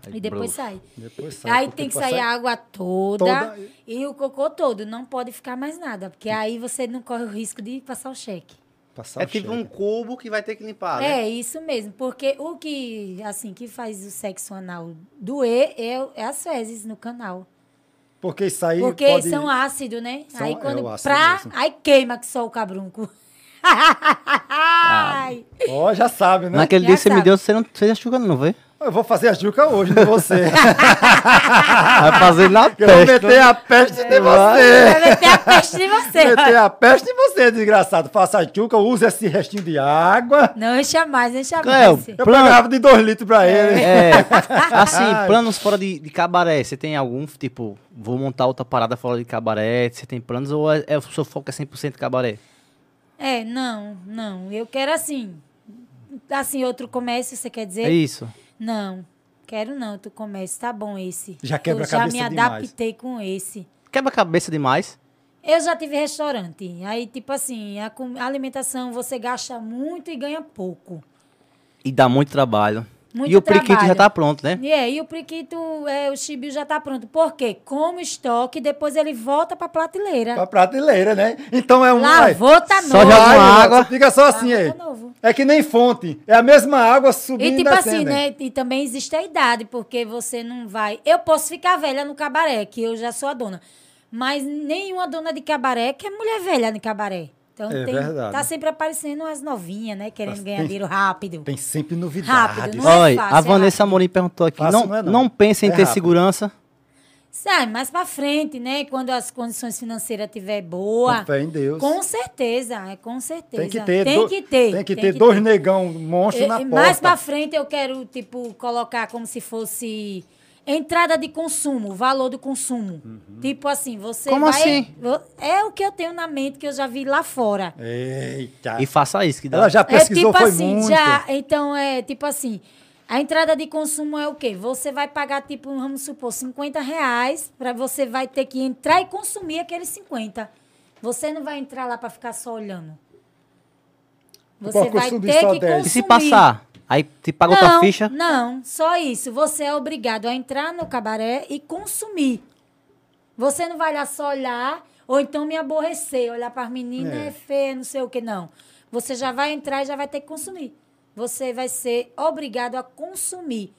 S1: Aí,
S3: E depois sai.
S2: Depois sai,
S3: Aí tem que sair a água toda,
S2: toda.
S3: e o cocô todo. Não pode ficar mais nada, porque aí você não corre o risco de passar o cheque.
S2: Passar
S1: É
S2: o
S1: tipo um
S2: cheque.
S1: cubo que vai ter que limpar, né?
S3: É, isso mesmo. Porque o que, assim, que faz o sexo anal doer é, é as fezes no canal.
S2: Porque isso aí
S3: Porque
S2: pode...
S3: são ácidos, né?
S2: São-
S3: aí
S2: é
S3: quando.
S2: ácido
S3: pra,
S2: mesmo.
S3: aí queima que só o cabrunco. Ai.
S2: Ó, já sabe, né?
S1: Naquele
S3: Já
S1: dia que você me
S3: sabe.
S1: deu, você não fez a chuca não, vê?
S2: Eu vou fazer a juca hoje, não você.
S1: Vai fazer na
S2: Eu vou meter a peste em você.
S3: Vai meter a peste em você.
S2: Meter a peste em você, desgraçado. Faça a juca, use esse restinho de água.
S3: Não encha mais, não encha
S1: Cleo,
S3: mais.
S2: Eu
S1: Plano.
S2: pegava de dois litros pra ele.
S1: É, assim, planos fora de, de cabaré, você tem algum, tipo, vou montar outra parada fora de cabaré, você tem planos ou é, é, o seu foco é 100% cabaré?
S3: É, não, não. Eu quero assim. Assim, outro comércio, você quer dizer?
S1: É isso.
S3: Não, quero não, outro comércio. Tá bom esse.
S2: Já quebra
S3: Eu
S2: a cabeça
S3: Já me
S2: demais.
S3: adaptei com esse.
S1: Quebra a cabeça demais.
S3: Eu já tive restaurante. Aí, tipo assim, a alimentação você gasta muito e ganha pouco.
S1: E dá muito trabalho.
S3: Muito
S1: e o priquito
S3: trabalho.
S1: já tá pronto, né?
S3: E, é, e o priquito, é, o chibio já tá pronto. Por quê? Como estoque, depois ele volta pra prateleira.
S2: Pra prateleira, né? Então é um.
S3: Lavou, tá
S1: Só
S3: novo.
S1: joga
S2: Vai,
S1: uma água.
S2: Fica só assim
S3: Lavou,
S2: aí.
S3: tá novo.
S2: É que nem fonte. É a mesma água subindo
S3: E tipo assim,
S2: descendo.
S3: né? E também existe a idade, porque você não vai. Eu posso ficar velha no cabaré, que eu já sou a dona. Mas nenhuma dona de cabaré que é mulher velha no cabaré. Então
S2: É
S3: tem,
S2: verdade.
S3: tá sempre aparecendo as novinhas, né? Querendo
S2: Tá-
S3: ganhar dinheiro rápido.
S2: Tem sempre novidades.
S3: Rápido, não é fácil,
S1: a
S3: é
S1: Vanessa Amorim perguntou aqui,
S2: Fácil
S1: não,
S2: não é
S1: não,
S2: não.
S1: pensa em
S2: É
S1: ter
S2: rápido.
S1: segurança?
S3: Sai, mais pra frente, né? Quando as condições financeiras estiver boa.
S2: Com fé em Deus.
S3: Com certeza, é com certeza.
S2: Tem que ter,
S3: Tem
S2: do-
S3: que ter.
S2: Tem que ter dois negão monstros
S3: E-
S2: na
S3: e
S2: porta.
S3: mais pra frente eu quero, tipo, colocar como se fosse entrada de consumo, valor do consumo.
S2: Uhum.
S3: Tipo assim, você
S1: Como
S3: vai...
S1: assim?
S3: É o que eu tenho na mente, que eu já vi lá fora.
S2: Eita.
S1: E faça isso, que dá.
S2: Ela já pesquisou,
S3: é tipo
S2: foi
S3: assim,
S2: muito.
S3: já... Então, é tipo assim... A entrada de consumo é o quê? Você vai pagar, tipo, vamos supor, 50 reais, para você vai ter que entrar e consumir aqueles 50. Você não vai entrar lá para ficar só olhando. Você vai ter que
S2: 10.
S3: consumir.
S1: E se passar? Aí te paga outra
S3: Não,
S1: ficha?
S3: Não, só isso. Você é obrigado a entrar no cabaré e consumir. Você não vai lá só olhar, ou então me aborrecer, olhar para as meninas,
S2: É.
S3: é. feia, não sei o que, não. Você já vai entrar e já vai ter que consumir. Você vai ser obrigado a consumir.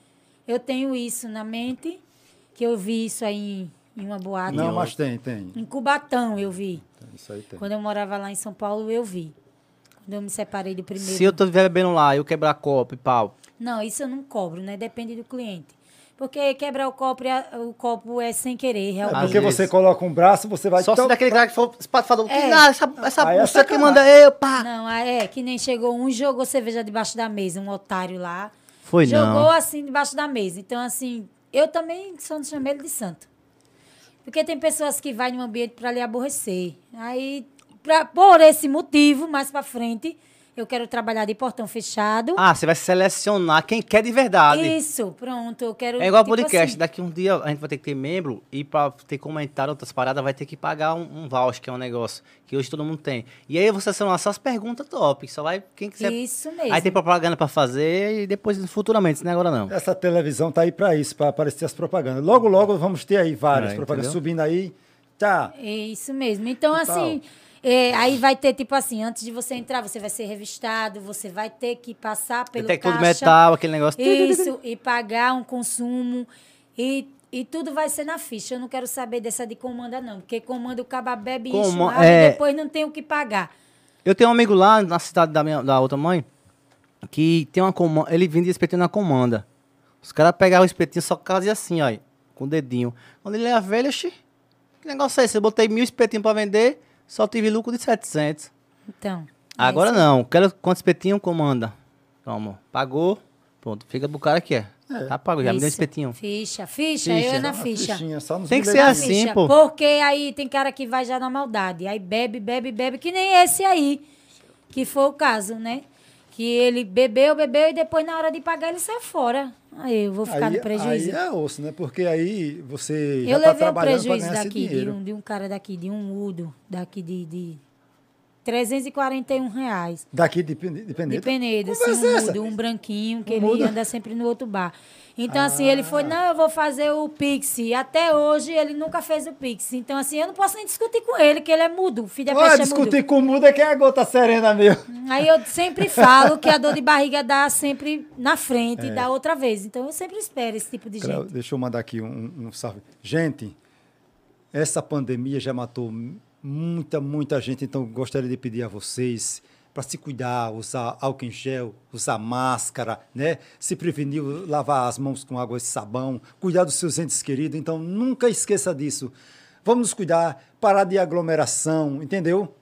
S3: Eu tenho isso na mente, que eu vi isso aí em, em uma boate.
S2: Não, mas tem, tem.
S3: Em Cubatão eu vi.
S2: Isso aí tem.
S3: Quando eu morava lá em São Paulo, eu vi. Quando eu me separei do primeiro.
S1: Se eu tô bebendo lá, eu quebrar copo e pau.
S3: Não, isso eu não cobro, né? Depende do cliente. Porque quebrar o copo, é- o copo é sem querer,
S2: É
S3: realmente.
S2: porque
S1: Às
S2: você
S1: vezes.
S2: coloca um braço, você vai...
S1: Só se daquele cara que for falou, que
S3: É.
S1: nada, essa, essa
S2: Aí é
S1: que manda eu, pá.
S3: Não, ah, é que nem chegou um, jogou cerveja debaixo da mesa, um otário lá.
S1: Foi
S3: jogou
S1: não.
S3: assim debaixo da mesa. Então, assim, eu também só não chamei ele de santo. Porque tem pessoas que vai no ambiente para lhe aborrecer. Aí, pra, por esse motivo, mais para frente, eu quero trabalhar de portão fechado.
S1: Ah, você vai selecionar quem quer de verdade.
S3: Isso, pronto, eu quero.
S1: É igual
S3: tipo
S1: podcast.
S3: assim.
S1: Daqui um dia a gente vai ter que ter membro e pra ter comentário outras paradas vai ter que pagar um, um voucher, que é um negócio que hoje todo mundo tem. E aí você selecionar só as perguntas top. Só vai quem quiser.
S3: Isso mesmo.
S1: Aí tem propaganda pra fazer e depois futuramente, não é agora não.
S2: Essa televisão tá aí para isso, para aparecer as propagandas. Logo, logo vamos ter aí várias
S1: É,
S2: propagandas
S1: entendeu?
S2: subindo aí. Tá.
S3: É isso mesmo. Então,
S2: Que
S3: assim, é, aí vai ter, tipo assim, antes de você entrar, você vai ser revistado, você vai ter que passar pelo
S1: Detector de
S3: caixa.
S1: metal, aquele negócio.
S3: Isso, e pagar um consumo. E, e tudo vai ser na ficha. Eu não quero saber dessa de comanda, não. Porque comanda o caba bebe e
S1: Como-
S3: rabo
S1: é.
S3: e depois não tem o que pagar.
S1: Eu tenho um amigo lá na cidade da, minha, da outra mãe que tem uma comanda. Ele vende espetinho na comanda. Os caras pegavam o espetinho só fazia assim, ó, com o dedinho. Quando ele era velho, oxi, que negócio é esse? Eu botei mil espetinhos pra vender, só tive lucro de 700.
S3: Então.
S1: Agora
S3: é
S1: não, quero quanto espetinho comanda. Toma, pagou, pronto, fica pro cara que é. Tá pago, já me deu um espetinho.
S3: Ficha, ficha,
S1: Ficha.
S3: eu é na ficha.
S2: fichinha, só nos
S1: Tem que ser assim,
S3: Ficha,
S1: pô.
S3: Porque aí tem cara que vai já na maldade. Aí bebe, bebe, bebe, que nem esse aí, que foi o caso, né? Que ele bebeu, bebeu e depois na hora de pagar ele saiu fora. Aí eu vou ficar
S2: aí,
S3: no prejuízo.
S2: Aí é osso, né? Porque aí você já
S3: eu
S2: tá
S3: levei um
S2: trabalhando para
S3: prejuízo daqui, de um, de um cara daqui, de um Udo, daqui de, de 341 reais.
S2: Daqui de, de
S3: De
S2: Penedo. É
S3: um mudo, um branquinho, que
S2: Um
S3: ele
S2: mudo?
S3: anda sempre no outro bar. Então, assim, ele foi, não, eu vou fazer o Pix. E até hoje ele nunca fez o Pix. Então, assim, eu não posso nem discutir com ele, que ele é mudo. O filho é
S2: discutir
S3: mudo.
S2: com o mudo é que é a gota serena mesmo.
S3: Aí eu sempre falo que a dor de barriga dá sempre na frente
S2: É.
S3: e dá outra vez. Então, eu sempre espero esse tipo de
S2: Cléo,
S3: gente.
S2: deixa eu mandar aqui um, um salve. Gente, essa pandemia já matou muita, muita gente, então gostaria de pedir a vocês para se cuidar, usar álcool em gel, usar máscara, né? Se prevenir, lavar as mãos com água e sabão, cuidar dos seus entes queridos. Então, nunca esqueça disso. Vamos nos cuidar, parar de aglomeração, entendeu?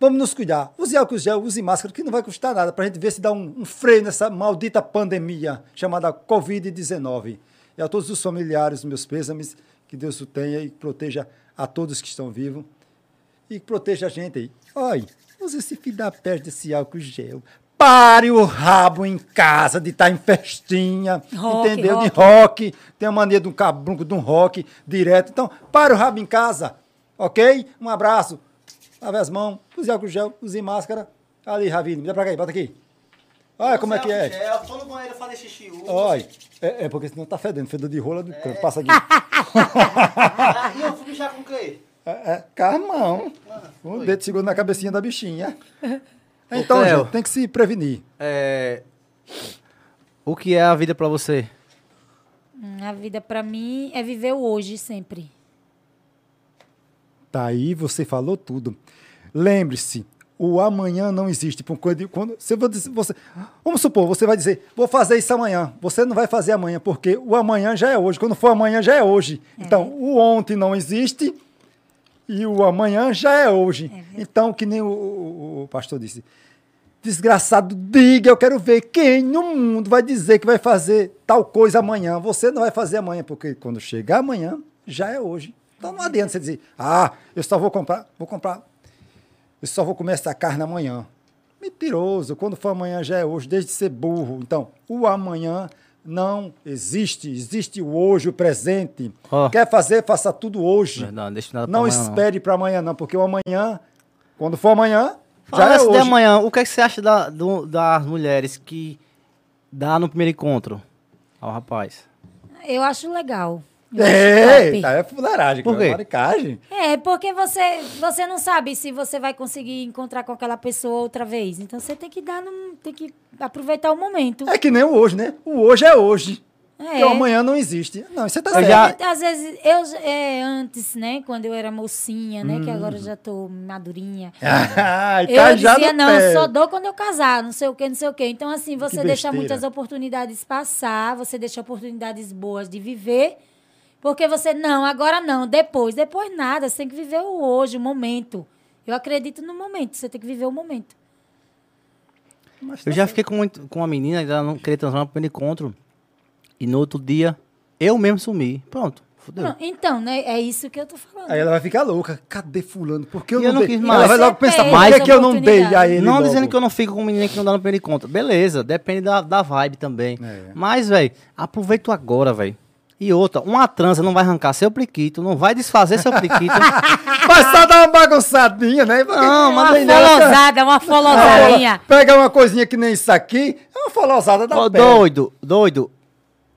S2: Vamos nos cuidar. Use álcool gel, use máscara, que não vai custar nada, para a gente ver se dá um, um freio nessa maldita pandemia chamada Covid-19. E a todos os familiares, meus pêsames, que Deus o tenha e proteja a todos que estão vivos. E proteja a gente aí. Use esse filho da peste desse álcool gel. Pare o rabo em casa de estar em festinha,
S3: Rock,
S2: entendeu? De
S3: rock.
S2: rock. Tem a mania de um cabrunco, de um rock direto. Então, pare o rabo em casa, ok? Um abraço. Lave as mãos, use álcool gel, use máscara. Ali, Ravine, me dá pra cá aí, bota aqui. Olha como é que é.
S1: Tô no banheiro fazer xixi.
S2: Olha, é, é porque senão tá fedendo, fedor de rola do canto. Passa aqui.
S1: E eu fui mijar com o quê?
S2: É, é, carmão. Um dedo seguro na cabecinha da bichinha. Então,
S1: Cléo.
S2: gente, tem que se prevenir.
S1: É... O que é a vida pra você?
S3: Hum, A vida, pra mim, é viver o hoje sempre.
S2: Tá aí, você falou tudo. Lembre-se, o amanhã não existe. Quando, quando, você, vai dizer- você, vamos supor, você vai dizer, vou fazer isso amanhã. Você não vai fazer amanhã, porque o amanhã já é hoje. Quando for amanhã, já é hoje. Então, o ontem não existe e o amanhã já é hoje. então, que nem o, o- o pastor disse, desgraçado, diga, eu quero ver quem no mundo vai dizer que vai fazer tal coisa amanhã. Você não vai fazer amanhã, porque quando chegar amanhã, já é hoje. Então não adianta você dizer, ah, eu só vou comprar, vou comprar, eu só vou comer essa carne amanhã. Mentiroso, quando for amanhã já é hoje, desde ser burro. Então, o amanhã não existe, existe o hoje, o presente.
S1: Ó.
S2: Quer fazer, faça tudo hoje.
S1: Não, deixa nada pra
S2: Não
S1: amanhã,
S2: espere para amanhã, não, porque o amanhã, quando for amanhã,
S1: Fala
S2: já é hoje.
S1: amanhã, o que, é que você acha da- do- das mulheres que dá no primeiro encontro ao rapaz?
S3: Eu acho legal. Eu
S2: É, tá, é fuleiragem,
S1: Por quê?
S2: maricagem.
S3: É, porque você, você não sabe se você vai conseguir encontrar com aquela pessoa outra vez. Então você tem que dar, num, tem que aproveitar o momento.
S2: É que nem o hoje, né? O hoje é hoje.
S3: É.
S2: Porque o amanhã não existe. Não, você tá
S1: Eu
S2: certo.
S1: já-
S3: Às vezes, eu é, antes, né, quando eu era mocinha, né, que
S2: Hum.
S3: agora eu já tô madurinha.
S2: Ai,
S3: Eu
S2: tá já
S3: dizia, não,
S2: pé.
S3: só dou quando eu casar, não sei o que, não sei o que. Então, assim, você
S2: Que
S3: deixa muitas oportunidades passar, você deixa oportunidades boas de viver, porque você, não, agora não, depois. Depois nada, você tem que viver o hoje, o momento. Eu acredito no momento, você tem que viver o momento.
S2: Mas
S1: Eu
S2: tá
S1: já fiquei com, muito- com uma menina que ela não queria transar no primeiro encontro. E no outro dia, eu mesmo sumi. Pronto. fudeu.
S3: Não, então, né? É isso que eu tô falando.
S2: Aí ela vai ficar louca. Cadê fulano? Por que eu
S1: E
S2: não,
S1: eu não
S2: dei?
S1: quis
S2: Ela vai logo pensar, por que,
S3: essa
S2: que eu não dei a ele
S1: Não
S2: logo?
S1: dizendo que eu não fico com menina que não dá no primeiro encontro. Beleza, depende da, da vibe também.
S2: É.
S1: Mas, velho, aproveita agora, velho. E outra, uma trança não vai arrancar seu priquito, não vai desfazer seu priquito.
S2: Vai só dar uma bagunçadinha, né? Porque-
S1: Não,
S3: uma
S1: mas
S3: folosada, uma folosadinha.
S2: Pega uma coisinha que nem isso aqui, é uma folosada da
S1: Ô,
S2: pele.
S1: doido, doido.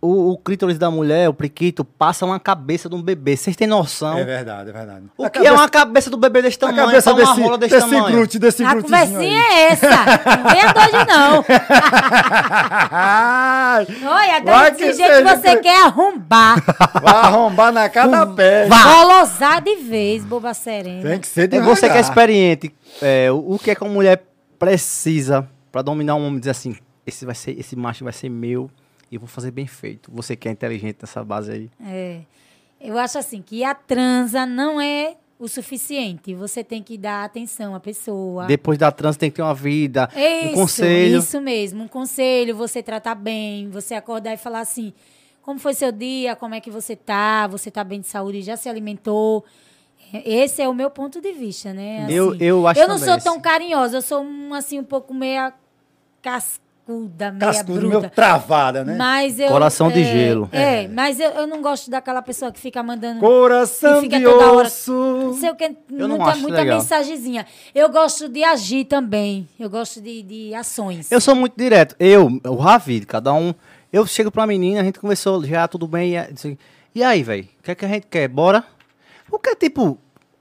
S1: O, o clítoris da mulher, o priquito, passa uma cabeça de um bebê. Vocês têm noção?
S2: É verdade, é verdade.
S1: O
S2: A
S1: que é uma cabeça do bebê desse
S2: a
S1: tamanho?
S2: cabeça
S1: pra uma
S2: desse,
S1: rola desse,
S2: desse
S1: tamanho?
S2: glúteo, desse
S3: A conversinha
S2: aí.
S3: é essa. Não venha doido, não. Olha,
S2: Vai
S3: desse
S2: que
S3: jeito
S2: seja
S3: você
S2: que-
S3: quer arrombar.
S2: vai arrombar na cada pé.
S3: Folosar de vez, boba serena.
S2: Tem que ser de
S1: É você que é
S2: devagar.
S1: experiente. é, o, o que é que uma mulher precisa pra dominar um homem e dizer assim, esse vai ser, esse macho vai ser meu e eu vou fazer bem feito. Você que é inteligente nessa base aí.
S3: É. Eu acho assim que a transa não é o suficiente. Você tem que dar atenção à pessoa.
S1: Depois da trans tem que ter uma vida,
S3: Isso,
S1: um conselho.
S3: Isso mesmo, um conselho, você tratar bem, você acordar e falar assim, como foi seu dia, como é que você tá, você tá bem de saúde, já se alimentou. Esse é o meu ponto de vista, né?
S1: Eu-
S3: assim.
S1: eu acho
S3: Eu não sou tão carinhosa, eu sou um, assim um pouco meia cascuda, meia
S2: Cascudo
S3: bruta.
S2: meu travada, né?
S3: Mas eu,
S1: Coração de
S3: é,
S1: gelo.
S3: É, mas eu, eu não gosto daquela pessoa que fica mandando
S2: Coração
S3: fica
S2: de
S3: toda hora-
S2: osso.
S3: não sei o que,
S1: não
S3: muita,
S1: acho
S3: muita
S1: legal.
S3: mensagenzinha. Eu gosto de agir também. Eu gosto de, de ações.
S1: Eu sou muito direto. Eu, o Ravi, cada um. Eu chego pra menina, a gente conversou já, tudo bem. E, assim, e aí, velho? O que é que a gente quer? Bora? Porque, tipo,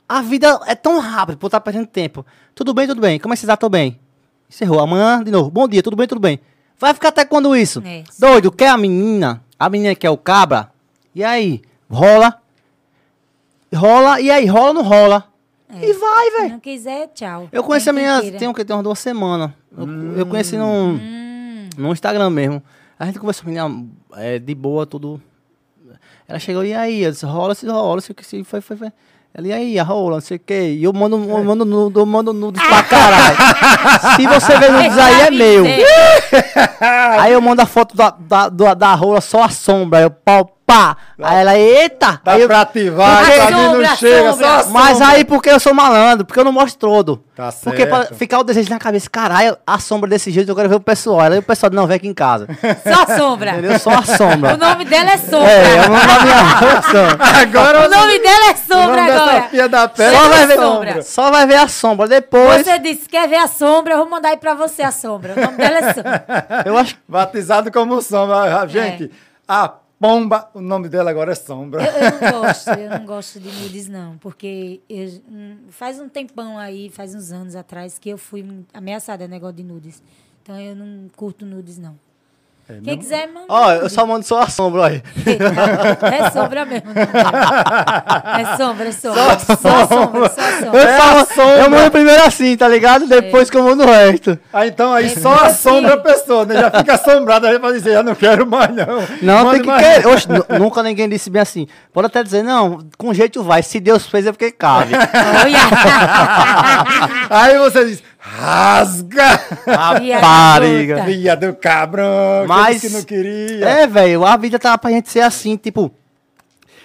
S1: a vida é tão rápida, por estar perdendo tempo. Tudo bem, tudo bem. Como é que vocês estão? Tô bem. Encerrou. Amanhã, de novo. Bom dia, tudo bem, tudo bem. Vai ficar até quando isso?
S3: É.
S1: Doido, quer a menina? A menina quer o cabra? E aí? Rola? Rola, e aí? Rola ou não rola? E vai,
S3: Se
S1: velho.
S3: não quiser, tchau.
S1: Eu conheci a
S3: Tem
S1: menina,
S3: queira.
S1: tem o que? Tem umas duas semanas. Eu, eu conheci no,
S3: Hum.
S1: no Instagram mesmo. A gente conversou com a menina é, de boa, tudo. Ela chegou, e aí? Eu disse, rola, se rola, se, se foi, foi, foi. Ela, e aí, a rola, não sei o quê. E eu mando, eu mando, nudo, eu mando nudes pra caralho. se você ver nudes aí, é meu. Aí eu mando a foto da, da, da, da rola, só a sombra. Eu, pau, pá. Aí ela, eita.
S2: Dá
S1: aí eu,
S2: pra ativar, mim
S3: Sombra,
S2: não chega,
S3: sombra.
S2: só a
S1: mas aí porque eu sou malandro, porque eu não mostro todo.
S2: Tá
S1: Porque pra
S2: certo.
S1: ficar o desejo na cabeça, caralho, a sombra desse jeito eu quero ver o pessoal. Aí o pessoal, não, vem aqui em casa.
S3: Só a sombra.
S1: Entendeu? Só a sombra.
S3: O nome dela é Sombra.
S1: É, eu mando a minha sombra.
S2: Agora
S3: O nome dela é
S2: o
S3: Sombra
S2: nome
S3: agora.
S2: da pele
S1: Só
S2: é
S1: vai, ver,
S3: sombra.
S1: só vai ver a sombra. Depois,
S3: Você disse, quer ver a sombra? Eu vou mandar aí pra você a sombra. O nome dela é Sombra.
S1: eu acho
S2: Batizado como sombra. Ah, Gente, a pomba, o nome dela agora é sombra.
S3: Eu, eu não gosto, eu não gosto de nudes, não. Porque eu- hum, faz um tempão aí, faz uns anos atrás, que eu fui ameaçada negócio de nudes. Então eu não curto nudes, não. Quem quiser, manda.
S1: Ó, eu
S3: nude.
S1: só mando só a sombra, olha.
S3: É sombra mesmo. não é? É sombra, é sombra. Só, a sombra, só a sombra.
S1: Eu, só, eu mando primeiro assim, tá ligado? Depois que eu mando o resto.
S2: Ah, então aí
S3: É
S2: só a
S3: assim.
S2: sombra a pessoa, né? Já fica assombrada aí pra dizer, eu não quero mais, não.
S1: Não,
S2: Mande
S1: tem que
S2: mais.
S1: querer. Oxe, nu- nunca ninguém disse bem assim. Pode até dizer, não, com jeito vai. Se Deus fez é porque cabe.
S2: Aí você diz, rasga!
S1: Rapariga.
S2: Filha do cabrão,
S1: Mas.
S2: que não queria.
S1: É, velho, a vida tá pra gente ser assim, tipo.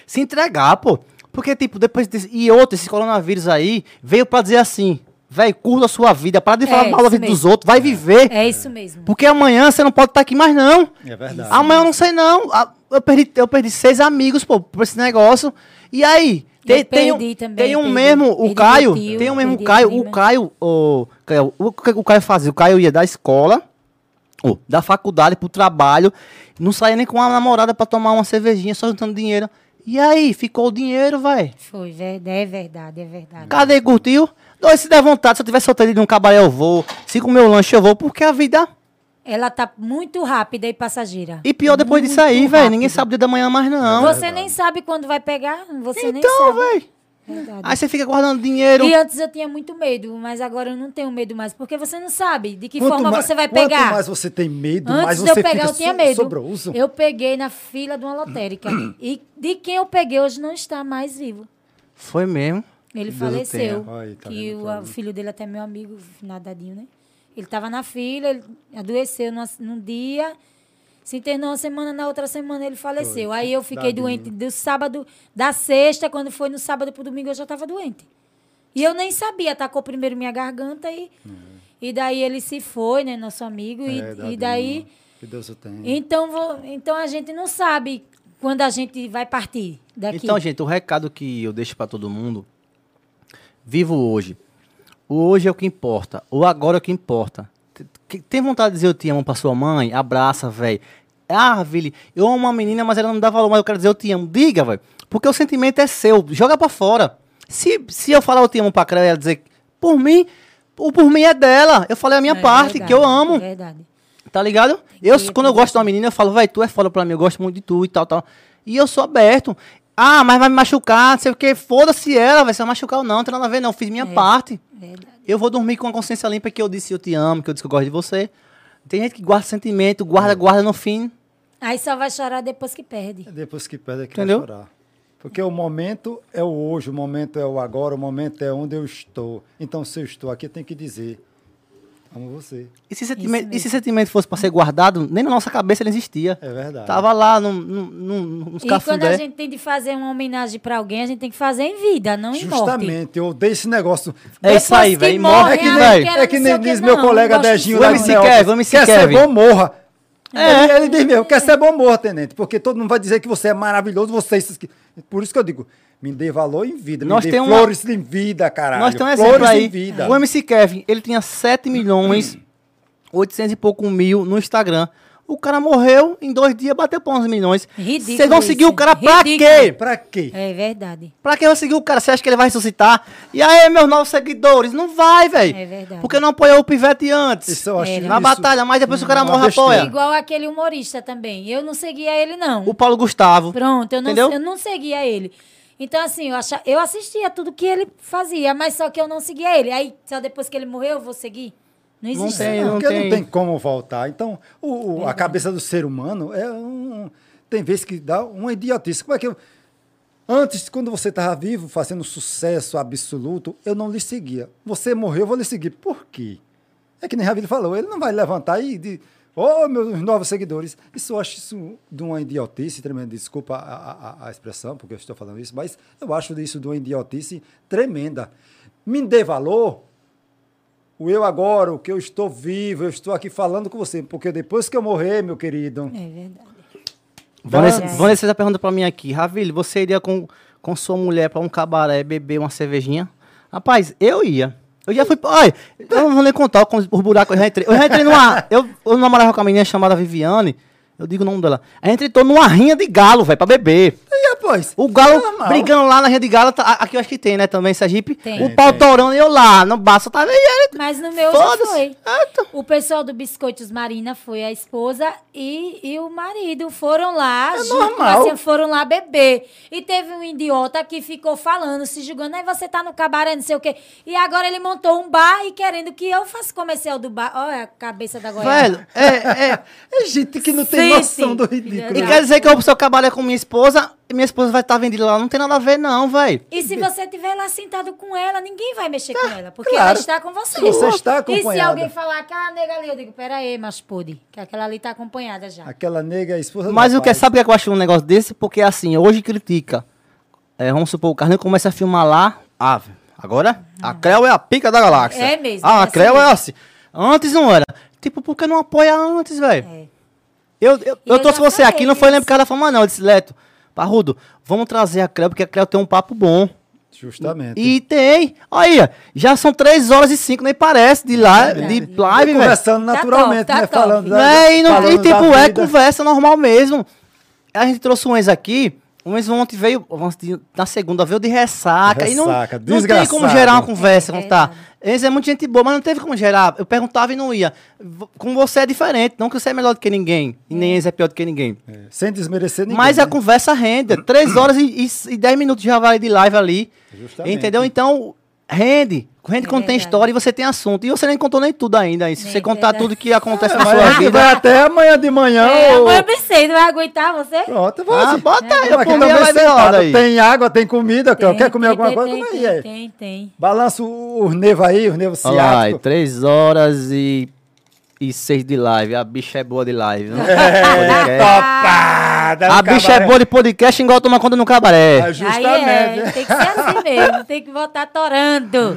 S1: Se entregar, pô. Porque, tipo, depois desse. E outro, esse coronavírus aí, veio pra dizer assim. Velho, curta a sua vida. Para de
S3: É,
S1: falar mal da vida dos
S3: mesmo.
S1: outros. Vai viver.
S3: É isso mesmo.
S1: Porque amanhã você não pode estar aqui mais, não.
S2: É verdade.
S1: Amanhã eu não sei, não. Ah, Eu perdi, eu perdi seis amigos, pô, por esse negócio. E aí? Tem, tem, um-
S3: também,
S1: tem um
S3: perdi.
S1: mesmo, o Caio,
S3: tio,
S1: tem um mesmo Caio, o. Caio, o, Caio, o que o Caio fazia? O Caio ia da escola, da faculdade pro trabalho, não saía nem com a namorada pra tomar uma cervejinha, só juntando dinheiro. E aí, ficou o dinheiro, vai.
S3: Foi, ver- é verdade, é verdade.
S1: Cadê, curtiu? Dois, se der vontade, se eu tiver solteiro de um cabaré eu vou, se comer um lanche eu vou, porque a vida...
S3: Ela tá muito rápida e passageira.
S1: E pior depois disso aí,
S3: Muito
S1: velho, ninguém sabe o dia da manhã mais não.
S3: Você nem sabe quando vai pegar, você nem
S1: Então,
S3: sabe.
S1: velho.
S3: Verdade.
S1: Aí você fica guardando dinheiro.
S3: E antes eu tinha muito medo, mas agora eu não tenho medo mais, porque você não sabe de que
S2: Quanto
S3: forma
S2: mais-
S3: você vai
S2: Quanto
S3: pegar.
S2: mais você tem medo,
S3: Antes
S2: mais
S3: de
S2: você
S3: eu pegar,
S2: fica
S3: eu tinha
S2: so-
S3: medo.
S2: sobroso.
S3: Eu peguei na fila de uma lotérica. e de quem eu peguei hoje não está mais vivo.
S1: Foi mesmo.
S3: Ele
S1: Deus
S3: faleceu.
S2: Aí, tá
S3: que o, o filho dele até é meu amigo, nadadinho, né? Ele estava na fila, ele adoeceu num, num dia. Se internou uma semana, na outra semana ele faleceu. Aí eu fiquei
S2: Tadinho.
S3: doente do sábado, da sexta, quando foi no sábado pro domingo, eu já tava doente. E eu nem sabia, atacou primeiro minha garganta e, e daí ele se foi, né, nosso amigo. e-
S2: É,
S3: e,
S2: tadinho.
S3: daí.
S2: Que Deus o tenha.
S3: Então, vou- então a gente não sabe quando a gente vai partir daqui.
S1: Então, gente, o recado que eu deixo pra todo mundo: vivo hoje. O hoje é o que importa. O agora é o que importa. Tem vontade de dizer eu te amo pra sua mãe? Abraça, velho. Ah, Vili, eu amo uma menina, mas ela não dá valor, mas eu quero dizer eu te amo. Diga, velho. Porque o sentimento é seu. Joga pra fora. Se, se eu falar eu te amo pra Creu e ela dizer por mim, o por mim é dela. Eu falei a minha
S3: É
S1: parte,
S3: verdade,
S1: que eu amo.
S3: É verdade.
S1: Tá ligado? Eu, quando eu gosto de uma menina, eu falo, vai, tu é foda pra mim, eu gosto muito de tu e tal, tal. E eu sou aberto. Ah, mas vai me machucar, não sei o que, foda-se ela, vai se ela machucar ou não, não tem nada a ver, não. Eu fiz minha
S3: É.
S1: parte.
S3: Verdade.
S1: Eu vou dormir com a consciência limpa que eu disse eu te amo, que eu disse que eu gosto de você. Tem gente que guarda sentimento, guarda, guarda no fim.
S3: Aí só vai chorar depois que perde.
S2: Depois que perde é que
S1: Entendeu?
S2: vai chorar. Porque o momento é o hoje, o momento é o agora, o momento é onde eu estou. Então, se eu estou aqui, eu tenho que dizer, amo você.
S1: E se, sentimento, e se sentimento fosse pra ser guardado, nem na nossa cabeça ele existia.
S2: É verdade.
S1: Tava lá no, no, no, nos
S3: E quando a gente tem de fazer uma homenagem pra alguém, a gente tem que fazer em vida, não em morte.
S2: Justamente, eu odeio esse negócio.
S1: É isso aí,
S3: Depois
S1: velho.
S3: morre,
S1: Morre
S2: É que nem, é que nem diz meu
S3: não,
S2: colega Dejinho lá
S1: MC
S2: Neópolis,
S1: Kevin, o MC
S2: Quer ser bom, morra.
S1: É.
S2: Ele, ele diz mesmo, quer ser bom, morra, tenente. Porque todo mundo vai dizer que você é maravilhoso, você... é isso aqui. Por isso que eu digo, me dê valor em vida,
S1: Nós
S2: me dê
S1: tem uma-
S2: flores em vida, caralho.
S1: Nós temos um
S2: flores
S1: exemplo aí.
S2: em vida.
S1: O MC Kevin, ele tinha 7 milhões, 800 e pouco mil no Instagram. O cara morreu, em dois dias bateu pra 11 milhões.
S3: Ridículo
S1: Vocês vão seguir
S3: isso.
S1: o cara pra
S3: Ridículo.
S1: quê?
S2: Pra quê?
S3: É verdade.
S1: Pra que vai seguir o cara? Você acha que ele vai ressuscitar? E aí, meus novos seguidores? Não vai, velho.
S3: É verdade.
S1: Porque não apoiou o Pivete antes.
S2: Isso eu acho
S3: É,
S1: Na
S2: isso-
S1: batalha, mas depois que o cara morre,
S2: besteira.
S1: apoia.
S3: Igual aquele humorista também. Eu não seguia ele, não.
S1: O Paulo Gustavo.
S3: Pronto, eu não,
S1: Entendeu?
S3: eu não seguia ele. Então, assim, eu, acha, eu assistia tudo que ele fazia, mas só que eu não seguia ele. Aí, só depois que ele morreu, eu vou seguir? Não
S1: Não
S3: existe.
S1: tem,
S3: não.
S1: não
S2: Porque
S1: tem.
S2: não tem como voltar. Então, o- o- a cabeça do ser humano é um. Tem vezes que dá uma idiotice. Como é que eu. Antes, quando você estava vivo, fazendo sucesso absoluto, eu não lhe seguia. Você morreu, eu vou lhe seguir. Por quê? É que nem Ravilho falou, ele não vai levantar e de. Oh, meus novos seguidores. Isso eu acho isso de uma idiotice tremenda. Desculpa a, a- a expressão, porque eu estou falando isso, mas eu acho isso de uma idiotice tremenda. Me dê valor, o eu agora, o que eu estou vivo, eu estou aqui falando com você, porque depois que eu morrer, meu querido,
S3: É verdade.
S1: Vanessa,
S3: Verdade.
S1: Vanessa a pergunta pra mim aqui. Ravilho, você iria com, com sua mulher pra um cabaré beber uma cervejinha? Rapaz, eu ia. Eu já fui. Olha, eu não vou nem contar os buracos. Eu já entrei. Eu já entrei numa. Eu, eu namorava com uma menina chamada Viviane. Eu digo o nome dela. A gente entrou numa rinha de galo, velho, pra beber.
S2: e rapaz,
S1: O galo
S2: normal.
S1: brigando lá na rinha de galo. tá- aqui eu acho que tem, né? Também, Sergipe.
S3: Tem.
S1: O pau torando e eu lá. No baço, tava. Ele,
S3: Mas no meu já foi.
S1: Ah, tá.
S3: O pessoal do Biscoitos Marina foi a esposa e, e o marido. Foram lá, junto,
S2: normal.
S3: assim, foram lá beber. E teve um idiota que ficou falando, se julgando, aí você tá no cabaré, não sei o quê. E agora ele montou um bar e querendo que eu faça comercial do bar. Olha a cabeça da Goiás.
S1: Velho, é. é
S2: é gente que não tem
S3: Sim,
S2: noção do ridículo.
S1: e quer dizer que eu sou cabaré com minha esposa e minha esposa vai estar vendida lá. Não tem nada a ver, não, velho.
S3: E se você estiver lá sentado com ela, ninguém vai mexer com ela, porque
S2: claro.
S3: ela está com você.
S2: Você está
S3: E se
S2: acompanhada.
S3: alguém falar aquela nega ali, eu digo, pera aí, mas pode, que aquela ali tá acompanhada já.
S2: Aquela nega é a esposa
S1: Mas o que
S2: rapaz.
S1: sabe o que eu acho um negócio desse? Porque assim, hoje critica. É, vamos supor, o Carlinhos começa a filmar lá. Ah, agora a Creu é a pica da galáxia.
S3: É mesmo,
S1: Ah,
S3: é
S1: a
S3: assim
S1: Creu é
S3: mesmo.
S1: assim. Antes não era. Tipo, por que não apoia antes, velho?
S3: É.
S1: Eu, eu, eu
S3: eu
S1: trouxe você aqui, não foi
S3: isso.
S1: lembro que ela fama, não. Eu disse, Leto, Parrudo, vamos trazer a Creu, porque a Creu tem um papo bom.
S2: Justamente.
S1: E tem. Aí, ó, já são 3 horas e 5, nem parece, de, lá,
S3: Verdade.
S1: de live, velho.
S2: Conversando
S3: Tá
S2: naturalmente,
S3: top, tá
S2: né?
S3: top.
S2: Falando da-
S1: Né? E, não-
S2: falando
S1: e,
S2: da
S1: tipo, é
S2: vida.
S1: conversa normal mesmo. A gente trouxe um ex aqui. Ex ontem veio, ontem, na segunda veio de ressaca. e não,
S2: Ressaca,
S1: não tem como gerar uma conversa
S3: É
S1: quando tá. Ex é muita gente boa, mas não teve como gerar. Eu perguntava e não ia. Com você é diferente. Não que você é melhor do que ninguém. E nem ex é pior do que ninguém.
S2: É, Sem desmerecer ninguém.
S1: Mas a
S2: né?
S1: conversa rende. Três horas e, e, e dez minutos já vai de live ali.
S2: Justamente.
S1: Entendeu? Então, rende. Rende
S3: É
S1: quando tem história e você tem assunto. E você nem contou nem tudo ainda. E se
S3: É
S1: você contar
S3: verdade.
S1: tudo que acontece
S2: É,
S1: na sua
S2: a gente
S1: vida.
S2: vai até amanhã de manhã.
S3: É,
S2: ô-
S3: eu pensei, não vai aguentar você?
S2: Pronto, eu vou
S1: Ah, bota aí, eu
S2: é que
S1: comi roda aí.
S2: Tem água, tem comida,
S3: Tem,
S2: quer comer
S3: tem,
S2: alguma
S3: tem,
S2: coisa?
S3: tem,
S2: aí
S3: tem, tem.
S2: Balança os nervos aí, os nervos
S1: Olha lá,
S2: ciáticos.
S1: três horas e e 6 de live. A bicha é boa de live. viu?
S2: É,
S1: Podcast.
S2: Topada!
S1: A bicha é boa de podcast igual tomar conta no cabaré.
S2: Ah,
S3: Aí
S2: Justamente.
S3: é, tem que ser assim mesmo, tem que voltar torando.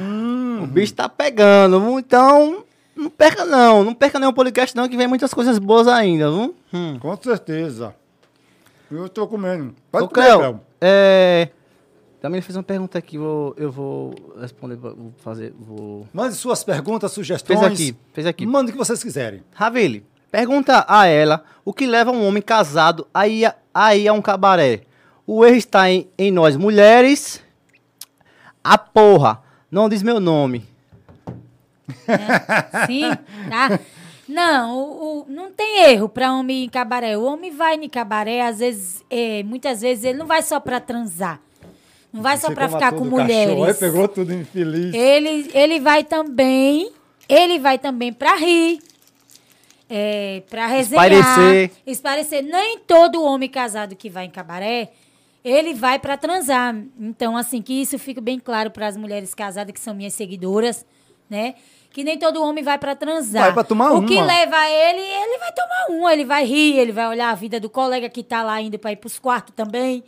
S1: O bicho tá pegando. Então, não perca não. Não perca nenhum podcast não, que vem muitas coisas boas ainda, viu? Hum.
S2: Com certeza. Eu tô comendo. Pode
S1: Ô,
S2: comer,
S1: Cleo,
S2: Cleo.
S1: é... Também ele fez uma pergunta aqui, vou, eu vou responder, vou fazer, vou...
S2: Mande suas perguntas, sugestões.
S1: Fez aqui, fez aqui.
S2: Mande o que vocês quiserem.
S1: Ravile, pergunta a ela o que leva um homem casado a ir a, a, ir a um cabaré. O erro está em, em nós mulheres. A porra, não diz meu nome.
S3: Sim, tá? Não, o, o- não tem erro para homem ir em cabaré. O homem vai em cabaré, às vezes, é, muitas vezes ele não vai só para transar. Não vai só
S2: Você
S3: para
S2: como
S3: ficar com
S2: do cachorro,
S3: mulheres.
S2: pegou tudo infeliz.
S3: Ele, ele vai também, ele vai também para rir, é, para resenhar,
S1: Espairecer.
S3: esparecer. Nem todo homem casado que vai em cabaré, ele vai para transar. Então, assim, que isso fique bem claro para as mulheres casadas que são minhas seguidoras, né? Que nem todo homem vai para transar.
S2: Vai pra tomar
S3: O que
S2: uma.
S3: leva ele, ele vai tomar uma, ele vai rir, ele vai olhar a vida do colega que tá lá indo para ir pros quartos também.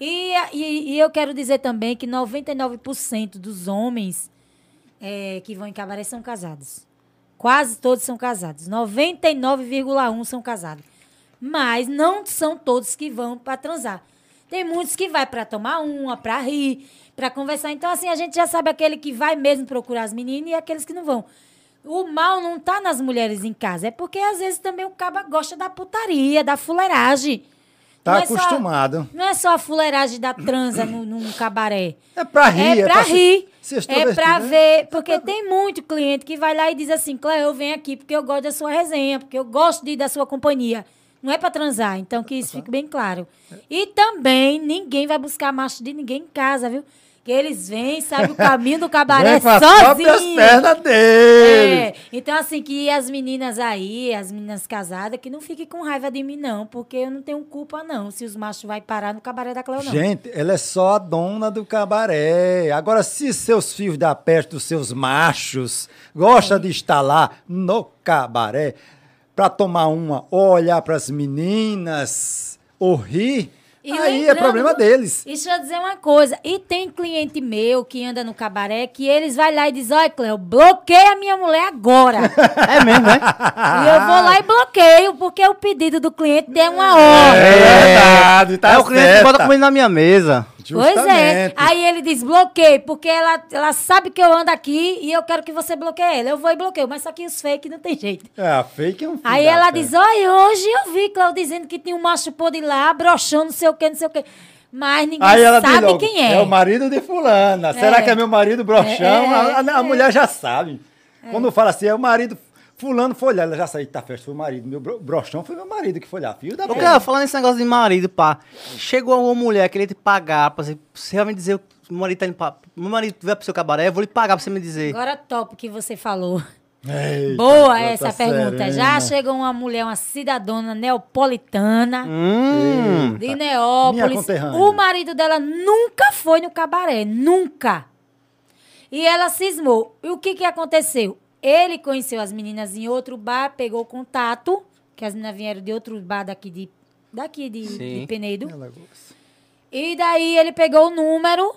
S3: E, e, e eu quero dizer também que 99% dos homens é, que vão em cabaré são casados. Quase todos são casados. 99,1% são casados. Mas não são todos que vão para transar. Tem muitos que vai para tomar uma, para rir, para conversar. Então, assim, a gente já sabe aquele que vai mesmo procurar as meninas e aqueles que não vão. O mal não tá nas mulheres em casa. É porque, às vezes, também o caba gosta da putaria, da fuleiragem.
S2: Tá
S3: Não é só-
S2: acostumado.
S3: não é só a fuleiragem da transa no, num cabaré.
S2: É pra rir.
S3: É pra
S2: se-
S3: rir. É pra
S2: né?
S3: ver. Porque tem muito cliente que vai lá e diz assim: Cléo, eu venho aqui porque eu gosto da sua resenha, porque eu gosto de, da sua companhia. Não é pra transar. Então, que isso fique bem claro. E também, ninguém vai buscar macho de ninguém em casa, viu? Que eles vêm, sabem o caminho do cabaré
S2: com as próprias
S3: sozinho.
S2: pernas dele.
S3: É, então assim, que as meninas aí, as meninas casadas, que não fiquem com raiva de mim, não, porque eu não tenho culpa, não, se os machos vai parar no cabaré da Cleo, não.
S2: Gente, ela é só a dona do cabaré. Agora, se seus filhos da peste, os seus machos, gostam de estar lá no cabaré para tomar uma, olhar para as meninas, ou rir,
S3: E
S2: aí é problema deles.
S3: E deixa eu dizer uma coisa, e tem cliente meu que anda no cabaré que eles vai lá e diz, olha, Cleo, bloqueia a minha mulher agora.
S1: É mesmo, né?
S3: e eu vou lá e bloqueio, porque o pedido do cliente deu uma hora.
S2: É verdade, tá
S1: é o cliente que bota comida na minha mesa.
S3: Pois é.
S2: Justamente.
S3: Aí ele diz, bloqueio, porque ela, ela sabe que eu ando aqui e eu quero que você bloqueie ela. Eu vou e bloqueio, mas só que os fake não tem jeito.
S2: É, a fake é um
S3: Aí ela
S2: peste.
S3: diz, olha, hoje eu vi Cléo dizendo que tinha um macho podre lá, broxando, não que, não sei o que. Mas ninguém
S2: Aí ela diz
S3: sabe
S2: logo,
S3: quem é.
S2: o marido de fulana. Será que é meu marido broxão?
S3: É, é,
S2: a, a- a
S3: é.
S2: mulher já sabe. Quando fala assim, é o marido fulano foi olhar, ela já sabe, tá festa, foi o marido. Meu bro- broxão foi meu marido que foi lá, filho da
S1: Ô,
S2: peste.
S1: cara, falando nesse negócio de marido, pá. Chegou uma mulher querer te pagar pra você, você realmente dizer o meu marido tá indo pra, meu marido vai pro seu cabaré, eu vou lhe pagar pra você me dizer.
S3: Agora top que você falou.
S2: Eita,
S3: Boa essa pergunta. Já chegou uma mulher, uma cidadona neopolitana.
S1: Hum.
S3: De Neópolis. O marido dela nunca foi no cabaré. Nunca. E ela cismou. E o que, que aconteceu? Ele conheceu as meninas em outro bar, pegou contato, que as meninas vieram de outro bar daqui de, daqui de, de Penedo. E daí ele pegou o número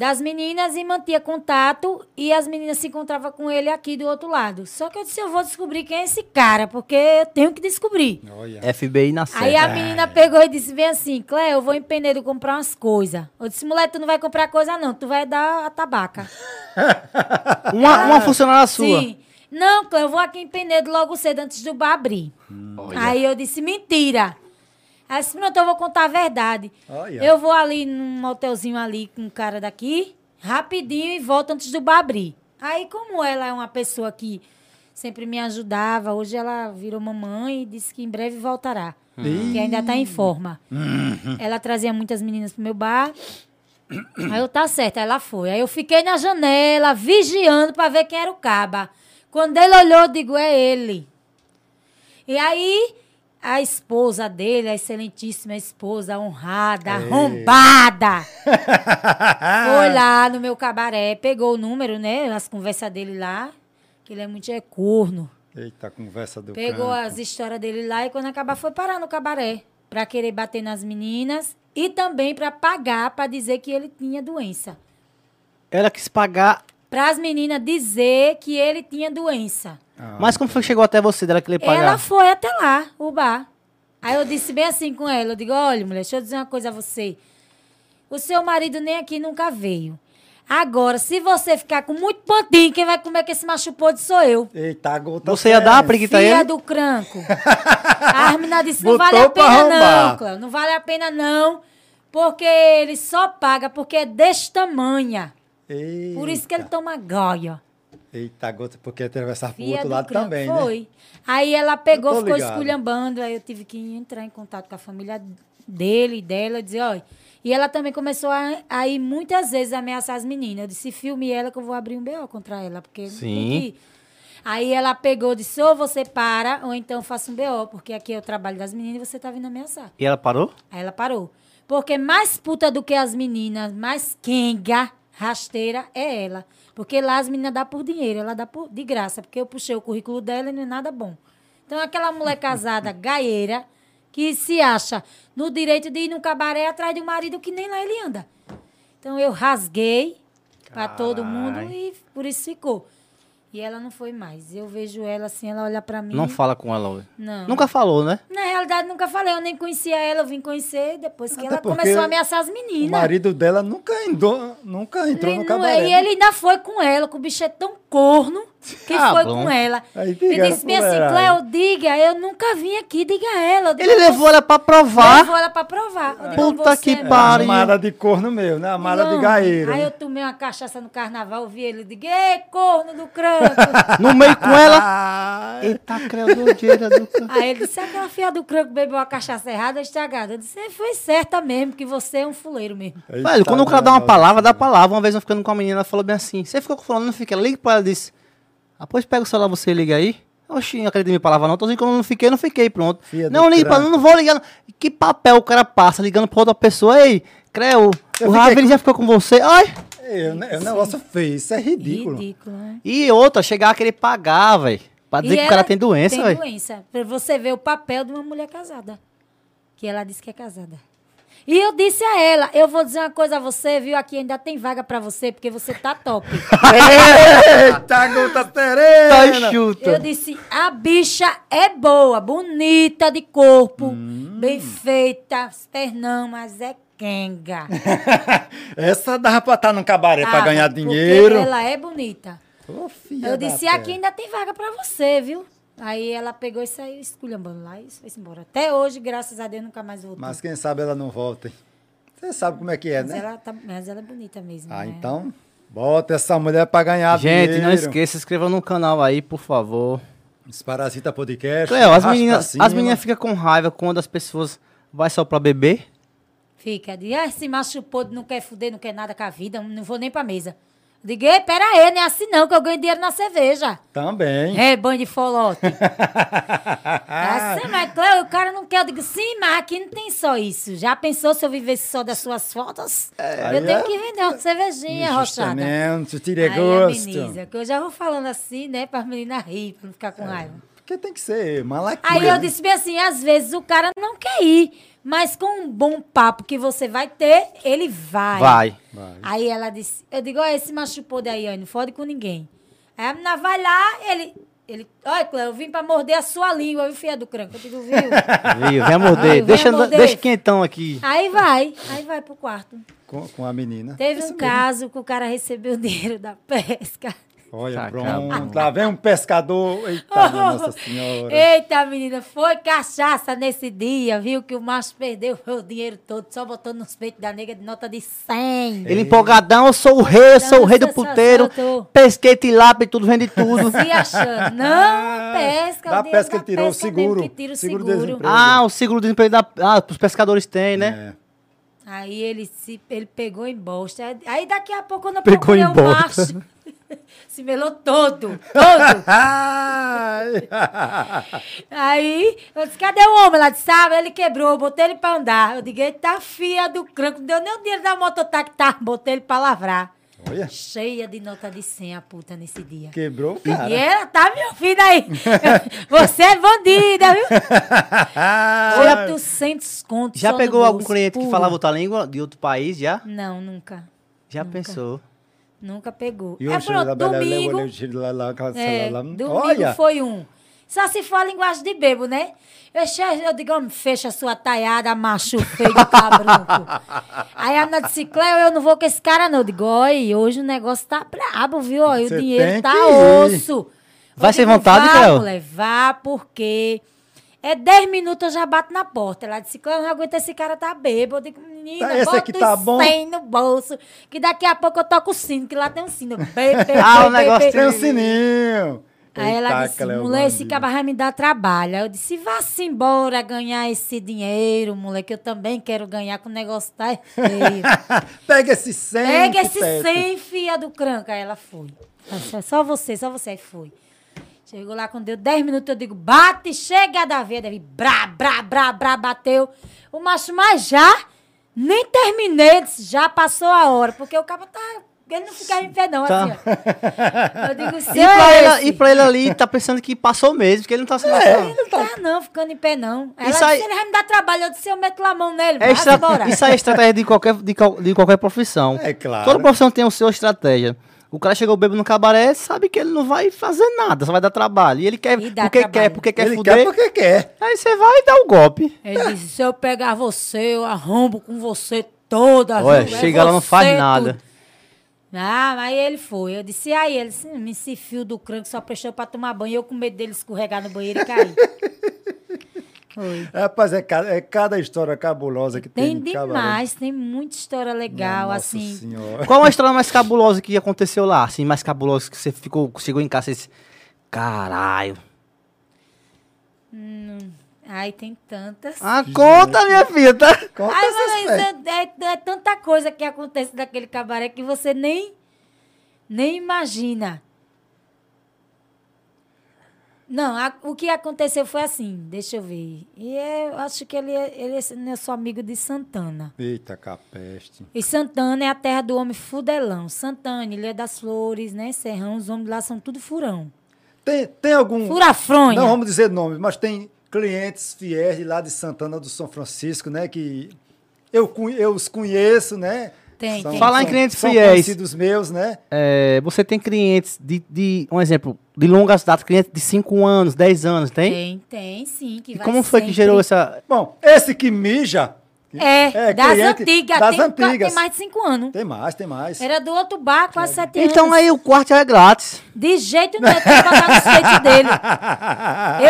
S3: das meninas e mantinha contato e as meninas se encontravam com ele aqui do outro lado. Só que eu disse, eu vou descobrir quem é esse cara, porque eu tenho que descobrir.
S2: Olha.
S1: FBI na
S3: Aí a menina pegou e disse bem assim, Clé, eu vou em Penedo comprar umas coisas. Eu disse, mulher, tu não vai comprar coisa não, tu vai dar a tabaca.
S1: Uma, uma funcionária sua.
S3: Sim. Não, Clé, eu vou aqui em Penedo logo cedo, antes do bar abrir. Aí eu disse, mentira. Aí disse, pronto, eu vou contar a verdade.
S2: Olha.
S3: Eu vou ali num motelzinho ali com um cara daqui, rapidinho, e volto antes do bar abrir. Aí, como ela é uma pessoa que sempre me ajudava, hoje ela virou mamãe e disse que em breve voltará. Que ainda está em forma. Ela trazia muitas meninas pro meu bar. Aí eu, tá certo, aí ela foi. Aí eu fiquei na janela, vigiando para ver quem era o caba. Quando ele olhou, eu digo, é ele. E aí, a esposa dele, a excelentíssima esposa, honrada, arrombada, foi lá no meu cabaré, pegou o número, né? As conversas dele lá, que ele é muito é corno.
S2: Eita, a conversa do
S3: Pegou
S2: canto.
S3: as histórias dele lá e quando acabar foi parar no cabaré. Pra querer bater nas meninas e também pra pagar pra dizer que ele tinha doença.
S1: Ela quis pagar.
S3: Para as meninas dizer que ele tinha doença.
S2: Ah,
S1: Mas como foi que chegou até você dela querer pagar?
S3: Ela foi até lá, o bar. Aí eu disse bem assim com ela, eu digo, olha, mulher, deixa eu dizer uma coisa a você. O seu marido nem aqui nunca veio. Agora, se você ficar com muito pontinho, quem vai comer que esse macho podre sou eu.
S2: Eita, gota
S1: Você ia dar uma preguiça a
S3: Filha
S1: ele?
S3: do cranco. A menina disse, não
S2: Botou
S3: vale a pena
S2: arrombar.
S3: não, Cléo. Não vale a pena não, porque ele só paga porque é deste tamanha. Por isso que ele toma goia.
S2: Eita, gota, porque atravessar pro outro
S3: do
S2: lado
S3: cranco.
S2: também, né?
S3: Foi. Aí ela pegou, ficou
S2: ligado.
S3: esculhambando, aí eu tive que entrar em contato com a família dele e dela e dizer, olha. E ela também começou a, a ir muitas vezes ameaçar as meninas. Eu disse, filme ela que eu vou abrir um BO contra ela, porque
S1: Sim.
S3: Aí ela pegou, disse, ou você para, ou então faça um BO, porque aqui é o trabalho das meninas e você tá vindo ameaçar.
S1: E ela parou?
S3: Aí ela parou. Porque mais puta do que as meninas, mais quenga, rasteira, é ela. Porque lá as meninas dão por dinheiro, ela dá por, de graça, porque eu puxei o currículo dela e não é nada bom. Então, aquela mulher casada, gaieira, que se acha no direito de ir no cabaré atrás de um marido que nem lá ele anda. Então, eu rasguei pra todo mundo e por isso ficou. E ela não foi mais. Eu vejo ela assim, ela olha pra mim.
S1: Não fala com ela hoje.
S3: Não.
S1: Nunca falou, né?
S3: Na realidade, nunca falei. Eu nem conhecia ela, eu vim conhecer depois que
S2: Até
S3: ela começou a ameaçar as
S2: O
S3: meninas.
S2: marido dela nunca, andou, nunca entrou
S3: Ele
S2: no
S3: não
S2: cabaré.
S3: é, E ele ainda foi com ela, que o bicho é tão corno que
S1: Ah,
S3: foi
S1: bom.
S3: com ela.
S2: Aí diga,
S3: disse bem assim. Cléo, diga, eu nunca vim aqui, diga a ela. Digo,
S1: Ele levou ela pra provar.
S3: Levou ela pra provar. Eu digo,
S1: Puta
S3: você
S1: que
S3: é
S1: pariu.
S2: Amada de corno meu, né? Amada de gaeiro.
S3: Aí eu tomei uma cachaça no carnaval, vi ele, digo, ei, corno do cranco.
S1: No meio com ela. Eita, creu, doideira do c-
S3: Aí ele disse, aquela filha do cranco bebeu uma cachaça errada, estragada. Eu disse, "É, foi certa mesmo, que você é um fuleiro mesmo.
S2: eita,
S1: Velho, quando o cara dá uma palavra, dá palavra. Uma vez eu ficando com a menina, ela falou bem assim: Você ficou falando, não fica. Liga pra ela e disse: Ah, pois pega o celular, você liga aí. Oxi, não acredito em minha palavra, não. Tô dizendo que eu não fiquei, não fiquei, pronto.
S2: Do
S1: não, liga
S2: craque.
S1: não vou ligar. não. Que papel o cara passa ligando pra outra pessoa? Ei, Creu,
S2: Eu
S1: o ele
S2: com-
S1: já ficou com você. Ai!
S2: É, um negócio feio, isso é ridículo.
S3: Ridículo, né?
S1: E outra, chegar a querer pagar, velho. Pra dizer
S3: E
S1: que o cara tem doença,
S3: Tem
S1: velho.
S3: doença. Pra você ver o papel de uma mulher casada. Que ela disse que é casada. E eu disse a ela, eu vou dizer uma coisa a você, viu? Aqui ainda tem vaga pra você, porque você tá top.
S2: Eita, gota
S1: Tá
S2: serena!
S1: chuta.
S3: eu disse, a bicha é boa, bonita de corpo,
S2: Hum.
S3: bem feita, pernão, mas é quenga.
S2: Essa dava pra estar no cabaré pra
S3: Ah,
S2: ganhar
S3: porque
S2: dinheiro.
S3: ela é bonita.
S2: Filha
S3: Eu disse,
S2: terra.
S3: aqui ainda tem vaga pra você, viu? Aí ela pegou e saiu esculhambando lá e foi embora. Até hoje, graças a Deus, nunca mais voltou.
S2: Mas quem sabe ela não volta, hein? Você sabe como é que é,
S3: Mas,
S2: né?
S3: ela tá, mas ela é bonita mesmo.
S2: Ah,
S3: né?
S2: então, bota essa mulher pra ganhar
S1: Gente,
S2: dinheiro.
S1: não esqueça, se inscreva no canal aí, por favor.
S2: Desparasita Podcast.
S1: Cleo, as meninas, as meninas ficam com raiva quando as pessoas vai só pra beber.
S3: Fica, de, ah, esse macho podre não quer fuder, não quer nada com a vida, não vou nem pra mesa. Eu digo, ei, pera aí, não é assim não, que eu ganho dinheiro na cerveja.
S2: Também.
S3: É, banho de folote. é assim, mas, Cleo, o cara não quer. Eu digo, sim, mas aqui não tem só isso. Já pensou se eu vivesse só das suas fotos?
S2: aí
S3: eu tenho
S2: é-
S3: que vender uma cervejinha, rochada.
S2: Justamente, tire gosto.
S3: menina, que eu já vou falando assim, né, para as meninas rir, pra não ficar com raiva.
S2: Porque tem que ser malaquia.
S3: Aí eu
S2: né?
S3: disse bem assim, às vezes o cara não quer ir, mas com um bom papo que você vai ter, ele vai.
S1: Vai.
S2: Vai.
S3: Aí ela disse, eu digo, olha, esse macho podre aí, ó, não fode com ninguém. Aí a menina vai lá, ele, ele, olha, Cléo, eu vim pra morder a sua língua, viu, filha do cranco? Eu digo, viu?
S1: Viu? Vem morder.
S3: Ai,
S1: deixa,
S3: morder.
S1: deixa quentão aqui.
S3: aí vai, aí vai pro quarto.
S2: Com, com a menina.
S3: Teve um
S2: mesmo.
S3: caso que o cara recebeu o dinheiro da pesca.
S2: Olha, pronto. Lá vem um pescador. Eita, minha Nossa Senhora.
S3: Eita, menina, foi cachaça nesse dia, viu? Que o macho perdeu o dinheiro todo, só botou nos peitos da nega de nota de 100.
S1: Ele empolgadão, eu sou o rei, eu sou o rei do puteiro. Pesquei tilápia e tudo, vende tudo.
S3: Se achando. Não, pesca.
S2: Da pesca ele tirou o
S3: pesca
S2: seguro.
S3: tira o
S2: Seguro
S3: seguro.
S2: desemprego.
S1: ah, o seguro do desemprego da. Ah, os pescadores têm, né?
S2: É.
S3: Aí ele, se, ele pegou em bosta. Aí daqui a pouco, quando eu
S1: Pegou
S3: procurei o
S1: bosta.
S3: macho, se melou todo, todo. Aí eu disse, cadê o homem? Ela disse, sabe, ele quebrou, botei ele pra andar. Eu digo, eita, filha do cranco, não deu nem o dinheiro da mototáxi, tá? Botei ele pra lavrar.
S2: Olha.
S3: Cheia de nota de 100 a puta nesse dia.
S2: Quebrou o
S3: E
S2: cara.
S3: ela tá me ouvindo aí. Você é bandida, viu? 800 contos.
S1: Já pegou algum
S3: bolso,
S1: cliente que falava outra língua de outro país, já?
S3: Não, nunca.
S1: Já
S3: Nunca.
S1: pensou?
S3: Nunca pegou.
S2: E
S3: é pronto, domingo. É, domingo
S2: Olha,
S3: foi um. Só se for a linguagem de bebo, né? Eu, che- eu digo, fecha sua taiada, macho feio do cabrunco. Aí a Ana disse, Cleo, eu não vou com esse cara, não. Eu digo, oi, hoje o negócio tá brabo, viu? E o dinheiro tá osso.
S1: Vai
S3: Eu digo,
S1: vontade, Cleo?
S3: vá, porque... É 10 minutos eu já bato na porta. Ela disse, eu não aguento esse cara tá bêbado. Eu digo, menina,
S2: Tá,
S3: bota
S2: aqui tá bom?
S3: 100 no bolso, que daqui a pouco eu toco o sino, que lá tem um sino. Bê, bê,
S1: Ah,
S3: bê,
S1: o negócio
S2: tem um sininho.
S3: Aí ela
S2: Eita,
S3: disse,
S2: Cleo
S3: mulher, esse cara vai me dar trabalho. Aí eu disse, vá-se embora ganhar esse dinheiro, mulher, que eu também quero ganhar, que o negócio tá feio.
S2: Pega esse 100.
S3: Pega esse
S2: Tete.
S3: 100, fia do cranca. Aí ela foi. Só- Só você, só você. Aí foi. Chegou lá, quando deu 10 minutos, eu digo, bate, chega da veia. Daí, brá, brá, brá, brá, bateu. O macho, mas já, nem terminei, disse, já passou a hora, porque o cara tá... Ele não ficava em pé, não,
S1: Tá.
S3: assim, ó. Eu digo,
S1: E
S3: se
S1: pra,
S3: é
S1: ele, e pra ele ali, tá pensando que passou mesmo, que ele não tá se
S3: Ele
S1: mostrando.
S3: não tá, não, ficando em pé, não. Ela
S1: Isso aí-
S3: disse, ele vai me dar trabalho. Eu disse, eu meto lá a mão nele,
S1: É
S3: vai
S1: estra-
S3: embora.
S1: Isso aí é estratégia de qualquer, de, de qualquer profissão.
S2: É claro.
S1: Toda profissão tem o seu estratégia. O cara chegou bêbado no cabaré, sabe que ele não vai fazer nada, só vai dar trabalho. E ele quer
S3: E dá
S1: porque
S3: trabalho.
S1: quer, porque quer
S2: Ele
S1: fuder.
S2: quer porque quer.
S1: Aí você vai e dá o golpe.
S3: Ele disse, se eu pegar você, eu arrombo com você toda.
S1: Olha,
S3: viu? É
S1: chega lá, não faz nada.
S3: tudo. Ah, mas aí ele foi. Eu disse, e aí? Ele disse, "Hum, esse fio do crânio só prestou pra tomar banho. Eu com medo dele escorregar no banheiro e cair. Foi.
S2: Rapaz, é cada, é cada história cabulosa que tem,
S3: Tem
S2: no cabaré.
S3: demais, tem muita história legal,
S2: Nossa
S3: assim.
S2: Senhora.
S1: Qual a história mais cabulosa que aconteceu lá? Assim, mais cabulosa que você ficou, chegou em casa e disse, caralho.
S3: Ai, tem tantas.
S1: Ah, conta, minha filha, tá?
S2: Conta
S3: Ai, mas é, é- é tanta coisa que acontece naquele cabaré que você nem, nem imagina. Não, a- o que aconteceu foi assim, deixa eu ver. E eu acho que ele, é- ele é nosso amigo de Santana.
S2: Eita, capeste.
S3: E Santana é a terra do homem fudelão. Santana, Ilha das Flores, né? Serrão, os homens lá são tudo furão.
S2: Tem, tem algum...
S3: Furafronha.
S2: Não vamos dizer nomes, mas tem clientes fiéis de lá de Santana do São Francisco, né? Que eu, eu os conheço, né?
S3: Tem, tem.
S1: Falar em clientes
S2: são
S1: fiéis.
S2: conhecidos meus, né?
S1: É, você tem clientes de, de, um exemplo, de longas datas, clientes de 5 anos, 10 anos, tem?
S3: Tem, tem, sim. Que
S1: E
S3: vai
S1: como foi que
S3: sempre-
S1: gerou essa...
S2: Bom, esse que mija...
S3: É,
S2: É,
S3: das
S2: cliente
S3: antigas.
S2: das
S3: tem,
S2: antigas.
S3: tem mais de cinco anos.
S2: Tem mais, tem mais.
S3: Era do outro bar, quase sete anos.
S1: Então aí o quarto é grátis.
S3: De jeito nenhum, tem que botar no skate dele.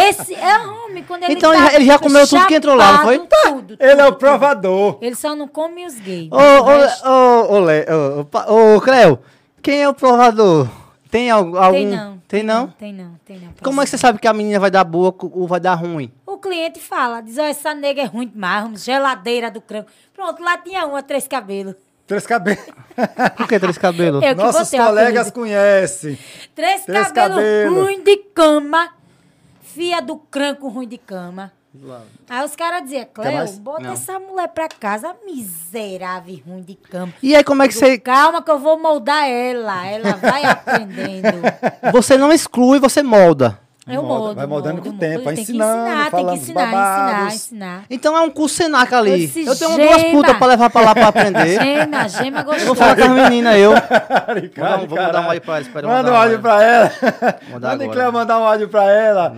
S3: Esse é homem, quando ele
S1: Então
S3: tá
S1: ele já- comeu tudo que entrou lá, não foi?
S3: chapado, Tudo,
S2: Ele é
S3: tudo,
S2: o
S3: tudo.
S2: provador.
S3: Ele só não come os gays.
S1: Ô,
S3: O
S1: ô, ô, ô, Le- ô, ô, pa- ô, Cleo, quem é o provador? Tem al- algum...
S3: Tem não.
S1: Tem não?
S3: Tem não, tem não.
S1: Como é que você sabe que a menina vai dar boa ou vai dar ruim?
S3: Cliente fala, diz, ó, essa nega é ruim demais, vamos, geladeira do crânio. Pronto, lá tinha uma, três cabelos.
S2: Três cabelos.
S1: Por que três cabelos?
S3: Eu
S2: Nossos colegas
S3: apelido.
S2: conhecem.
S3: Três,
S2: Três
S3: cabelos
S2: cabelo.
S3: ruim de cama. Fia do cranco ruim de cama. Aí os caras diziam, Cleo, bota
S1: Não.
S3: essa mulher pra casa, miserável e ruim de cama.
S1: E aí como é que você...
S3: Calma que eu vou moldar ela. Ela vai aprendendo.
S1: Você não exclui, você molda.
S3: Eu
S2: Molda,
S3: moldo.
S2: vai moldando
S3: moldo,
S2: com o tempo, vai
S3: Tem que
S2: ensinando,
S3: ensinar, tem
S2: falando
S3: que
S2: os
S3: ensinar, ensinar,
S2: babados.
S3: ensinar.
S1: Então é um curso Senac ali.
S3: Esse
S1: Eu tenho duas
S3: gema.
S1: putas pra levar pra lá pra aprender.
S3: Gema, gema
S1: Eu vou
S3: gostosa.
S1: falar com as meninas, eu.
S2: Ricardo,
S1: vou mandar um áudio pra ela,
S2: Manda um áudio pra ela. Manda. Cleo mandar um áudio pra ela.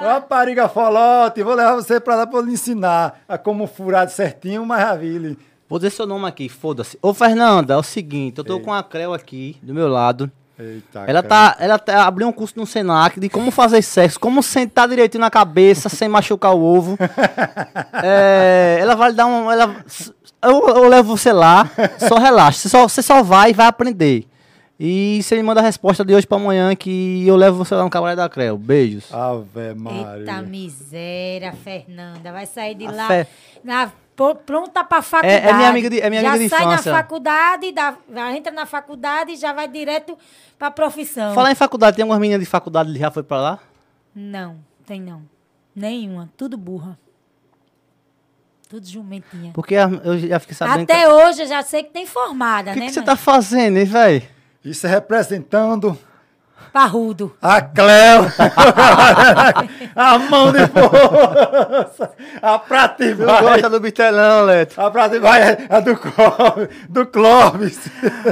S2: Rapariga folote, vou levar você pra lá pra lhe ensinar a como furar certinho uma maravilha.
S1: Vou dizer seu nome aqui, foda-se. Ô, Fernanda, é o seguinte, eu tô com a Creu aqui, do meu lado.
S2: Eita,
S1: Ela
S2: cara.
S1: tá, ela tá, abriu um curso no Senac de como fazer sexo, como sentar direitinho na cabeça sem machucar o ovo. É, ela vai lhe dar um, ela, eu, eu levo você lá, só relaxa, você só, você só vai e vai aprender. E você me manda a resposta de hoje pra amanhã que eu levo você lá no cabaré da Creu. Beijos.
S2: Ave Maria.
S3: Eita miséria, Fernanda. Vai sair de
S1: A
S3: lá
S1: Fe-
S3: na- pronta pra faculdade.
S1: é minha amiga de- é minha
S3: já
S1: amiga de
S3: sai
S1: infância.
S3: na faculdade, dá, já entra na faculdade e já vai direto pra profissão.
S1: Falar em faculdade, tem algumas meninas de faculdade que já foi pra lá?
S3: Não, tem não. Nenhuma. Tudo burra. Tudo jumentinha.
S1: Porque a- eu já fiquei sabendo
S3: Até
S1: que...
S3: hoje eu já sei que tem formada,
S1: O que,
S3: né?
S1: que você tá fazendo, hein, velho?
S2: Isso é representando
S3: Parrudo.
S2: a Cleo. a mão de força. A prata e
S1: Não
S2: vai.
S1: gosta do bitelão, Leto.
S2: A prata e vai é a do, Cló- do Clóvis.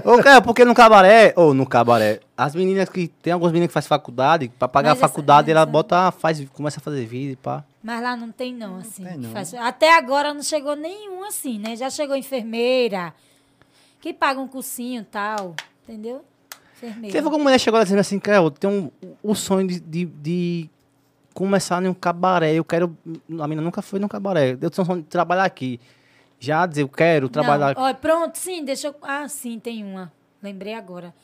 S1: Ô, porque no cabaré, ou no cabaré, as meninas que. Tem algumas meninas que fazem faculdade, pra pagar
S3: Mas
S1: a
S3: essa-
S1: faculdade, ela
S3: essa-
S1: bota, faz, começa a fazer vídeo, pá.
S3: Mas lá não tem, não, assim.
S2: tem,
S3: que
S2: não.
S3: faz- Até agora não chegou nenhum assim, né? Já chegou enfermeira, que paga um cursinho e tal, entendeu? Enfermeira.
S1: Teve alguma mulher chegou dizendo assim, cara, eu tenho um, o sonho de, de, de começar em um cabaré, eu quero. A menina nunca foi num cabaré. Eu tenho um sonho de trabalhar aqui. Já dizer, eu quero trabalhar
S3: Não,
S1: aqui.
S3: pronto, sim, deixa eu... Ah, sim, tem uma. Lembrei agora.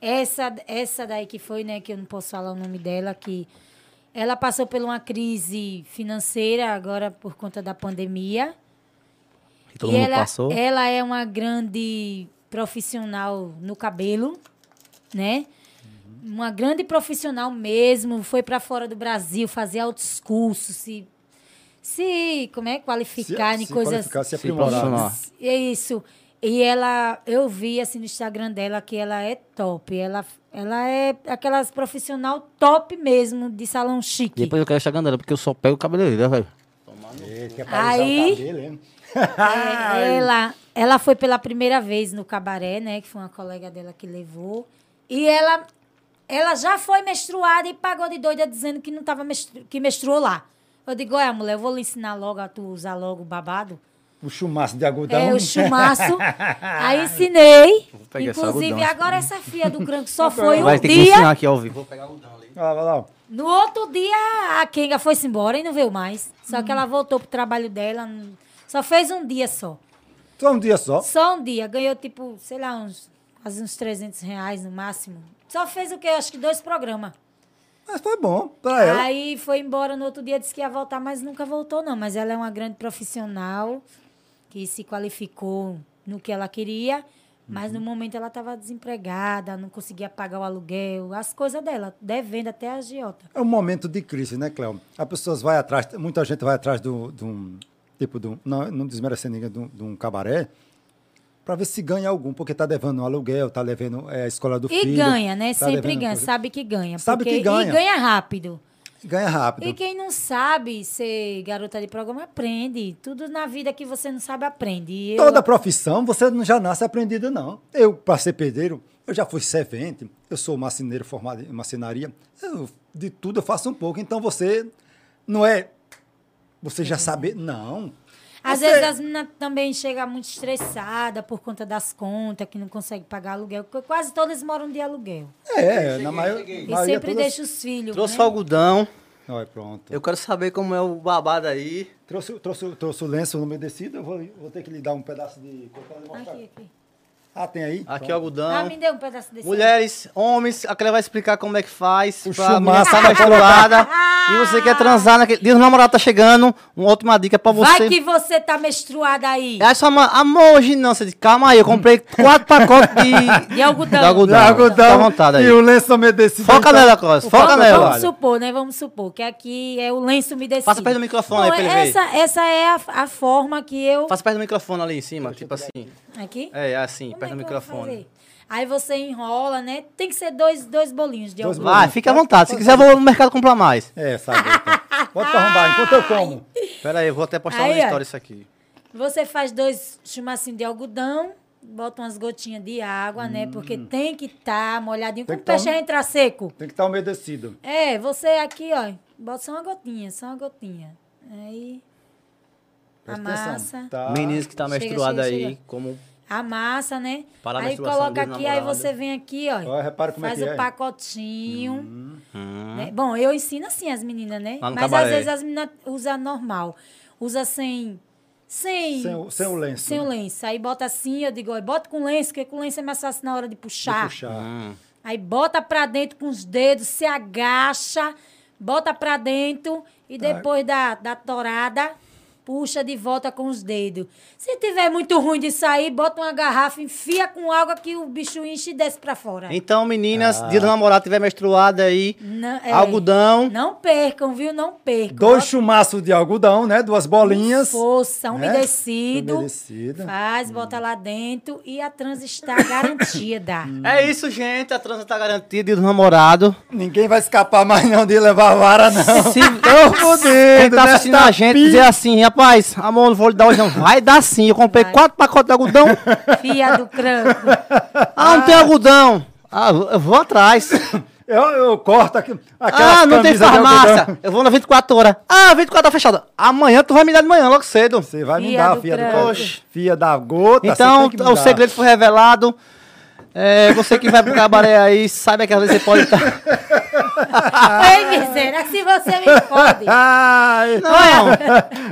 S3: Essa, essa daí que foi, né, que eu não posso falar o nome dela, que ela passou por uma crise financeira agora por conta da pandemia.
S1: que todo
S3: e
S1: mundo
S3: ela,
S1: passou.
S3: ela é uma grande profissional no cabelo, né? Uma grande profissional mesmo, foi para fora do Brasil fazer altos cursos, se, se como é, qualificar em
S2: se
S3: coisas
S2: qualificar, se
S1: Se
S2: aprimorar.
S3: é isso. E ela, eu vi assim no Instagram dela que ela é top. Ela, ela é aquelas profissional top mesmo de salão chique.
S1: Depois eu quero chegar dela, porque eu só pego o cabeleireiro, né, velho.
S2: É, quer
S3: Aí-
S2: o cabelo?
S3: É, ela, ela foi pela primeira vez no cabaré, né? Que foi uma colega dela que levou. E ela, ela já foi menstruada e pagou de doida dizendo que não tava menstru, que menstruou lá. Eu digo, olha, mulher, eu vou lhe ensinar logo a tu usar logo o babado.
S2: O chumaço de algodão.
S3: É, o chumaço. Aí ensinei. Inclusive,
S1: algodão.
S3: agora essa filha do Cranco só foi um
S1: Vai ter que
S3: dia.
S1: ensinar aqui ao vivo. Vou pegar o dão ali.
S2: Ah, vai lá.
S3: No outro dia, a Kenga foi-se embora e não veio mais. Só que ela voltou pro trabalho dela. Só fez um dia só.
S2: Só um dia só.
S3: Só um dia. Ganhou, tipo, sei lá, uns, quase uns 300 reais no máximo. Só fez o quê? Acho que dois programas.
S2: Mas foi bom pra ela.
S3: Aí foi embora no outro dia, disse que ia voltar, mas nunca voltou, não. Mas ela é uma grande profissional que se qualificou no que ela queria. Mas no momento ela estava desempregada, não conseguia pagar o aluguel, as coisas dela, devendo até a agiota.
S2: É um momento de crise, né, Cléo? As pessoas vai atrás, muita gente vai atrás do- de um, tipo, de um, não, não desmerecendo ninguém, de um cabaré, para ver se ganha algum, porque tá devendo um aluguel, tá devendo é, a escola do
S3: E
S2: filho.
S3: ganha, né?
S2: tá
S3: Sempre ganha,
S2: coisa.
S3: sabe que ganha.
S2: Sabe
S3: porque-
S2: que ganha.
S3: E ganha rápido.
S2: Ganha rápido.
S3: E quem não sabe ser garota de programa, aprende. Tudo na vida que você não sabe, aprende. E eu-
S2: Toda profissão, você não já nasce aprendido, não. Eu, para ser pedreiro, eu já fui servente, eu sou marceneiro formado em marcenaria. Eu, de tudo eu faço um pouco. Então você não é. Você já sabe. Não.
S3: Às
S2: Você-
S3: vezes as meninas também chegam muito estressadas por conta das contas, que não conseguem pagar aluguel. porque Quase todas moram de aluguel.
S2: É, na maior,
S3: E
S2: maioria
S3: sempre
S2: todas-
S3: deixa os filhos.
S1: Trouxe
S3: né?
S1: algodão.
S2: Olha, pronto.
S1: Eu quero saber como é o babado aí.
S2: Trouxe, trouxe, trouxe o lenço umedecido, eu vou, vou ter que lhe dar um pedaço de.
S3: Aqui, aqui.
S2: Ah, tem aí?
S1: Aqui o
S2: Pronto.
S1: algodão.
S3: Ah, me dê um pedaço desse.
S1: Mulheres, homens, a Clé vai explicar como é que faz.
S2: O
S1: pra menina tá menstruada. e você quer transar naquele dia, o namorado tá chegando. Uma última dica pra você.
S3: Vai que você tá menstruada aí.
S1: Aí sua mãe, amor, hoje não. Você diz, calma aí, eu comprei quatro pacotes de,
S3: De algodão.
S1: de algodão.
S2: De algodão
S1: Fica à vontade aí.
S2: E o lenço umedecido.
S1: Foca
S2: então-
S1: nela, Clóvis, foca
S3: Vamos,
S1: nela.
S3: vamos supor, né? Vamos supor que aqui é o lenço umedecido.
S1: Passa perto do microfone aí pra ele ver.
S3: essa, essa é a, a forma que eu...
S1: Faça perto do microfone ali em cima, tipo assim.
S3: Aqui?
S1: É, é assim,
S3: Como
S1: perto
S3: é
S1: do
S3: vou
S1: microfone.
S3: Aí você enrola, né? Tem que ser dois, dois bolinhos de
S2: Dois
S3: algodão.
S1: Vai, fica à vontade. Se quiser, eu vou no mercado comprar mais.
S2: É, sabe. Pode arrombar, enquanto eu como.
S1: Pera aí, eu vou até postar
S3: Aí,
S1: uma
S3: ó.
S1: história isso aqui.
S3: Você faz dois chumacinhos de algodão, bota umas gotinhas de água, né? Porque tem que estar molhadinho.
S2: Hum. Tem
S3: Como
S2: que tá
S3: peixe
S2: um-
S3: entra seco.
S2: Tem que estar umedecido.
S3: É, você aqui, ó, bota só uma gotinha, só uma gotinha. Aí,
S2: Presta
S3: amassa.
S2: atenção. Tá.
S1: Meninas que tá menstruada aí,
S3: chega.
S1: como
S3: Amassa, né?
S1: Para
S3: aí coloca aqui, aí você vem aqui, ó.
S2: Olha, repara como é
S3: faz
S2: que
S3: o
S2: é.
S3: pacotinho.
S1: Hum.
S3: né? Bom, eu ensino assim as meninas, né? Mas
S1: cabaré.
S3: às vezes as meninas usam normal. Usa sem. Sem,
S2: Sem o- sem o lenço,
S3: Sem o
S2: né?
S3: lenço. Aí bota assim, eu digo, ó, bota com lenço, porque com lenço é mais fácil na hora de puxar.
S2: Puxar.
S1: Hum.
S3: Aí bota pra dentro com os dedos, se agacha, bota pra dentro e
S2: Tá.
S3: depois da, da torada, puxa de volta com os dedos. Se tiver muito ruim de sair, bota uma garrafa, enfia com água que o bicho enche e desce pra fora.
S1: Então, meninas, dia do namorado tiver menstruada aí,
S3: Não- é.
S1: algodão.
S3: Não percam, viu? Não percam.
S2: Dois chumaços de algodão, né? Duas bolinhas.
S3: Força,
S2: né?
S3: umedecido.
S2: Umedecido.
S3: Faz, bota lá dentro e a trans está garantida.
S1: É isso, gente. A transa tá garantida, dia do namorado.
S2: Ninguém vai escapar mais não de levar a vara, não.
S1: Se
S2: Tô
S1: quem
S2: fudendo,
S1: tá assistindo
S2: nesta
S1: a gente, dizer assim, rapaz, amor, não vou lhe dar hoje não. Vai dar sim. Eu comprei
S3: Vai.
S1: quatro pacotes de algodão.
S3: Fia do cranco.
S1: Ah, não tem algodão. Ah, eu vou atrás.
S2: Eu, eu corto aqui,
S1: Ah, não tem farmácia. Eu vou na 24 horas. Ah, 24 horas fechada. Amanhã tu vai me dar de manhã, logo cedo.
S2: Você vai me
S3: Fia
S2: dar,
S3: do
S2: fia do
S3: crânio.
S2: crânio. Fia da gota,
S1: Então,
S2: você tem que me
S1: o segredo foi revelado. É, você que vai pro cabaré aí, saiba que às vezes você pode estar.
S3: Ei, miséria, se você me pode.
S1: Não,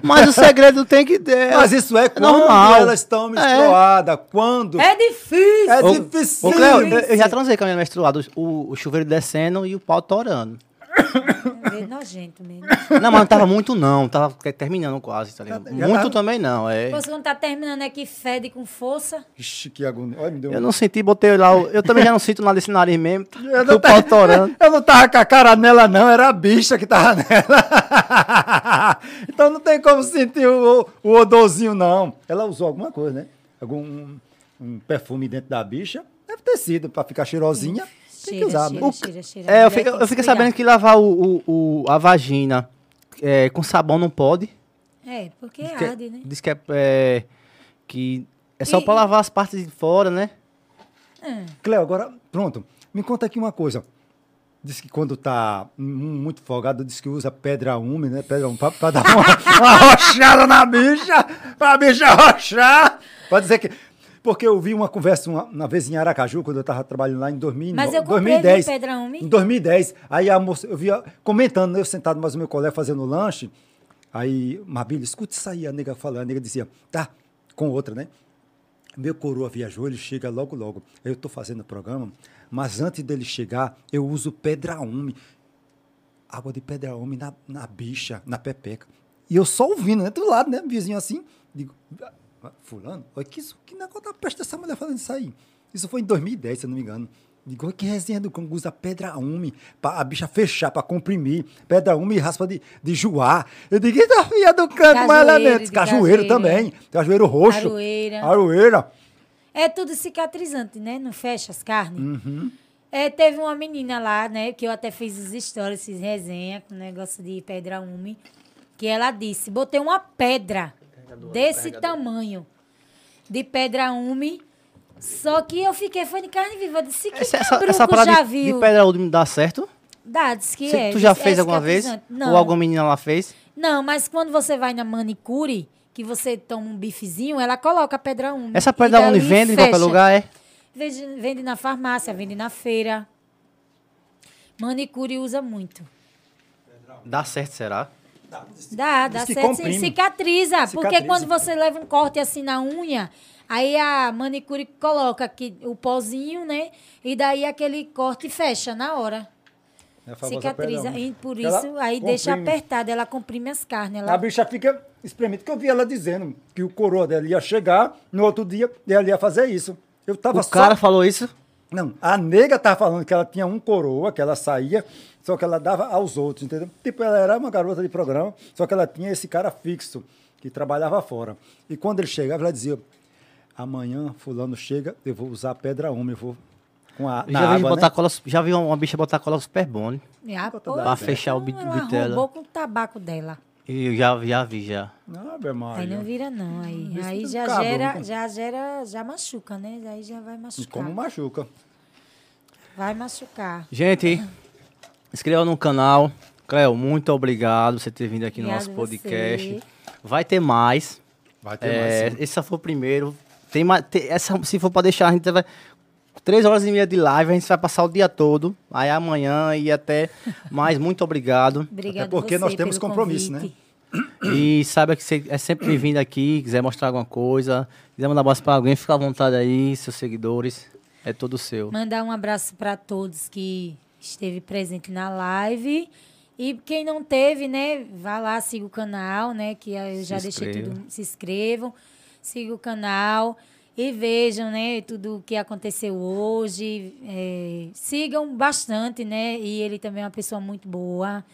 S1: mas o segredo tem que ter.
S2: Mas isso é quando
S1: normal.
S2: elas estão menstruadas. Quando
S3: É difícil.
S2: é difícil.
S1: Ô, Cleo, eu, eu já transei com a minha menstruada, o, o chuveiro descendo e o pau torando.
S3: É nojento mesmo.
S1: Não, mas não tava muito não, tava terminando quase, tá ligado?
S2: Já
S1: Muito
S2: tava-
S1: também não, é.
S3: Você quando tá terminando é que fede com força.
S2: Ixi, que agonia. Olha, me deu um-
S1: Eu não senti, botei lá, eu também já não sinto nada desse nariz mesmo,
S2: Eu não,
S1: torando.
S2: eu não tava com a cara nela, não, era a bicha que tava nela. então não tem como sentir o, o odorzinho, não. Ela usou alguma coisa, né? Algum um, um perfume dentro da bicha. Deve ter sido, pra ficar cheirosinha. Tem que usar,
S3: cheira, cheira, cheira.
S1: É, eu
S3: tem
S1: eu
S3: que
S1: fiquei sabendo que lavar o, o- o- a vagina é, com sabão não pode.
S3: É, porque
S1: Diz que,
S3: arde, né?
S1: diz que é, é, que é só
S3: E-
S1: pra lavar as partes de fora, né?
S2: Cleo, agora, pronto. Me conta aqui uma coisa. Diz que quando tá muito folgado, diz que usa pedra úmida, né? Pedra úmida, pra, pra dar uma, uma rochada na bicha, pra bicha rochar. Pra dizer que... Porque eu vi uma conversa uma, uma vez em Aracaju, quando eu tava trabalhando lá em 2009,
S3: Mas eu comprei,
S2: 2010.
S3: viu, pedra úmida?
S2: Em 2010. Aí a moça, eu via comentando, eu sentado mais o meu colega fazendo lanche. Aí, Mabílio, escuta isso aí, a nega falando. A nega dizia, tá, com outra, né? Meu coroa viajou, ele chega logo, logo. Eu estou fazendo o programa, mas antes dele chegar, eu uso pedra ume. Água de pedra ume na, na bicha, na pepeca. E eu só ouvindo, né? Do lado, né? Vizinho assim. Digo, "Ah, fulano, olha que, isso- que negócio da peste essa mulher falando isso aí. Isso foi em 2010, se eu não me engano. Digo, olha que resenha do cão usa pedra ume pra a bicha fechar, pra comprimir. Pedra ume e raspa de, de joá. Eu digo, eita filha do canto, mais lá dentro.
S3: de
S2: Cajueiro também. Cajueiro roxo.
S3: Aroeira.
S2: Aroeira.
S3: É tudo cicatrizante, né? Não fecha as carnes.
S2: Uhum.
S3: É, teve uma menina lá, né? Que eu até fiz as stories, fiz resenha com negócio de pedra ume. Que ela disse: botei uma pedra desse tamanho de pedra ume. Só que eu fiquei, foi de carne viva. Eu disse: que
S1: Essa, essa, essa parada
S3: já
S1: de, de
S3: viu?
S1: pedra úmida dá certo?
S3: Dá, diz que é.
S1: tu já fez alguma vez?
S3: Não.
S1: Ou alguma menina lá fez?
S3: Não, mas quando você vai na manicure, que você toma um bifezinho, ela coloca a pedra úmida.
S1: Essa pedra úmida vende em qualquer lugar, é?
S3: Vende, vende na farmácia, vende na feira. Manicure usa muito.
S1: Dá certo, será?
S3: Dá, dá certo.
S2: comprime.
S3: sim, Cicatriza, Porque
S2: Cicatriza.
S3: quando você leva um corte assim na unha, aí a manicure coloca aqui o pozinho, né? E daí aquele corte fecha na hora.
S2: É a
S3: Cicatriza.
S2: ume.
S3: E por
S2: Ela
S3: isso, aí deixa
S2: comprime.
S3: apertada, ela comprime as carnes.
S2: A
S3: Ela...
S2: bicha fica espremida, que eu vi ela dizendo que o coroa dela ia chegar, no outro dia ela ia fazer isso. Eu tava
S1: O
S2: só...
S1: cara falou isso?
S2: Não, a nega tava falando que ela tinha um coroa, que ela saía, só que ela dava aos outros, entendeu? Tipo, ela era uma garota de programa, só que ela tinha esse cara fixo, que trabalhava fora. E quando ele chegava, ela dizia, amanhã fulano chega, eu vou usar pedra úmida, eu vou com a
S1: já vi,
S2: água,
S1: botar
S2: né?
S1: cola, já vi uma bicha botar cola super bom.
S3: Ah, pô,
S1: Pra fechar o
S3: então
S1: bit-
S3: ela
S1: bit dela.
S3: roubou com o tabaco dela.
S1: E eu já, já vi, já.
S2: Ave
S3: Aí não vira não, aí,
S2: Isso
S3: aí já
S2: cabrum,
S3: gera,
S2: né?
S3: já gera, já machuca, né? Aí já vai
S2: E
S3: machucar.
S2: como machuca.
S3: Vai machucar.
S1: Gente, inscreva no canal. Cleo, muito obrigado por você ter vindo aqui no nosso podcast.
S3: você.
S1: Vai ter mais.
S2: Vai ter
S1: É,
S2: mais. sim.
S1: esse só foi o primeiro. Tem mais, tem- essa, se for para deixar, a gente vai. Três horas e meia de live, a gente vai passar o dia todo. Aí amanhã e até mais. Muito obrigado.
S3: Obrigado
S2: porque
S3: você
S2: nós temos
S3: pelo
S2: compromisso, né?
S3: convite.
S1: E saiba que você é sempre bem-vindo aqui. Quiser mostrar alguma coisa, quiser mandar abraço para alguém, fica à vontade aí, seus seguidores. É todo seu.
S3: Mandar um abraço para todos que esteve presente na live E quem não teve, né, vá lá, siga o canal, né, que eu já
S1: Se
S3: deixei
S1: inscreva.
S3: tudo. Se inscrevam, siga o canal e vejam, né, tudo o que aconteceu hoje. É, sigam bastante, né, e ele também é uma pessoa muito boa.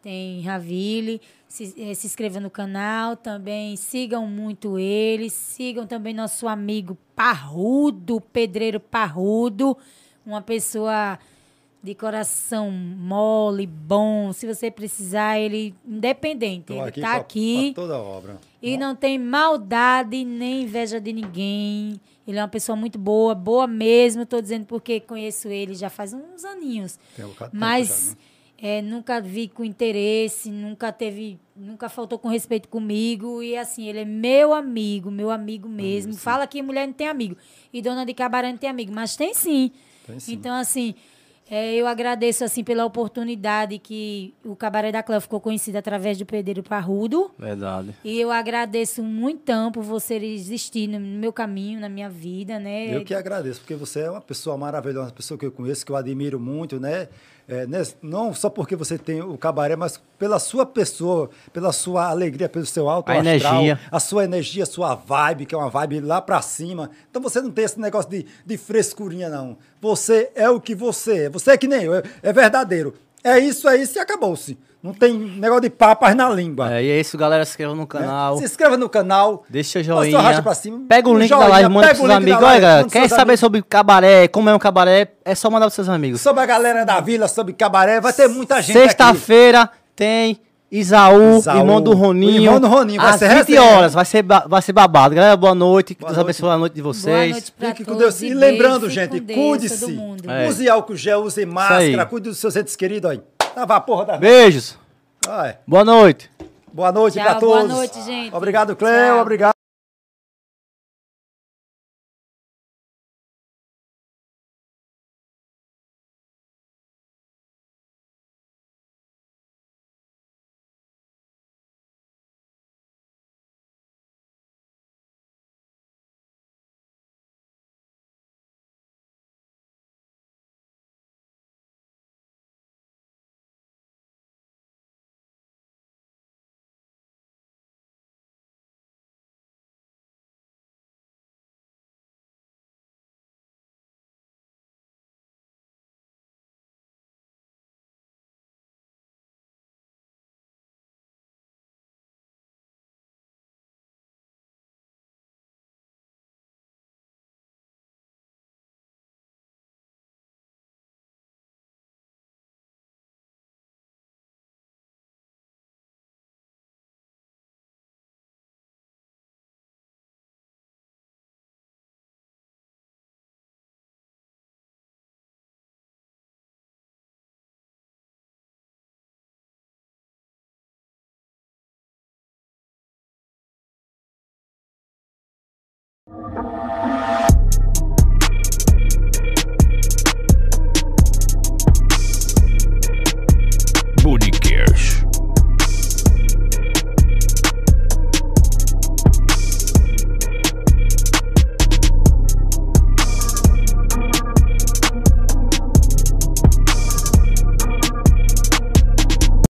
S3: Tem Ravile, se, eh, se inscreva no canal também, sigam muito ele, sigam também nosso amigo Parrudo, Pedreiro Parrudo, uma pessoa de coração mole, bom, se você precisar, ele independente,
S2: Tô
S3: ele
S2: aqui
S3: tá
S2: pra-
S3: aqui
S2: pra toda obra.
S3: e não tem maldade nem inveja de ninguém. Ele é uma pessoa muito boa, boa mesmo, tô dizendo porque conheço ele já faz uns aninhos.
S2: Tem um
S3: Mas
S2: já, né?
S3: é, nunca vi com interesse, nunca teve, nunca faltou com respeito comigo. E assim, ele é meu amigo, meu amigo mesmo. Fala que mulher não tem amigo. E dona de cabaré não tem amigo, mas tem sim.
S2: Tem sim.
S3: Então, assim, é, eu agradeço assim pela oportunidade que o Cabaré da Cléo ficou conhecido através do Pedreiro Parrudo.
S1: Verdade.
S3: E eu agradeço muitão por você existir no meu caminho, na minha vida, né?
S2: Eu que agradeço, porque você é uma pessoa maravilhosa, uma pessoa que eu conheço, que eu admiro muito, né? É, né? Não só porque você tem o cabaré, mas pela sua pessoa, pela sua alegria, pelo seu alto
S1: A
S2: astral,
S1: energia.
S2: a sua energia, a sua vibe, que é uma vibe lá pra cima. Então você não tem esse negócio de, de frescurinha, não. Você é o que você é. Você é que nem eu, é, é verdadeiro. É isso, é isso e acabou-se. Não tem negócio de papas na língua.
S1: É, e é isso, galera. Se inscreva no
S2: né?
S1: canal.
S2: Se inscreva no canal.
S1: Deixa o joinha.
S2: racha pra cima.
S1: Pega o
S2: Um
S1: link da
S2: joinha,
S1: live, manda pros seus
S2: da
S1: amigos.
S2: live,
S1: Olha, quer saber
S2: amigos.
S1: sobre cabaré, como é um cabaré, é só mandar pros seus amigos.
S2: Sobre a galera da vila, sobre cabaré, vai ter muita gente aqui.
S1: Sexta-feira tem Isaú,
S2: Isaú,
S1: irmão do
S2: o
S1: Roninho.
S2: irmão do Roninho, vai
S1: às
S2: ser
S1: 20
S2: resenha.
S1: horas, vai ser, vai ser babado. Galera, boa noite. Que
S2: Boa
S1: Deus abençoe a noite de
S3: Boa
S1: vocês.
S3: noite pra
S2: Fique com Deus. E lembrando, gente, cuide-se.
S1: É.
S2: Use álcool gel, use máscara, cuide dos seus entes queridos aí. Tava a porra da.
S1: Beijos.
S2: Ai,
S1: Boa noite.
S2: boa noite
S3: Tchau,
S2: pra
S3: boa
S2: todos.
S3: noite, gente.
S2: Obrigado, Cleo.
S3: Tchau.
S2: Obrigado.